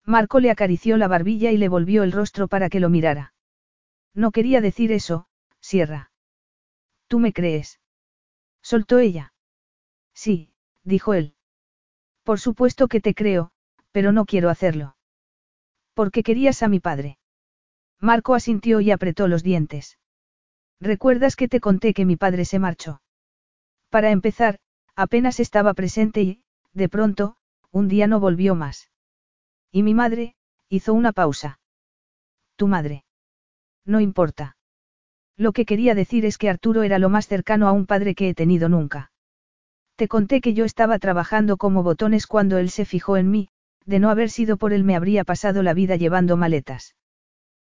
Marco le acarició la barbilla y le volvió el rostro para que lo mirara. No quería decir eso, Sierra. ¿Tú me crees? Soltó ella. Sí, dijo él. Por supuesto que te creo, pero no quiero hacerlo. Porque querías a mi padre. Marco asintió y apretó los dientes. ¿Recuerdas que te conté que mi padre se marchó? Para empezar, apenas estaba presente y, de pronto, un día no volvió más. Y mi madre, hizo una pausa. Tu madre. No importa. Lo que quería decir es que Arturo era lo más cercano a un padre que he tenido nunca. Te conté que yo estaba trabajando como botones cuando él se fijó en mí, de no haber sido por él me habría pasado la vida llevando maletas.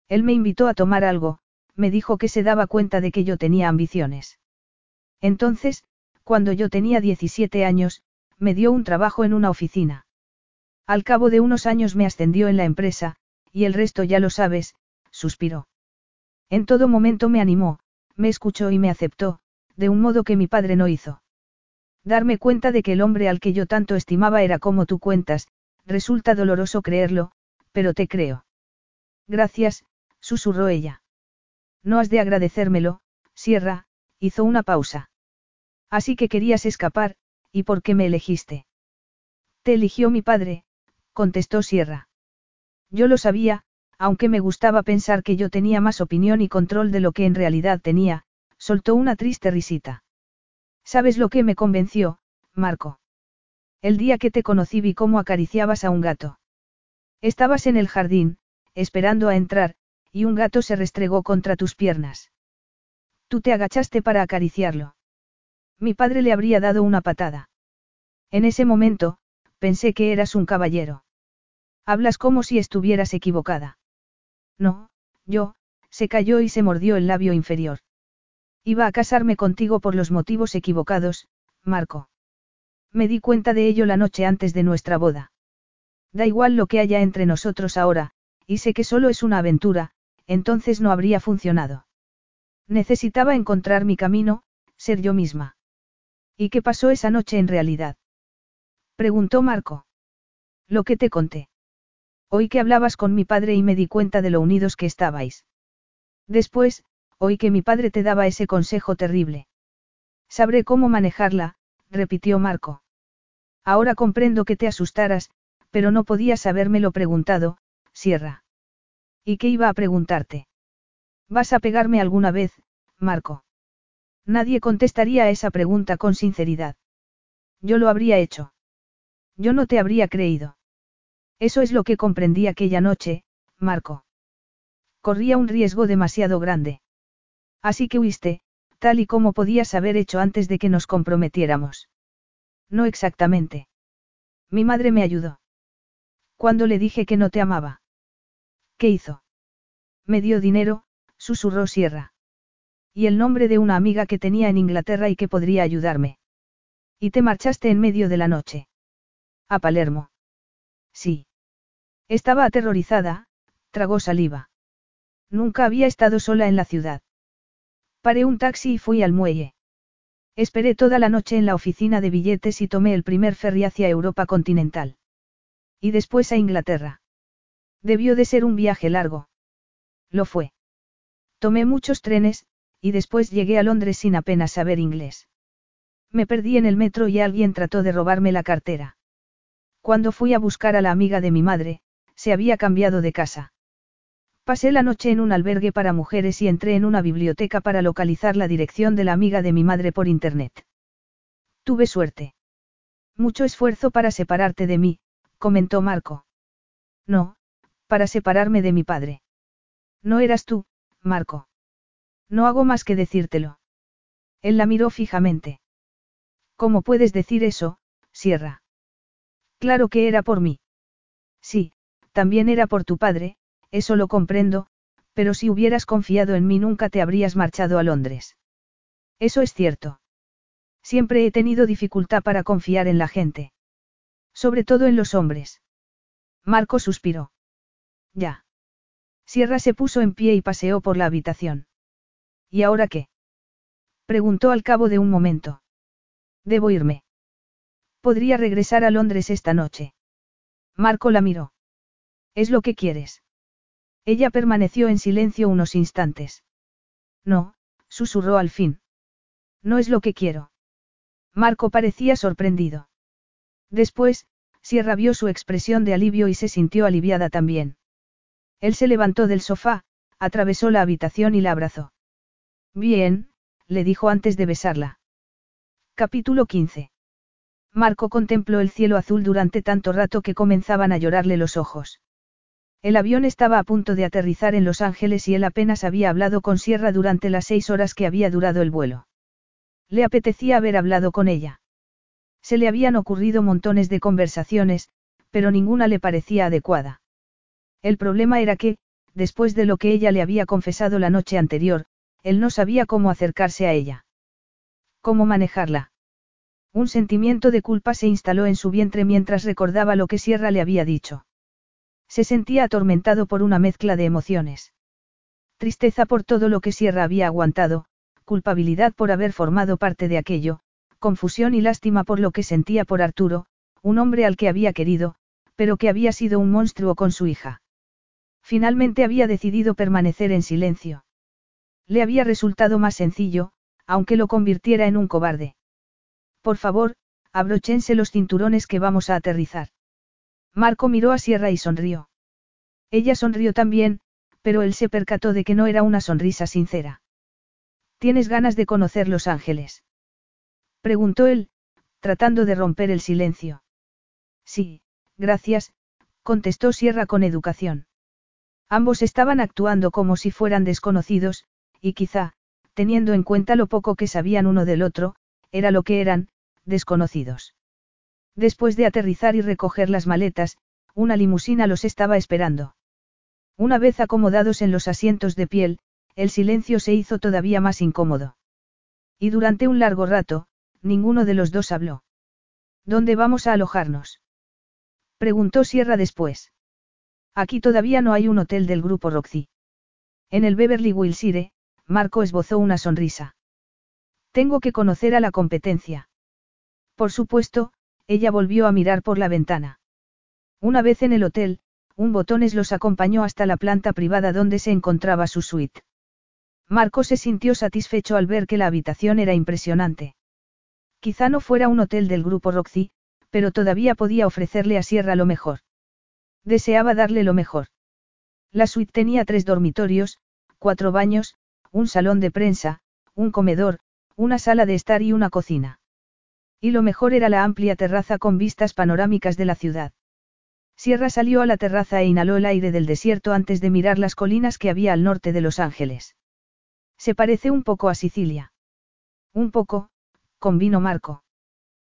Él me invitó a tomar algo, me dijo que se daba cuenta de que yo tenía ambiciones. Entonces, cuando yo tenía 17 años, me dio un trabajo en una oficina. Al cabo de unos años me ascendió en la empresa, y el resto ya lo sabes, suspiró. En todo momento me animó, me escuchó y me aceptó, de un modo que mi padre no hizo. Darme cuenta de que el hombre al que yo tanto estimaba era como tú cuentas, resulta doloroso creerlo, pero te creo. Gracias, susurró ella. No has de agradecérmelo, Sierra, hizo una pausa. Así que querías escapar, ¿y por qué me elegiste? Te eligió mi padre, contestó Sierra. Yo lo sabía, aunque me gustaba pensar que yo tenía más opinión y control de lo que en realidad tenía, soltó una triste risita. ¿Sabes lo que me convenció, Marco? El día que te conocí vi cómo acariciabas a un gato. Estabas en el jardín, esperando a entrar, y un gato se restregó contra tus piernas. Tú te agachaste para acariciarlo. Mi padre le habría dado una patada. En ese momento, pensé que eras un caballero. Hablas como si estuvieras equivocada. No, yo, se cayó y se mordió el labio inferior. Iba a casarme contigo por los motivos equivocados, Marco. Me di cuenta de ello la noche antes de nuestra boda. Da igual lo que haya entre nosotros ahora, y sé que solo es una aventura, entonces no habría funcionado. Necesitaba encontrar mi camino, ser yo misma. ¿Y qué pasó esa noche en realidad? Preguntó Marco. Lo que te conté. Oí que hablabas con mi padre y me di cuenta de lo unidos que estabais. Después, oí que mi padre te daba ese consejo terrible. Sabré cómo manejarla, repitió Marco. Ahora comprendo que te asustaras, pero no podías habérmelo preguntado, Sierra. ¿Y qué iba a preguntarte? ¿Vas a pegarme alguna vez, Marco? Nadie contestaría a esa pregunta con sinceridad. Yo lo habría hecho. Yo no te habría creído. Eso es lo que comprendí aquella noche, Marco. Corría un riesgo demasiado grande. Así que huiste, tal y como podías haber hecho antes de que nos comprometiéramos. No exactamente. Mi madre me ayudó. Cuando le dije que no te amaba. ¿Qué hizo? Me dio dinero, susurró Sierra. Y el nombre de una amiga que tenía en Inglaterra y que podría ayudarme. Y te marchaste en medio de la noche. A Palermo. Sí. Estaba aterrorizada, tragó saliva. Nunca había estado sola en la ciudad. Paré un taxi y fui al muelle. Esperé toda la noche en la oficina de billetes y tomé el primer ferry hacia Europa continental. Y después a Inglaterra. Debió de ser un viaje largo. Lo fue. Tomé muchos trenes, y después llegué a Londres sin apenas saber inglés. Me perdí en el metro y alguien trató de robarme la cartera. Cuando fui a buscar a la amiga de mi madre, se había cambiado de casa. Pasé la noche en un albergue para mujeres y entré en una biblioteca para localizar la dirección de la amiga de mi madre por internet. Tuve suerte. Mucho esfuerzo para separarte de mí, comentó Marco. No, para separarme de mi padre. No eras tú, Marco. No hago más que decírtelo. Él la miró fijamente. ¿Cómo puedes decir eso, Sierra? Claro que era por mí. Sí, también era por tu padre, eso lo comprendo, pero si hubieras confiado en mí nunca te habrías marchado a Londres. Eso es cierto. Siempre he tenido dificultad para confiar en la gente. Sobre todo en los hombres. Marco suspiró. Ya. Sierra se puso en pie y paseó por la habitación. ¿Y ahora qué? Preguntó al cabo de un momento. Debo irme. Podría regresar a Londres esta noche. Marco la miró. ¿Es lo que quieres? Ella permaneció en silencio unos instantes. No, susurró al fin. No es lo que quiero. Marco parecía sorprendido. Después, Sierra vio su expresión de alivio y se sintió aliviada también. Él se levantó del sofá, atravesó la habitación y la abrazó. Bien, le dijo antes de besarla. Capítulo 15. Marco contempló el cielo azul durante tanto rato que comenzaban a llorarle los ojos. El avión estaba a punto de aterrizar en Los Ángeles y él apenas había hablado con Sierra durante las seis horas que había durado el vuelo. Le apetecía haber hablado con ella. Se le habían ocurrido montones de conversaciones, pero ninguna le parecía adecuada. El problema era que, después de lo que ella le había confesado la noche anterior, él no sabía cómo acercarse a ella. ¿Cómo manejarla? Un sentimiento de culpa se instaló en su vientre mientras recordaba lo que Sierra le había dicho. Se sentía atormentado por una mezcla de emociones. Tristeza por todo lo que Sierra había aguantado, culpabilidad por haber formado parte de aquello, confusión y lástima por lo que sentía por Arturo, un hombre al que había querido, pero que había sido un monstruo con su hija. Finalmente había decidido permanecer en silencio. Le había resultado más sencillo, aunque lo convirtiera en un cobarde. Por favor, abrochense los cinturones que vamos a aterrizar. Marco miró a Sierra y sonrió. Ella sonrió también, pero él se percató de que no era una sonrisa sincera. ¿Tienes ganas de conocer Los Ángeles? Preguntó él, tratando de romper el silencio. Sí, gracias, contestó Sierra con educación. Ambos estaban actuando como si fueran desconocidos, y quizá, teniendo en cuenta lo poco que sabían uno del otro, era lo que eran, desconocidos. Después de aterrizar y recoger las maletas, una limusina los estaba esperando. Una vez acomodados en los asientos de piel, el silencio se hizo todavía más incómodo. Y durante un largo rato, ninguno de los dos habló. ¿Dónde vamos a alojarnos? Preguntó Sierra después. Aquí todavía no hay un hotel del grupo Roxy. En el Beverly Wilshire, Marco esbozó una sonrisa. Tengo que conocer a la competencia. Por supuesto, ella volvió a mirar por la ventana. Una vez en el hotel, un botones los acompañó hasta la planta privada donde se encontraba su suite. Marco se sintió satisfecho al ver que la habitación era impresionante. Quizá no fuera un hotel del grupo Roxy, pero todavía podía ofrecerle a Sierra lo mejor. Deseaba darle lo mejor. La suite tenía tres dormitorios, cuatro baños, un salón de prensa, un comedor, una sala de estar y una cocina. Y lo mejor era la amplia terraza con vistas panorámicas de la ciudad. Sierra salió a la terraza e inhaló el aire del desierto antes de mirar las colinas que había al norte de Los Ángeles. Se parece un poco a Sicilia. Un poco, convino Marco.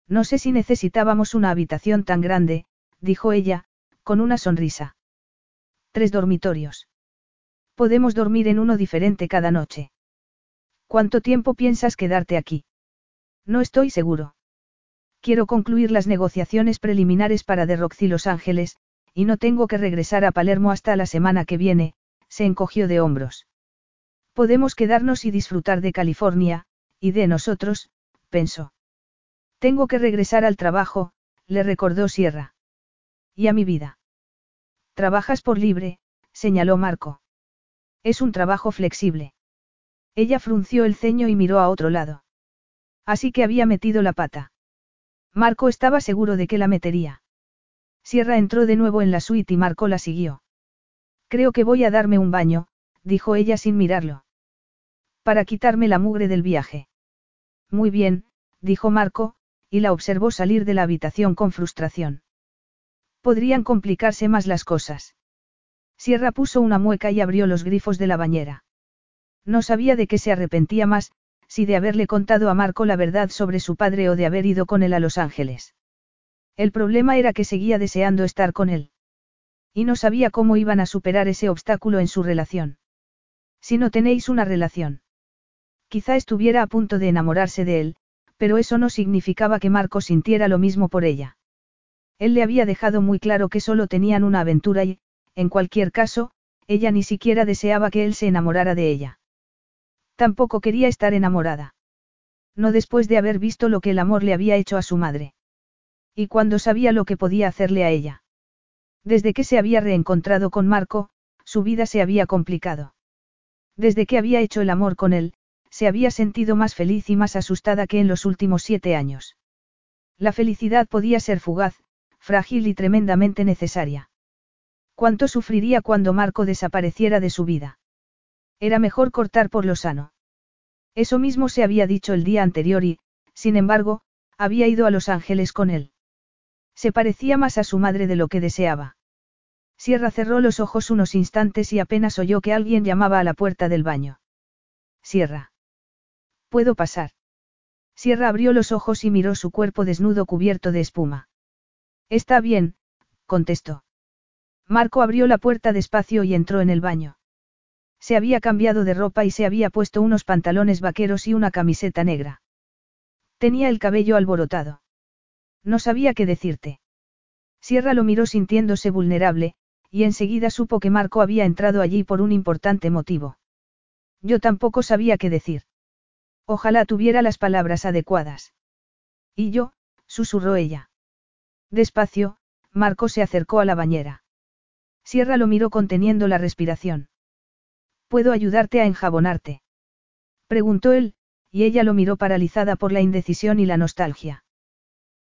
No sé si necesitábamos una habitación tan grande, dijo ella, con una sonrisa. Tres dormitorios. Podemos dormir en uno diferente cada noche. ¿Cuánto tiempo piensas quedarte aquí? No estoy seguro. Quiero concluir las negociaciones preliminares para The Roxy Los Ángeles, y no tengo que regresar a Palermo hasta la semana que viene, se encogió de hombros. Podemos quedarnos y disfrutar de California, y de nosotros, pensó. Tengo que regresar al trabajo, le recordó Sierra. Y a mi vida. Trabajas por libre, señaló Marco. Es un trabajo flexible. Ella frunció el ceño y miró a otro lado. Así que había metido la pata. Marco estaba seguro de que la metería. Sierra entró de nuevo en la suite y Marco la siguió. Creo que voy a darme un baño, dijo ella sin mirarlo. Para quitarme la mugre del viaje. Muy bien, dijo Marco, y la observó salir de la habitación con frustración. Podrían complicarse más las cosas. Sierra puso una mueca y abrió los grifos de la bañera. No sabía de qué se arrepentía más, si de haberle contado a Marco la verdad sobre su padre o de haber ido con él a Los Ángeles. El problema era que seguía deseando estar con él. Y no sabía cómo iban a superar ese obstáculo en su relación. Si no tenéis una relación. Quizá estuviera a punto de enamorarse de él, pero eso no significaba que Marco sintiera lo mismo por ella. Él le había dejado muy claro que solo tenían una aventura y, en cualquier caso, ella ni siquiera deseaba que él se enamorara de ella. Tampoco quería estar enamorada. No después de haber visto lo que el amor le había hecho a su madre. Y cuando sabía lo que podía hacerle a ella. Desde que se había reencontrado con Marco, su vida se había complicado. Desde que había hecho el amor con él, se había sentido más feliz y más asustada que en los últimos siete años. La felicidad podía ser fugaz, frágil y tremendamente necesaria. ¿Cuánto sufriría cuando Marco desapareciera de su vida? Era mejor cortar por lo sano. Eso mismo se había dicho el día anterior y, sin embargo, había ido a Los Ángeles con él. Se parecía más a su madre de lo que deseaba. Sierra cerró los ojos unos instantes y apenas oyó que alguien llamaba a la puerta del baño. Sierra. ¿Puedo pasar? Sierra abrió los ojos y miró su cuerpo desnudo cubierto de espuma. Está bien, contestó. Marco abrió la puerta despacio y entró en el baño. Se había cambiado de ropa y se había puesto unos pantalones vaqueros y una camiseta negra. Tenía el cabello alborotado. No sabía qué decirte. Sierra lo miró sintiéndose vulnerable, y enseguida supo que Marco había entrado allí por un importante motivo. Yo tampoco sabía qué decir. Ojalá tuviera las palabras adecuadas. Y yo, susurró ella. Despacio, Marco se acercó a la bañera. Sierra lo miró conteniendo la respiración. ¿Puedo ayudarte a enjabonarte? Preguntó él, y ella lo miró paralizada por la indecisión y la nostalgia.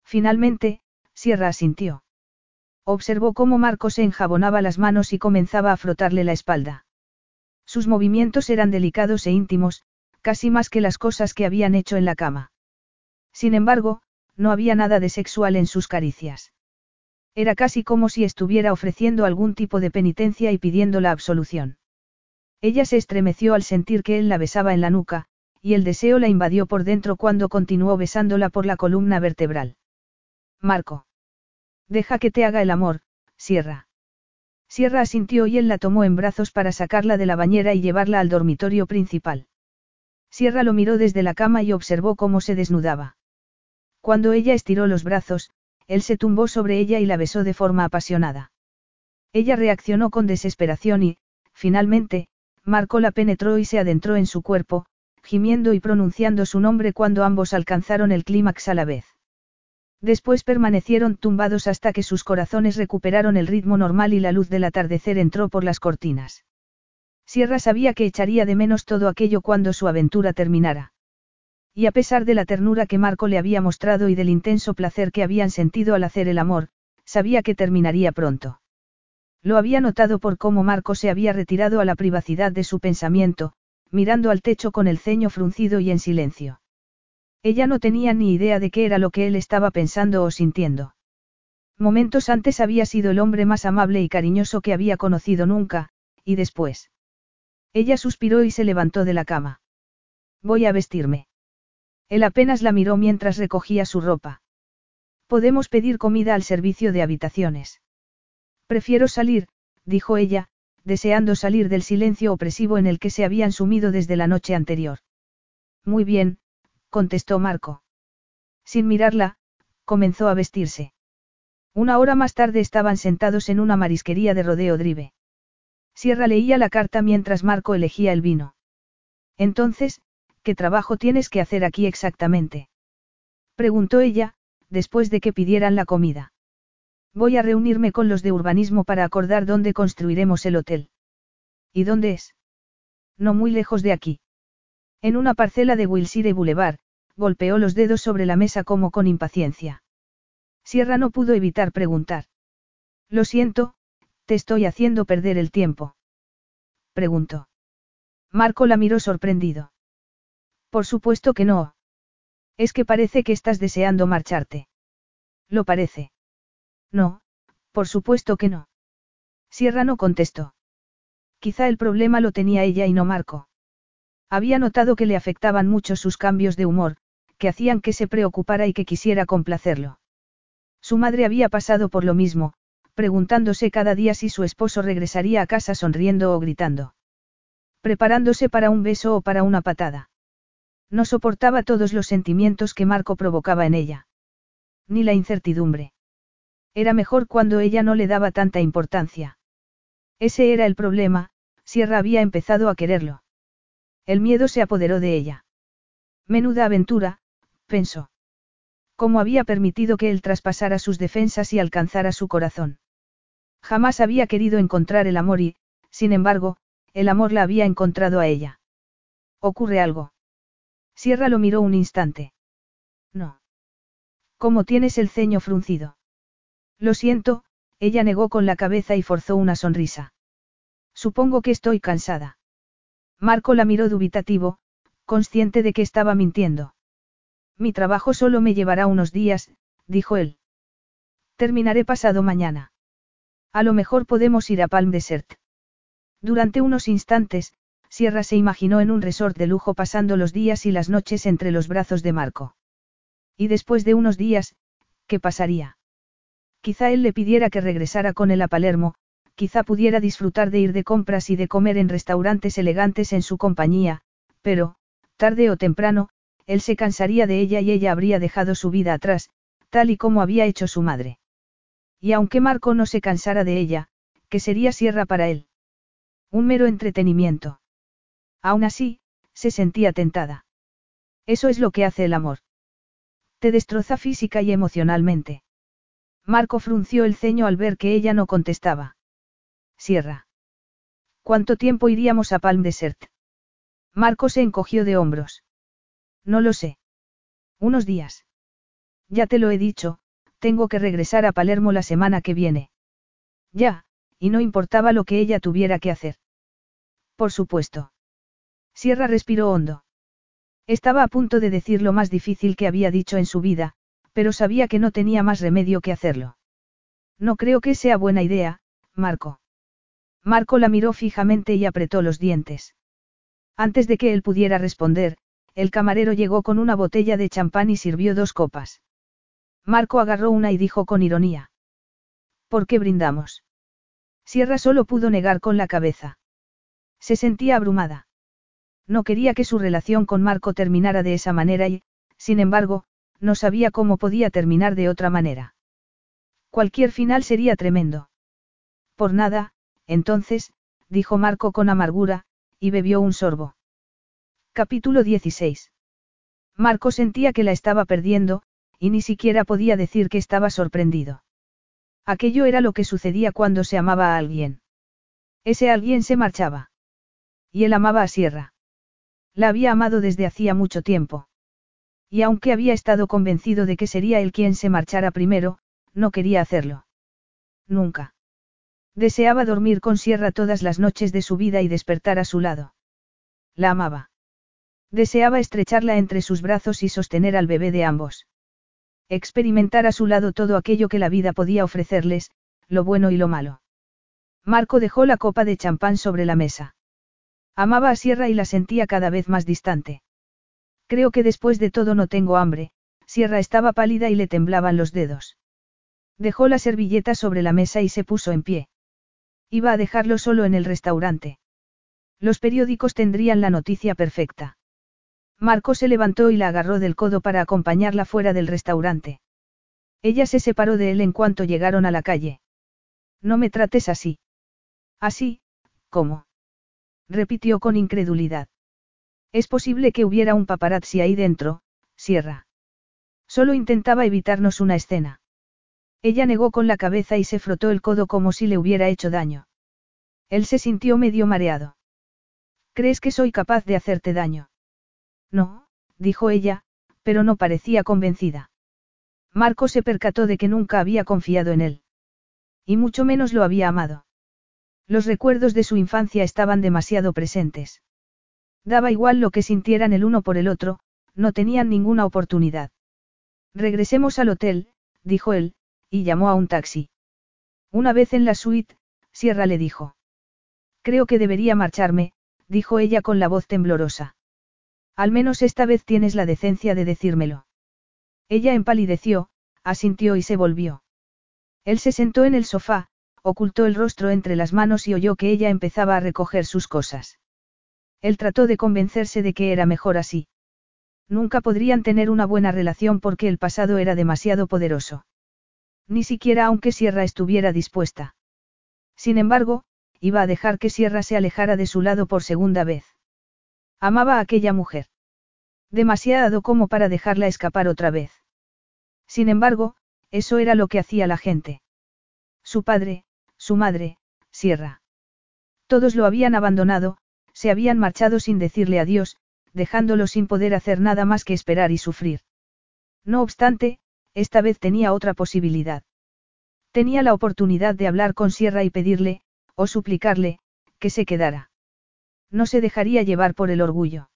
Finalmente, Sierra asintió. Observó cómo Marco se enjabonaba las manos y comenzaba a frotarle la espalda. Sus movimientos eran delicados e íntimos, casi más que las cosas que habían hecho en la cama. Sin embargo, no había nada de sexual en sus caricias. Era casi como si estuviera ofreciendo algún tipo de penitencia y pidiendo la absolución. Ella se estremeció al sentir que él la besaba en la nuca, y el deseo la invadió por dentro cuando continuó besándola por la columna vertebral. Marco. Deja que te haga el amor, Sierra. Sierra asintió y él la tomó en brazos para sacarla de la bañera y llevarla al dormitorio principal. Sierra lo miró desde la cama y observó cómo se desnudaba. Cuando ella estiró los brazos, él se tumbó sobre ella y la besó de forma apasionada. Ella reaccionó con desesperación y, finalmente, Marco la penetró y se adentró en su cuerpo, gimiendo y pronunciando su nombre cuando ambos alcanzaron el clímax a la vez. Después permanecieron tumbados hasta que sus corazones recuperaron el ritmo normal y la luz del atardecer entró por las cortinas. Sierra sabía que echaría de menos todo aquello cuando su aventura terminara. Y a pesar de la ternura que Marco le había mostrado y del intenso placer que habían sentido al hacer el amor, sabía que terminaría pronto. Lo había notado por cómo Marco se había retirado a la privacidad de su pensamiento, mirando al techo con el ceño fruncido y en silencio. Ella no tenía ni idea de qué era lo que él estaba pensando o sintiendo. Momentos antes había sido el hombre más amable y cariñoso que había conocido nunca, y después. Ella suspiró y se levantó de la cama. Voy a vestirme. Él apenas la miró mientras recogía su ropa. Podemos pedir comida al servicio de habitaciones. Prefiero salir, dijo ella, deseando salir del silencio opresivo en el que se habían sumido desde la noche anterior. Muy bien, contestó Marco. Sin mirarla, comenzó a vestirse. Una hora más tarde estaban sentados en una marisquería de Rodeo Drive. Sierra leía la carta mientras Marco elegía el vino. Entonces, ¿qué trabajo tienes que hacer aquí exactamente? Preguntó ella, después de que pidieran la comida. Voy a reunirme con los de urbanismo para acordar dónde construiremos el hotel. ¿Y dónde es? No muy lejos de aquí. En una parcela de Wilshire Boulevard, golpeó los dedos sobre la mesa como con impaciencia. Sierra no pudo evitar preguntar. Lo siento, te estoy haciendo perder el tiempo. Preguntó. Marco la miró sorprendido. Por supuesto que no. Es que parece que estás deseando marcharte. Lo parece. No, por supuesto que no. Sierra no contestó. Quizá el problema lo tenía ella y no Marco. Había notado que le afectaban mucho sus cambios de humor, que hacían que se preocupara y que quisiera complacerlo. Su madre había pasado por lo mismo, preguntándose cada día si su esposo regresaría a casa sonriendo o gritando. Preparándose para un beso o para una patada. No soportaba todos los sentimientos que Marco provocaba en ella. Ni la incertidumbre. Era mejor cuando ella no le daba tanta importancia. Ese era el problema, Sierra había empezado a quererlo. El miedo se apoderó de ella. Menuda aventura, pensó. ¿Cómo había permitido que él traspasara sus defensas y alcanzara su corazón? Jamás había querido encontrar el amor y, sin embargo, el amor la había encontrado a ella. ¿Ocurre algo? Sierra lo miró un instante. No. ¿Cómo tienes el ceño fruncido? Lo siento, ella negó con la cabeza y forzó una sonrisa. Supongo que estoy cansada. Marco la miró dubitativo, consciente de que estaba mintiendo. Mi trabajo solo me llevará unos días, dijo él. Terminaré pasado mañana. A lo mejor podemos ir a Palm Desert. Durante unos instantes, Sierra se imaginó en un resort de lujo pasando los días y las noches entre los brazos de Marco. Y después de unos días, ¿qué pasaría? Quizá él le pidiera que regresara con él a Palermo, quizá pudiera disfrutar de ir de compras y de comer en restaurantes elegantes en su compañía, pero, tarde o temprano, él se cansaría de ella y ella habría dejado su vida atrás, tal y como había hecho su madre. Y aunque Marco no se cansara de ella, ¿qué sería Sierra para él? Un mero entretenimiento. Aún así, se sentía tentada. Eso es lo que hace el amor. Te destroza física y emocionalmente. Marco frunció el ceño al ver que ella no contestaba. Sierra. ¿Cuánto tiempo iríamos a Palm Desert? Marco se encogió de hombros. No lo sé. Unos días. Ya te lo he dicho, tengo que regresar a Palermo la semana que viene. Ya, y no importaba lo que ella tuviera que hacer. Por supuesto. Sierra respiró hondo. Estaba a punto de decir lo más difícil que había dicho en su vida, pero sabía que no tenía más remedio que hacerlo. No creo que sea buena idea, Marco. Marco la miró fijamente y apretó los dientes. Antes de que él pudiera responder, el camarero llegó con una botella de champán y sirvió dos copas. Marco agarró una y dijo con ironía. ¿Por qué brindamos? Sierra solo pudo negar con la cabeza. Se sentía abrumada. No quería que su relación con Marco terminara de esa manera y, sin embargo, no sabía cómo podía terminar de otra manera. Cualquier final sería tremendo. Por nada, entonces, dijo Marco con amargura, y bebió un sorbo. Capítulo 16. Marco sentía que la estaba perdiendo, y ni siquiera podía decir que estaba sorprendido. Aquello era lo que sucedía cuando se amaba a alguien. Ese alguien se marchaba. Y él amaba a Sierra. La había amado desde hacía mucho tiempo. Y aunque había estado convencido de que sería él quien se marchara primero, no quería hacerlo. Nunca. Deseaba dormir con Sierra todas las noches de su vida y despertar a su lado. La amaba. Deseaba estrecharla entre sus brazos y sostener al bebé de ambos. Experimentar a su lado todo aquello que la vida podía ofrecerles, lo bueno y lo malo. Marco dejó la copa de champán sobre la mesa. Amaba a Sierra y la sentía cada vez más distante. Creo que después de todo no tengo hambre, Sierra estaba pálida y le temblaban los dedos. Dejó la servilleta sobre la mesa y se puso en pie. Iba a dejarlo solo en el restaurante. Los periódicos tendrían la noticia perfecta. Marco se levantó y la agarró del codo para acompañarla fuera del restaurante. Ella se separó de él en cuanto llegaron a la calle. No me trates así. Así, ¿cómo? repitió con incredulidad. Es posible que hubiera un paparazzi ahí dentro, Sierra. Solo intentaba evitarnos una escena. Ella negó con la cabeza y se frotó el codo como si le hubiera hecho daño. Él se sintió medio mareado. ¿Crees que soy capaz de hacerte daño? No, dijo ella, pero no parecía convencida. Marco se percató de que nunca había confiado en él. Y mucho menos lo había amado. Los recuerdos de su infancia estaban demasiado presentes. Daba igual lo que sintieran el uno por el otro, no tenían ninguna oportunidad. Regresemos al hotel, dijo él, y llamó a un taxi. Una vez en la suite, Sierra le dijo. Creo que debería marcharme, dijo ella con la voz temblorosa. Al menos esta vez tienes la decencia de decírmelo. Ella empalideció, asintió y se volvió. Él se sentó en el sofá, ocultó el rostro entre las manos y oyó que ella empezaba a recoger sus cosas. Él trató de convencerse de que era mejor así. Nunca podrían tener una buena relación porque el pasado era demasiado poderoso. Ni siquiera aunque Sierra estuviera dispuesta. Sin embargo, iba a dejar que Sierra se alejara de su lado por segunda vez. Amaba a aquella mujer. Demasiado como para dejarla escapar otra vez. Sin embargo, eso era lo que hacía la gente. Su padre, su madre, Sierra. Todos lo habían abandonado, se habían marchado sin decirle adiós, dejándolo sin poder hacer nada más que esperar y sufrir. No obstante, esta vez tenía otra posibilidad. Tenía la oportunidad de hablar con Sierra y pedirle, o suplicarle, que se quedara. No se dejaría llevar por el orgullo.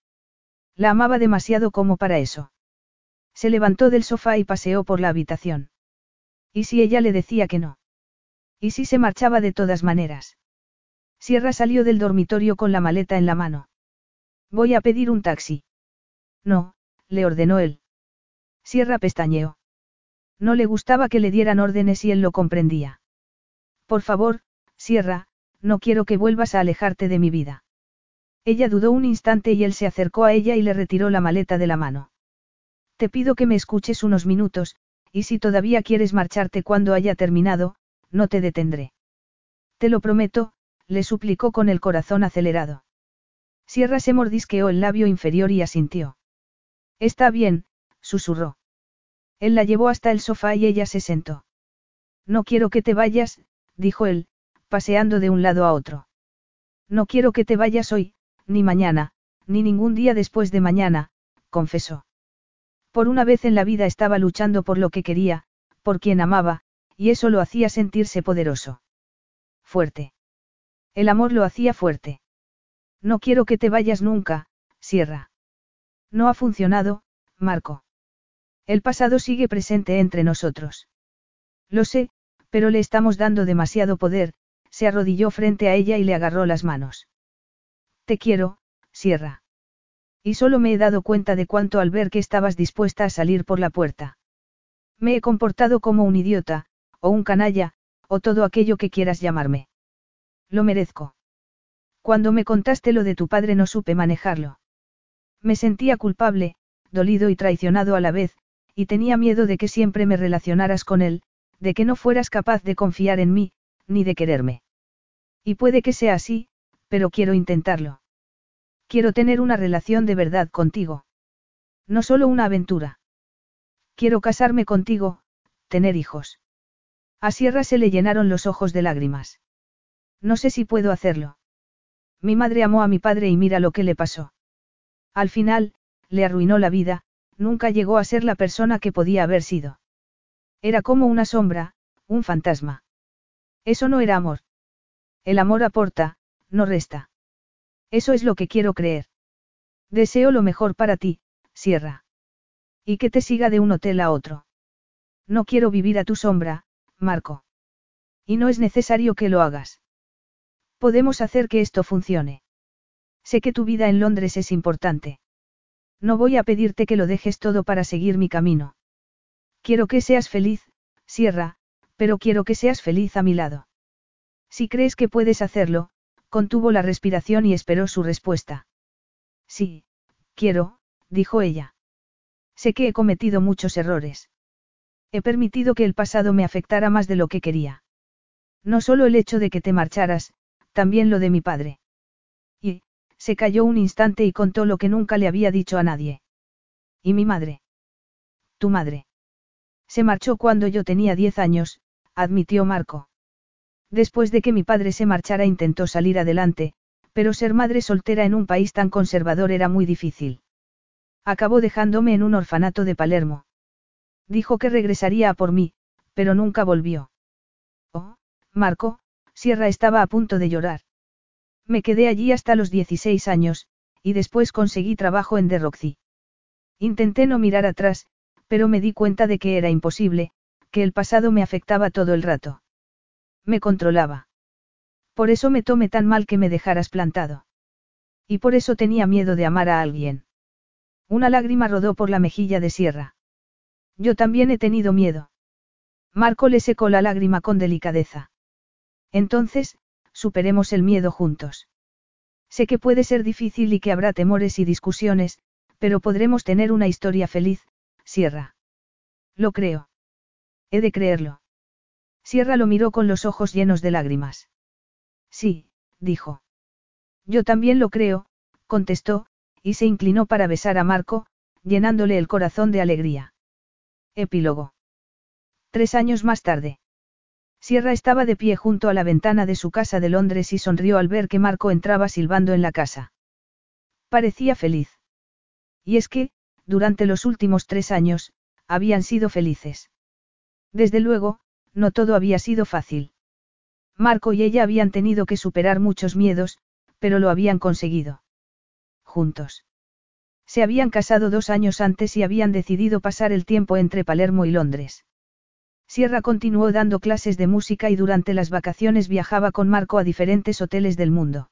La amaba demasiado como para eso. Se levantó del sofá y paseó por la habitación. ¿Y si ella le decía que no? ¿Y si se marchaba de todas maneras? Sierra salió del dormitorio con la maleta en la mano. Voy a pedir un taxi. No, le ordenó él. Sierra pestañeó. No le gustaba que le dieran órdenes y él lo comprendía. Por favor, Sierra, no quiero que vuelvas a alejarte de mi vida. Ella dudó un instante y él se acercó a ella y le retiró la maleta de la mano. Te pido que me escuches unos minutos, y si todavía quieres marcharte cuando haya terminado, no te detendré. Te lo prometo, le suplicó con el corazón acelerado. Sierra se mordisqueó el labio inferior y asintió. Está bien, susurró. Él la llevó hasta el sofá y ella se sentó. No quiero que te vayas, dijo él, paseando de un lado a otro. No quiero que te vayas hoy, ni mañana, ni ningún día después de mañana, confesó. Por una vez en la vida estaba luchando por lo que quería, por quien amaba, y eso lo hacía sentirse poderoso. Fuerte. El amor lo hacía fuerte. No quiero que te vayas nunca, Sierra. No ha funcionado, Marco. El pasado sigue presente entre nosotros. Lo sé, pero le estamos dando demasiado poder, se arrodilló frente a ella y le agarró las manos. Te quiero, Sierra. Y solo me he dado cuenta de cuánto al ver que estabas dispuesta a salir por la puerta. Me he comportado como un idiota, o un canalla, o todo aquello que quieras llamarme. Lo merezco. Cuando me contaste lo de tu padre no supe manejarlo. Me sentía culpable, dolido y traicionado a la vez, y tenía miedo de que siempre me relacionaras con él, de que no fueras capaz de confiar en mí, ni de quererme. Y puede que sea así, pero quiero intentarlo. Quiero tener una relación de verdad contigo. No solo una aventura. Quiero casarme contigo, tener hijos. A Sierra se le llenaron los ojos de lágrimas. No sé si puedo hacerlo. Mi madre amó a mi padre y mira lo que le pasó. Al final, le arruinó la vida, nunca llegó a ser la persona que podía haber sido. Era como una sombra, un fantasma. Eso no era amor. El amor aporta, no resta. Eso es lo que quiero creer. Deseo lo mejor para ti, Sierra. Y que te siga de un hotel a otro. No quiero vivir a tu sombra, Marco. Y no es necesario que lo hagas. Podemos hacer que esto funcione. Sé que tu vida en Londres es importante. No voy a pedirte que lo dejes todo para seguir mi camino. Quiero que seas feliz, Sierra, pero quiero que seas feliz a mi lado. Si crees que puedes hacerlo, contuvo la respiración y esperó su respuesta. Sí, quiero, dijo ella. Sé que he cometido muchos errores. He permitido que el pasado me afectara más de lo que quería. No solo el hecho de que te marcharas, también lo de mi padre. Y, se calló un instante y contó lo que nunca le había dicho a nadie. ¿Y mi madre? Tu madre. Se marchó cuando yo tenía diez años, admitió Marco. Después de que mi padre se marchara intentó salir adelante, pero ser madre soltera en un país tan conservador era muy difícil. Acabó dejándome en un orfanato de Palermo. Dijo que regresaría a por mí, pero nunca volvió. Oh, Marco, Sierra estaba a punto de llorar. Me quedé allí hasta los 16 años, y después conseguí trabajo en The Roxy. Intenté no mirar atrás, pero me di cuenta de que era imposible, que el pasado me afectaba todo el rato. Me controlaba. Por eso me tomé tan mal que me dejaras plantado. Y por eso tenía miedo de amar a alguien. Una lágrima rodó por la mejilla de Sierra. Yo también he tenido miedo. Marco le secó la lágrima con delicadeza. Entonces, superemos el miedo juntos. Sé que puede ser difícil y que habrá temores y discusiones, pero podremos tener una historia feliz, Sierra. Lo creo. He de creerlo. Sierra lo miró con los ojos llenos de lágrimas. Sí, dijo. Yo también lo creo, contestó, y se inclinó para besar a Marco, llenándole el corazón de alegría. Epílogo. Tres años más tarde. Sierra estaba de pie junto a la ventana de su casa de Londres y sonrió al ver que Marco entraba silbando en la casa. Parecía feliz. Y es que, durante los últimos tres años, habían sido felices. Desde luego, no todo había sido fácil. Marco y ella habían tenido que superar muchos miedos, pero lo habían conseguido. Juntos. Se habían casado dos años antes y habían decidido pasar el tiempo entre Palermo y Londres. Sierra continuó dando clases de música y durante las vacaciones viajaba con Marco a diferentes hoteles del mundo.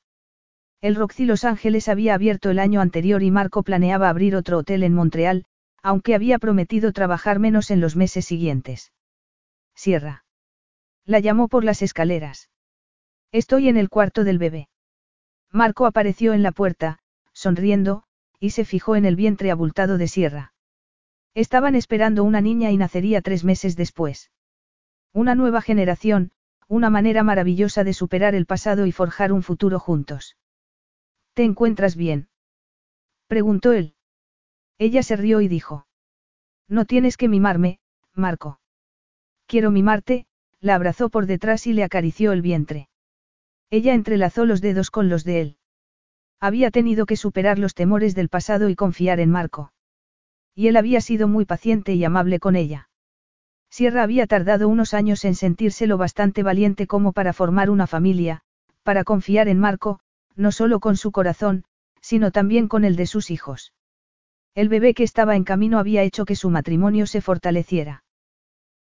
El Roxy Los Ángeles había abierto el año anterior y Marco planeaba abrir otro hotel en Montreal, aunque había prometido trabajar menos en los meses siguientes. Sierra. La llamó por las escaleras. Estoy en el cuarto del bebé. Marco apareció en la puerta, sonriendo, y se fijó en el vientre abultado de Sierra. Estaban esperando una niña y nacería tres meses después. Una nueva generación, una manera maravillosa de superar el pasado y forjar un futuro juntos. ¿Te encuentras bien? preguntó él. Ella se rió y dijo. No tienes que mimarme, Marco. Quiero mimarte, la abrazó por detrás y le acarició el vientre. Ella entrelazó los dedos con los de él. Había tenido que superar los temores del pasado y confiar en Marco. Y él había sido muy paciente y amable con ella. Sierra había tardado unos años en sentirse lo bastante valiente como para formar una familia, para confiar en Marco, no solo con su corazón, sino también con el de sus hijos. El bebé que estaba en camino había hecho que su matrimonio se fortaleciera.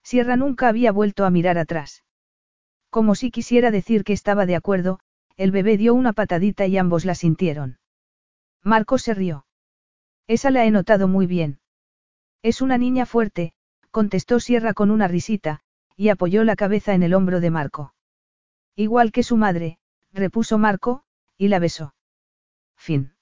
Sierra nunca había vuelto a mirar atrás. Como si quisiera decir que estaba de acuerdo, el bebé dio una patadita y ambos la sintieron. Marco se rió. Esa la he notado muy bien. Es una niña fuerte, contestó Sierra con una risita, y apoyó la cabeza en el hombro de Marco. Igual que su madre, repuso Marco, y la besó. Fin.